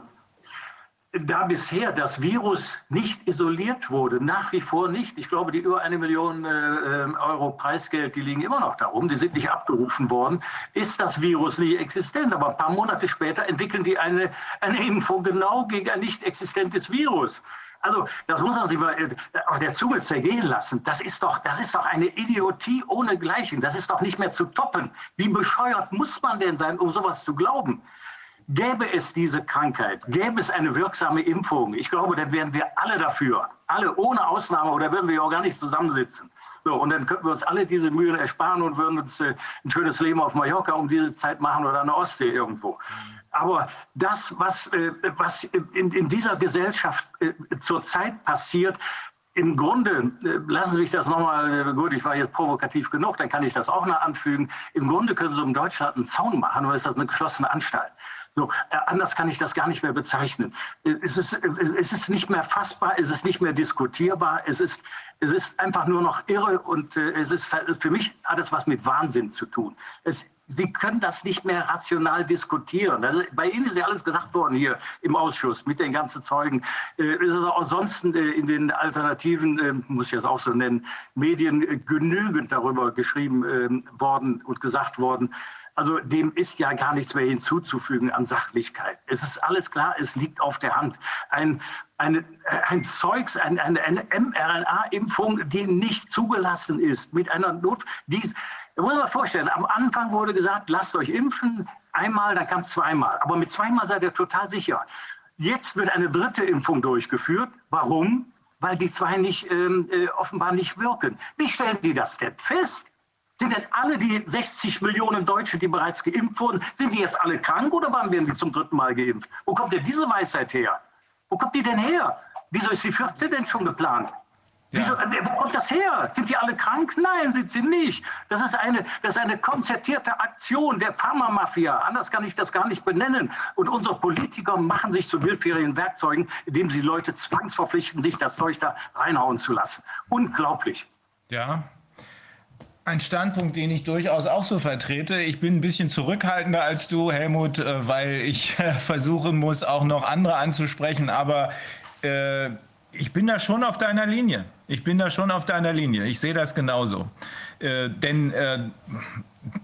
Da bisher das Virus nicht isoliert wurde, nach wie vor nicht, ich glaube, die über eine Million äh, ähm, Euro Preisgeld, die liegen immer noch darum, die sind nicht abgerufen worden, ist das Virus nicht existent. Aber ein paar Monate später entwickeln die eine, eine Impfung genau gegen ein nicht existentes Virus. Also, das muss man sich mal äh, auf der Zunge zergehen lassen. Das ist doch, das ist doch eine Idiotie ohnegleichen. Das ist doch nicht mehr zu toppen. Wie bescheuert muss man denn sein, um sowas zu glauben? Gäbe es diese Krankheit, gäbe es eine wirksame Impfung, ich glaube, dann wären wir alle dafür. Alle ohne Ausnahme oder würden wir auch gar nicht zusammensitzen. So, und dann könnten wir uns alle diese Mühen ersparen und würden uns äh, ein schönes Leben auf Mallorca um diese Zeit machen oder an der Ostsee irgendwo. Aber das, was, äh, was in, in dieser Gesellschaft äh, zurzeit passiert, im Grunde, äh, lassen Sie mich das nochmal, gut, ich war jetzt provokativ genug, dann kann ich das auch noch anfügen. Im Grunde können Sie um Deutschland einen Zaun machen, oder ist das eine geschlossene Anstalt? So, anders kann ich das gar nicht mehr bezeichnen. Es ist, es ist nicht mehr fassbar, es ist nicht mehr diskutierbar, es ist, es ist einfach nur noch irre und es ist für mich hat es was mit Wahnsinn zu tun. Es Sie können das nicht mehr rational diskutieren. Also bei Ihnen ist ja alles gesagt worden hier im Ausschuss mit den ganzen Zeugen. Äh, ist es auch ansonsten äh, in den alternativen, äh, muss ich jetzt auch so nennen, Medien genügend darüber geschrieben äh, worden und gesagt worden. Also dem ist ja gar nichts mehr hinzuzufügen an Sachlichkeit. Es ist alles klar, es liegt auf der Hand. Ein, eine, ein Zeugs, eine, eine, eine mRNA-Impfung, die nicht zugelassen ist, mit einer Not, die, da muss man sich vorstellen, am Anfang wurde gesagt, lasst euch impfen, einmal, dann kam zweimal. Aber mit zweimal seid ihr total sicher. Jetzt wird eine dritte Impfung durchgeführt. Warum? Weil die zwei nicht, ähm, äh, offenbar nicht wirken. Wie stellen die das denn fest? Sind denn alle die 60 Millionen Deutsche, die bereits geimpft wurden, sind die jetzt alle krank oder werden die zum dritten Mal geimpft? Wo kommt denn diese Weisheit her? Wo kommt die denn her? Wieso ist die vierte denn schon geplant? Wieso. Äh, wo kommt das her? Sind die alle krank? Nein, sind sie nicht. Das ist eine, das ist eine konzertierte Aktion der Pharmamafia. Anders kann ich das gar nicht benennen. Und unsere Politiker machen sich zu willfährigen Werkzeugen, indem sie Leute zwangsverpflichten, sich das Zeug da reinhauen zu lassen. Unglaublich. Ja, ein Standpunkt, den ich durchaus auch so vertrete. Ich bin ein bisschen zurückhaltender als du, Helmut, äh, weil ich versuchen muss, auch noch andere anzusprechen. Aber äh, ich bin da schon auf deiner Linie. Ich bin da schon auf deiner Linie. Ich sehe das genauso. Äh, denn äh,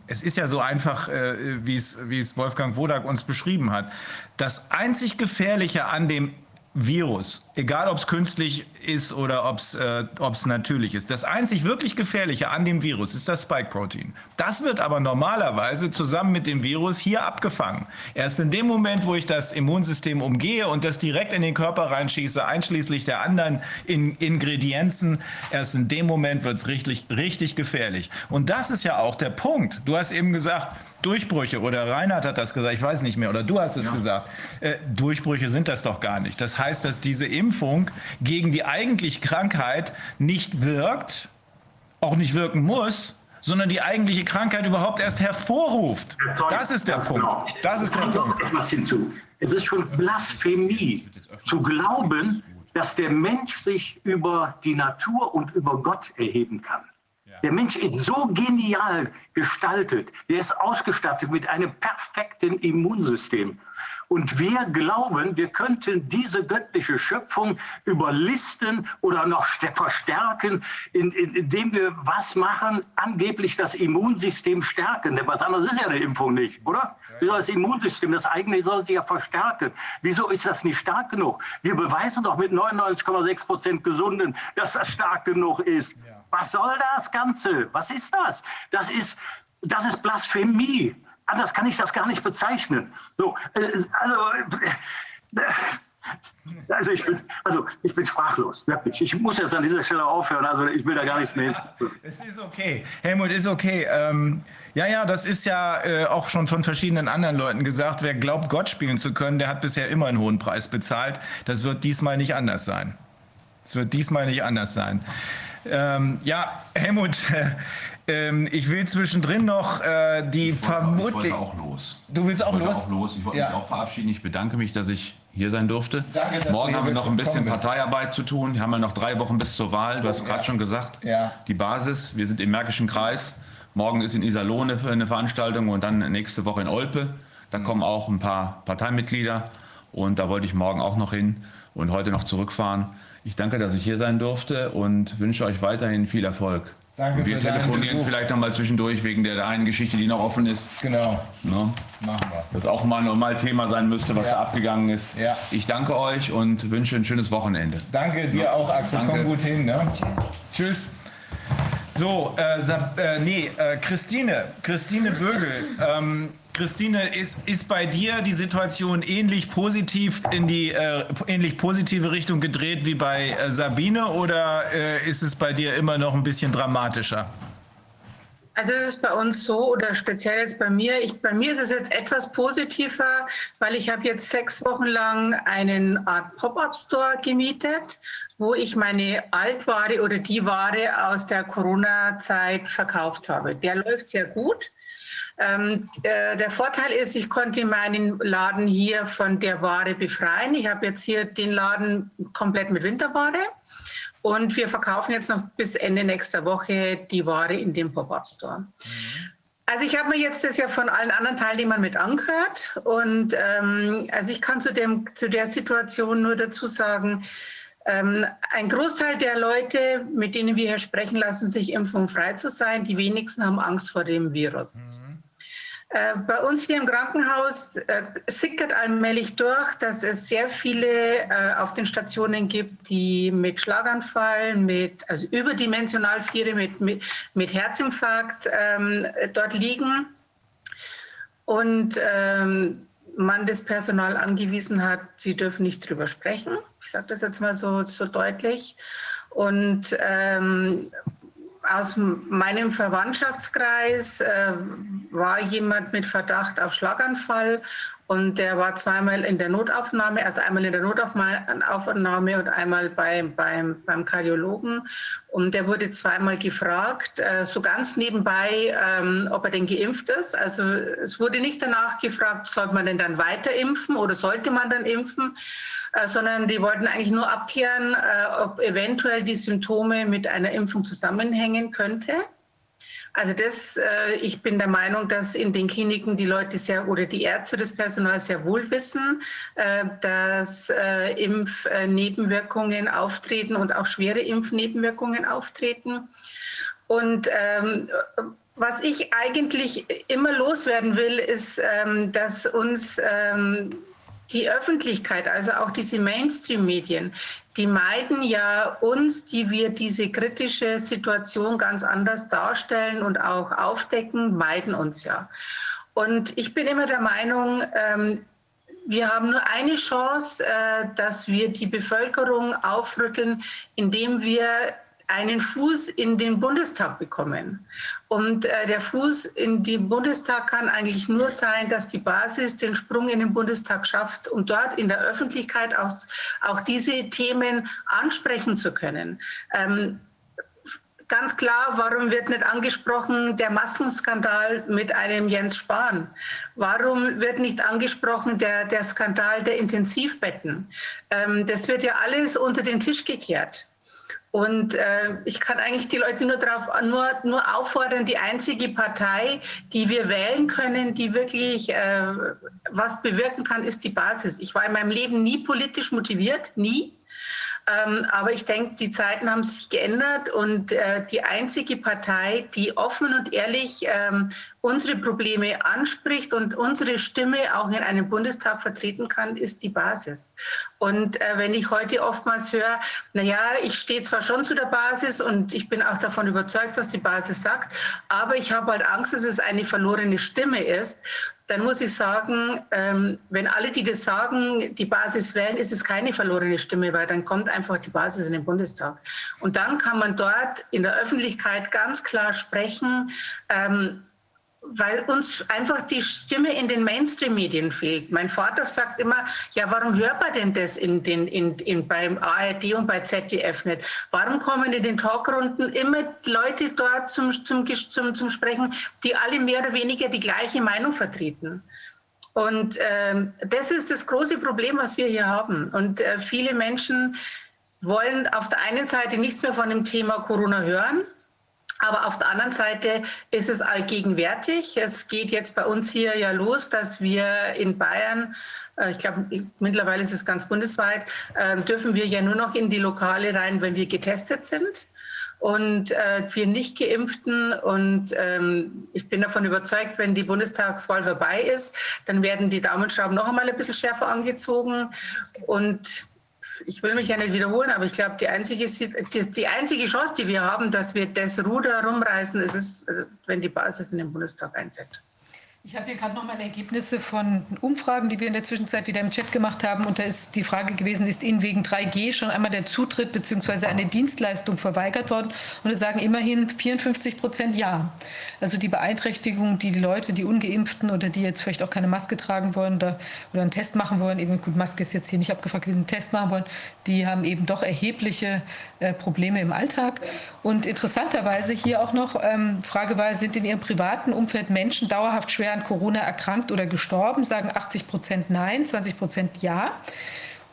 es ist ja so einfach, äh, wie es Wolfgang Wodak uns beschrieben hat. Das einzig Gefährliche an dem Virus, egal ob es künstlich ist oder ob es äh, natürlich ist. Das einzig wirklich Gefährliche an dem Virus ist das Spike-Protein. Das wird aber normalerweise zusammen mit dem Virus hier abgefangen. Erst in dem Moment, wo ich das Immunsystem umgehe und das direkt in den Körper reinschieße, einschließlich der anderen in Ingredienzen, erst in dem Moment wird es richtig, richtig gefährlich. Und das ist ja auch der Punkt. Du hast eben gesagt, Durchbrüche oder Reinhard hat das gesagt, ich weiß nicht mehr, oder du hast es ja. gesagt. Äh, Durchbrüche sind das doch gar nicht. Das heißt, dass diese Impfung gegen die eigentliche Krankheit nicht wirkt, auch nicht wirken muss, sondern die eigentliche Krankheit überhaupt erst hervorruft. Das ist der Punkt. Genau. Das ist der Punkt. etwas hinzu. Es ist schon Blasphemie zu glauben, dass der Mensch sich über die Natur und über Gott erheben kann. Der Mensch ist so genial gestaltet. Der ist ausgestattet mit einem perfekten Immunsystem. Und wir glauben, wir könnten diese göttliche Schöpfung überlisten oder noch verstärken, indem wir was machen, angeblich das Immunsystem stärken. Denn was anderes ist ja eine Impfung nicht, oder? Das Immunsystem, das eigene soll sich ja verstärken. Wieso ist das nicht stark genug? Wir beweisen doch mit 99,6 Prozent Gesunden, dass das stark genug ist. Was soll das Ganze? Was ist das? Das ist, das ist Blasphemie. Anders kann ich das gar nicht bezeichnen. So, äh, also, äh, also ich bin, also ich bin sprachlos, wirklich. Ich muss jetzt an dieser Stelle aufhören. Also ich will da gar nichts mehr. Es ist okay, Helmut, ist okay. Ähm, ja, ja, das ist ja äh, auch schon von verschiedenen anderen Leuten gesagt. Wer glaubt, Gott spielen zu können, der hat bisher immer einen hohen Preis bezahlt. Das wird diesmal nicht anders sein. Es wird diesmal nicht anders sein. Ähm, ja, Helmut, ähm, ich will zwischendrin noch äh, die vermutlich. Ich wollte auch los. Du willst auch ich los? auch los. Ich wollte Ja. mich auch verabschieden. Ich bedanke mich, dass ich hier sein durfte. Danke, Morgen haben wir noch ein bisschen. Parteiarbeit zu tun. Wir haben ja noch drei Wochen bis zur Wahl. Du hast gerade schon gesagt, Ja. die Basis. Wir sind im Märkischen Kreis. Morgen ist in Iserlohn eine- eine Veranstaltung und dann nächste Woche in Olpe. Da kommen auch ein paar Parteimitglieder und da wollte ich morgen auch noch hin und heute noch zurückfahren. Ich danke, dass ich hier sein durfte und wünsche euch weiterhin viel Erfolg. Danke und wir telefonieren vielleicht noch mal zwischendurch wegen der einen Geschichte, die noch offen ist. Genau, Ne? machen wir. Das auch mal normal Thema sein müsste, was Ja. da abgegangen ist. Ja. Ich danke euch und wünsche ein schönes Wochenende. Danke dir auch, Axel. Danke. Komm gut hin. Ne? Tschüss. Tschüss. So, äh, Sab äh, nee, äh, Christine, Christine Bögel. Ähm, Christine, ist, ist bei dir die Situation ähnlich positiv in die äh, ähnlich positive Richtung gedreht wie bei äh, Sabine oder äh, ist es bei dir immer noch ein bisschen dramatischer? Also es ist bei uns so oder speziell jetzt bei mir. Ich, bei mir ist es jetzt etwas positiver, weil ich habe jetzt sechs Wochen lang einen Art Pop-up-Store gemietet, wo ich meine Altware oder die Ware aus der Corona-Zeit verkauft habe. Der läuft sehr gut. Ähm, äh, der Vorteil ist, ich konnte meinen Laden hier von der Ware befreien. Ich habe jetzt hier den Laden komplett mit Winterware. Und wir verkaufen jetzt noch bis Ende nächster Woche die Ware in dem Pop-Up-Store. Also ich habe mir jetzt das ja von allen anderen Teilnehmern mit angehört. Und ähm, also ich kann zu, dem, zu der Situation nur dazu sagen, ähm, ein Großteil der Leute, mit denen wir hier sprechen, lassen sich impfungsfrei zu sein. Die wenigsten haben Angst vor dem Virus. Äh, Bei uns hier im Krankenhaus äh, sickert allmählich durch, dass es sehr viele äh, auf den Stationen gibt, die mit Schlaganfall, mit, also überdimensional viele, mit, mit, mit Herzinfarkt ähm, dort liegen. Und ähm, man das Personal angewiesen hat, sie dürfen nicht drüber sprechen. Ich sage das jetzt mal so, so deutlich. Und ähm, aus meinem Verwandtschaftskreis äh, war jemand mit Verdacht auf Schlaganfall und der war zweimal in der Notaufnahme, also einmal in der Notaufnahme und einmal beim, beim, beim Kardiologen. Und der wurde zweimal gefragt, äh, so ganz nebenbei, ähm, ob er denn geimpft ist. Also es wurde nicht danach gefragt, sollte man denn dann weiter impfen oder sollte man dann impfen, sondern die wollten eigentlich nur abklären, äh, ob eventuell die Symptome mit einer Impfung zusammenhängen könnte. Also das, äh, ich bin der Meinung, dass in den Kliniken die Leute sehr oder die Ärzte des Personals sehr wohl wissen, äh, dass äh, Impfnebenwirkungen auftreten und auch schwere Impfnebenwirkungen auftreten. Und ähm, was ich eigentlich immer loswerden will, ist, ähm, dass uns ähm, die Öffentlichkeit, also auch diese Mainstream-Medien, die meiden ja uns, die wir diese kritische Situation ganz anders darstellen und auch aufdecken, meiden uns ja. Und ich bin immer der Meinung, ähm, wir haben nur eine Chance, äh, dass wir die Bevölkerung aufrütteln, indem wir einen Fuß in den Bundestag bekommen. Und äh, der Fuß in den Bundestag kann eigentlich nur sein, dass die Basis den Sprung in den Bundestag schafft, um dort in der Öffentlichkeit auch, auch diese Themen ansprechen zu können. Ähm, ganz klar, warum wird nicht angesprochen der Maskenskandal mit einem Jens Spahn? Warum wird nicht angesprochen der, der Skandal der Intensivbetten? Ähm, das wird ja alles unter den Tisch gekehrt. Und äh, ich kann eigentlich die Leute nur darauf nur, nur auffordern, die einzige Partei, die wir wählen können, die wirklich äh, was bewirken kann, ist die Basis. Ich war in meinem Leben nie politisch motiviert, nie. Ähm, aber ich denke, die Zeiten haben sich geändert und äh, die einzige Partei, die offen und ehrlich ähm, unsere Probleme anspricht und unsere Stimme auch in einem Bundestag vertreten kann, ist die Basis. Und äh, wenn ich heute oftmals höre, na ja, ich stehe zwar schon zu der Basis und ich bin auch davon überzeugt, was die Basis sagt, aber ich habe halt Angst, dass es eine verlorene Stimme ist, dann muss ich sagen, ähm, wenn alle, die das sagen, die Basis wählen, ist es keine verlorene Stimme, weil dann kommt einfach die Basis in den Bundestag. Und dann kann man dort in der Öffentlichkeit ganz klar sprechen, ähm, weil uns einfach die Stimme in den Mainstream-Medien fehlt. Mein Vater sagt immer, ja, warum hört man denn das in den, in, in, beim ARD und bei ZDF nicht? Warum kommen in den Talkrunden immer Leute dort zum, zum, zum, zum Sprechen, die alle mehr oder weniger die gleiche Meinung vertreten? Und ähm, das ist das große Problem, was wir hier haben. Und äh, viele Menschen wollen auf der einen Seite nichts mehr von dem Thema Corona hören aber auf der anderen Seite ist es allgegenwärtig. Es geht jetzt bei uns hier ja los, dass wir in Bayern, äh, ich glaube, mittlerweile ist es ganz bundesweit, ähm, dürfen wir ja nur noch in die Lokale rein, wenn wir getestet sind. Und äh, wir nicht geimpften und ähm, ich bin davon überzeugt, wenn die Bundestagswahl vorbei ist, dann werden die Daumenschrauben noch einmal ein bisschen schärfer angezogen und ich will mich ja nicht wiederholen, aber ich glaube, die einzige, die, die, einzige Chance, die wir haben, dass wir das Ruder rumreißen, ist es, äh, wenn die Basis in den Bundestag eintritt. Ich habe hier gerade noch mal Ergebnisse von Umfragen, die wir in der Zwischenzeit wieder im Chat gemacht haben. Und da ist die Frage gewesen, ist Ihnen wegen 3G schon einmal der Zutritt bzw. eine Dienstleistung verweigert worden? Und da sagen immerhin 54 Prozent ja. Also die Beeinträchtigung, die die Leute, die Ungeimpften oder die jetzt vielleicht auch keine Maske tragen wollen oder, oder einen Test machen wollen, eben gut, Maske ist jetzt hier nicht abgefragt gewesen, einen Test machen wollen, die haben eben doch erhebliche äh, Probleme im Alltag. Und interessanterweise hier auch noch, ähm, Frage war, sind in Ihrem privaten Umfeld Menschen dauerhaft schwer an Corona erkrankt oder gestorben? Sagen 80 Prozent nein, 20 Prozent ja.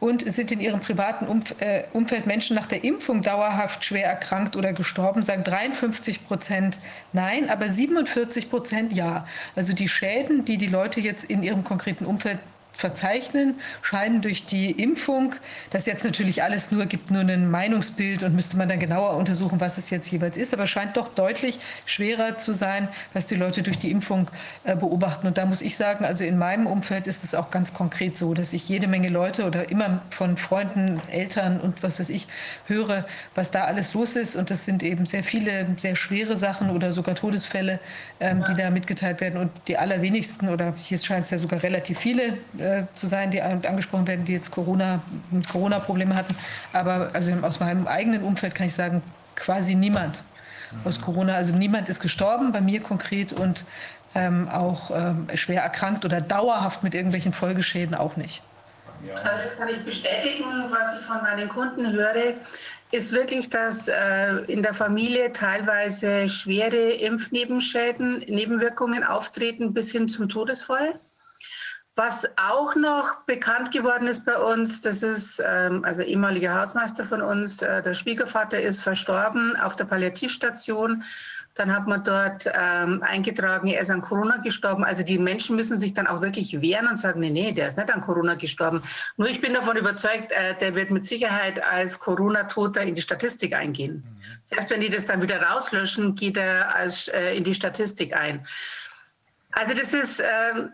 Und sind in ihrem privaten Umf äh, Umfeld Menschen nach der Impfung dauerhaft schwer erkrankt oder gestorben? Sagen 53 Prozent nein, aber 47 Prozent ja. Also die Schäden, die die Leute jetzt in ihrem konkreten Umfeld verzeichnen, scheinen durch die Impfung, das jetzt natürlich alles nur gibt nur ein Meinungsbild und müsste man dann genauer untersuchen, was es jetzt jeweils ist, aber scheint doch deutlich schwerer zu sein, was die Leute durch die Impfung äh, beobachten. Und da muss ich sagen, also in meinem Umfeld ist es auch ganz konkret so, dass ich jede Menge Leute oder immer von Freunden, Eltern und was weiß ich höre, was da alles los ist. Und das sind eben sehr viele sehr schwere Sachen oder sogar Todesfälle, ähm, die da mitgeteilt werden. Und die allerwenigsten oder hier scheint es ja sogar relativ viele äh, zu sein, die angesprochen werden, die jetzt Corona, Corona-Probleme hatten. Aber also aus meinem eigenen Umfeld kann ich sagen, quasi niemand aus Corona. Also niemand ist gestorben, bei mir konkret und ähm, auch ähm, schwer erkrankt oder dauerhaft mit irgendwelchen Folgeschäden auch nicht. Also das kann ich bestätigen, was ich von meinen Kunden höre, ist wirklich, dass äh, in der Familie teilweise schwere Impfnebenschäden, Nebenwirkungen auftreten bis hin zum Todesfall. Was auch noch bekannt geworden ist bei uns, das ist ähm, also ehemaliger Hausmeister von uns, äh, der Schwiegervater ist verstorben auf der Palliativstation. Dann hat man dort ähm, eingetragen, er ist an Corona gestorben. Also die Menschen müssen sich dann auch wirklich wehren und sagen, nee, nee, der ist nicht an Corona gestorben. Nur ich bin davon überzeugt, äh, der wird mit Sicherheit als Corona-Toter in die Statistik eingehen. Mhm. Selbst wenn die das dann wieder rauslöschen, geht er als, äh, in die Statistik ein. Also das ist, ähm,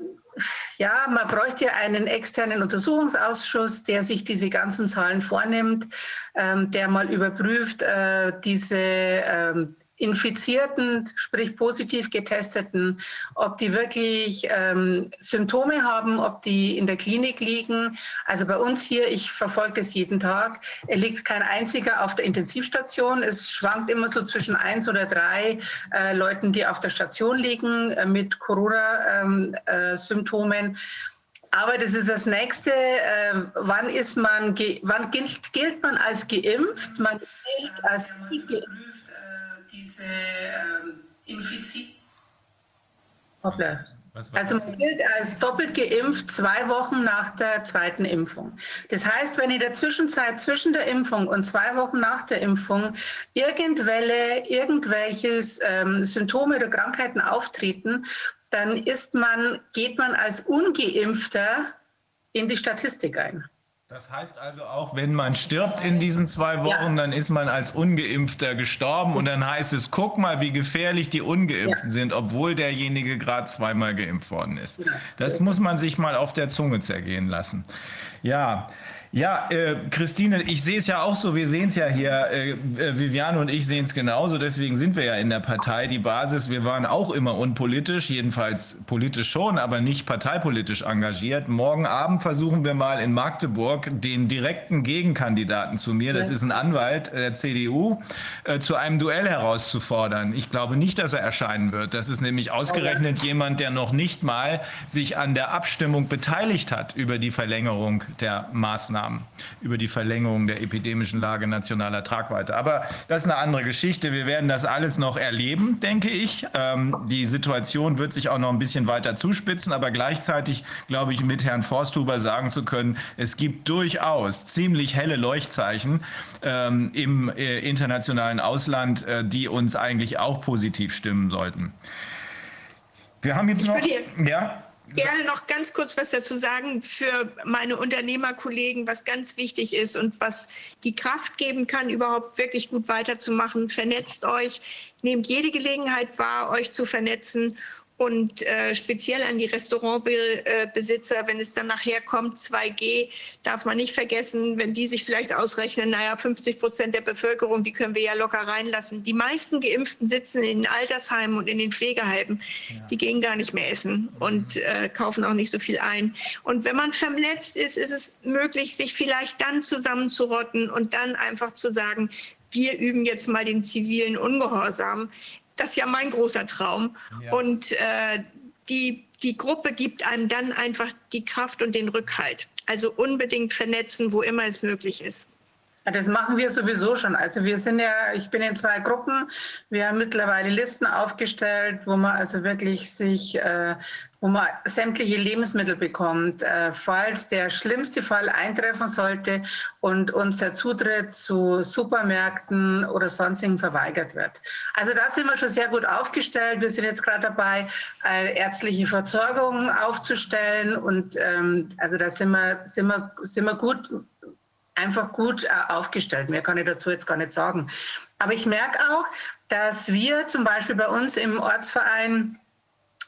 ja, man bräuchte ja einen externen Untersuchungsausschuss, der sich diese ganzen Zahlen vornimmt, ähm, der mal überprüft, äh, diese ähm, Infizierten, sprich positiv Getesteten, ob die wirklich ähm, Symptome haben, ob die in der Klinik liegen. Also bei uns hier, ich verfolge das jeden Tag, liegt kein einziger auf der Intensivstation. Es schwankt immer so zwischen eins oder drei äh, Leuten, die auf der Station liegen äh, mit Corona-Symptomen. Ähm, äh, aber das ist das nächste. Äh, wann ist man, wann gilt, gilt, man als geimpft? Man gilt als geimpft diese ähm, Infizierung. Hoppla, Also man gilt als doppelt geimpft zwei Wochen nach der zweiten Impfung. Das heißt, wenn in der Zwischenzeit zwischen der Impfung und zwei Wochen nach der Impfung irgendwelche, irgendwelches ähm, Symptome oder Krankheiten auftreten, dann ist man, geht man als ungeimpfter in die Statistik ein. Das heißt also auch, wenn man stirbt in diesen zwei Wochen, ja. dann ist man als Ungeimpfter gestorben und dann heißt es, guck mal, wie gefährlich die Ungeimpften ja. sind, obwohl derjenige gerade zweimal geimpft worden ist. Das muss man sich mal auf der Zunge zergehen lassen. Ja, ja, äh, Christine, ich sehe es ja auch so, wir sehen es ja hier, äh, äh, Viviane und ich sehen es genauso, deswegen sind wir ja in der Partei. Die Basis, wir waren auch immer unpolitisch, jedenfalls politisch schon, aber nicht parteipolitisch engagiert. Morgen Abend versuchen wir mal in Magdeburg den direkten Gegenkandidaten zu mir, das ist ein Anwalt der CDU, äh, zu einem Duell herauszufordern. Ich glaube nicht, dass er erscheinen wird. Das ist nämlich ausgerechnet jemand, der noch nicht mal sich an der Abstimmung beteiligt hat über die Verlängerung der Maßnahmen. Maßnahmen über die Verlängerung der epidemischen Lage nationaler Tragweite. Aber das ist eine andere Geschichte. Wir werden das alles noch erleben, denke ich. Ähm, die Situation wird sich auch noch ein bisschen weiter zuspitzen, aber gleichzeitig glaube ich, mit Herrn Forsthuber sagen zu können, es gibt durchaus ziemlich helle Leuchtzeichen ähm, im äh, internationalen Ausland, äh, die uns eigentlich auch positiv stimmen sollten. Wir haben jetzt noch. Ja gerne noch ganz kurz was dazu sagen für meine Unternehmerkollegen, was ganz wichtig ist und was die Kraft geben kann, überhaupt wirklich gut weiterzumachen. Vernetzt euch, nehmt jede Gelegenheit wahr, euch zu vernetzen und äh, speziell an die Restaurantbesitzer, wenn es dann nachher kommt, 2G, darf man nicht vergessen, wenn die sich vielleicht ausrechnen, naja, 50 Prozent der Bevölkerung, die können wir ja locker reinlassen. Die meisten Geimpften sitzen in den Altersheimen und in den Pflegeheimen. Ja. Die gehen gar nicht mehr essen und äh, kaufen auch nicht so viel ein. Und wenn man vernetzt ist, ist es möglich, sich vielleicht dann zusammenzurotten und dann einfach zu sagen, wir üben jetzt mal den zivilen Ungehorsam. Das ist ja mein großer Traum. Ja. Und äh, die, die Gruppe gibt einem dann einfach die Kraft und den Rückhalt. Also unbedingt vernetzen, wo immer es möglich ist. Ja, das machen wir sowieso schon. Also wir sind ja, ich bin in zwei Gruppen. Wir haben mittlerweile Listen aufgestellt, wo man also wirklich sich äh, wo man sämtliche Lebensmittel bekommt, äh, falls der schlimmste Fall eintreffen sollte und uns der Zutritt zu Supermärkten oder sonstigen verweigert wird. Also da sind wir schon sehr gut aufgestellt. Wir sind jetzt gerade dabei, eine ärztliche Versorgung aufzustellen und ähm, also da sind wir, sind wir, sind wir gut einfach gut äh, aufgestellt. Mehr kann ich dazu jetzt gar nicht sagen. Aber ich merke auch, dass wir zum Beispiel bei uns im Ortsverein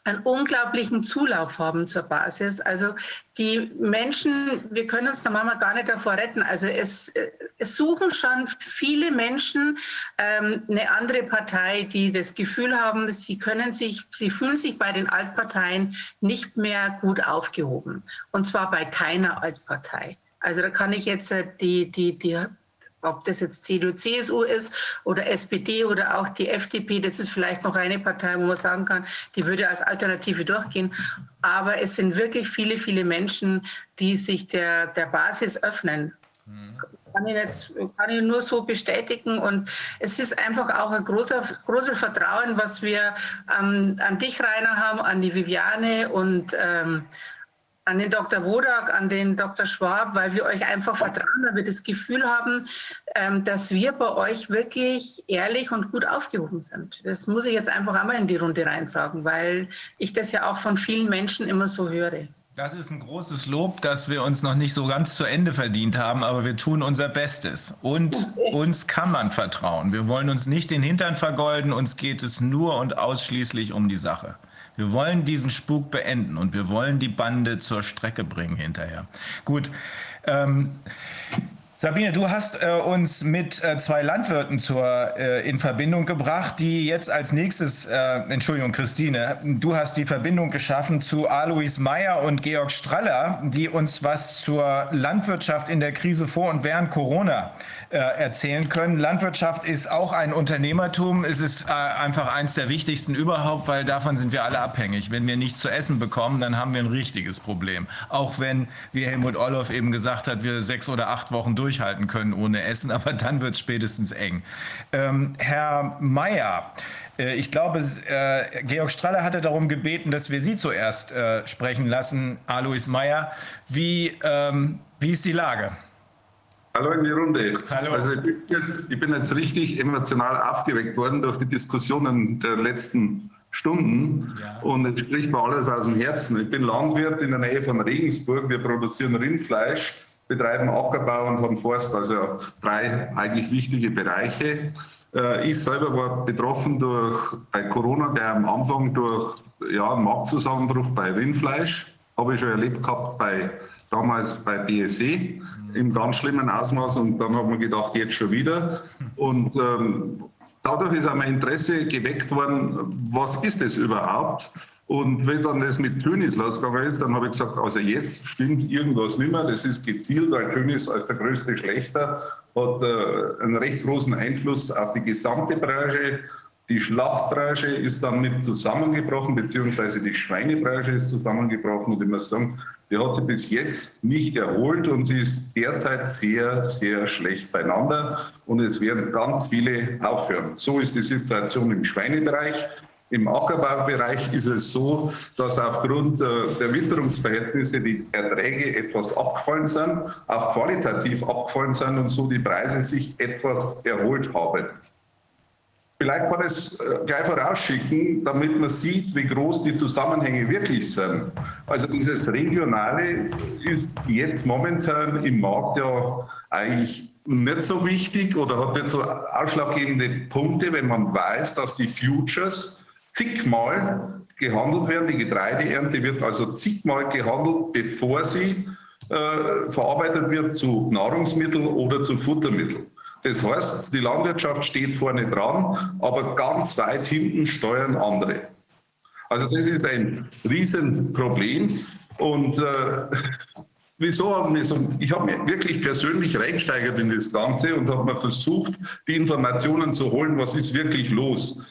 einen unglaublichen Zulauf haben zur Basis. Also die Menschen, wir können uns da manchmal gar nicht davor retten. Also es, es suchen schon viele Menschen ähm, eine andere Partei, die das Gefühl haben, sie können sich, sie fühlen sich bei den Altparteien nicht mehr gut aufgehoben. Und zwar bei keiner Altpartei. Also da kann ich jetzt äh, die, die, die ob das jetzt CDU, CSU ist oder SPD oder auch die FDP, das ist vielleicht noch eine Partei, wo man sagen kann, die würde als Alternative durchgehen. Aber es sind wirklich viele, viele Menschen, die sich der, der Basis öffnen. Mhm. Kann ich, jetzt, kann ich nur so bestätigen. Und es ist einfach auch ein großer, großes Vertrauen, was wir ähm, an dich, Rainer, haben, an die Viviane und ähm, an den Dr. Wodak, an den Dr. Schwab, weil wir euch einfach vertrauen, weil wir das Gefühl haben, ähm, dass wir bei euch wirklich ehrlich und gut aufgehoben sind. Das muss ich jetzt einfach einmal in die Runde rein sagen, weil ich das ja auch von vielen Menschen immer so höre. Das ist ein großes Lob, dass wir uns noch nicht so ganz zu Ende verdient haben, aber wir tun unser Bestes. Und uns kann man vertrauen. Wir wollen uns nicht den Hintern vergolden, uns geht es nur und ausschließlich um die Sache. Wir wollen diesen Spuk beenden und wir wollen die Bande zur Strecke bringen hinterher. Gut. Ähm, Sabine, du hast äh, uns mit äh, zwei Landwirten zur, äh, in Verbindung gebracht, die jetzt als nächstes, äh, Entschuldigung, Christine, du hast die Verbindung geschaffen zu Alois Meyer und Georg Straller, die uns was zur Landwirtschaft in der Krise vor und während Corona äh, erzählen können. Landwirtschaft ist auch ein Unternehmertum. Es ist äh, einfach eins der wichtigsten überhaupt, weil davon sind wir alle abhängig. Wenn wir nichts zu essen bekommen, dann haben wir ein richtiges Problem. Auch wenn, wie Helmut Orloff eben gesagt hat, wir sechs oder acht Wochen durchhalten können ohne Essen, aber dann wird es spätestens eng. Ähm, Herr Mayer, Äh, ich glaube, äh, Georg Stralle hatte darum gebeten, dass wir Sie zuerst äh, sprechen lassen, Alois Meyer. Wie, ähm, wie ist die Lage? Hallo in die Runde. Hallo. Also ich bin, jetzt, ich bin jetzt richtig emotional aufgeweckt worden durch die Diskussionen der letzten Stunden ja. und es spricht mir alles aus dem Herzen. Ich bin Landwirt in der Nähe von Regensburg. Wir produzieren Rindfleisch, betreiben Ackerbau und haben Forst, also drei eigentlich wichtige Bereiche. Äh, ich selber war betroffen durch, bei Corona, der am Anfang durch ja, einen Marktzusammenbruch bei Rindfleisch, habe ich schon erlebt gehabt bei, damals bei BSE im ganz schlimmen Ausmaß und dann haben wir gedacht, jetzt schon wieder. Und ähm, dadurch ist auch mein Interesse geweckt worden, was ist das überhaupt? Und wenn dann das mit Tönis losgegangen ist, dann habe ich gesagt, also jetzt stimmt irgendwas nicht mehr. Das ist gezielt, weil Tönis als der größte Schlechter hat äh, einen recht großen Einfluss auf die gesamte Branche. Die Schlachtbranche ist dann mit zusammengebrochen, beziehungsweise die Schweinebranche ist zusammengebrochen. Und ich muss sagen, die hat sich bis jetzt nicht erholt und sie ist derzeit sehr, sehr schlecht beieinander. Und es werden ganz viele aufhören. So ist die Situation im Schweinebereich. Im Ackerbaubereich ist es so, dass aufgrund äh, der Witterungsverhältnisse die Erträge etwas abgefallen sind, auch qualitativ abgefallen sind und so die Preise sich etwas erholt haben. Vielleicht kann ich es äh, gleich vorausschicken, damit man sieht, wie groß die Zusammenhänge wirklich sind. Also dieses Regionale ist jetzt momentan im Markt ja eigentlich nicht so wichtig oder hat nicht so ausschlaggebende Punkte, wenn man weiß, dass die Futures zigmal gehandelt werden. Die Getreideernte wird also zigmal gehandelt, bevor sie äh, verarbeitet wird zu Nahrungsmitteln oder zu Futtermitteln. Das heißt, die Landwirtschaft steht vorne dran, aber ganz weit hinten steuern andere. Also das ist ein Riesenproblem. Und äh, wieso haben wir so, ich habe mich wirklich persönlich reingesteigert in das Ganze und habe mir versucht, die Informationen zu holen, was ist wirklich los.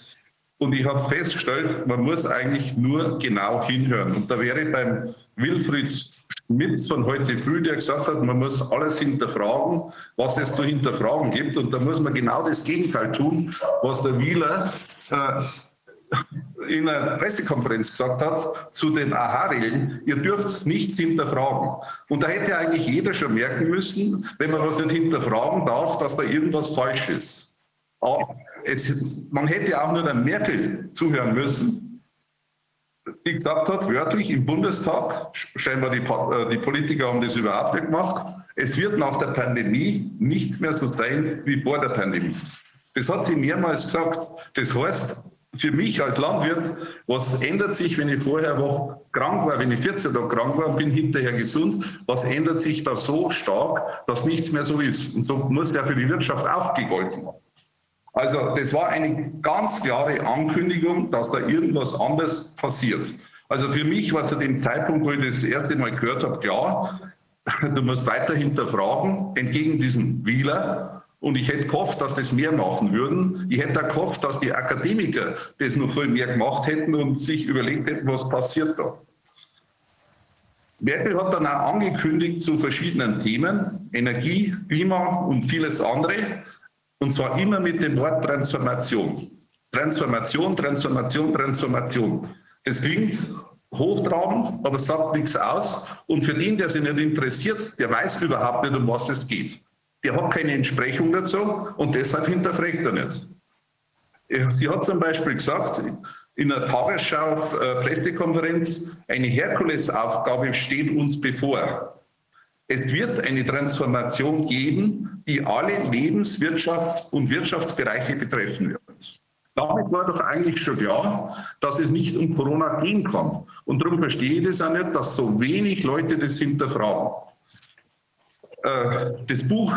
Und ich habe festgestellt, man muss eigentlich nur genau hinhören. Und da wäre beim Wilfried Schmitz von heute früh, der gesagt hat, man muss alles hinterfragen, was es zu hinterfragen gibt. Und da muss man genau das Gegenteil tun, was der Wieler äh, in einer Pressekonferenz gesagt hat zu den AHA-Regeln, ihr dürft nichts hinterfragen. Und da hätte eigentlich jeder schon merken müssen, wenn man was nicht hinterfragen darf, dass da irgendwas falsch ist. Es, man hätte auch nur der Merkel zuhören müssen, die gesagt hat, wörtlich im Bundestag, scheinbar die, äh, die Politiker haben das überhaupt nicht gemacht, es wird nach der Pandemie nichts mehr so sein wie vor der Pandemie. Das hat sie mehrmals gesagt. Das heißt, für mich als Landwirt, was ändert sich, wenn ich vorher Woche krank war, wenn ich 14 Tage krank war und bin hinterher gesund, was ändert sich da so stark, dass nichts mehr so ist? Und so muss ja für die Wirtschaft auch gegolten haben. Also das war eine ganz klare Ankündigung, dass da irgendwas anderes passiert. Also für mich war zu dem Zeitpunkt, wo ich das erste Mal gehört habe, klar, du musst weiter hinterfragen, entgegen diesem Wieler. Und ich hätte gehofft, dass das mehr machen würden. Ich hätte auch gehofft, dass die Akademiker das noch viel mehr gemacht hätten und sich überlegt hätten, was passiert da. Merkel hat dann auch angekündigt zu verschiedenen Themen, Energie, Klima und vieles andere, und zwar immer mit dem Wort Transformation. Transformation, Transformation, Transformation. Es klingt hochtrabend, aber sagt nichts aus. Und für den, der sich nicht interessiert, der weiß überhaupt nicht, um was es geht. Der hat keine Entsprechung dazu und deshalb hinterfragt er nicht. Sie hat zum Beispiel gesagt, in einer Tagesschau-Pressekonferenz, äh, eine Herkulesaufgabe steht uns bevor. Es wird eine Transformation geben, die alle Lebenswirtschaft und Wirtschaftsbereiche betreffen wird. Damit war doch eigentlich schon klar, dass es nicht um Corona gehen kann. Und darum verstehe ich das auch nicht, dass so wenig Leute das hinterfragen. Äh, das Buch,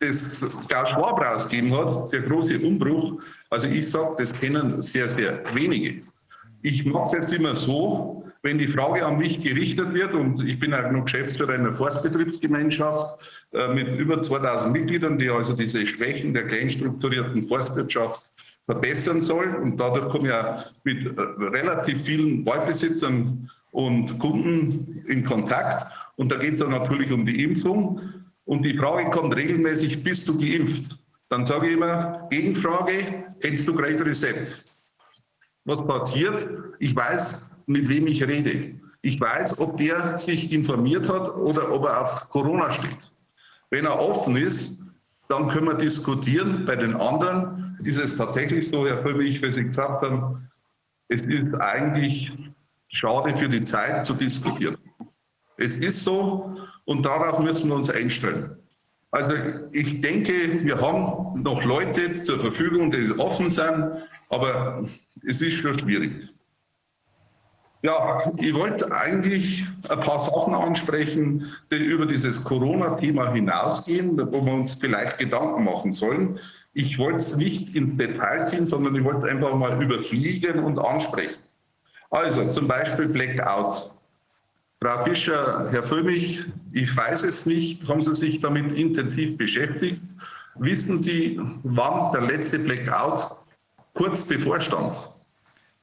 das Klaus Schwab rausgegeben hat, der große Umbruch, also ich sage, das kennen sehr, sehr wenige. Ich mache es jetzt immer so, wenn die Frage an mich gerichtet wird, und ich bin auch noch Geschäftsführer einer Forstbetriebsgemeinschaft äh, mit über 2000 Mitgliedern, die also diese Schwächen der kleinstrukturierten Forstwirtschaft verbessern soll. Und dadurch komme ich auch mit äh, relativ vielen Waldbesitzern und Kunden in Kontakt. Und da geht es dann natürlich um die Impfung. Und die Frage kommt regelmäßig, bist du geimpft? Dann sage ich immer, Gegenfrage, kennst du Great Reset? Was passiert? Ich weiß, mit wem ich rede. Ich weiß, ob der sich informiert hat oder ob er auf Corona steht. Wenn er offen ist, dann können wir diskutieren. Bei den anderen ist es tatsächlich so, Herr Völlig, wie Sie gesagt haben, es ist eigentlich schade für die Zeit zu diskutieren. Es ist so und darauf müssen wir uns einstellen. Also ich denke, wir haben noch Leute zur Verfügung, die offen sind, aber es ist schon schwierig. Ja, ich wollte eigentlich ein paar Sachen ansprechen, die über dieses Corona-Thema hinausgehen, wo wir uns vielleicht Gedanken machen sollen. Ich wollte es nicht ins Detail ziehen, sondern ich wollte einfach mal überfliegen und ansprechen. Also zum Beispiel Blackout. Frau Fischer, Herr Föhmich, ich weiß es nicht, haben Sie sich damit intensiv beschäftigt? Wissen Sie, wann der letzte Blackout kurz bevorstand?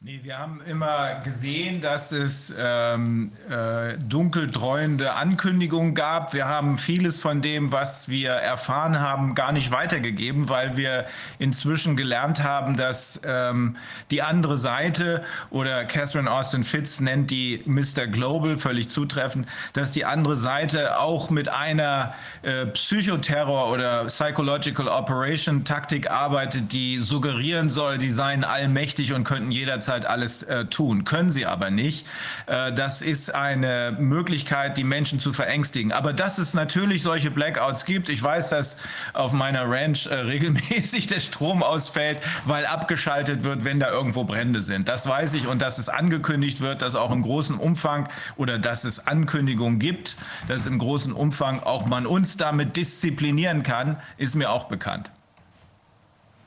Nee, wir haben immer gesehen, dass es ähm, äh, dunkeldreuende Ankündigungen gab. Wir haben vieles von dem, was wir erfahren haben, gar nicht weitergegeben, weil wir inzwischen gelernt haben, dass ähm, die andere Seite oder Catherine Austin Fitz nennt die Mr. Global völlig zutreffend, dass die andere Seite auch mit einer äh, Psychoterror oder Psychological Operation Taktik arbeitet, die suggerieren soll, die seien allmächtig und könnten jederzeit jederzeit alles äh, tun, können sie aber nicht. Äh, das ist eine Möglichkeit, die Menschen zu verängstigen. Aber dass es natürlich solche Blackouts gibt, ich weiß, dass auf meiner Ranch äh, regelmäßig der Strom ausfällt, weil abgeschaltet wird, wenn da irgendwo Brände sind. Das weiß ich und dass es angekündigt wird, dass auch im großen Umfang oder dass es Ankündigungen gibt, dass im großen Umfang auch man uns damit disziplinieren kann, ist mir auch bekannt.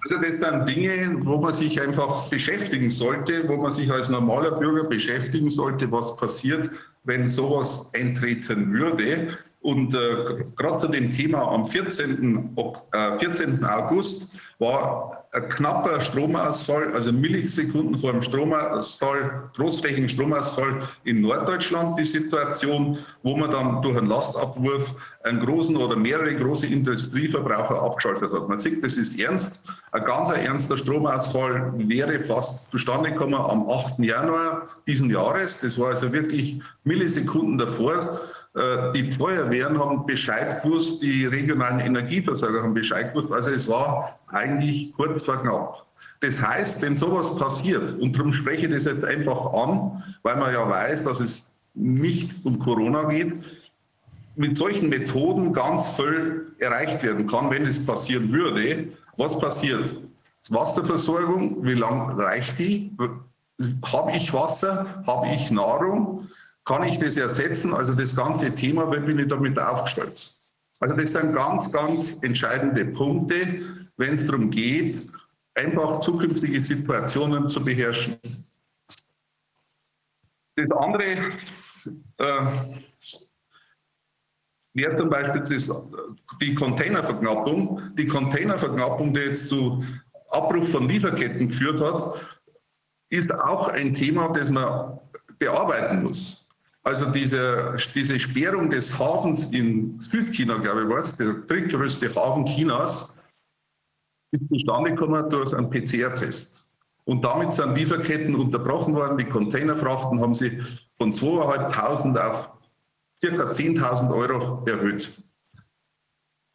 Also das sind Dinge, wo man sich einfach beschäftigen sollte, wo man sich als normaler Bürger beschäftigen sollte, was passiert, wenn sowas eintreten würde. Und äh, gerade zu dem Thema am 14. Äh, 14. August war ein knapper Stromausfall, also Millisekunden vor dem Stromausfall, großflächigen Stromausfall in Norddeutschland die Situation, wo man dann durch einen Lastabwurf einen großen oder mehrere große Industrieverbraucher abgeschaltet hat. Man sieht, das ist ernst. Ein ganz ernster Stromausfall wäre fast zustande gekommen am 8. Januar diesen Jahres. Das war also wirklich Millisekunden davor. Äh, die Feuerwehren haben Bescheid gewusst, die regionalen Energieversorger haben Bescheid gewusst. Also es war eigentlich kurz vor knapp. Das heißt, wenn sowas passiert, und darum spreche ich das jetzt einfach an, weil man ja weiß, dass es nicht um Corona geht, mit solchen Methoden ganz viel erreicht werden kann, wenn es passieren würde. Was passiert? Wasserversorgung, wie lange reicht die? Habe ich Wasser? Habe ich Nahrung? Kann ich das ersetzen? Also das ganze Thema, wie bin ich damit aufgestellt? Also das sind ganz, ganz entscheidende Punkte, wenn es darum geht, einfach zukünftige Situationen zu beherrschen. Das andere äh, wäre zum Beispiel das, die Containerverknappung. Die Containerverknappung, die jetzt zu Abbruch von Lieferketten geführt hat, ist auch ein Thema, das man bearbeiten muss. Also diese, diese Sperrung des Hafens in Südchina, glaube ich, war es, der drittgrößte Hafen Chinas, ist zustande gekommen durch einen PCR-Test. Und damit sind Lieferketten unterbrochen worden. Die Containerfrachten haben sie von 2.500 auf ca. 10.000 Euro erhöht.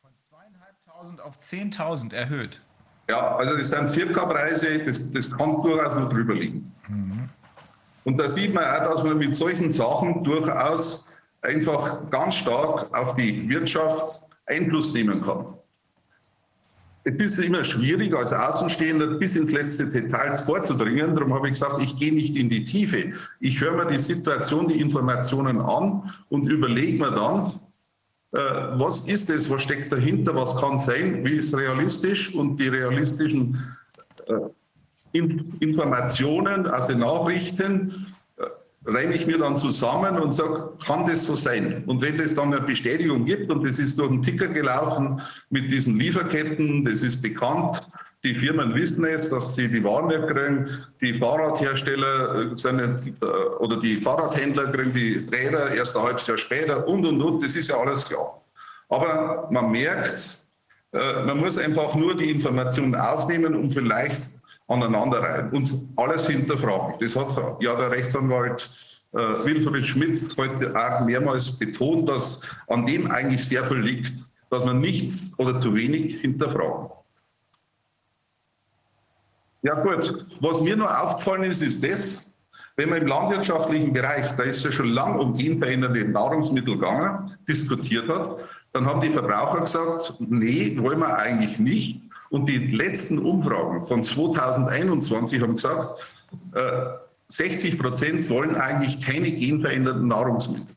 Von 2.500 auf 10.000 erhöht? Ja, also das sind circa Preise, das, das kann durchaus noch drüber liegen. Mhm. Und da sieht man auch, dass man mit solchen Sachen durchaus einfach ganz stark auf die Wirtschaft Einfluss nehmen kann. Es ist immer schwierig, als Außenstehender bis ins letzte Details vorzudringen. Darum habe ich gesagt, ich gehe nicht in die Tiefe. Ich höre mir die Situation, die Informationen an und überlege mir dann, äh, was ist es, was steckt dahinter, was kann sein, wie ist realistisch und die realistischen äh, Informationen, also Nachrichten, äh, reine ich mir dann zusammen und sage, kann das so sein? Und wenn es dann eine Bestätigung gibt und das ist durch den Ticker gelaufen mit diesen Lieferketten, das ist bekannt, die Firmen wissen jetzt, dass sie die Waren nicht kriegen, die Fahrradhersteller äh, nicht, äh, oder die Fahrradhändler kriegen die Räder erst ein halbes Jahr später und und und, das ist ja alles klar. Aber man merkt, man muss einfach nur die Informationen aufnehmen und vielleicht aneinanderreihen und alles hinterfragen. Das hat ja der Rechtsanwalt äh, Wilfried Schmidt heute auch mehrmals betont, dass an dem eigentlich sehr viel liegt, dass man nichts oder zu wenig hinterfragen. Ja gut, was mir noch aufgefallen ist, ist das, wenn man im landwirtschaftlichen Bereich, da ist ja schon lange um genveränderte Nahrungsmittel gegangen, diskutiert hat, dann haben die Verbraucher gesagt, nee, wollen wir eigentlich nicht. Und die letzten Umfragen von 2021 haben gesagt, äh, 60 Prozent wollen eigentlich keine genveränderten Nahrungsmittel.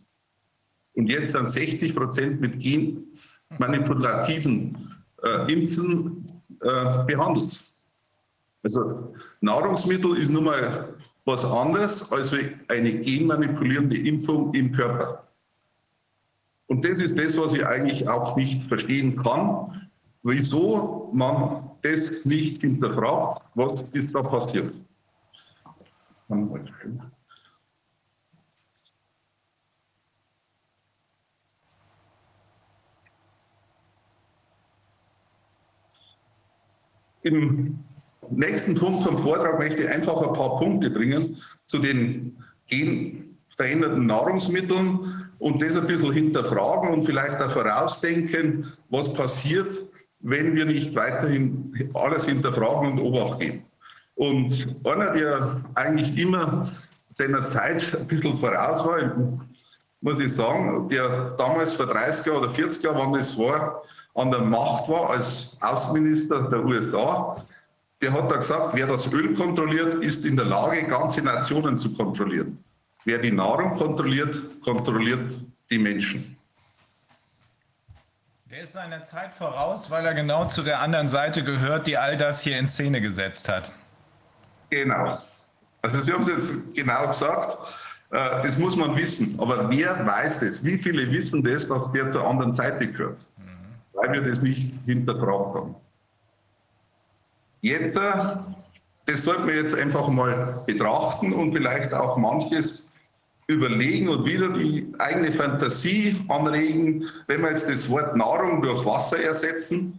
Und jetzt sind 60 Prozent mit genmanipulativen äh, Impfen äh, behandelt. Also Nahrungsmittel ist nun mal was anderes als eine genmanipulierende Impfung im Körper. Und das ist das, was ich eigentlich auch nicht verstehen kann, wieso man das nicht hinterfragt, was ist da passiert. Im nächsten Punkt vom Vortrag möchte ich einfach ein paar Punkte bringen zu den genveränderten Nahrungsmitteln und das ein bisschen hinterfragen und vielleicht auch vorausdenken, was passiert, wenn wir nicht weiterhin alles hinterfragen und Obacht geben. Und einer, der eigentlich immer seiner Zeit ein bisschen voraus war, muss ich sagen, der damals vor 30 Jahren oder 40 Jahren, wann das war, an der Macht war als Außenminister der USA, der hat da gesagt, wer das Öl kontrolliert, ist in der Lage, ganze Nationen zu kontrollieren. Wer die Nahrung kontrolliert, kontrolliert die Menschen. Der ist seiner Zeit voraus, weil er genau zu der anderen Seite gehört, die all das hier in Szene gesetzt hat. Genau. Also Sie haben es jetzt genau gesagt. Äh, das muss man wissen. Aber wer weiß das? Wie viele wissen das, dass der zur anderen Seite gehört? Mhm. Weil wir das nicht hinterfragt haben. Jetzt, äh, das sollten wir jetzt einfach mal betrachten und vielleicht auch manches überlegen und wieder die eigene Fantasie anregen. Wenn wir jetzt das Wort Nahrung durch Wasser ersetzen,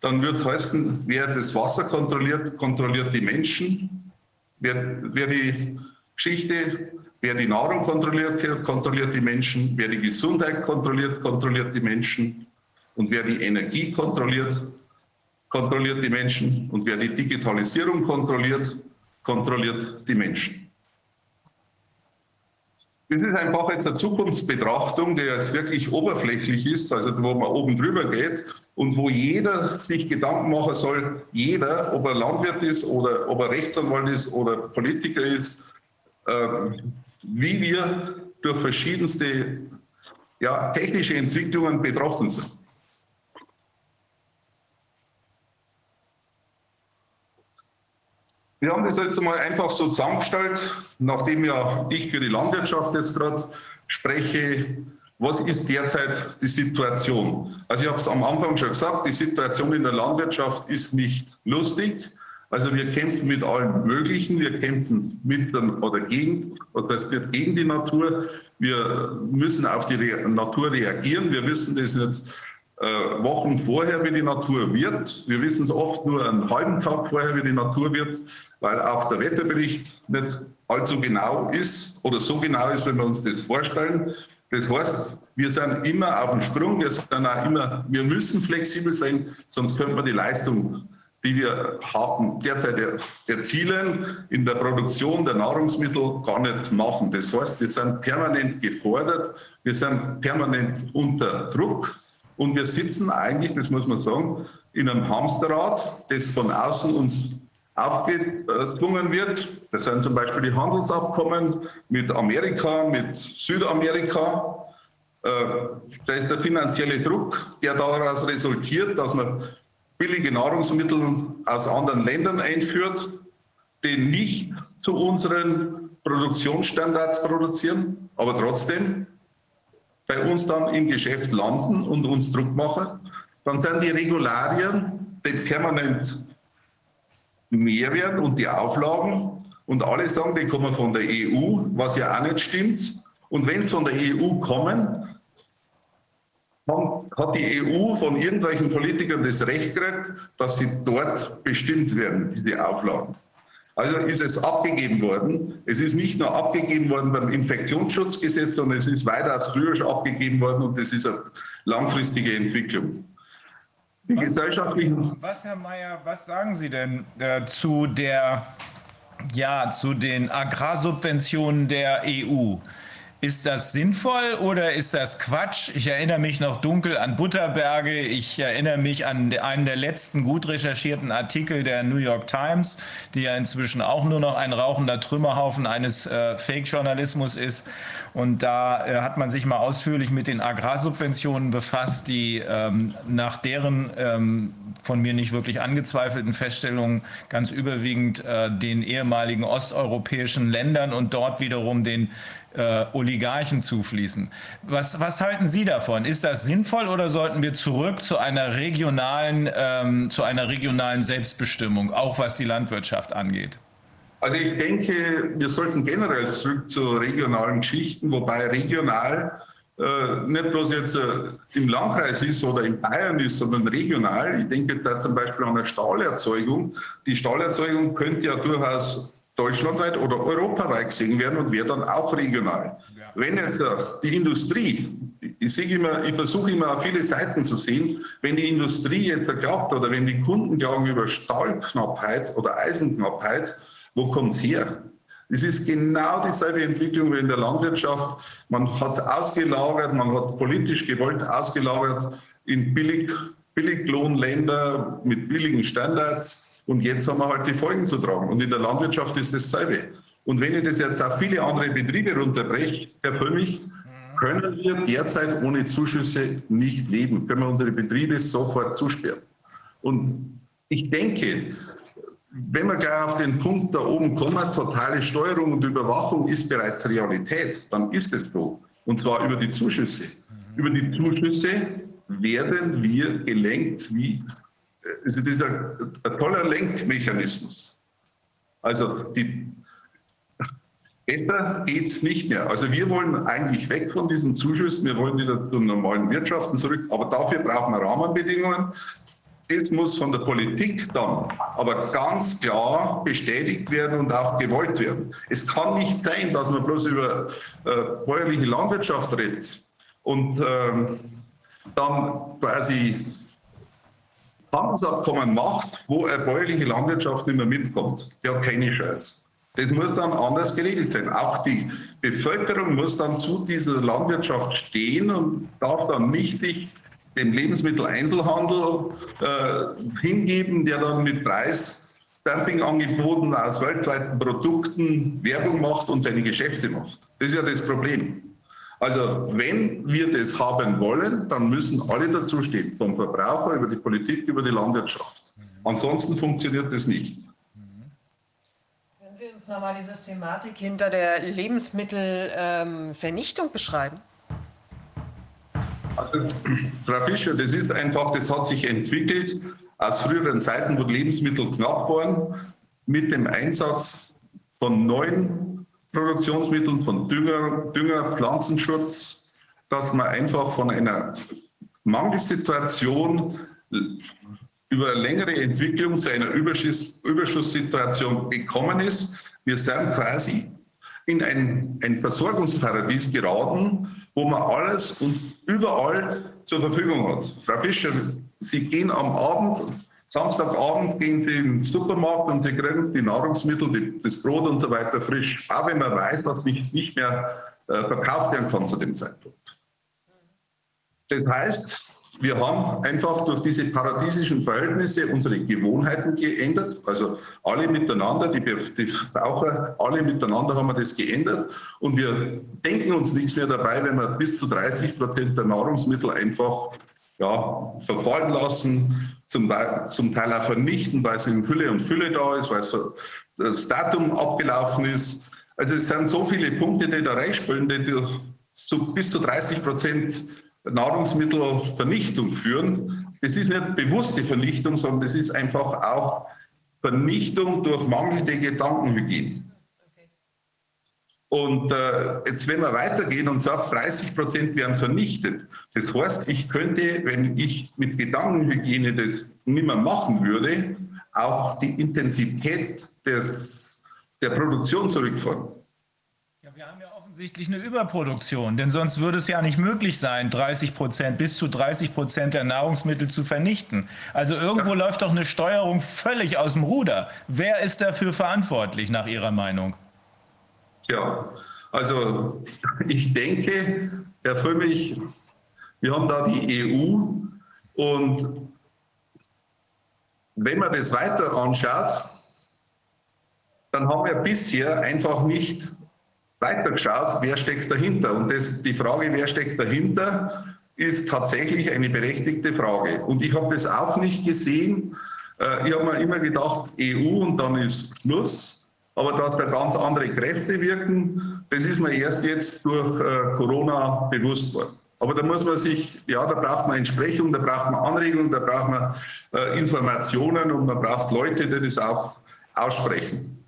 dann wird es heißen, wer das Wasser kontrolliert, kontrolliert die Menschen. Wer, wer die Geschichte, wer die Nahrung kontrolliert, kontrolliert die Menschen. Wer die Gesundheit kontrolliert, kontrolliert die Menschen. Und wer die Energie kontrolliert, kontrolliert die Menschen und wer die Digitalisierung kontrolliert, kontrolliert die Menschen. Das ist einfach jetzt eine Zukunftsbetrachtung, die jetzt wirklich oberflächlich ist, also wo man oben drüber geht und wo jeder sich Gedanken machen soll, jeder, ob er Landwirt ist oder ob er Rechtsanwalt ist oder Politiker ist, äh, wie wir durch verschiedenste ja, technische Entwicklungen betroffen sind. Wir haben das jetzt mal einfach so zusammengestellt, nachdem ja ich für die Landwirtschaft jetzt gerade spreche. Was ist derzeit die Situation? Also ich habe es am Anfang schon gesagt, die Situation in der Landwirtschaft ist nicht lustig. Also wir kämpfen mit allem Möglichen, wir kämpfen mit oder gegen, oder das wird gegen die Natur. Wir müssen auf die Natur reagieren. Wir wissen das nicht äh, Wochen vorher, wie die Natur wird. Wir wissen es oft nur einen halben Tag vorher, wie die Natur wird weil auch der Wetterbericht nicht allzu genau ist oder so genau ist, wenn wir uns das vorstellen. Das heißt, wir sind immer auf dem Sprung, wir sind auch immer, wir müssen flexibel sein, sonst könnte man die Leistung, die wir haben, derzeit erzielen, in der Produktion der Nahrungsmittel gar nicht machen. Das heißt, wir sind permanent gefordert, wir sind permanent unter Druck und wir sitzen eigentlich, das muss man sagen, in einem Hamsterrad, das von außen uns aufgezwungen wird. Das sind zum Beispiel die Handelsabkommen mit Amerika, mit Südamerika. Äh, da ist der finanzielle Druck, der daraus resultiert, dass man billige Nahrungsmittel aus anderen Ländern einführt, die nicht zu unseren Produktionsstandards produzieren, aber trotzdem bei uns dann im Geschäft landen und uns Druck machen. Dann sind die Regularien, die permanent mehr werden und die Auflagen. Und alle sagen, die kommen von der EU, was ja auch nicht stimmt. Und wenn es von der EU kommen, hat die EU von irgendwelchen Politikern das Recht gekriegt, dass sie dort bestimmt werden, diese Auflagen. Also ist es abgegeben worden. Es ist nicht nur abgegeben worden beim Infektionsschutzgesetz, sondern es ist weitaus früher schon abgegeben worden und das ist eine langfristige Entwicklung. Die was, gesellschaftlichen. Was, Herr Mayer, was sagen Sie denn äh, zu der ja, zu den Agrarsubventionen der EU? Ist das sinnvoll oder ist das Quatsch? Ich erinnere mich noch dunkel an Butterberge. Ich erinnere mich an einen der letzten gut recherchierten Artikel der New York Times, die ja inzwischen auch nur noch ein rauchender Trümmerhaufen eines äh, Fake-Journalismus ist. Und da äh, hat man sich mal ausführlich mit den Agrarsubventionen befasst, die ähm, nach deren ähm, von mir nicht wirklich angezweifelten Feststellungen ganz überwiegend äh, den ehemaligen osteuropäischen Ländern und dort wiederum den äh, Oligarchen zufließen. Was, was halten Sie davon? Ist das sinnvoll oder sollten wir zurück zu einer regionalen, ähm, zu einer regionalen Selbstbestimmung, auch was die Landwirtschaft angeht? Also ich denke, wir sollten generell zurück zu regionalen Geschichten, wobei regional äh, nicht bloß jetzt äh, im Landkreis ist oder in Bayern ist, sondern regional. Ich denke da zum Beispiel an eine Stahlerzeugung. Die Stahlerzeugung könnte ja durchaus deutschlandweit oder europaweit gesehen werden und wäre dann auch regional. Wenn jetzt die Industrie, ich, immer, ich versuche immer auf viele Seiten zu sehen, wenn die Industrie jetzt glaubt oder wenn die Kunden glauben über Stahlknappheit oder Eisenknappheit, wo kommt es her? Es ist genau dieselbe Entwicklung wie in der Landwirtschaft. Man hat es ausgelagert, man hat politisch gewollt ausgelagert in Billig, Billiglohnländer mit billigen Standards. Und jetzt haben wir halt die Folgen zu tragen. Und in der Landwirtschaft ist dasselbe. Und wenn ich das jetzt auf viele andere Betriebe runterbreche, Herr Völlmich, können wir derzeit ohne Zuschüsse nicht leben. Können wir unsere Betriebe sofort zusperren. Und ich denke, wenn wir gleich auf den Punkt da oben kommen, totale Steuerung und Überwachung ist bereits Realität, dann ist es so. Und zwar über die Zuschüsse. Über die Zuschüsse werden wir gelenkt wie es ist ein, ein toller Lenkmechanismus. Also die, besser geht es nicht mehr. Also wir wollen eigentlich weg von diesen Zuschüssen, wir wollen wieder zur normalen Wirtschaften zurück, aber dafür brauchen wir Rahmenbedingungen. Das muss von der Politik dann aber ganz klar bestätigt werden und auch gewollt werden. Es kann nicht sein, dass man bloß über äh, bäuerliche Landwirtschaft redet und äh, dann quasi Handelsabkommen macht, wo eine bäuerliche Landwirtschaft nicht mehr mitkommt, der hat keine Chance. Das muss dann anders geregelt sein. Auch die Bevölkerung muss dann zu dieser Landwirtschaft stehen und darf dann nicht sich dem Lebensmitteleinzelhandel äh, hingeben, der dann mit Preisdumpingangeboten aus weltweiten Produkten Werbung macht und seine Geschäfte macht. Das ist ja das Problem. Also wenn wir das haben wollen, dann müssen alle dazustehen, vom Verbraucher über die Politik, über die Landwirtschaft. Ansonsten funktioniert das nicht. Können Sie uns nochmal die Systematik hinter der Lebensmittelvernichtung ähm, beschreiben? Also, Frau Fischer, das ist einfach, das hat sich entwickelt aus früheren Zeiten, wo Lebensmittel knapp waren, mit dem Einsatz von neuen Produktionsmitteln, von Dünger, Dünger, Pflanzenschutz, dass man einfach von einer Mangelsituation über eine längere Entwicklung zu einer Überschuss, Überschusssituation gekommen ist. Wir sind quasi in ein, ein Versorgungsparadies geraten, wo man alles und überall zur Verfügung hat. Frau Fischer, Sie gehen am Abend Samstagabend gehen Sie den Supermarkt und Sie kriegen die Nahrungsmittel, die, das Brot und so weiter frisch, auch wenn man weiß, dass nicht, nicht mehr äh, verkauft werden kann zu dem Zeitpunkt. Das heißt, wir haben einfach durch diese paradiesischen Verhältnisse unsere Gewohnheiten geändert. Also alle miteinander, die, die Verbraucher, alle miteinander haben wir das geändert. Und wir denken uns nichts mehr dabei, wenn wir bis zu 30 Prozent der Nahrungsmittel einfach ja, verfallen lassen, zum, zum Teil auch vernichten, weil es in Hülle und Fülle da ist, weil das Datum abgelaufen ist. Also es sind so viele Punkte, die da reinspielen, die zu, bis zu 30 Prozent Nahrungsmittelvernichtung führen. Das ist nicht bewusste Vernichtung, sondern das ist einfach auch Vernichtung durch mangelnde Gedankenhygiene. Und äh, jetzt, wenn wir weitergehen und sagen, 30 Prozent werden vernichtet, das heißt, ich könnte, wenn ich mit Gedankenhygiene das nicht mehr machen würde, auch die Intensität des, der Produktion zurückfahren. Ja, wir haben ja offensichtlich eine Überproduktion, denn sonst würde es ja nicht möglich sein, 30 Prozent bis zu 30 Prozent der Nahrungsmittel zu vernichten. Also irgendwo ja. läuft doch eine Steuerung völlig aus dem Ruder. Wer ist dafür verantwortlich nach Ihrer Meinung? Ja, also ich denke, Herr Frömmig, wir haben da die EU und wenn man das weiter anschaut, dann haben wir bisher einfach nicht weitergeschaut, wer steckt dahinter. Und das, die Frage, wer steckt dahinter, ist tatsächlich eine berechtigte Frage. Und ich habe das auch nicht gesehen. Äh, ich habe mir immer gedacht, EU und dann ist Schluss aber dass da ganz andere Kräfte wirken, das ist mir erst jetzt durch äh, Corona bewusst worden. Aber da muss man sich, ja, da braucht man Entsprechung, da braucht man Anregungen, da braucht man äh, Informationen und man braucht Leute, die das auch aussprechen.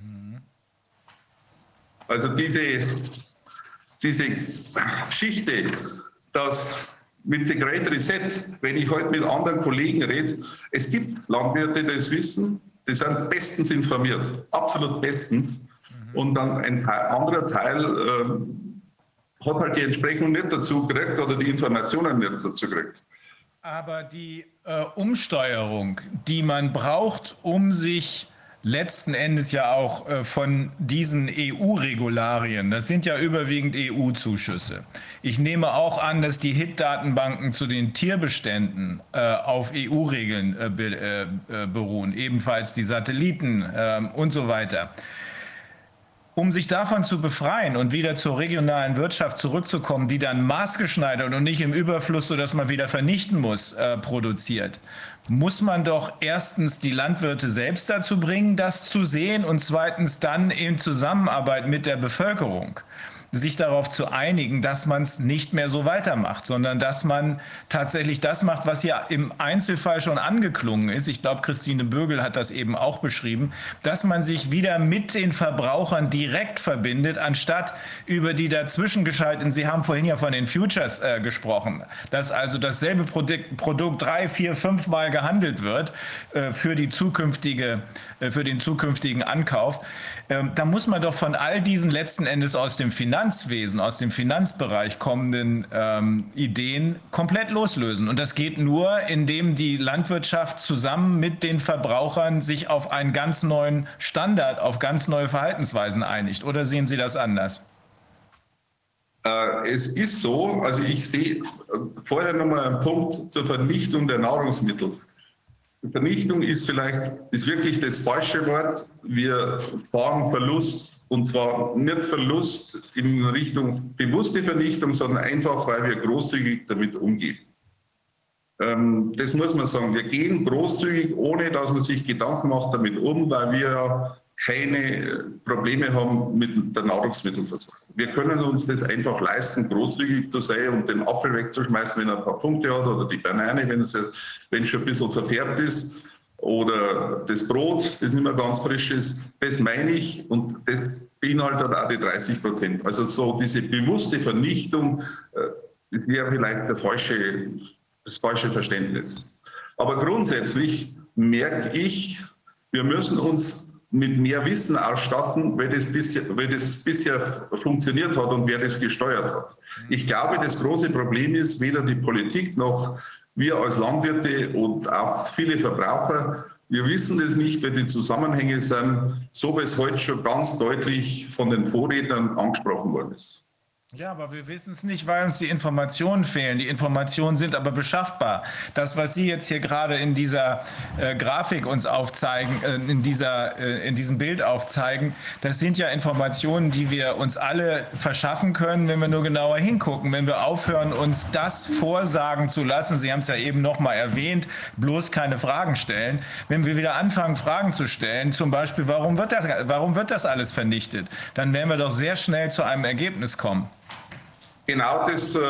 Also diese, diese Geschichte, dass mit The Great Reset, wenn ich heute mit anderen Kollegen rede, es gibt Landwirte, die das wissen, die sind bestens informiert, absolut bestens. Mhm. Und dann ein Teil, anderer Teil äh, hat halt die Entsprechung nicht dazu gekriegt oder die Informationen nicht dazu gekriegt. Aber die äh, Umsteuerung, die man braucht, um sich letzten Endes ja auch äh, von diesen EU-Regularien. Das sind ja überwiegend EU-Zuschüsse. Ich nehme auch an, dass die HIT-Datenbanken zu den Tierbeständen äh, auf EU-Regeln äh, beruhen, ebenfalls die Satelliten ähm, und so weiter. Um sich davon zu befreien und wieder zur regionalen Wirtschaft zurückzukommen, die dann maßgeschneidert und nicht im Überfluss, sodass man wieder vernichten muss, äh, produziert, muss man doch erstens die Landwirte selbst dazu bringen, das zu sehen und zweitens dann in Zusammenarbeit mit der Bevölkerung sich darauf zu einigen, dass man es nicht mehr so weitermacht, sondern dass man tatsächlich das macht, was ja im Einzelfall schon angeklungen ist. Ich glaube, Christine Bögel hat das eben auch beschrieben, dass man sich wieder mit den Verbrauchern direkt verbindet, anstatt über die dazwischen geschalteten, Sie haben vorhin ja von den Futures äh, gesprochen, dass also dasselbe Produkt, Produkt drei, vier, fünf Mal gehandelt wird äh, für, die zukünftige, äh, für den zukünftigen Ankauf. Ähm, da muss man doch von all diesen letzten Endes aus dem Finanzwesen, aus dem Finanzbereich kommenden ähm, Ideen komplett loslösen. Und das geht nur, indem die Landwirtschaft zusammen mit den Verbrauchern sich auf einen ganz neuen Standard, auf ganz neue Verhaltensweisen einigt. Oder sehen Sie das anders? Äh, es ist so, also ich sehe äh, vorher nochmal einen Punkt zur Vernichtung der Nahrungsmittel. Vernichtung ist vielleicht ist wirklich das falsche Wort. Wir fahren Verlust und zwar nicht Verlust in Richtung bewusste Vernichtung, sondern einfach, weil wir großzügig damit umgehen. Ähm, das muss man sagen. Wir gehen großzügig, ohne dass man sich Gedanken macht damit um, weil wir ja keine Probleme haben mit der Nahrungsmittelversorgung. Wir können uns das einfach leisten, großzügig zu sein und den Apfel wegzuschmeißen, wenn er ein paar Punkte hat, oder die Banane, wenn es, wenn schon ein bisschen verfärbt ist, oder das Brot, das nicht mehr ganz frisch ist. Das meine ich und das beinhaltet auch die 30 Prozent. Also so diese bewusste Vernichtung, äh, das wäre vielleicht der falsche, das falsche Verständnis. Aber grundsätzlich merke ich, wir müssen uns mit mehr Wissen ausstatten, weil das, bisher, weil das bisher funktioniert hat und wer das gesteuert hat. Ich glaube, das große Problem ist, weder die Politik noch wir als Landwirte und auch viele Verbraucher, wir wissen das nicht, weil die Zusammenhänge sind, so wie es heute schon ganz deutlich von den Vorrednern angesprochen worden ist. Ja, aber wir wissen es nicht, weil uns die Informationen fehlen. Die Informationen sind aber beschaffbar. Das, was Sie jetzt hier gerade in dieser äh, Grafik uns aufzeigen, äh, in, dieser, äh, in diesem Bild aufzeigen, das sind ja Informationen, die wir uns alle verschaffen können, wenn wir nur genauer hingucken, wenn wir aufhören, uns das vorsagen zu lassen. Sie haben es ja eben noch mal erwähnt, bloß keine Fragen stellen. Wenn wir wieder anfangen, Fragen zu stellen, zum Beispiel, warum wird das, warum wird das alles vernichtet, dann werden wir doch sehr schnell zu einem Ergebnis kommen. Genau, das, äh,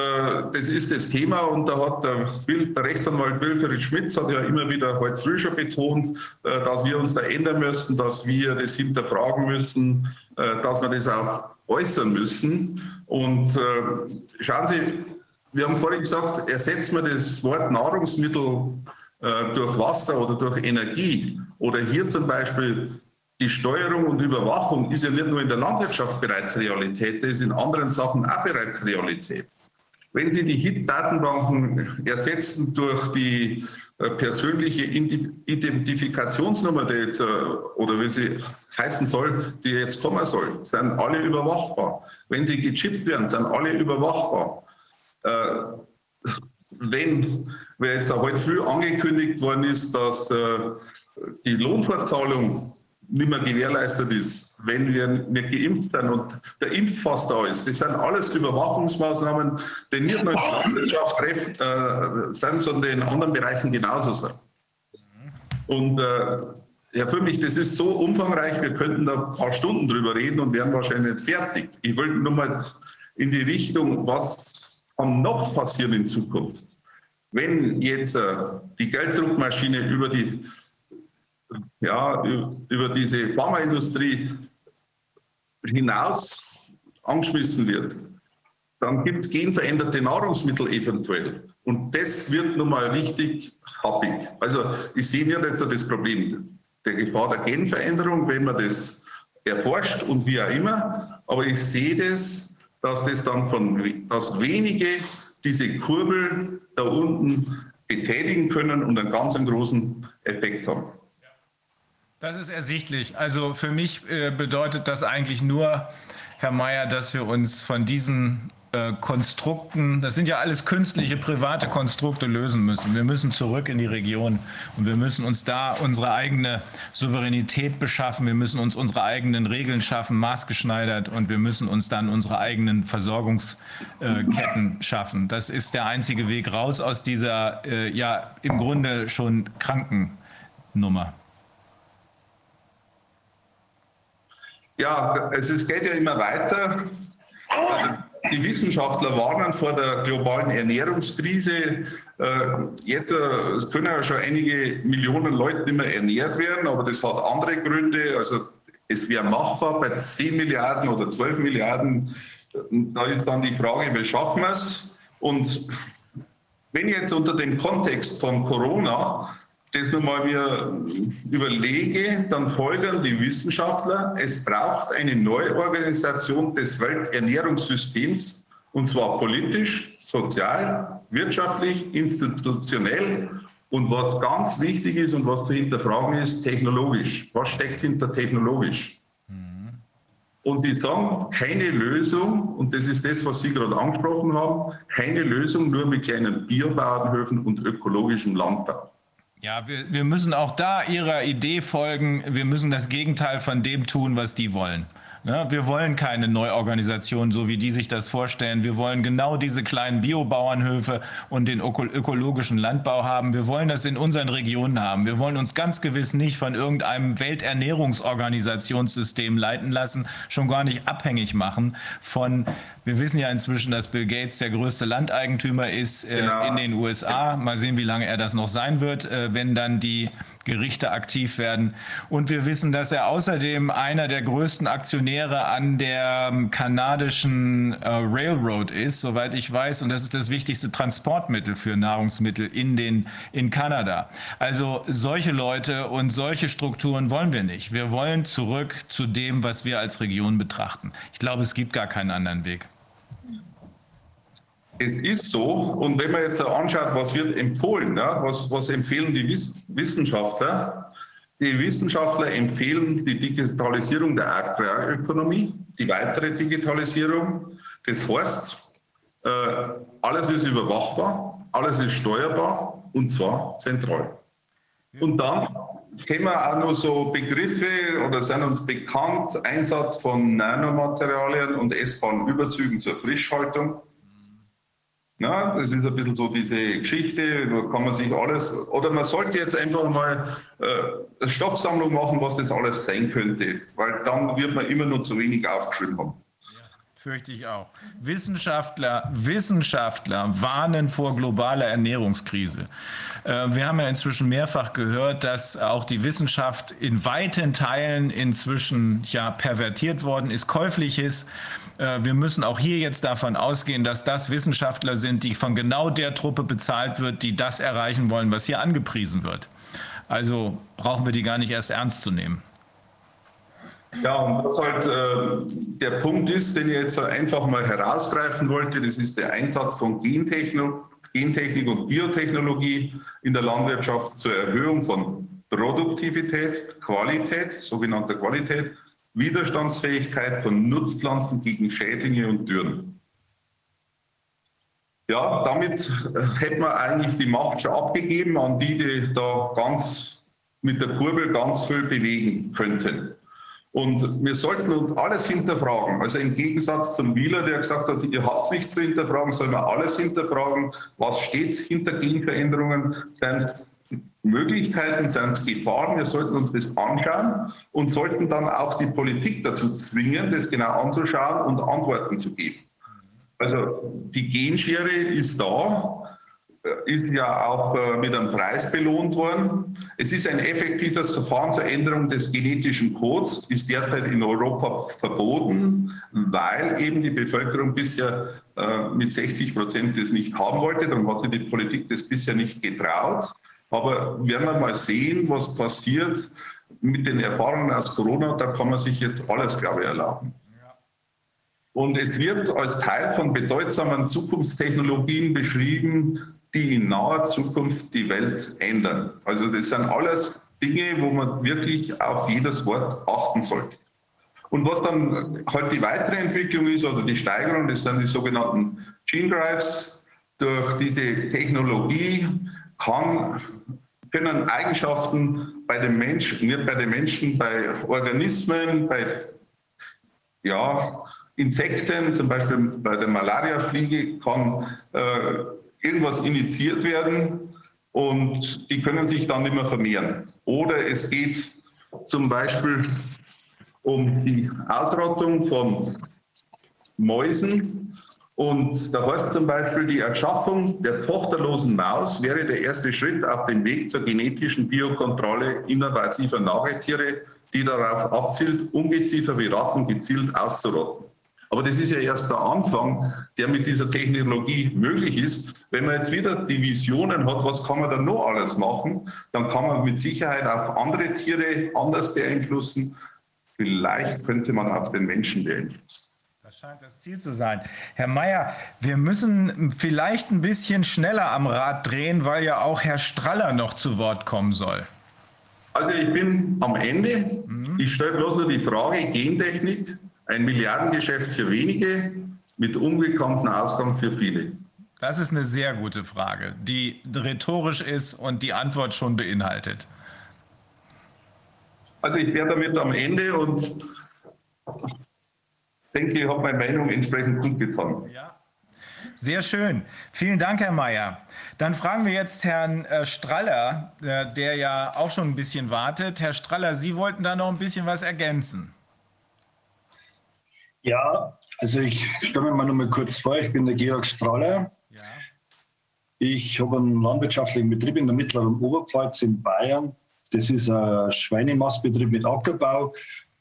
das ist das Thema und da hat der, der Rechtsanwalt Wilfried Schmitz hat ja immer wieder heute früh schon betont, äh, dass wir uns da ändern müssen, dass wir das hinterfragen müssen, äh, dass wir das auch äußern müssen. Und äh, schauen Sie, wir haben vorhin gesagt, ersetzen wir das Wort Nahrungsmittel äh, durch Wasser oder durch Energie. Oder hier zum Beispiel die Steuerung und Überwachung ist ja nicht nur in der Landwirtschaft bereits Realität, das ist in anderen Sachen auch bereits Realität. Wenn Sie die HIT-Datenbanken ersetzen durch die äh, persönliche Identifikationsnummer, die jetzt, äh, oder wie sie heißen soll, die jetzt kommen soll, sind alle überwachbar. Wenn sie gechippt werden, sind alle überwachbar. Äh, wenn, wer jetzt heute früh angekündigt worden ist, dass die Lohnfortzahlung nicht mehr gewährleistet ist, wenn wir nicht geimpft sind und der Impfpass da ist. Das sind alles Überwachungsmaßnahmen, die nicht nur in der Landwirtschaft treffen, äh, sind, sondern in anderen Bereichen genauso sind. Und äh, ja, für mich, das ist so umfangreich, wir könnten da ein paar Stunden drüber reden und wären wahrscheinlich nicht fertig. Ich wollte nur mal in die Richtung, was kann noch passieren in Zukunft? Wenn jetzt äh, die Gelddruckmaschine über die ja, über diese Pharmaindustrie hinaus angeschmissen wird, dann gibt es genveränderte Nahrungsmittel eventuell. Und das wird nun mal richtig happig. Also ich sehe hier so das Problem der Gefahr der Genveränderung, wenn man das erforscht und wie auch immer. Aber ich sehe das, dass das dann von, dass wenige diese Kurbel da unten betätigen können und einen ganz großen Effekt haben. Das ist ersichtlich. Also für mich äh, bedeutet das eigentlich nur, Herr Mayer, dass wir uns von diesen äh, Konstrukten, das sind ja alles künstliche, private Konstrukte, lösen müssen. Wir müssen zurück in die Region und wir müssen uns da unsere eigene Souveränität beschaffen. Wir müssen uns unsere eigenen Regeln schaffen, maßgeschneidert und wir müssen uns dann unsere eigenen Versorgungsketten äh, schaffen. Das ist der einzige Weg raus aus dieser, äh, ja, im Grunde schon kranken Nummer. Ja, es ist, geht ja immer weiter. Also die Wissenschaftler warnen vor der globalen Ernährungskrise. Äh, jetzt äh, es können ja schon einige Millionen Leute nicht mehr ernährt werden, aber das hat andere Gründe. Also es wäre machbar bei 10 Milliarden oder 12 Milliarden. Da ist dann die Frage, wie schaffen wir es? Und wenn jetzt unter dem Kontext von Corona das nochmal mir überlege, dann folgern die Wissenschaftler, es braucht eine Neuorganisation des Welternährungssystems, und zwar politisch, sozial, wirtschaftlich, institutionell und was ganz wichtig ist und was zu hinterfragen ist, technologisch. Was steckt hinter technologisch? Mhm. Und Sie sagen, keine Lösung, und das ist das, was Sie gerade angesprochen haben, keine Lösung nur mit kleinen Biobauernhöfen und ökologischem Landbau. Ja, wir, wir müssen auch da Ihrer Idee folgen. Wir müssen das Gegenteil von dem tun, was die wollen. Ja, wir wollen keine Neuorganisation, so wie die sich das vorstellen. Wir wollen genau diese kleinen Biobauernhöfe und den ökologischen Landbau haben. Wir wollen das in unseren Regionen haben. Wir wollen uns ganz gewiss nicht von irgendeinem Welternährungsorganisationssystem leiten lassen, schon gar nicht abhängig machen von wir wissen ja inzwischen, dass Bill Gates der größte Landeigentümer ist äh, genau. in den USA. Mal sehen, wie lange er das noch sein wird, äh, wenn dann die Gerichte aktiv werden. Und wir wissen, dass er außerdem einer der größten Aktionäre an der ähm, kanadischen äh, Railroad ist, soweit ich weiß. Und das ist das wichtigste Transportmittel für Nahrungsmittel in, den, in Kanada. Also solche Leute und solche Strukturen wollen wir nicht. Wir wollen zurück zu dem, was wir als Region betrachten. Ich glaube, es gibt gar keinen anderen Weg. Es ist so, und wenn man jetzt anschaut, was wird empfohlen, ja, was, was empfehlen die Wissenschaftler? Die Wissenschaftler empfehlen die Digitalisierung der Agrarökonomie, die weitere Digitalisierung. Das heißt, äh, alles ist überwachbar, alles ist steuerbar und zwar zentral. Und dann kennen wir auch noch so Begriffe oder sind uns bekannt, Einsatz von Nanomaterialien und essbaren Überzügen zur Frischhaltung. Ja, das ist ein bisschen so diese Geschichte, da kann man sich alles, oder man sollte jetzt einfach mal äh, eine Stoffsammlung machen, was das alles sein könnte, weil dann wird man immer nur zu wenig aufgeschrieben haben. Fürchte ich auch. Wissenschaftler, Wissenschaftler warnen vor globaler Ernährungskrise. Äh, wir haben ja inzwischen mehrfach gehört, dass auch die Wissenschaft in weiten Teilen inzwischen ja pervertiert worden ist, käuflich ist wir müssen auch hier jetzt davon ausgehen, dass das Wissenschaftler sind, die von genau der Truppe bezahlt wird, die das erreichen wollen, was hier angepriesen wird. Also brauchen wir die gar nicht erst ernst zu nehmen. Ja, und was halt äh, der Punkt ist, den ich jetzt einfach mal herausgreifen wollte, das ist der Einsatz von Gentechno Gentechnik und Biotechnologie in der Landwirtschaft zur Erhöhung von Produktivität, Qualität, sogenannter Qualität, Widerstandsfähigkeit von Nutzpflanzen gegen Schädlinge und Dürren. Ja, damit hätten wir eigentlich die Macht schon abgegeben an die, die da ganz mit der Kurbel ganz viel bewegen könnten. Und wir sollten uns alles hinterfragen. Also im Gegensatz zum Wieler, der gesagt hat, ihr habt nichts zu hinterfragen, sollen wir alles hinterfragen. Was steht hinter Genveränderungen? Seien es Möglichkeiten, seien es Gefahren? Wir sollten uns das anschauen und sollten dann auch die Politik dazu zwingen, das genau anzuschauen und Antworten zu geben. Also die Genschere ist da ist ja auch äh, mit einem Preis belohnt worden. Es ist ein effektives Verfahren zur Änderung des genetischen Codes, ist derzeit in Europa verboten, weil eben die Bevölkerung bisher äh, mit 60 Prozent das nicht haben wollte. Dann hat sich die Politik das bisher nicht getraut. Aber werden wir mal sehen, was passiert mit den Erfahrungen aus Corona, da kann man sich jetzt alles, glaube ich, erlauben. Und es wird als Teil von bedeutsamen Zukunftstechnologien beschrieben, die in naher Zukunft die Welt ändern. Also das sind alles Dinge, wo man wirklich auf jedes Wort achten sollte. Und was dann halt die weitere Entwicklung ist oder die Steigerung, das sind die sogenannten Gene Drives. Durch diese Technologie kann, können Eigenschaften bei den Menschen, nicht bei den Menschen, bei Organismen, bei ja, Insekten, zum Beispiel bei der Malariafliege, kann äh, irgendwas initiiert werden und die können sich dann nicht mehr vermehren. Oder es geht zum Beispiel um die Ausrottung von Mäusen. Und da heißt zum Beispiel, die Erschaffung der tochterlosen Maus wäre der erste Schritt auf dem Weg zur genetischen Biokontrolle invasiver Nagetiere, die darauf abzielt, Ungeziefer wie Ratten gezielt auszurotten. Aber das ist ja erst der Anfang, der mit dieser Technologie möglich ist. Wenn man jetzt wieder die Visionen hat, was kann man dann noch alles machen, dann kann man mit Sicherheit auch andere Tiere anders beeinflussen. Vielleicht könnte man auch den Menschen beeinflussen. Das scheint das Ziel zu sein. Herr Mayer, wir müssen vielleicht ein bisschen schneller am Rad drehen, weil ja auch Herr Straller noch zu Wort kommen soll. Also ich bin am Ende. Mhm. Ich stelle bloß nur die Frage Gentechnik. Ein Milliardengeschäft für wenige mit unbekannten Ausgang für viele. Das ist eine sehr gute Frage, die rhetorisch ist und die Antwort schon beinhaltet. Also ich wäre damit am Ende und denke, ich habe meine Meinung entsprechend gut getan. Ja. Sehr schön. Vielen Dank, Herr Mayer. Dann fragen wir jetzt Herrn äh, Straller, äh, der ja auch schon ein bisschen wartet. Herr Straller, Sie wollten da noch ein bisschen was ergänzen. Ja, also ich stelle mir mal noch mal kurz vor, ich bin der Georg Strahler. Ja. Ich habe einen landwirtschaftlichen Betrieb in der mittleren Oberpfalz in Bayern. Das ist ein Schweinemastbetrieb mit Ackerbau.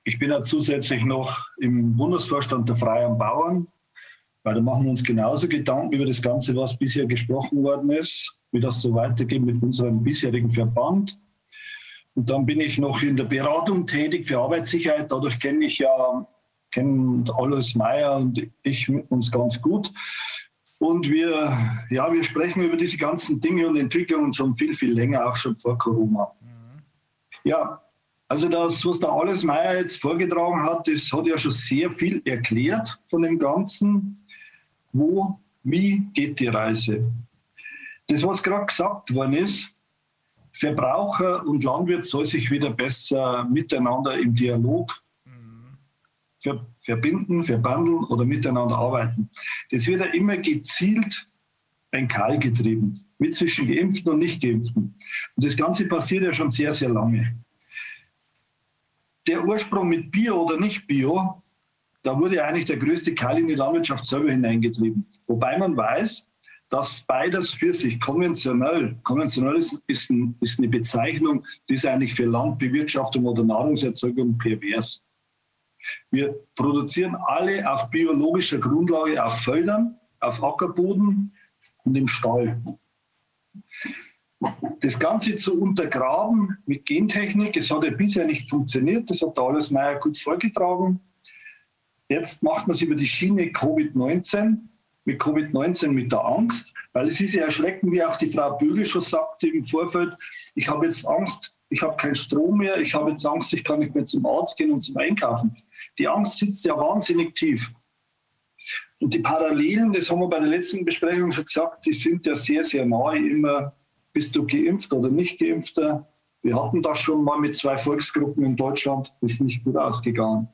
Ich bin auch zusätzlich noch im Bundesvorstand der Freien Bauern, weil da machen wir uns genauso Gedanken über das Ganze, was bisher gesprochen worden ist, wie das so weitergeht mit unserem bisherigen Verband. Und dann bin ich noch in der Beratung tätig für Arbeitssicherheit. Dadurch kenne ich ja kennen Alois Meyer und ich uns ganz gut. Und wir, ja, wir sprechen über diese ganzen Dinge und Entwicklungen schon viel, viel länger, auch schon vor Corona. Mhm. Ja, also das, was der Alois Meyer jetzt vorgetragen hat, das hat ja schon sehr viel erklärt von dem Ganzen. Wo, wie geht die Reise? Das, was gerade gesagt worden ist, Verbraucher und Landwirt soll sich wieder besser miteinander im Dialog ver verbinden, verbandeln oder miteinander arbeiten. Das wird ja immer gezielt ein Kahl getrieben, mit zwischen Geimpften und Nicht-Geimpften. Und das Ganze passiert ja schon sehr, sehr lange. Der Ursprung mit Bio oder nicht Bio, da wurde eigentlich der größte Keil in die Landwirtschaft selber hineingetrieben. Wobei man weiß, dass beides für sich konventionell, konventionell ist, ist, ein, ist eine Bezeichnung, die ist eigentlich für Landbewirtschaftung oder Nahrungserzeugung pervers. Wir produzieren alle auf biologischer Grundlage auf Feldern, auf Ackerboden und im Stall. Das Ganze zu untergraben mit Gentechnik, es hat ja bisher nicht funktioniert, das hat der Alles Meier gut vorgetragen. Jetzt macht man es über die Schiene Covid-19, mit Covid-19 mit der Angst, weil es ist ja erschreckend, wie auch die Frau Bögel schon sagte im Vorfeld, ich habe jetzt Angst, ich habe keinen Strom mehr, ich habe jetzt Angst, ich kann nicht mehr zum Arzt gehen und zum Einkaufen. Die Angst sitzt ja wahnsinnig tief. Und die Parallelen, das haben wir bei der letzten Besprechung schon gesagt, die sind ja sehr, sehr nahe. Immer bist du geimpft oder nicht geimpfter. Wir hatten das schon mal mit zwei Volksgruppen in Deutschland, ist nicht gut ausgegangen.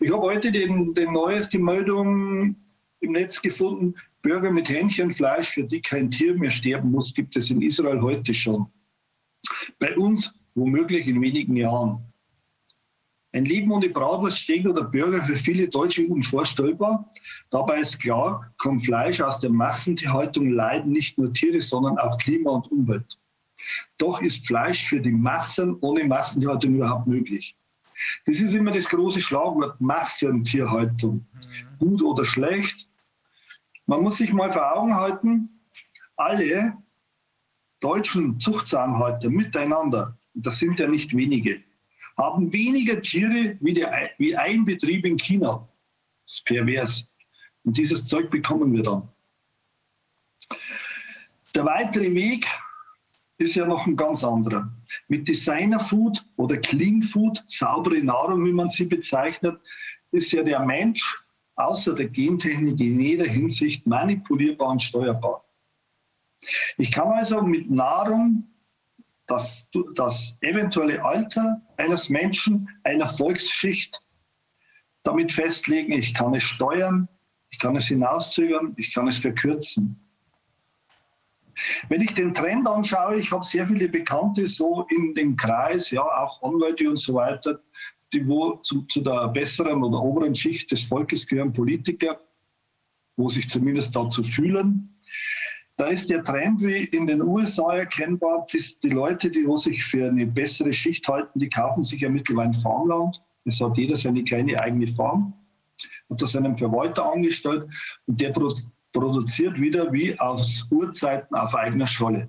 Ich habe heute den, den neueste Meldung im Netz gefunden. Bürger mit Hähnchenfleisch, für die kein Tier mehr sterben muss, gibt es in Israel heute schon. Bei uns womöglich in wenigen Jahren. Ein Leben ohne Bratwurst, Steak oder Burger für viele Deutsche unvorstellbar. Dabei ist klar, kommt Fleisch aus der Massentierhaltung leiden nicht nur Tiere, sondern auch Klima und Umwelt. Doch ist Fleisch für die Massen ohne Massentierhaltung überhaupt möglich. Das ist immer das große Schlagwort Massentierhaltung. Gut oder schlecht. Man muss sich mal vor Augen halten, alle deutschen Zuchtzahnhalter miteinander, das sind ja nicht wenige, haben weniger Tiere wie, der, wie ein Betrieb in China. Das ist pervers. Und dieses Zeug bekommen wir dann. Der weitere Weg ist ja noch ein ganz anderer. Mit Designer Food oder Clean Food, saubere Nahrung, wie man sie bezeichnet, ist ja der Mensch außer der Gentechnik in jeder Hinsicht manipulierbar und steuerbar. Ich kann also mit Nahrung das, das eventuelle Alter eines Menschen, einer Volksschicht damit festlegen. Ich kann es steuern, ich kann es hinauszögern, ich kann es verkürzen. Wenn ich den Trend anschaue, ich habe sehr viele Bekannte so in dem Kreis, ja, auch Anwälte und so weiter, die wo zu, zu der besseren oder oberen Schicht des Volkes gehören, Politiker, wo sich zumindest dazu fühlen. Da ist der Trend wie in den USA erkennbar, dass die Leute, die sich für eine bessere Schicht halten, die kaufen sich ja mittlerweile Farmland. Es hat jeder seine kleine eigene Farm, hat das einem Verwalter angestellt und der produziert wieder wie aus Urzeiten auf eigener Scholle.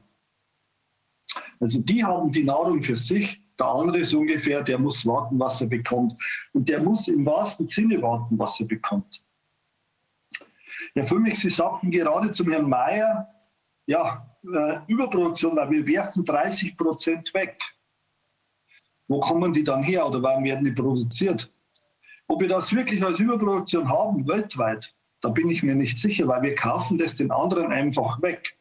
Also die haben die Nahrung für sich, der andere ist ungefähr, der muss warten, was er bekommt. Und der muss im wahrsten Sinne warten, was er bekommt. Herr Füllmich, Sie sagten gerade zum Herrn Mayer, ja, äh, Überproduktion, weil wir werfen 30 Prozent weg. Wo kommen die dann her oder warum werden die produziert? Ob wir das wirklich als Überproduktion haben, weltweit, da bin ich mir nicht sicher, weil wir kaufen das den anderen einfach weg.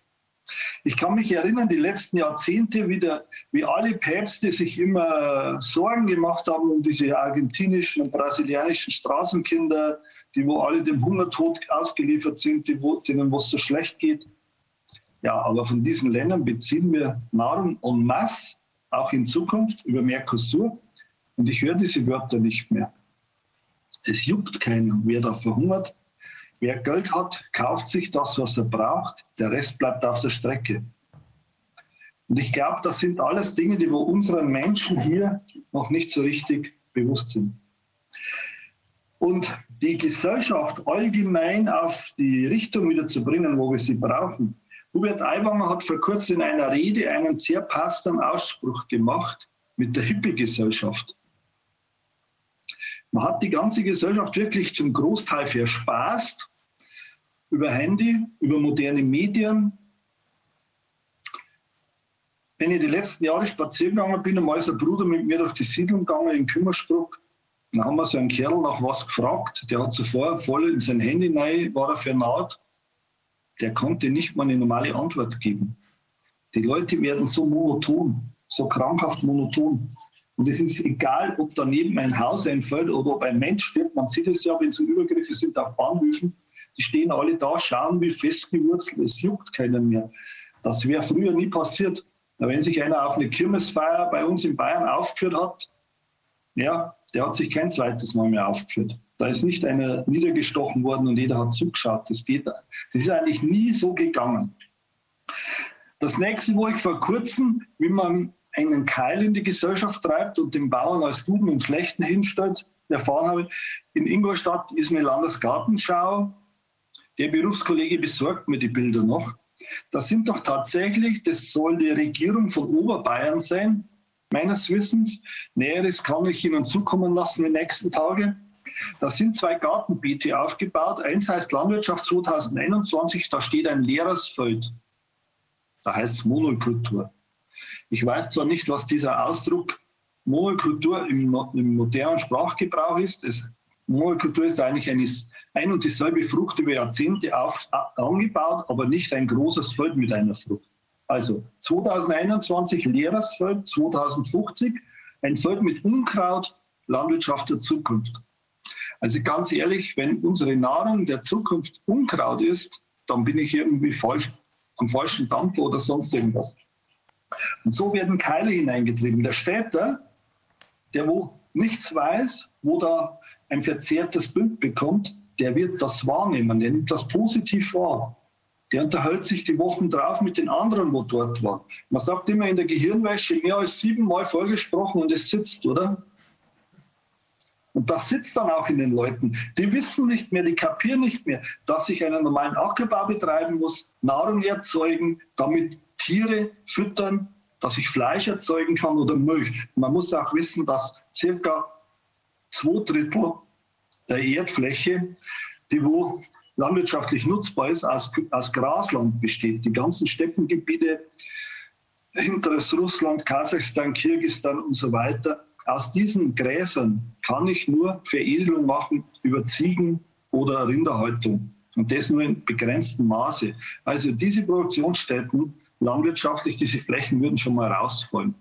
Ich kann mich erinnern, die letzten Jahrzehnte wieder, wie alle Päpste sich immer Sorgen gemacht haben um diese argentinischen und brasilianischen Straßenkinder, die wo alle dem Hungertod ausgeliefert sind, die wo, denen was so schlecht geht. Ja, aber von diesen Ländern beziehen wir Nahrung en masse, auch in Zukunft über Mercosur. Und ich höre diese Wörter nicht mehr. Es juckt keinen, wer da verhungert. Wer Geld hat, kauft sich das, was er braucht. Der Rest bleibt auf der Strecke. Und ich glaube, das sind alles Dinge, die wir unseren Menschen hier noch nicht so richtig bewusst sind. Und die Gesellschaft allgemein auf die Richtung wieder zu bringen, wo wir sie brauchen, Hubert Aiwanger hat vor kurzem in einer Rede einen sehr passenden Ausspruch gemacht mit der Hippie-Gesellschaft. Man hat die ganze Gesellschaft wirklich zum Großteil verspaßt über Handy, über moderne Medien. Wenn ich die letzten Jahre spazieren gegangen bin, einmal ist ein Bruder mit mir durch die Siedlung gegangen in Kümmerspruck. Dann haben wir so einen Kerl nach was gefragt. Der hat sofort voll in sein Handy rein, war er vernaht der konnte nicht mal eine normale Antwort geben. Die Leute werden so monoton, so krankhaft monoton. Und es ist egal, ob daneben ein Haus einfällt oder ob ein Mensch stirbt. Man sieht es ja, wenn so Übergriffe sind auf Bahnhöfen, die stehen alle da, schauen wie festgewurzelt, es juckt keinen mehr. Das wäre früher nie passiert. Wenn sich einer auf eine Kirmesfeier bei uns in Bayern aufgeführt hat, ja, der hat sich kein zweites Mal mehr aufgeführt. Da ist nicht einer niedergestochen worden und jeder hat zugeschaut. Das, geht, das ist eigentlich nie so gegangen. Das nächste, wo ich vor kurzem, wie man einen Keil in die Gesellschaft treibt und den Bauern als Guten und Schlechten hinstellt, erfahren habe. In Ingolstadt ist eine Landesgartenschau. Der Berufskollege besorgt mir die Bilder noch. Das sind doch tatsächlich, das soll die Regierung von Oberbayern sein, meines Wissens. Näheres kann ich Ihnen zukommen lassen in den nächsten Tagen. Da sind zwei Gartenbeete aufgebaut. Eins heißt Landwirtschaft 2021, da steht ein leeres Feld. Da heißt es Monokultur. Ich weiß zwar nicht, was dieser Ausdruck Monokultur im, im modernen Sprachgebrauch ist. Es, Monokultur ist eigentlich eine, ein und dieselbe Frucht über Jahrzehnte auf, angebaut, aber nicht ein großes Feld mit einer Frucht. Also 2021 leeres Feld, 2050 ein Feld mit Unkraut, Landwirtschaft der Zukunft. Also ganz ehrlich, wenn unsere Nahrung der Zukunft Unkraut ist, dann bin ich irgendwie falsch, am falschen Dampf oder sonst irgendwas. Und so werden Keile hineingetrieben. Der Städter, der wo nichts weiß, wo da ein verzerrtes Bild bekommt, der wird das wahrnehmen, der nimmt das positiv wahr. Der unterhält sich die Wochen drauf mit den anderen, wo dort waren. Man sagt immer in der Gehirnwäsche mehr als siebenmal vorgesprochen und es sitzt, oder? Und das sitzt dann auch in den Leuten. Die wissen nicht mehr, die kapieren nicht mehr, dass ich einen normalen Ackerbau betreiben muss, Nahrung erzeugen, damit Tiere füttern, dass ich Fleisch erzeugen kann oder Milch. Man muss auch wissen, dass circa zwei Drittel der Erdfläche, die wo landwirtschaftlich nutzbar ist, aus, aus Grasland besteht. Die ganzen Steppengebiete, hinteres Russland, Kasachstan, Kirgistan und so weiter. Aus diesen Gräsern kann ich nur Veredelung machen über Ziegen oder Rinderhaltung. Und das nur in begrenztem Maße. Also diese Produktionsstätten landwirtschaftlich, diese Flächen würden schon mal rausfallen.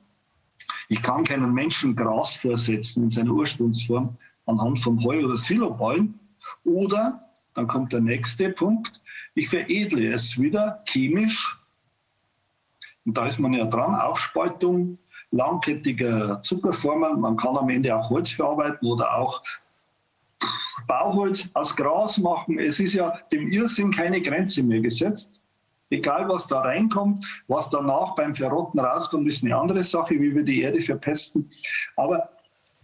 Ich kann keinen Menschen Gras vorsetzen in seiner Ursprungsform anhand von Heu- oder Siloballen. Oder, dann kommt der nächste Punkt, ich veredle es wieder chemisch. Und da ist man ja dran, Aufspaltung, langkettige Zuckerformen. Man kann am Ende auch Holz verarbeiten oder auch Bauholz aus Gras machen. Es ist ja dem Irrsinn keine Grenze mehr gesetzt. Egal, was da reinkommt, was danach beim Verrotten rauskommt, ist eine andere Sache, wie wir die Erde verpesten. Aber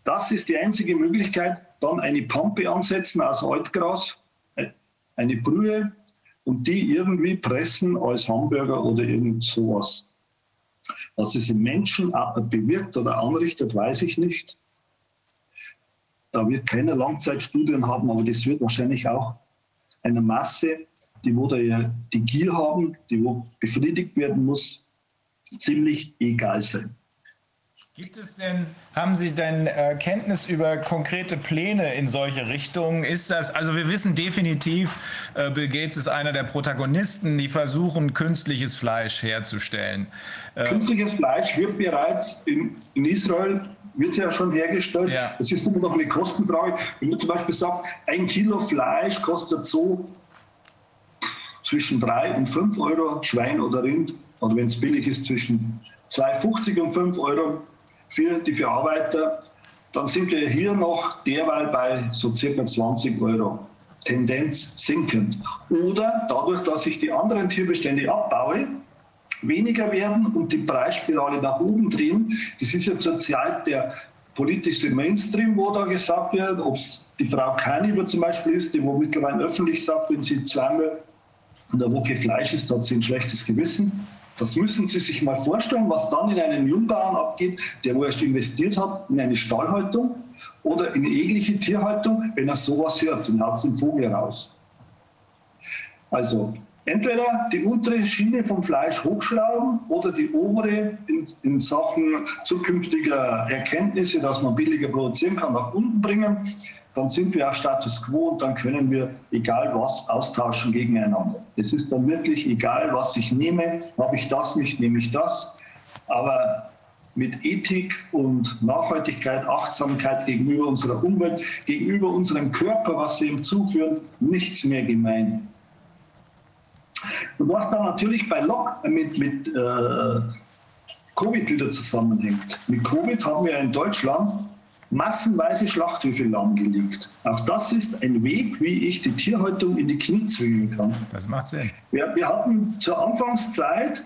das ist die einzige Möglichkeit, dann eine Pampe ansetzen aus Altgras, eine Brühe und die irgendwie pressen als Hamburger oder irgend sowas. Was es im Menschen bewirkt oder anrichtet, weiß ich nicht. Da wird keine Langzeitstudien haben, aber das wird wahrscheinlich auch einer Masse die wo da ja die Gier haben, die wo befriedigt werden muss, ziemlich egal sein. Gibt es denn, haben Sie denn äh, Kenntnis über konkrete Pläne in solche Richtungen? Ist das, also wir wissen definitiv, äh, Bill Gates ist einer der Protagonisten, die versuchen, künstliches Fleisch herzustellen. Äh, künstliches Fleisch wird bereits in, in Israel wird ja schon hergestellt. Ja. Das ist nur noch eine Kostenfrage. Wenn man zum Beispiel sagt, ein Kilo Fleisch kostet so zwischen 3 und 5 Euro Schwein oder Rind, oder wenn es billig ist, zwischen 2,50 und 5 Euro für die Verarbeiter, dann sind wir hier noch derweil bei so circa 20 Euro. Tendenz sinkend. Oder dadurch, dass ich die anderen Tierbestände abbaue, weniger werden und die Preisspirale nach oben drehen. Das ist ja zurzeit der politische Mainstream, wo da gesagt wird, ob es die Frau Keiniber zum Beispiel ist, die wo mittlerweile öffentlich sagt, wenn sie zweimal in der Woche Fleisch ist, hat sie ein schlechtes Gewissen. Das müssen Sie sich mal vorstellen, was dann in einem Jungbauern abgeht, der wo erst investiert hat in eine Stallhaltung oder in jegliche Tierhaltung, wenn er sowas hört und haut den Vogel raus. Also entweder die untere Schiene vom Fleisch hochschrauben oder die obere in, in Sachen zukünftiger Erkenntnisse, dass man billiger produzieren kann, nach unten bringen dann sind wir auf Status quo und dann können wir egal was austauschen gegeneinander. Es ist dann wirklich egal, was ich nehme. Habe ich das nicht, nehme ich das. Aber mit Ethik und Nachhaltigkeit, Achtsamkeit gegenüber unserer Umwelt, gegenüber unserem Körper, was wir ihm zuführen, nichts mehr gemein. Und was dann natürlich bei Lock mit, mit äh, Covid wieder zusammenhängt. Mit Covid haben wir in Deutschland massenweise Schlachthöfe lahmgelegt. Auch das ist ein Weg, wie ich die Tierhaltung in die Knie zwingen kann. Das macht Sinn. Wir, wir hatten zur Anfangszeit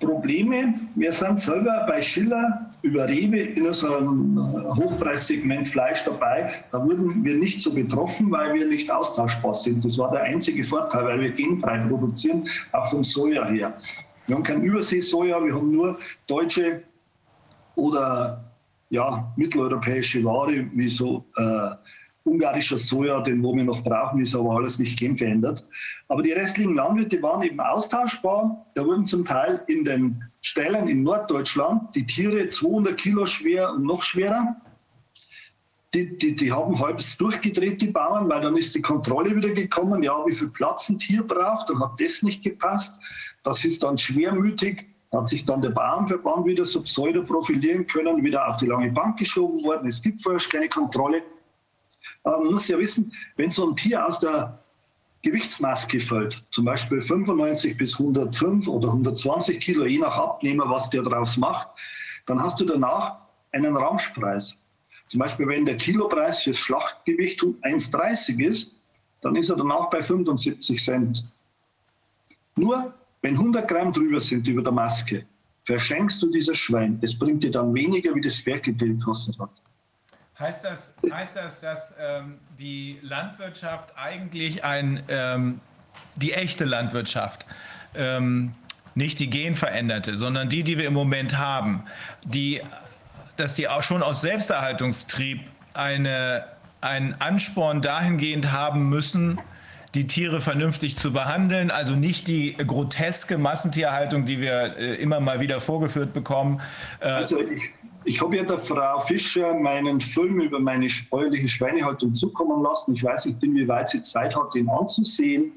Probleme. Wir sind selber bei Schiller über Rewe in unserem Hochpreissegment Fleisch dabei. Da wurden wir nicht so betroffen, weil wir nicht austauschbar sind. Das war der einzige Vorteil, weil wir genfrei produzieren, auch vom Soja her. Wir haben kein Überseesoja, wir haben nur deutsche oder ja, mitteleuropäische Ware, wie so äh, ungarischer Soja, den wo wir noch brauchen, ist aber alles nicht genverändert. Aber die restlichen Landwirte waren eben austauschbar. Da wurden zum Teil in den Ställen in Norddeutschland die Tiere 200 Kilo schwer und noch schwerer. Die, die, die haben halb durchgedreht, die Bauern, weil dann ist die Kontrolle wieder gekommen. Ja, wie viel Platz ein Tier braucht, dann hat das nicht gepasst. Das ist dann schwermütig hat sich dann der Bauernverband wieder so pseudo profilieren können, wieder auf die lange Bank geschoben worden. Es gibt vorher keine Kontrolle. Aber man muss ja wissen, wenn so ein Tier aus der Gewichtsmaske fällt, zum Beispiel 95 bis 105 oder 120 Kilo, je nach Abnehmer, was der daraus macht, dann hast du danach einen Ramschpreis. Zum Beispiel, wenn der Kilopreis fürs Schlachtgewicht 1,30 ist, dann ist er danach bei 75 Cent. Nur wenn 100 Gramm drüber sind über der Maske, verschenkst du dieses Schwein. Es bringt dir dann weniger, wie das Ferkelgeld gekostet hat. Heißt das, heißt das dass ähm, die Landwirtschaft eigentlich ein, ähm, die echte Landwirtschaft, ähm, nicht die genveränderte, sondern die, die wir im Moment haben, die, dass die auch schon aus Selbsterhaltungstrieb eine, einen Ansporn dahingehend haben müssen, die Tiere vernünftig zu behandeln, also nicht die groteske Massentierhaltung, die wir äh, immer mal wieder vorgeführt bekommen. Äh, also ich, ich habe ja der Frau Fischer meinen Film über meine bäuerliche Schweinehaltung zukommen lassen. Ich weiß nicht, inwieweit sie Zeit hat, den anzusehen,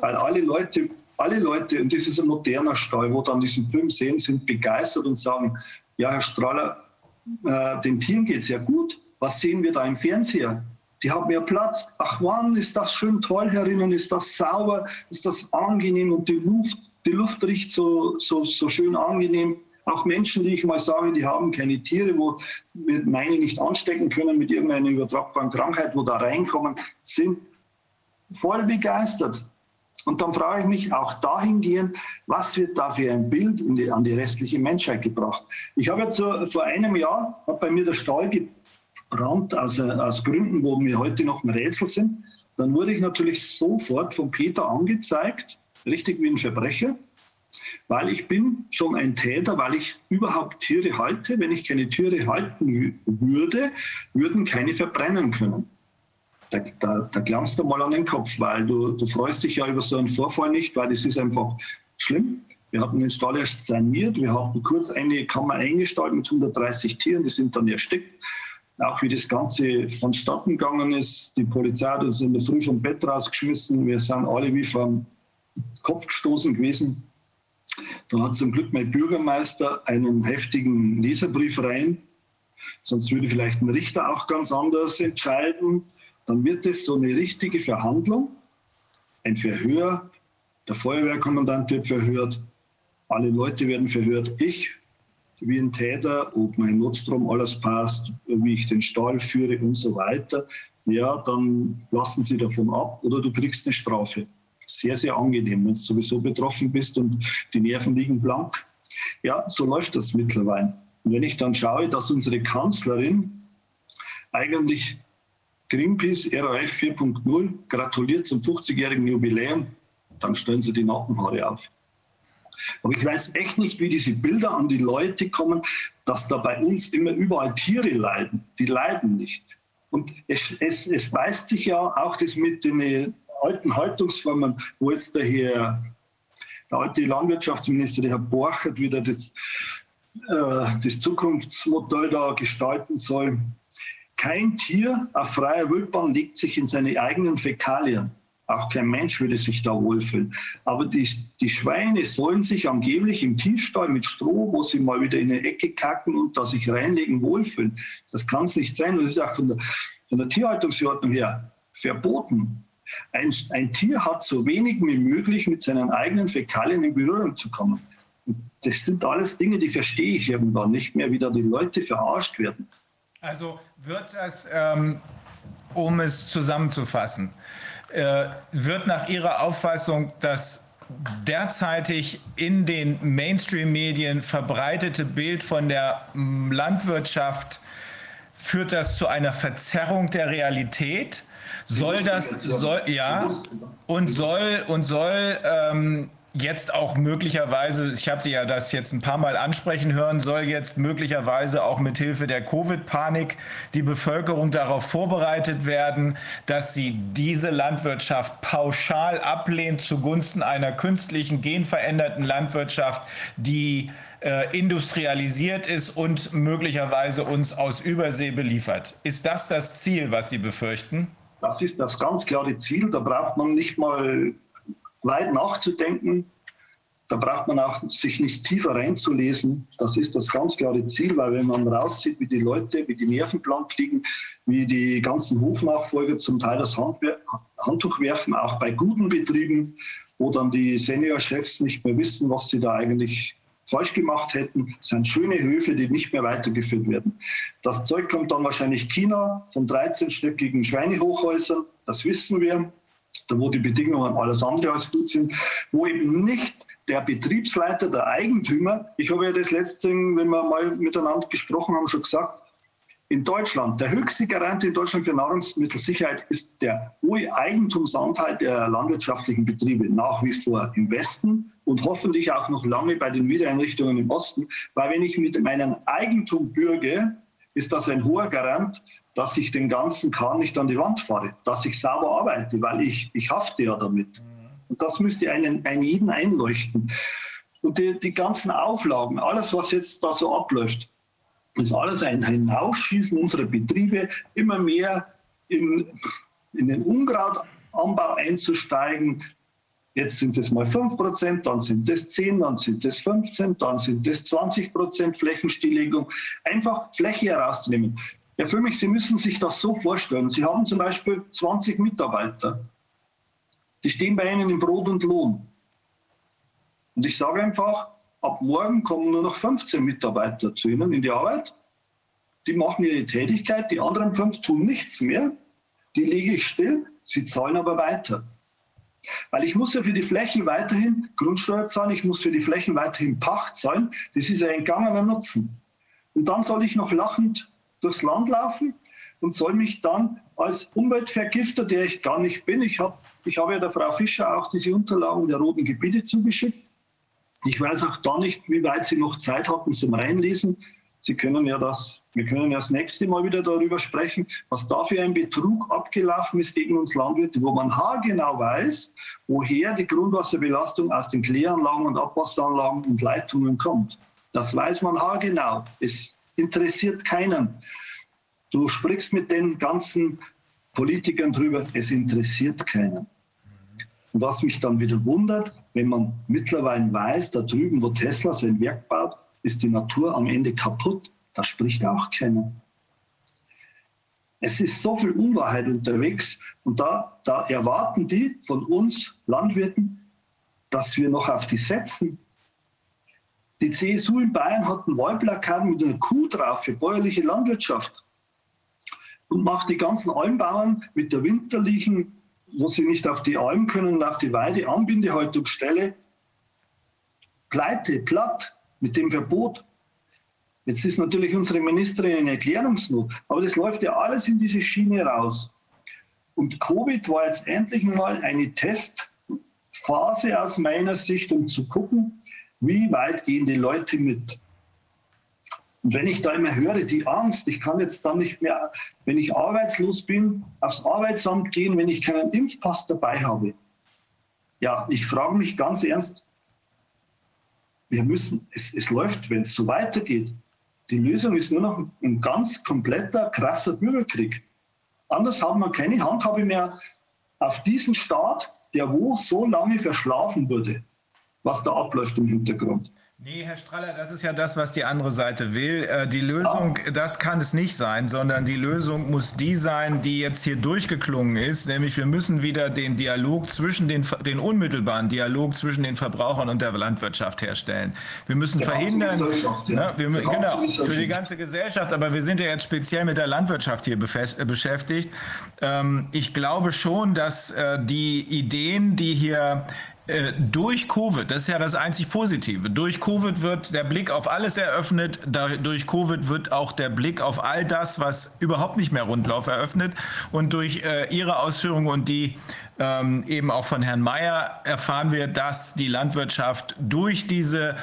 weil alle Leute, alle Leute, und das ist ein moderner Stall, wo dann diesen Film sehen, sind begeistert und sagen, ja, Herr Strahler, äh, den Tieren geht es ja gut. Was sehen wir da im Fernseher? Die haben ja Platz. Ach wann ist das schön toll herinnen, ist das sauber, ist das angenehm und die Luft, die Luft riecht so, so, so schön angenehm. Auch Menschen, die ich mal sage, die haben keine Tiere, wo wir meine nicht anstecken können mit irgendeiner übertragbaren Krankheit, wo da reinkommen, sind voll begeistert. Und dann frage ich mich auch dahingehend, was wird da für ein Bild die, an die restliche Menschheit gebracht? Ich habe jetzt so, vor einem Jahr, hat bei mir der Stall gebrannt, aus, aus Gründen, wo mir heute noch ein Rätsel sind. Dann wurde ich natürlich sofort von Peter angezeigt, richtig wie ein Verbrecher weil ich bin schon ein Täter, weil ich überhaupt Tiere halte. Wenn ich keine Tiere halten würde, würden keine verbrennen können. Da, da, da glaubst du mal an den Kopf, weil du, du freust dich ja über so einen Vorfall nicht, weil das ist einfach schlimm. Wir hatten den Stall erst saniert, wir hatten kurz eine Kammer eingestellt mit 130 Tieren, die sind dann erstickt. Auch wie das Ganze vonstatten gegangen ist, die Polizei hat uns in der Früh vom Bett rausgeschmissen, wir sind alle wie vom Kopf gestoßen gewesen. Da hat zum Glück mein Bürgermeister einen heftigen Leserbrief rein. Sonst würde vielleicht ein Richter auch ganz anders entscheiden. Dann wird es so eine richtige Verhandlung, ein Verhör. Der Feuerwehrkommandant wird verhört, alle Leute werden verhört. Ich wie ein Täter, ob mein Notstrom alles passt, wie ich den Stall führe und so weiter. Ja, dann lassen Sie davon ab oder du kriegst eine Strafe sehr, sehr angenehm, wenn du sowieso betroffen bist und die Nerven liegen blank. Ja, so läuft das mittlerweile. Und wenn ich dann schaue, dass unsere Kanzlerin eigentlich Greenpeace RAF 4.0 gratuliert zum 50-jährigen Jubiläum, dann stellen sie die Nackenhaare auf. Aber ich weiß echt nicht, wie diese Bilder an die Leute kommen, dass da bei uns immer überall Tiere leiden. Die leiden nicht. Und es, es, es weist sich ja auch das mit den alten Haltungsformen, wo jetzt der Herr, der alte Landwirtschaftsminister, der Herr Borchert, wieder das, äh, das Zukunftsmodell da gestalten soll. Kein Tier auf freier Wildbahn legt sich in seine eigenen Fäkalien. Auch kein Mensch würde sich da wohlfühlen. Aber die, die Schweine sollen sich angeblich im Tiefstall mit Stroh, wo sie mal wieder in eine Ecke kacken und da sich reinlegen, wohlfühlen. Das kann es nicht sein. Und das ist auch von der, von der Tierhaltungsordnung her verboten. Ein, ein Tier hat so wenig wie möglich mit seinen eigenen Fäkalien in Berührung zu kommen. Das sind alles Dinge, die verstehe ich irgendwann nicht mehr, wie da die Leute verarscht werden. Also wird das, ähm, um es zusammenzufassen, wird nach Ihrer Auffassung das derzeitig in den Mainstream-Medien verbreitete Bild von der mm, Landwirtschaft, führt das zu einer Verzerrung der Realität? Soll das, soll, ja, und soll, und soll ähm, jetzt auch möglicherweise, ich habe Sie ja das jetzt ein paar Mal ansprechen hören, soll jetzt möglicherweise auch mit Hilfe der Covid-Panik die Bevölkerung darauf vorbereitet werden, dass sie diese Landwirtschaft pauschal ablehnt zugunsten einer künstlichen, genveränderten Landwirtschaft, die äh, industrialisiert ist und möglicherweise uns aus Übersee beliefert. Ist das das Ziel, was Sie befürchten? Das ist das ganz klare Ziel. Da braucht man nicht mal weit nachzudenken. Da braucht man auch sich nicht tiefer reinzulesen. Das ist das ganz klare Ziel, weil wenn man raussieht, wie die Leute, wie die Nerven blank liegen, wie die ganzen Hofnachfolger zum Teil das Handtuch werfen, auch bei guten Betrieben, wo dann die Seniorchefs nicht mehr wissen, was sie da eigentlich falsch gemacht hätten, sind schöne Höfe, die nicht mehr weitergeführt werden. Das Zeug kommt dann wahrscheinlich China von 13-stöckigen Schweinehochhäusern, das wissen wir da wo die Bedingungen alles andere als gut sind, wo eben nicht der Betriebsleiter, der Eigentümer, ich habe ja das letzte, wenn wir mal miteinander gesprochen haben, schon gesagt, in Deutschland, der höchste Garant in Deutschland für Nahrungsmittelsicherheit ist der hohe Eigentumsanteil der landwirtschaftlichen Betriebe nach wie vor im Westen und hoffentlich auch noch lange bei den Wiedereinrichtungen im Osten, weil wenn ich mit meinem Eigentum bürge, ist das ein hoher Garant dass ich den ganzen Kahn nicht an die Wand fahre, dass ich sauber arbeite, weil ich, ich hafte ja damit. Und das müsste einen, einen jeden einleuchten. Und die, die ganzen Auflagen, alles, was jetzt da so abläuft, ist alles ein Hinausschießen unserer Betriebe, immer mehr in, in den Unkrautanbau einzusteigen. Jetzt sind es mal 5 Prozent, dann sind es 10, dann sind es 15, dann sind es 20 Prozent Flächenstilllegung. Einfach Fläche herauszunehmen. Ja, für mich, Sie müssen sich das so vorstellen. Sie haben zum Beispiel 20 Mitarbeiter. Die stehen bei Ihnen im Brot und Lohn. Und ich sage einfach, ab morgen kommen nur noch 15 Mitarbeiter zu Ihnen in die Arbeit. Die machen ihre Tätigkeit, die anderen fünf tun nichts mehr. Die lege ich still, sie zahlen aber weiter. Weil ich muss ja für die Flächen weiterhin Grundsteuer zahlen, ich muss für die Flächen weiterhin Pacht zahlen. Das ist ein entgangener Nutzen. Und dann soll ich noch lachend durchs Land laufen und soll mich dann als Umweltvergifter, der ich gar nicht bin, ich habe ich hab ja der Frau Fischer auch diese Unterlagen der roten Gebiete zugeschickt. Ich weiß auch da nicht, wie weit Sie noch Zeit hatten zum Reinlesen. Sie können ja das, wir können ja das nächste Mal wieder darüber sprechen, was da für ein Betrug abgelaufen ist gegen uns Landwirte, wo man haargenau weiß, woher die Grundwasserbelastung aus den Kläranlagen und Abwasseranlagen und Leitungen kommt. Das weiß man haargenau. Es interessiert keinen. Du sprichst mit den ganzen Politikern drüber, es interessiert keinen. Und was mich dann wieder wundert, wenn man mittlerweile weiß, da drüben, wo Tesla sein Werk baut, ist die Natur am Ende kaputt. Da spricht auch keiner. Es ist so viel Unwahrheit unterwegs und da, da erwarten die von uns Landwirten, dass wir noch auf die setzen. Die CSU in Bayern hat ein Wahlplakat mit einer Kuh drauf für bäuerliche Landwirtschaft und macht die ganzen Almbauern mit der winterlichen, wo sie nicht auf die Alm können, auf die Weide Anbindehaltungsstelle, pleite, platt mit dem Verbot. Jetzt ist natürlich unsere Ministerin in Erklärungsnot, aber das läuft ja alles in diese Schiene raus. Und Covid war jetzt endlich mal eine Testphase aus meiner Sicht, um zu gucken, wie weit gehen die Leute mit? Und wenn ich da immer höre, die Angst, ich kann jetzt dann nicht mehr, wenn ich arbeitslos bin, aufs Arbeitsamt gehen, wenn ich keinen Impfpass dabei habe. Ja, ich frage mich ganz ernst, wir müssen, es, es läuft, wenn es so weitergeht. Die Lösung ist nur noch ein ganz kompletter, krasser Bürgerkrieg. Anders haben wir keine Handhabe mehr auf diesen Staat, der wo so lange verschlafen wurde was da abläuft im Hintergrund. Nee, Herr Straller, das ist ja das, was die andere Seite will. Äh, die Lösung, ah. das kann es nicht sein, sondern die Lösung muss die sein, die jetzt hier durchgeklungen ist, nämlich wir müssen wieder den Dialog zwischen den, den unmittelbaren Dialog zwischen den Verbrauchern und der Landwirtschaft herstellen. Wir müssen der verhindern, ne, wir, genau, für die ganze Gesellschaft, aber wir sind ja jetzt speziell mit der Landwirtschaft hier äh, beschäftigt. Ähm, ich glaube schon, dass äh, die Ideen, die hier äh, durch Covid, das ist ja das einzig Positive, durch Covid wird der Blick auf alles eröffnet, durch Covid wird auch der Blick auf all das, was überhaupt nicht mehr Rundlauf eröffnet. Und durch äh, Ihre Ausführungen und die ähm, eben auch von Herrn Mayer erfahren wir, dass die Landwirtschaft durch diese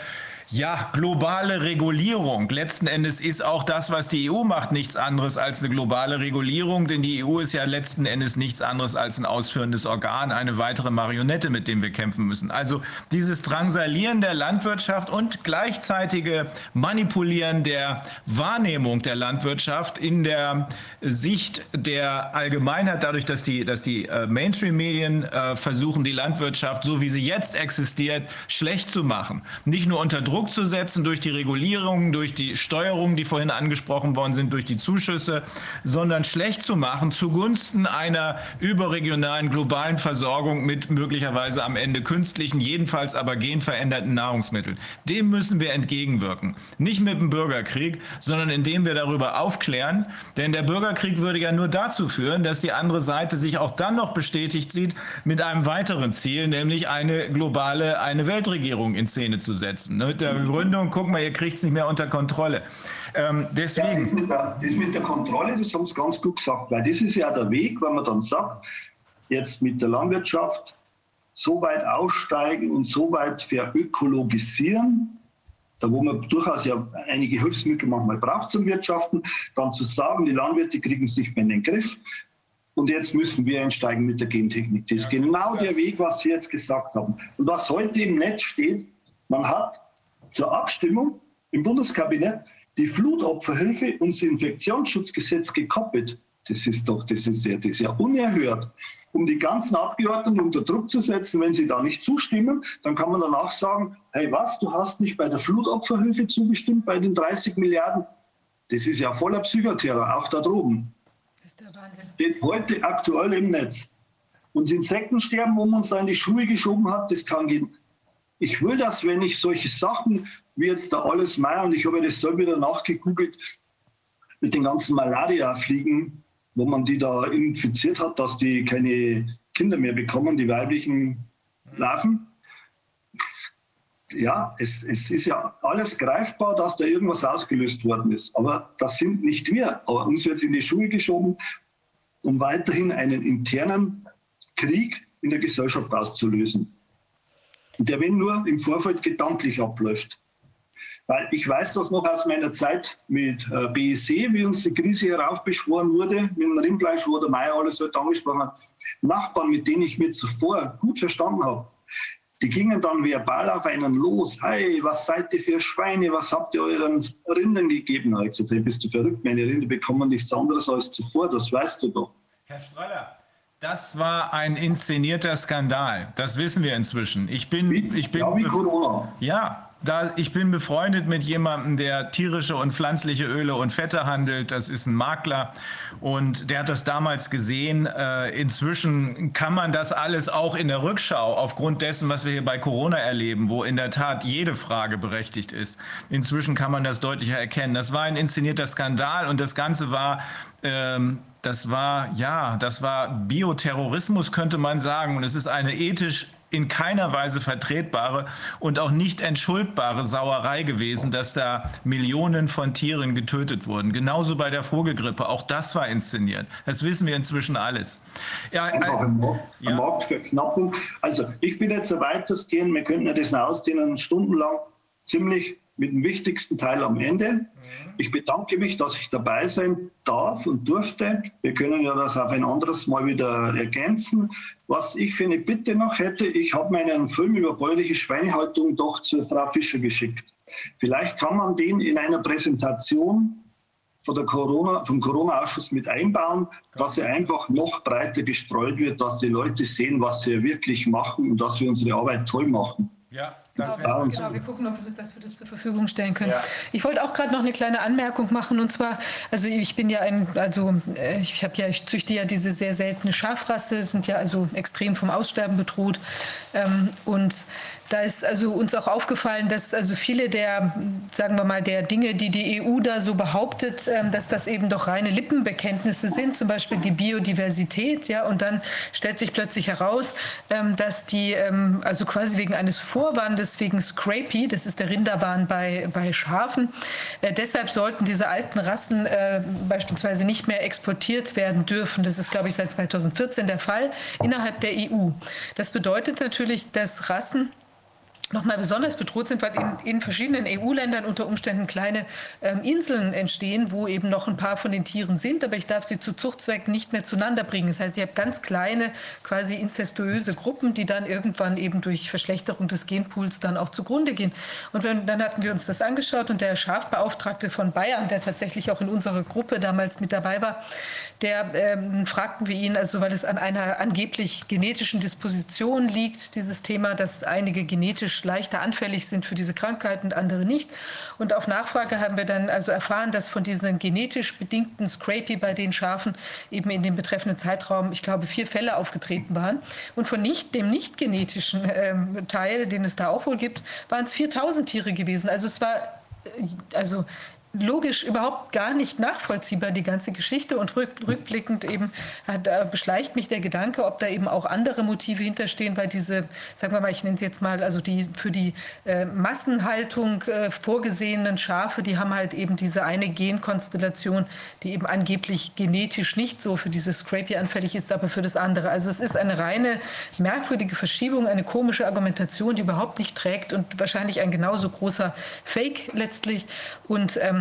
ja, globale Regulierung. Letzten Endes ist auch das, was die EU macht, nichts anderes als eine globale Regulierung, denn die EU ist ja letzten Endes nichts anderes als ein ausführendes Organ, eine weitere Marionette, mit dem wir kämpfen müssen. Also dieses Drangsalieren der Landwirtschaft und gleichzeitige Manipulieren der Wahrnehmung der Landwirtschaft in der Sicht der Allgemeinheit, dadurch, dass die, dass die äh, Mainstream-Medien äh, versuchen, die Landwirtschaft, so wie sie jetzt existiert, schlecht zu machen. Nicht nur unter Druck zu setzen durch die Regulierung, durch die Steuerung, die vorhin angesprochen worden sind, durch die Zuschüsse, sondern schlecht zu machen zugunsten einer überregionalen globalen Versorgung mit möglicherweise am Ende künstlichen, jedenfalls aber genveränderten Nahrungsmitteln. Dem müssen wir entgegenwirken. Nicht mit dem Bürgerkrieg, sondern indem wir darüber aufklären. Denn der Bürgerkrieg würde ja nur dazu führen, dass die andere Seite sich auch dann noch bestätigt sieht mit einem weiteren Ziel, nämlich eine globale, eine Weltregierung in Szene zu setzen. Ne? der Begründung, guck mal, ihr kriegt es nicht mehr unter Kontrolle. Ähm, deswegen. Ja, das, mit der, das mit der Kontrolle, das haben Sie ganz gut gesagt, weil das ist ja der Weg, wenn man dann sagt, jetzt mit der Landwirtschaft so weit aussteigen und so weit verökologisieren, da wo man durchaus ja einige Hilfsmittel manchmal braucht zum Wirtschaften, dann zu sagen, die Landwirte kriegen es nicht mehr in den Griff. Und jetzt müssen wir einsteigen mit der Gentechnik. Das ist genau der Weg, was Sie jetzt gesagt haben. Und was heute im Netz steht, man hat zur Abstimmung im Bundeskabinett die Flutopferhilfe und das Infektionsschutzgesetz gekoppelt. Das ist doch, das ist ja, das ist ja unerhört. Um die ganzen Abgeordneten unter Druck zu setzen, wenn sie da nicht zustimmen, dann kann man danach sagen, hey was, du hast nicht bei der Flutopferhilfe zugestimmt, bei den 30 Milliarden. Das ist ja voller Psychoterror, auch da droben. Das ist der Wahnsinn. Steht heute aktuell im Netz. Und das Insektensterben, wo man uns da in die Schuhe geschoben hat, das kann gehen ich will das, wenn ich solche Sachen wie jetzt da alles Meier und ich habe das selber wieder nachgegoogelt mit den ganzen Malaria-Fliegen, wo man die da infiziert hat, dass die keine Kinder mehr bekommen, die weiblichen Larven. Ja, es, es ist ja alles greifbar, dass da irgendwas ausgelöst worden ist. Aber das sind nicht wir. Aber uns wird es in die Schuhe geschoben, um weiterhin einen internen Krieg in der Gesellschaft auszulösen der wenn nur im Vorfeld gedanklich abläuft. Weil ich weiß das noch aus meiner Zeit mit äh, BSC, wie uns die Krise heraufbeschworen wurde, mit dem Rindfleisch, wo der Meier alles heute angesprochen hat. Nachbarn, mit denen ich mir zuvor gut verstanden habe, die gingen dann verbal auf einen los. Hey, was seid ihr für Schweine? Was habt ihr euren Rindern gegeben? Ich gesagt, hey, bist du verrückt? Meine Rinder bekommen nichts anderes als zuvor, das weißt du doch. Herr Strahler, das war ein inszenierter Skandal. Das wissen wir inzwischen. Ich bin, ich bin, ja, wie Corona. Ja, da, ich bin befreundet mit jemandem, der tierische und pflanzliche Öle und Fette handelt. Das ist ein Makler und der hat das damals gesehen. Äh, inzwischen kann man das alles auch in der Rückschau aufgrund dessen, was wir hier bei Corona erleben, wo in der Tat jede Frage berechtigt ist. Inzwischen kann man das deutlicher erkennen. Das war ein inszenierter Skandal und das Ganze war ähm, das war, ja, das war Bioterrorismus, könnte man sagen. Und es ist eine ethisch in keiner Weise vertretbare und auch nicht entschuldbare Sauerei gewesen, dass da Millionen von Tieren getötet wurden. Genauso bei der Vogelgrippe. Auch das war inszeniert. Das wissen wir inzwischen alles. Ja, Einfach ein Markt, ja. Marktverknappung. Also ich bin jetzt so weit, das gehen. Wir könnten ja das ausdehnen, stundenlang ziemlich mit dem wichtigsten Teil am Ende. Mhm. Ich bedanke mich, dass ich dabei sein darf und durfte. Wir können ja das auf ein anderes Mal wieder ergänzen. Was ich für eine Bitte noch hätte, ich habe meinen Film über bäuerliche Schweinehaltung doch zur Frau Fischer geschickt. Vielleicht kann man den in einer Präsentation von der Corona, vom Corona-Ausschuss mit einbauen, dass er einfach noch breiter gestreut wird, dass die Leute sehen, was wir wirklich machen und dass wir unsere Arbeit toll machen. Ja, das genau, genau, wir gucken, ob wir das, wir das zur Verfügung stellen können. Ja. Ich wollte auch gerade noch eine kleine Anmerkung machen und zwar, also ich bin ja ein, also äh, ich habe ja, ich züchte ja diese sehr seltene Schafrasse, sind ja also extrem vom Aussterben bedroht ähm, und da ist also uns auch aufgefallen, dass also viele der, sagen wir mal, der Dinge, die die EU da so behauptet, ähm, dass das eben doch reine Lippenbekenntnisse sind, zum Beispiel die Biodiversität, ja, und dann stellt sich plötzlich heraus, ähm, dass die, ähm, also quasi wegen eines Vorwandes, wegen Scrapie, das ist der Rinderwahn bei, bei Schafen, äh, deshalb sollten diese alten Rassen äh, beispielsweise nicht mehr exportiert werden dürfen. Das ist, glaube ich, seit 2014 der Fall innerhalb der EU. Das bedeutet natürlich, dass Rassen nochmal besonders bedroht sind, weil in, in verschiedenen EU-Ländern unter Umständen kleine ähm, Inseln entstehen, wo eben noch ein paar von den Tieren sind, aber ich darf sie zu Zuchtzwecken nicht mehr zueinander bringen. Das heißt, ich habe ganz kleine, quasi inzestuöse Gruppen, die dann irgendwann eben durch Verschlechterung des Genpools dann auch zugrunde gehen. Und wenn, dann hatten wir uns das angeschaut und der Schafbeauftragte von Bayern, der tatsächlich auch in unserer Gruppe damals mit dabei war, der ähm, fragten wir ihn, also weil es an einer angeblich genetischen Disposition liegt, dieses Thema, dass einige genetisch leichter anfällig sind für diese Krankheit und andere nicht. Und auf Nachfrage haben wir dann also erfahren, dass von diesen genetisch bedingten Scrapie bei den Schafen eben in dem betreffenden Zeitraum, ich glaube, vier Fälle aufgetreten waren. Und von nicht, dem nicht genetischen ähm, Teil, den es da auch wohl gibt, waren es 4000 Tiere gewesen. Also es war äh, also logisch überhaupt gar nicht nachvollziehbar, die ganze Geschichte. Und rückblickend eben hat, äh, beschleicht mich der Gedanke, ob da eben auch andere Motive hinterstehen, weil diese, sagen wir mal, ich nenne es jetzt mal, also die für die äh, Massenhaltung äh, vorgesehenen Schafe, die haben halt eben diese eine Genkonstellation, die eben angeblich genetisch nicht so für dieses Scrapie anfällig ist, aber für das andere. Also es ist eine reine merkwürdige Verschiebung, eine komische Argumentation, die überhaupt nicht trägt und wahrscheinlich ein genauso großer Fake letztlich. Und ähm,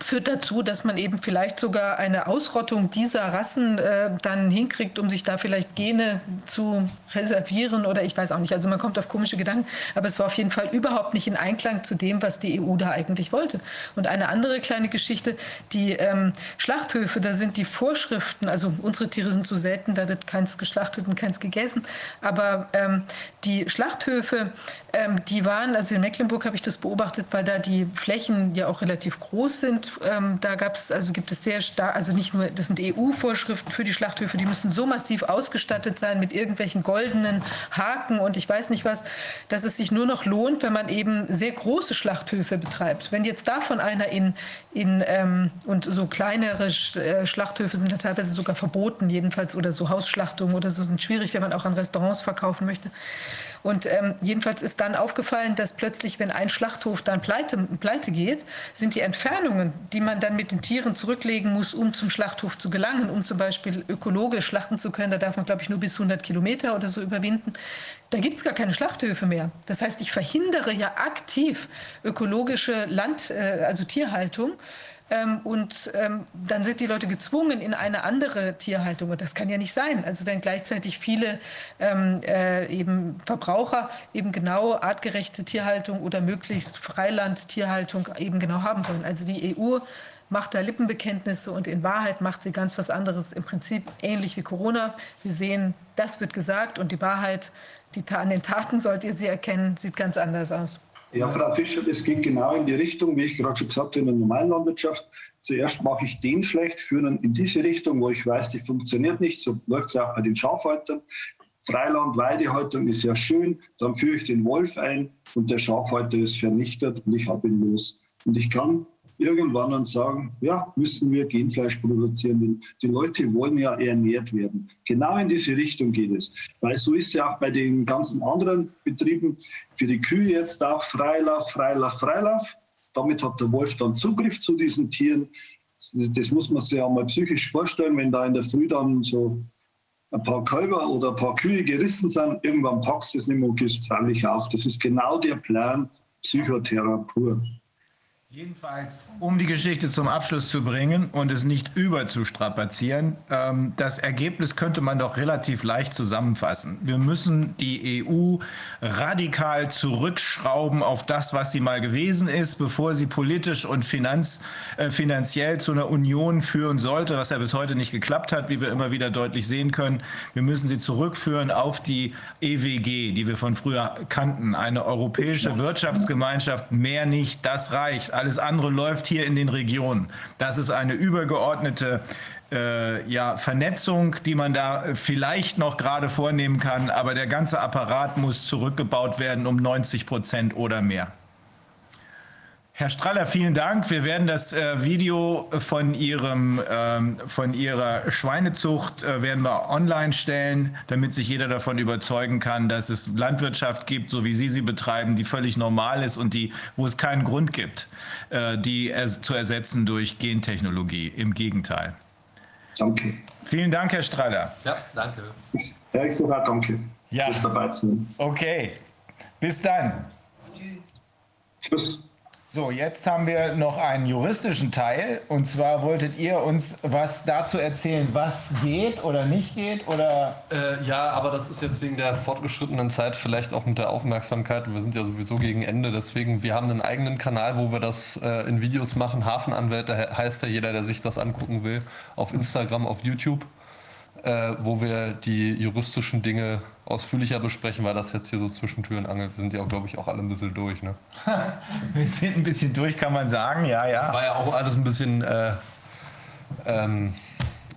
führt dazu, dass man eben vielleicht sogar eine Ausrottung dieser Rassen äh, dann hinkriegt, um sich da vielleicht Gene zu reservieren oder ich weiß auch nicht. Also man kommt auf komische Gedanken, aber es war auf jeden Fall überhaupt nicht in Einklang zu dem, was die EU da eigentlich wollte. Und eine andere kleine Geschichte, die ähm, Schlachthöfe, da sind die Vorschriften, also unsere Tiere sind zu selten, da wird keins geschlachtet und keins gegessen, aber ähm, die Schlachthöfe, ähm, die waren, also in Mecklenburg habe ich das beobachtet, weil da die Flächen ja auch relativ groß sind, ähm, da gab es, also gibt es sehr stark, also nicht nur, das sind EU-Vorschriften für die Schlachthöfe, die müssen so massiv ausgestattet sein mit irgendwelchen goldenen Haken und ich weiß nicht was, dass es sich nur noch lohnt, wenn man eben sehr große Schlachthöfe betreibt. Wenn jetzt davon einer in, in ähm, und so kleinere äh, Schlachthöfe sind ja teilweise sogar verboten, jedenfalls, oder so Hausschlachtungen oder so sind schwierig, wenn man auch an Restaurants verkaufen möchte. Und ähm, jedenfalls ist dann aufgefallen, dass plötzlich, wenn ein Schlachthof dann pleite, pleite geht, sind die Entfernungen, die man dann mit den Tieren zurücklegen muss, um zum Schlachthof zu gelangen, um zum Beispiel ökologisch schlachten zu können, da darf man, glaube ich, nur bis 100 Kilometer oder so überwinden, da gibt es gar keine Schlachthöfe mehr. Das heißt, ich verhindere ja aktiv ökologische Land, äh, also Tierhaltung. Ähm, und ähm, dann sind die Leute gezwungen in eine andere Tierhaltung. Und das kann ja nicht sein. Also wenn gleichzeitig viele ähm, äh, eben Verbraucher eben genau artgerechte Tierhaltung oder möglichst Freilandtierhaltung eben genau haben wollen. Also die EU macht da Lippenbekenntnisse und in Wahrheit macht sie ganz was anderes. Im Prinzip ähnlich wie Corona. Wir sehen, das wird gesagt und die Wahrheit, die, an den Taten sollt ihr sie erkennen, sieht ganz anders aus. Ja, Frau Fischer, das geht genau in die Richtung, wie ich gerade schon gesagt habe, in der normalen Landwirtschaft. Zuerst mache ich den schlecht, führe in diese Richtung, wo ich weiß, die funktioniert nicht. So läuft es auch bei den Schafhaltern. Freiland, Weidehaltung ist ja schön. Dann führe ich den Wolf ein und der Schafhalter ist vernichtet und ich habe ihn los. Und ich kann irgendwann dann sagen, ja, müssen wir Genfleisch produzieren. Denn die Leute wollen ja ernährt werden. Genau in diese Richtung geht es. Weil so ist ja auch bei den ganzen anderen Betrieben, für die Kühe jetzt auch Freilauf, Freilauf, Freilauf. Damit hat der Wolf dann Zugriff zu diesen Tieren. Das muss man sich ja mal psychisch vorstellen, wenn da in der Früh dann so ein paar Kälber oder ein paar Kühe gerissen sind, irgendwann packst du es nicht mehr und gehst freilich auf. Das ist genau der Plan Psychotherapie. Jedenfalls, um die Geschichte zum Abschluss zu bringen und es nicht überzustrapazieren, ähm, das Ergebnis könnte man doch relativ leicht zusammenfassen. Wir müssen die EU radikal zurückschrauben auf das, was sie mal gewesen ist, bevor sie politisch und finanz, äh, finanziell zu einer Union führen sollte, was ja bis heute nicht geklappt hat, wie wir immer wieder deutlich sehen können. Wir müssen sie zurückführen auf die EWG, die wir von früher kannten, eine europäische Wirtschaftsgemeinschaft, mehr nicht, das reicht alles andere läuft hier in den Regionen. Das ist eine übergeordnete äh, ja, Vernetzung, die man da vielleicht noch gerade vornehmen kann, aber der ganze Apparat muss zurückgebaut werden um 90 Prozent oder mehr. Herr Straller, vielen Dank. Wir werden das äh, Video von, Ihrem, ähm, von Ihrer Schweinezucht äh, werden wir online stellen, damit sich jeder davon überzeugen kann, dass es Landwirtschaft gibt, so wie Sie sie betreiben, die völlig normal ist und die, wo es keinen Grund gibt, äh, die er, zu ersetzen durch Gentechnologie. Im Gegenteil. Danke. Vielen Dank, Herr Straller. Ja, danke. Ja, ich sogar danke. Ja. Bis dabei sein. Okay. Bis dann. Tschüss. Tschüss. So, jetzt haben wir noch einen juristischen Teil. Und zwar wolltet ihr uns was dazu erzählen, was geht oder nicht geht? Oder Äh, ja, aber das ist jetzt wegen der fortgeschrittenen Zeit vielleicht auch mit der Aufmerksamkeit. Wir sind ja sowieso gegen Ende. Deswegen, wir haben einen eigenen Kanal, wo wir das äh, in Videos machen. Hafenanwälte he- heißt ja jeder, der sich das angucken will, auf Instagram, auf YouTube, äh, wo wir die juristischen Dinge ausführlicher besprechen, weil das jetzt hier so zwischen Tür und Angel. Wir sind ja, glaube ich, auch alle ein bisschen durch. Ne? wir sind ein bisschen durch, kann man sagen. Ja, ja. Das war ja auch alles ein bisschen äh, ähm,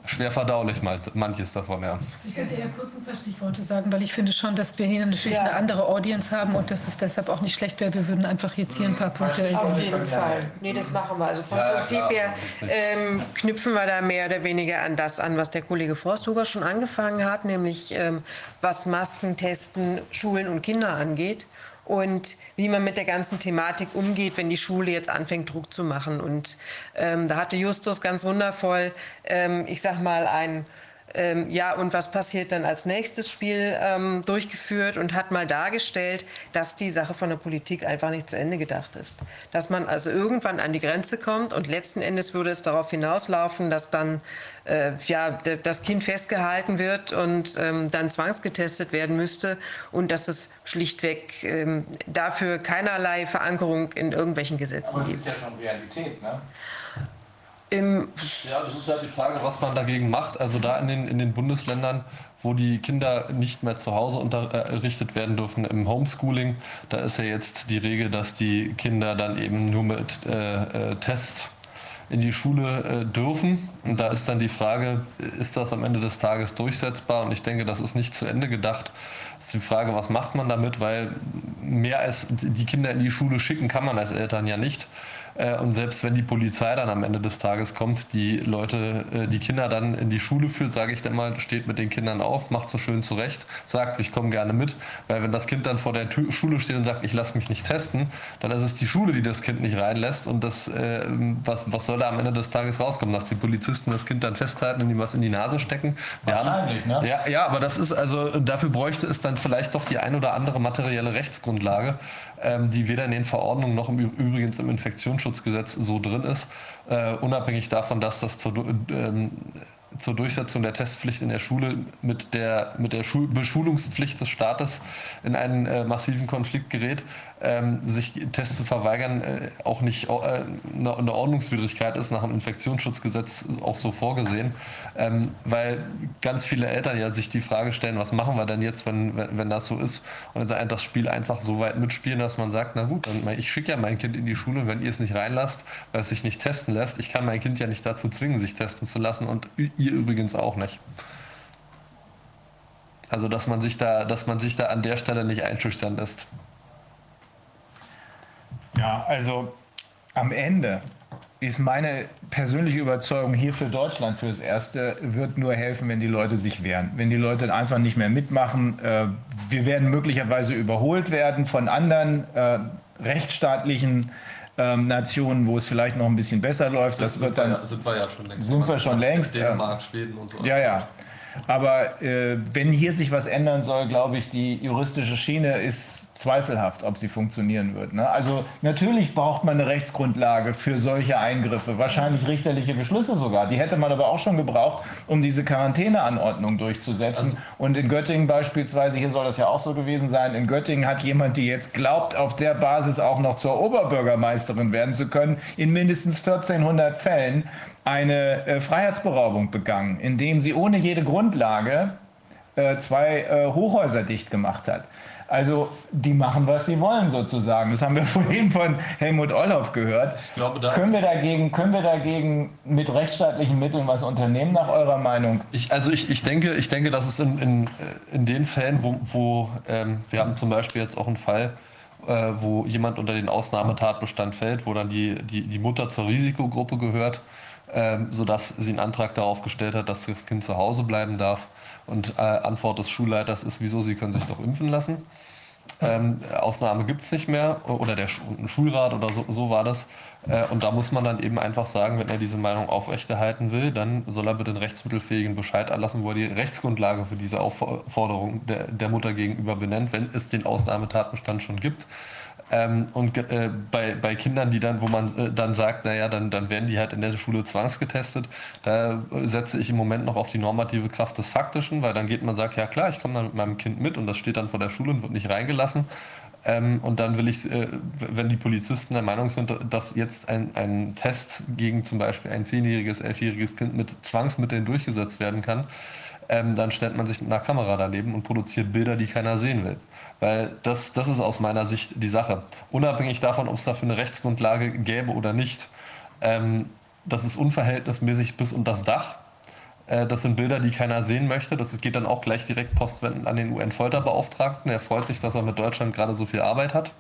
schwer verdaulich, mal- manches davon, ja. Ich könnte ja kurz ein paar Stichworte sagen, weil ich finde schon, dass wir hier natürlich eine andere Audience haben und dass es deshalb auch nicht schlecht wäre. Wir würden einfach jetzt hier ein paar Punkte Auf erwähnen. jeden Fall. Nee, das machen wir. Also vom Ja, ja, Prinzip her ähm, knüpfen wir da mehr oder weniger an das an, was der Kollege Forsthuber schon angefangen hat, nämlich ähm, was Masken, Testen, Schulen und Kinder angeht. Und wie man mit der ganzen Thematik umgeht, wenn die Schule jetzt anfängt, Druck zu machen. Und ähm, da hatte Justus ganz wundervoll, ähm, ich sag mal, ein ähm, ja, und was passiert dann als nächstes Spiel ähm, durchgeführt und hat mal dargestellt, dass die Sache von der Politik einfach nicht zu Ende gedacht ist. Dass man also irgendwann an die Grenze kommt und letzten Endes würde es darauf hinauslaufen, dass dann äh, ja, das Kind festgehalten wird und ähm, dann zwangsgetestet werden müsste und dass es schlichtweg ähm, dafür keinerlei Verankerung in irgendwelchen Gesetzen gibt. schon Realität, ne? Im, Ja, das ist halt die Frage, was man dagegen macht. Also da in den, in den Bundesländern, wo die Kinder nicht mehr zu Hause unterrichtet werden dürfen im Homeschooling, da ist ja jetzt die Regel, dass die Kinder dann eben nur mit äh, äh, Tests in die Schule äh, dürfen. Und da ist dann die Frage, ist das am Ende des Tages durchsetzbar? Und ich denke, das ist nicht zu Ende gedacht. Das ist die Frage, was macht man damit? Weil mehr als die Kinder in die Schule schicken kann man als Eltern ja nicht. Äh, Und selbst wenn die Polizei dann am Ende des Tages kommt, die Leute, äh, die Kinder dann in die Schule führt, sage ich dann mal, steht mit den Kindern auf, macht so schön zurecht, sagt, ich komme gerne mit. Weil wenn das Kind dann vor der Tür, Schule steht und sagt, ich lasse mich nicht testen, dann ist es die Schule, die das Kind nicht reinlässt. Und das, äh, was, was soll da am Ende des Tages rauskommen? Dass die Polizisten das Kind dann festhalten und ihm was in die Nase stecken? Wahrscheinlich, haben, ne? Ja, ja, aber das ist also, dafür bräuchte es dann vielleicht doch die ein oder andere materielle Rechtsgrundlage, ähm, die weder in den Verordnungen noch im, übrigens im Infektionsschutzgesetz so drin ist, äh, unabhängig davon, dass das zur, ähm, zur Durchsetzung der Testpflicht in der Schule mit der, mit der Schul Beschulungspflicht des Staates in einen äh, massiven Konflikt gerät, ähm, sich Tests zu verweigern, äh, auch nicht äh, eine, Ordnungswidrigkeit ist, nach dem Infektionsschutzgesetz auch so vorgesehen, ähm, weil ganz viele Eltern ja sich die Frage stellen, was machen wir denn jetzt, wenn, wenn, wenn das so ist und dann das Spiel einfach so weit mitspielen, dass man sagt, na gut, dann, ich schicke ja mein Kind in die Schule, wenn ihr es nicht reinlasst, weil es sich nicht testen lässt, ich kann mein Kind ja nicht dazu zwingen, sich testen zu lassen und ihr übrigens auch nicht. Also dass man sich da, dass man sich da an der Stelle nicht einschüchtern lässt. Ja, also am Ende ist meine persönliche Überzeugung hier für Deutschland fürs Erste, wird nur helfen, wenn die Leute sich wehren. Wenn die Leute einfach nicht mehr mitmachen. Äh, wir werden möglicherweise überholt werden von anderen äh, rechtsstaatlichen ähm, Nationen, wo es vielleicht noch ein bisschen besser läuft. Das wird dann sind wir ja schon längst. sind wir schon längst. Dänemark, Schweden und so. Ja, ja. Aber äh, wenn hier sich was ändern soll, glaube ich, die juristische Schiene ist zweifelhaft, ob sie funktionieren wird. Ne? Also natürlich braucht man eine Rechtsgrundlage für solche Eingriffe, wahrscheinlich richterliche Beschlüsse sogar. Die hätte man aber auch schon gebraucht, um diese Quarantäneanordnung durchzusetzen. Und in Göttingen beispielsweise, hier soll das ja auch so gewesen sein, in Göttingen hat jemand, die jetzt glaubt, auf der Basis auch noch zur Oberbürgermeisterin werden zu können, in mindestens 1400 Fällen eine äh, Freiheitsberaubung begangen, indem sie ohne jede Grundlage äh, zwei äh, Hochhäuser dicht gemacht hat. Also die machen, was sie wollen sozusagen. Das haben wir vorhin von Helmut Olloff gehört. Glaube, können, wir dagegen, können wir dagegen mit rechtsstaatlichen Mitteln was unternehmen, nach eurer Meinung? Ich, also ich, ich, denke, ich denke, dass es in, in, in den Fällen, wo, wo ähm, wir haben zum Beispiel jetzt auch einen Fall, äh, wo jemand unter den Ausnahmetatbestand fällt, wo dann die, die, die Mutter zur Risikogruppe gehört, ähm, sodass sie einen Antrag darauf gestellt hat, dass das Kind zu Hause bleiben darf. Und äh, Antwort des Schulleiters ist, wieso, sie können sich doch impfen lassen. Ähm, Ausnahme gibt es nicht mehr oder der Schulrat oder so, so war das. Äh, und da muss man dann eben einfach sagen, wenn er diese Meinung aufrechterhalten will, dann soll er bitte einen rechtsmittelfähigen Bescheid erlassen, wo er die Rechtsgrundlage für diese Aufforderung der, der Mutter gegenüber benennt, wenn es den Ausnahmetatbestand schon gibt. Ähm, und äh, bei, bei Kindern, die dann, wo man äh, dann sagt, naja, dann, dann werden die halt in der Schule zwangsgetestet, da setze ich im Moment noch auf die normative Kraft des Faktischen, weil dann geht man sagt, ja klar, ich komme dann mit meinem Kind mit und das steht dann vor der Schule und wird nicht reingelassen. Ähm, und dann will ich, äh, wenn die Polizisten der Meinung sind, dass jetzt ein, ein Test gegen zum Beispiel ein zehnjähriges, elfjähriges Kind mit Zwangsmitteln durchgesetzt werden kann, ähm, dann stellt man sich mit einer Kamera daneben und produziert Bilder, die keiner sehen will. Weil das, das ist aus meiner Sicht die Sache. Unabhängig davon, ob es dafür eine Rechtsgrundlage gäbe oder nicht. Ähm, das ist unverhältnismäßig bis unter das Dach. Äh, das sind Bilder, die keiner sehen möchte. Das geht dann auch gleich direkt postwendend an den UN-Folterbeauftragten. Er freut sich, dass er mit Deutschland gerade so viel Arbeit hat.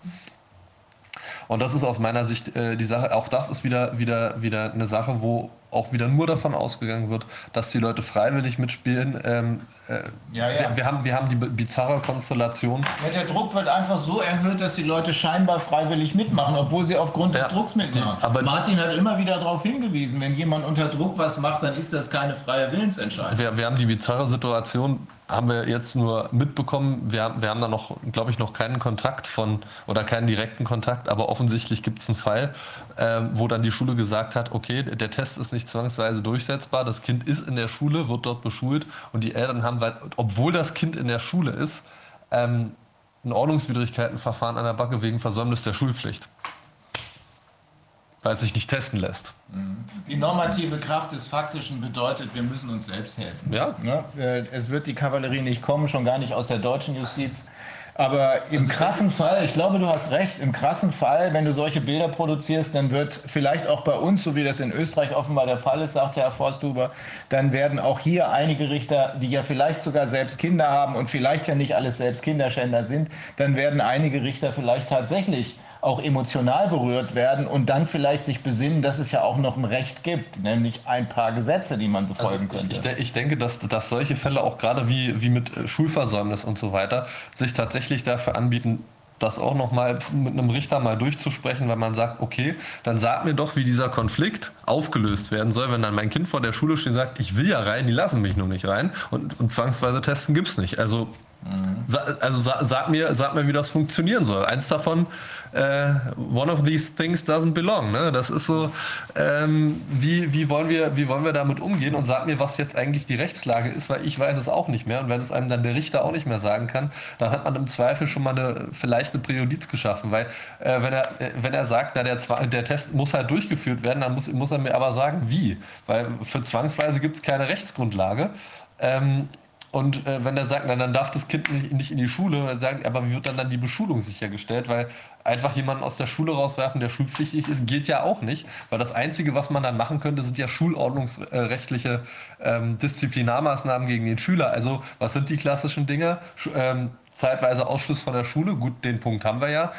Und das ist aus meiner Sicht äh, die Sache. Auch das ist wieder, wieder, wieder eine Sache, wo auch wieder nur davon ausgegangen wird, dass die Leute freiwillig mitspielen. Ähm, äh, ja, ja. Wir, wir, haben, wir haben die bizarre Konstellation. Ja, der Druck wird einfach so erhöht, dass die Leute scheinbar freiwillig mitmachen, obwohl sie aufgrund des Drucks mitmachen. Aber Martin hat immer wieder darauf hingewiesen, wenn jemand unter Druck was macht, dann ist das keine freie Willensentscheidung. Wir, wir haben die bizarre Situation, haben wir jetzt nur mitbekommen. Wir, wir haben da noch, glaube ich, noch keinen Kontakt von oder keinen direkten Kontakt, aber offensichtlich gibt es einen Fall, ähm, wo dann die Schule gesagt hat, okay, der Test ist nicht zwangsweise durchsetzbar, das Kind ist in der Schule, wird dort beschult und die Eltern haben, obwohl das Kind in der Schule ist, ähm, ein Ordnungswidrigkeitenverfahren an der Backe wegen Versäumnis der Schulpflicht. Weil es sich nicht testen lässt. Die normative Kraft des Faktischen bedeutet, wir müssen uns selbst helfen. Ja. Ne? Äh, es wird die Kavallerie nicht kommen, schon gar nicht aus der deutschen Justiz. Aber im also krassen Fall, ich glaube, du hast recht, im krassen Fall, wenn du solche Bilder produzierst, dann wird vielleicht auch bei uns, so wie das in Österreich offenbar der Fall ist, sagt Herr Forsthuber, dann werden auch hier einige Richter, die ja vielleicht sogar selbst Kinder haben und vielleicht ja nicht alles selbst Kinderschänder sind, dann werden einige Richter vielleicht tatsächlich auch emotional berührt werden und dann vielleicht sich besinnen, dass es ja auch noch ein Recht gibt, nämlich ein paar Gesetze, die man befolgen also könnte. Ich, ich, denke, dass, dass solche Fälle auch gerade wie, wie mit Schulversäumnis und so weiter sich tatsächlich dafür anbieten, das auch noch mal mit einem Richter mal durchzusprechen, weil man sagt, okay, dann sag mir doch, wie dieser Konflikt aufgelöst werden soll, wenn dann mein Kind vor der Schule steht und sagt, ich will ja rein, die lassen mich nur nicht rein und, und zwangsweise testen gibt es nicht. Also also sag mir, sag mir, wie das funktionieren soll. Eins davon, äh, one of these things doesn't belong. Ne? Das ist so, ähm, wie, wie, wollen wir, wie wollen wir damit umgehen? Und sag mir, was jetzt eigentlich die Rechtslage ist, weil ich weiß es auch nicht mehr. Und wenn es einem dann der Richter auch nicht mehr sagen kann, dann hat man im Zweifel schon mal eine, vielleicht eine Präjudiz geschaffen. Weil äh, wenn, er, wenn er sagt, na, der, der Test muss halt durchgeführt werden, dann muss, muss er mir aber sagen, wie. Weil für zwangsweise gibt es keine Rechtsgrundlage. Ähm, und äh, wenn er sagt, dann darf das Kind nicht, nicht in die Schule, dann sagen, aber wie wird dann, dann die Beschulung sichergestellt? Weil einfach jemanden aus der Schule rauswerfen, der schulpflichtig ist, geht ja auch nicht. Weil das Einzige, was man dann machen könnte, sind ja schulordnungsrechtliche ähm, Disziplinarmaßnahmen gegen den Schüler. Also was sind die klassischen Dinge? Sch ähm, zeitweise Ausschluss von der Schule, gut, den Punkt haben wir ja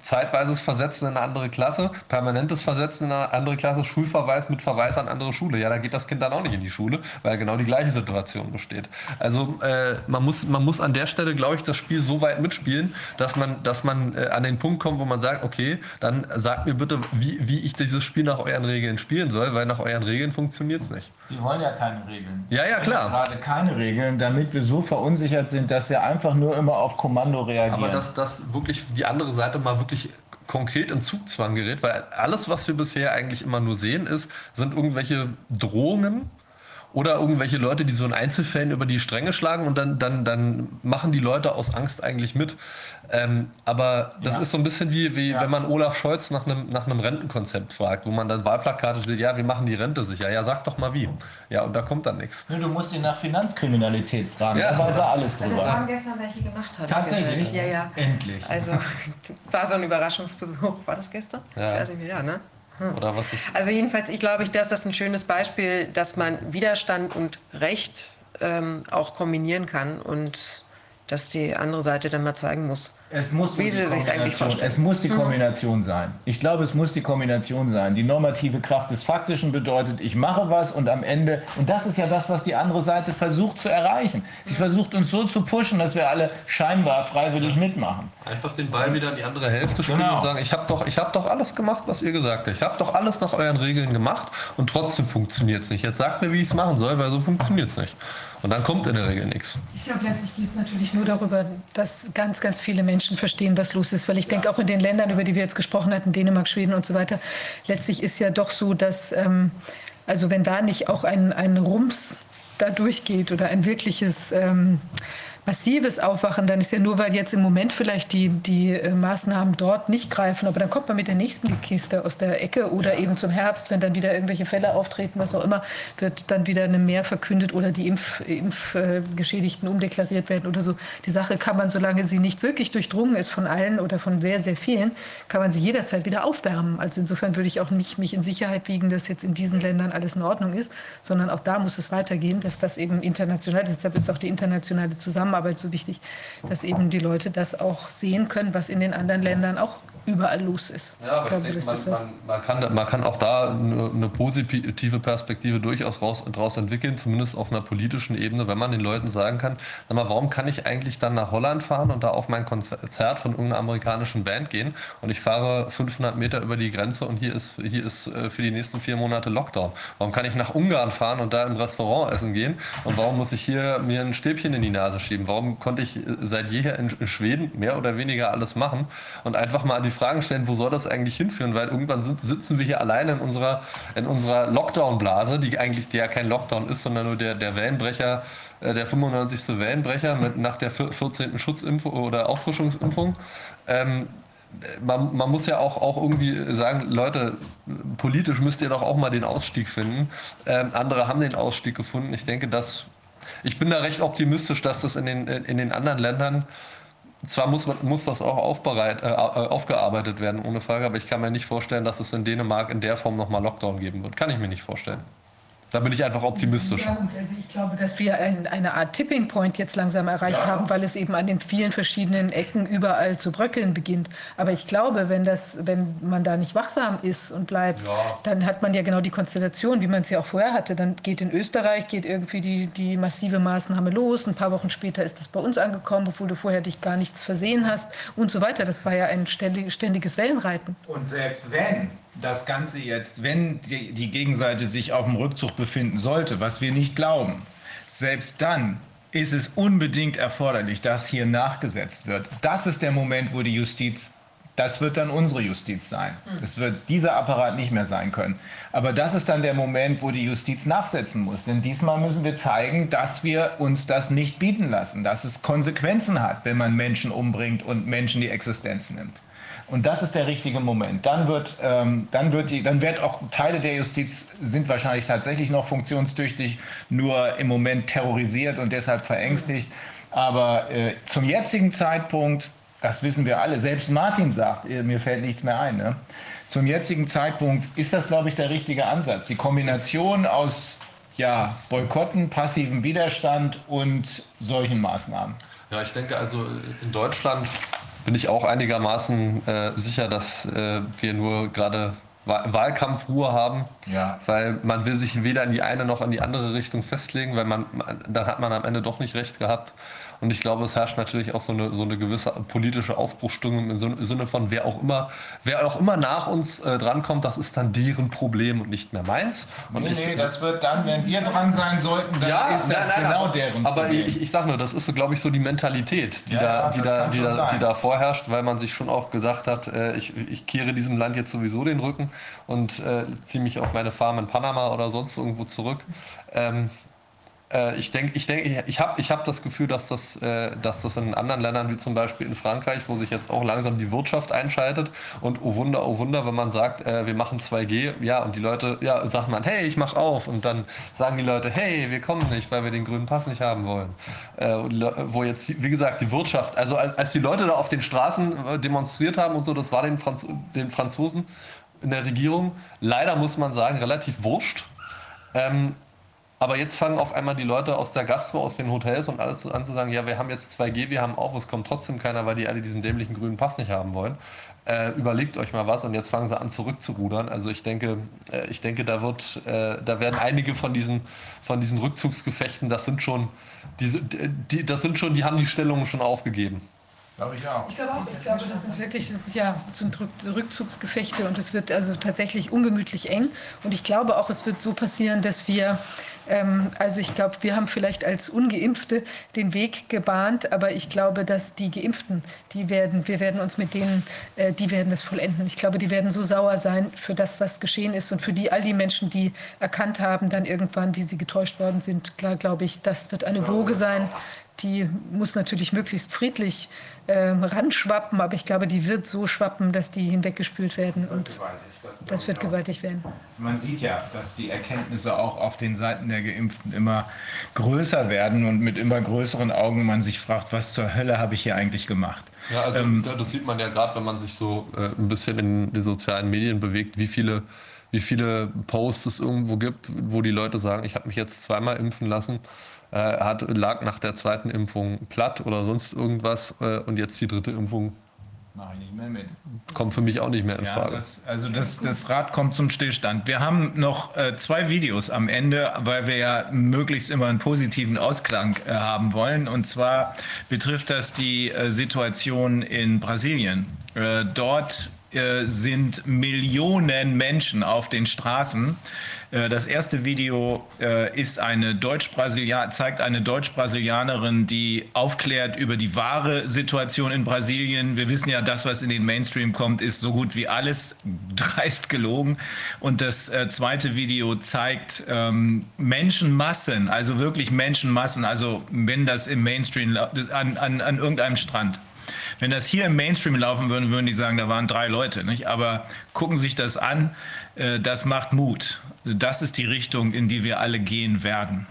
zeitweises Versetzen in eine andere Klasse, permanentes Versetzen in eine andere Klasse, Schulverweis mit Verweis an andere Schule. Ja, da geht das Kind dann auch nicht in die Schule, weil genau die gleiche Situation besteht. Also äh, man, muss, man muss an der Stelle, glaube ich, das Spiel so weit mitspielen, dass man, dass man äh, an den Punkt kommt, wo man sagt, okay, dann sagt mir bitte, wie, wie ich dieses Spiel nach euren Regeln spielen soll, weil nach euren Regeln funktioniert es nicht. Sie wollen ja keine Regeln. Ja, ja, klar. Gerade keine Regeln, damit wir so verunsichert sind, dass wir einfach nur immer auf Kommando reagieren. Aber dass das wirklich die andere Seite Seite mal wirklich konkret in Zugzwang gerät, weil alles, was wir bisher eigentlich immer nur sehen, ist, sind irgendwelche Drohungen Oder irgendwelche Leute, die so in Einzelfällen über die Stränge schlagen und dann, dann, dann machen die Leute aus Angst eigentlich mit. Ähm, aber das ja. ist so ein bisschen wie, wie ja. wenn man Olaf Scholz nach einem, nach einem Rentenkonzept fragt, wo man dann Wahlplakate sieht, ja, wir machen die Rente sicher. Ja, sag doch mal wie. Ja, und da kommt dann nichts. Du musst ihn nach Finanzkriminalität fragen, ja. da weiß er alles drüber. Das haben gestern welche gemacht. Hat Tatsächlich? Ja, ja. Endlich. Also war so ein Überraschungsbesuch. War das gestern? Ja. Ich weiß nicht, ja, ne? Hm. Oder was also jedenfalls, ich glaube, dass das ein schönes Beispiel, dass man Widerstand und Recht ähm, auch kombinieren kann und dass die andere Seite dann mal zeigen muss, es muss wie sie sich eigentlich vorstellen. Es muss die mhm. Kombination mhm. sein. Ich glaube, es muss die Kombination sein. Die normative Kraft des Faktischen bedeutet, ich mache was und am Ende, und das ist ja das, was die andere Seite versucht zu erreichen. Sie versucht uns so zu pushen, dass wir alle scheinbar freiwillig mitmachen. Einfach den Ball wieder in die andere Hälfte spielen genau. und sagen, ich habe doch, hab doch alles gemacht, was ihr gesagt habt. Ich habe doch alles nach euren Regeln gemacht und trotzdem funktioniert es nicht. Jetzt sagt mir, wie ich es machen soll, weil so funktioniert es nicht. Und dann kommt in der Regel nichts. Ich glaube, letztlich geht es natürlich nur darüber, dass ganz, ganz viele Menschen verstehen, was los ist. Weil ich denke, auch in den Ländern, über die wir jetzt gesprochen hatten, Dänemark, Schweden und so weiter, letztlich ist ja doch so, dass, ähm, also wenn da nicht auch ein, ein Rums da durchgeht oder ein wirkliches... Ähm, massives Aufwachen, dann ist ja nur, weil jetzt im Moment vielleicht die, die äh, Maßnahmen dort nicht greifen, aber dann kommt man mit der nächsten Kiste aus der Ecke oder ja. eben zum Herbst, wenn dann wieder irgendwelche Fälle auftreten, was auch immer, wird dann wieder eine Mehr verkündet oder die Impfgeschädigten Impf, äh, umdeklariert werden oder so. Die Sache kann man, solange sie nicht wirklich durchdrungen ist von allen oder von sehr, sehr vielen, kann man sie jederzeit wieder aufwärmen. Also insofern würde ich auch nicht mich in Sicherheit wiegen, dass jetzt in diesen Ländern alles in Ordnung ist, sondern auch da muss es weitergehen, dass das eben international, deshalb ist auch die internationale Zusammenarbeit Zusammenarbeit so wichtig, dass eben die Leute das auch sehen können, was in den anderen Ländern auch überall los ist. Ja, aber glaube, ich denke, man, man, man, kann, man kann auch da eine, eine positive Perspektive durchaus raus, daraus entwickeln, zumindest auf einer politischen Ebene, wenn man den Leuten sagen kann, sag mal, warum kann ich eigentlich dann nach Holland fahren und da auf mein Konzert von irgendeiner amerikanischen Band gehen und ich fahre 500 Meter über die Grenze und hier ist, hier ist äh, für die nächsten vier Monate Lockdown. Warum kann ich nach Ungarn fahren und da im Restaurant essen gehen und warum muss ich hier mir ein Stäbchen in die Nase schieben? Warum konnte ich äh, seit jeher in Schweden mehr oder weniger alles machen und einfach mal die Fragen stellen, wo soll das eigentlich hinführen? Weil irgendwann sind, sitzen wir hier alleine in unserer, in unserer Lockdown-Blase, die eigentlich ja kein Lockdown ist, sondern nur der, der Wellenbrecher, äh, der 95. Wellenbrecher mit, nach der 14. Schutzimpfung oder Auffrischungsimpfung. Ähm, man, man, muss ja auch, auch irgendwie sagen, Leute, politisch müsst ihr doch auch mal den Ausstieg finden. Ähm, andere haben den Ausstieg gefunden. Ich denke, dass ich bin da recht optimistisch, dass das in den, in den anderen Ländern zwar muss, muss das auch aufbereit, äh, äh, aufgearbeitet werden, ohne Frage, aber ich kann mir nicht vorstellen, dass es in Dänemark in der Form nochmal Lockdown geben wird. Kann ich mir nicht vorstellen. Da bin ich einfach optimistisch. Ja, gut, also ich glaube, dass wir ein, eine Art Tipping Point jetzt langsam erreicht ja. haben, weil es eben an den vielen verschiedenen Ecken überall zu bröckeln beginnt. Aber ich glaube, wenn, das, wenn man da nicht wachsam ist und bleibt, ja. dann hat man ja genau die Konstellation, wie man es ja auch vorher hatte. Dann geht in Österreich geht irgendwie die, die massive Maßnahme los. Ein paar Wochen später ist das bei uns angekommen, obwohl du vorher dich gar nichts versehen hast und so weiter. Das war ja ein ständiges Wellenreiten. Und selbst wenn das Ganze jetzt, wenn die, die Gegenseite sich auf dem Rückzug befinden sollte, was wir nicht glauben, selbst dann ist es unbedingt erforderlich, dass hier nachgesetzt wird. Das ist der Moment, wo die Justiz, das wird dann unsere Justiz sein. Das wird dieser Apparat nicht mehr sein können. Aber das ist dann der Moment, wo die Justiz nachsetzen muss. Denn diesmal müssen wir zeigen, dass wir uns das nicht bieten lassen, dass es Konsequenzen hat, wenn man Menschen umbringt und Menschen die Existenz nimmt. Und das ist der richtige Moment. Dann wird, ähm, dann wird die, dann wird auch Teile der Justiz sind wahrscheinlich tatsächlich noch funktionstüchtig, nur im Moment terrorisiert und deshalb verängstigt. Aber äh, zum jetzigen Zeitpunkt, das wissen wir alle, selbst Martin sagt, äh, mir fällt nichts mehr ein. Ne? Zum jetzigen Zeitpunkt ist das, glaube ich, der richtige Ansatz. Die Kombination aus ja, Boykotten, passivem Widerstand und solchen Maßnahmen. Ja, ich denke also in Deutschland bin ich auch einigermaßen äh, sicher, dass äh, wir nur gerade Wahlkampfruhe haben, ja. weil man will sich weder in die eine noch in die andere Richtung festlegen, weil man, dann hat man am Ende doch nicht recht gehabt. Und ich glaube, es herrscht natürlich auch so eine, so eine gewisse politische Aufbruchstimmung im Sinne von, wer auch immer, wer auch immer nach uns äh, drankommt, das ist dann deren Problem und nicht mehr meins. Und nee, ich, nee, das wird dann, wenn wir dran sein sollten, dann ja, ist das nein, nein, genau aber, deren Problem. Aber ich, ich sage nur, das ist, glaube ich, so die Mentalität, die, ja, da, die, da, die, da, die da vorherrscht, weil man sich schon oft gesagt hat, äh, ich, ich kehre diesem Land jetzt sowieso den Rücken. und äh, ziehe mich auf meine Farm in Panama oder sonst irgendwo zurück. Ähm, äh, ich denke, ich, denk, ich habe ich hab das Gefühl, dass das, äh, dass das in anderen Ländern, wie zum Beispiel in Frankreich, wo sich jetzt auch langsam die Wirtschaft einschaltet und oh Wunder, oh Wunder, wenn man sagt, äh, wir machen 2G, ja, und die Leute, ja, sagt man, hey, ich mach auf und dann sagen die Leute, hey, wir kommen nicht, weil wir den grünen Pass nicht haben wollen. Äh, wo jetzt, wie gesagt, die Wirtschaft, also als, als, die Leute da auf den Straßen äh, demonstriert haben und so, das war den, Franz den Franzosen in der Regierung leider, muss man sagen, relativ wurscht. Ähm, aber jetzt fangen auf einmal die Leute aus der Gastro, aus den Hotels und alles an zu sagen, ja, wir haben jetzt 2G, wir haben auch, es kommt trotzdem keiner, weil die alle diesen dämlichen grünen Pass nicht haben wollen. Äh, überlegt euch mal was und jetzt fangen sie an zurückzurudern. Also ich denke, äh, ich denke, da wird, äh, da werden einige von diesen, von diesen Rückzugsgefechten, das sind schon, die, die, das sind schon, die haben die Stellungen schon aufgegeben. Glaube ich auch. Ich glaube auch. Ich glaube, das sind wirklich, das sind ja sind Rückzugsgefechte und es wird also tatsächlich ungemütlich eng. Und ich glaube auch, es wird so passieren, dass wir ähm, also ich glaube, wir haben vielleicht als Ungeimpfte den Weg gebahnt, aber ich glaube, dass die Geimpften, die werden, wir werden uns mit denen, äh, die werden das vollenden. Ich glaube, die werden so sauer sein für das, was geschehen ist und für die all die Menschen, die erkannt haben, dann irgendwann, wie sie getäuscht worden sind. Klar, glaube ich, das wird eine Woge sein, die muss natürlich möglichst friedlich ähm, ranschwappen, aber ich glaube, die wird so schwappen, dass die hinweggespült werden. und das, das wird gewaltig werden. Man sieht ja, dass die Erkenntnisse auch auf den Seiten der Geimpften immer größer werden und mit immer größeren Augen man sich fragt, was zur Hölle habe ich hier eigentlich gemacht? Ja, also ähm, das sieht man ja gerade, wenn man sich so äh, ein bisschen in den sozialen Medien bewegt, wie viele wie viele Posts es irgendwo gibt, wo die Leute sagen, ich habe mich jetzt zweimal impfen lassen äh, hat, lag nach der zweiten Impfung platt oder sonst irgendwas äh, und jetzt die dritte Impfung Mache ich nicht mehr mit. Kommt für mich auch nicht mehr in ja, Frage. Das, also das, das, Rad kommt zum Stillstand. Wir haben noch äh, zwei Videos am Ende, weil wir ja möglichst immer einen positiven Ausklang äh, haben wollen. Und zwar betrifft das die äh, Situation in Brasilien. Äh, dort sind Millionen Menschen auf den Straßen. Äh, das erste Video äh, ist eine Deutsch zeigt eine Deutsch-Brasilianerin, die aufklärt über die wahre Situation in Brasilien. Wir wissen ja, das, was in den Mainstream kommt, ist so gut wie alles dreist gelogen. Und das zweite Video zeigt ähm, Menschenmassen, also wirklich Menschenmassen, also wenn das im Mainstream an, an, an irgendeinem Strand. Wenn das hier im Mainstream laufen würde, würden die sagen, da waren drei Leute. Nicht? Aber gucken sich das an, äh, das macht Mut. Das ist die Richtung, in die wir alle gehen werden.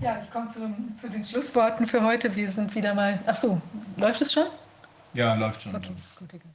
Ja, ich komme zu, zu, den Schlussworten für heute. Wir sind wieder mal. Ach so, läuft es schon? Ja, läuft schon. Okay, gut.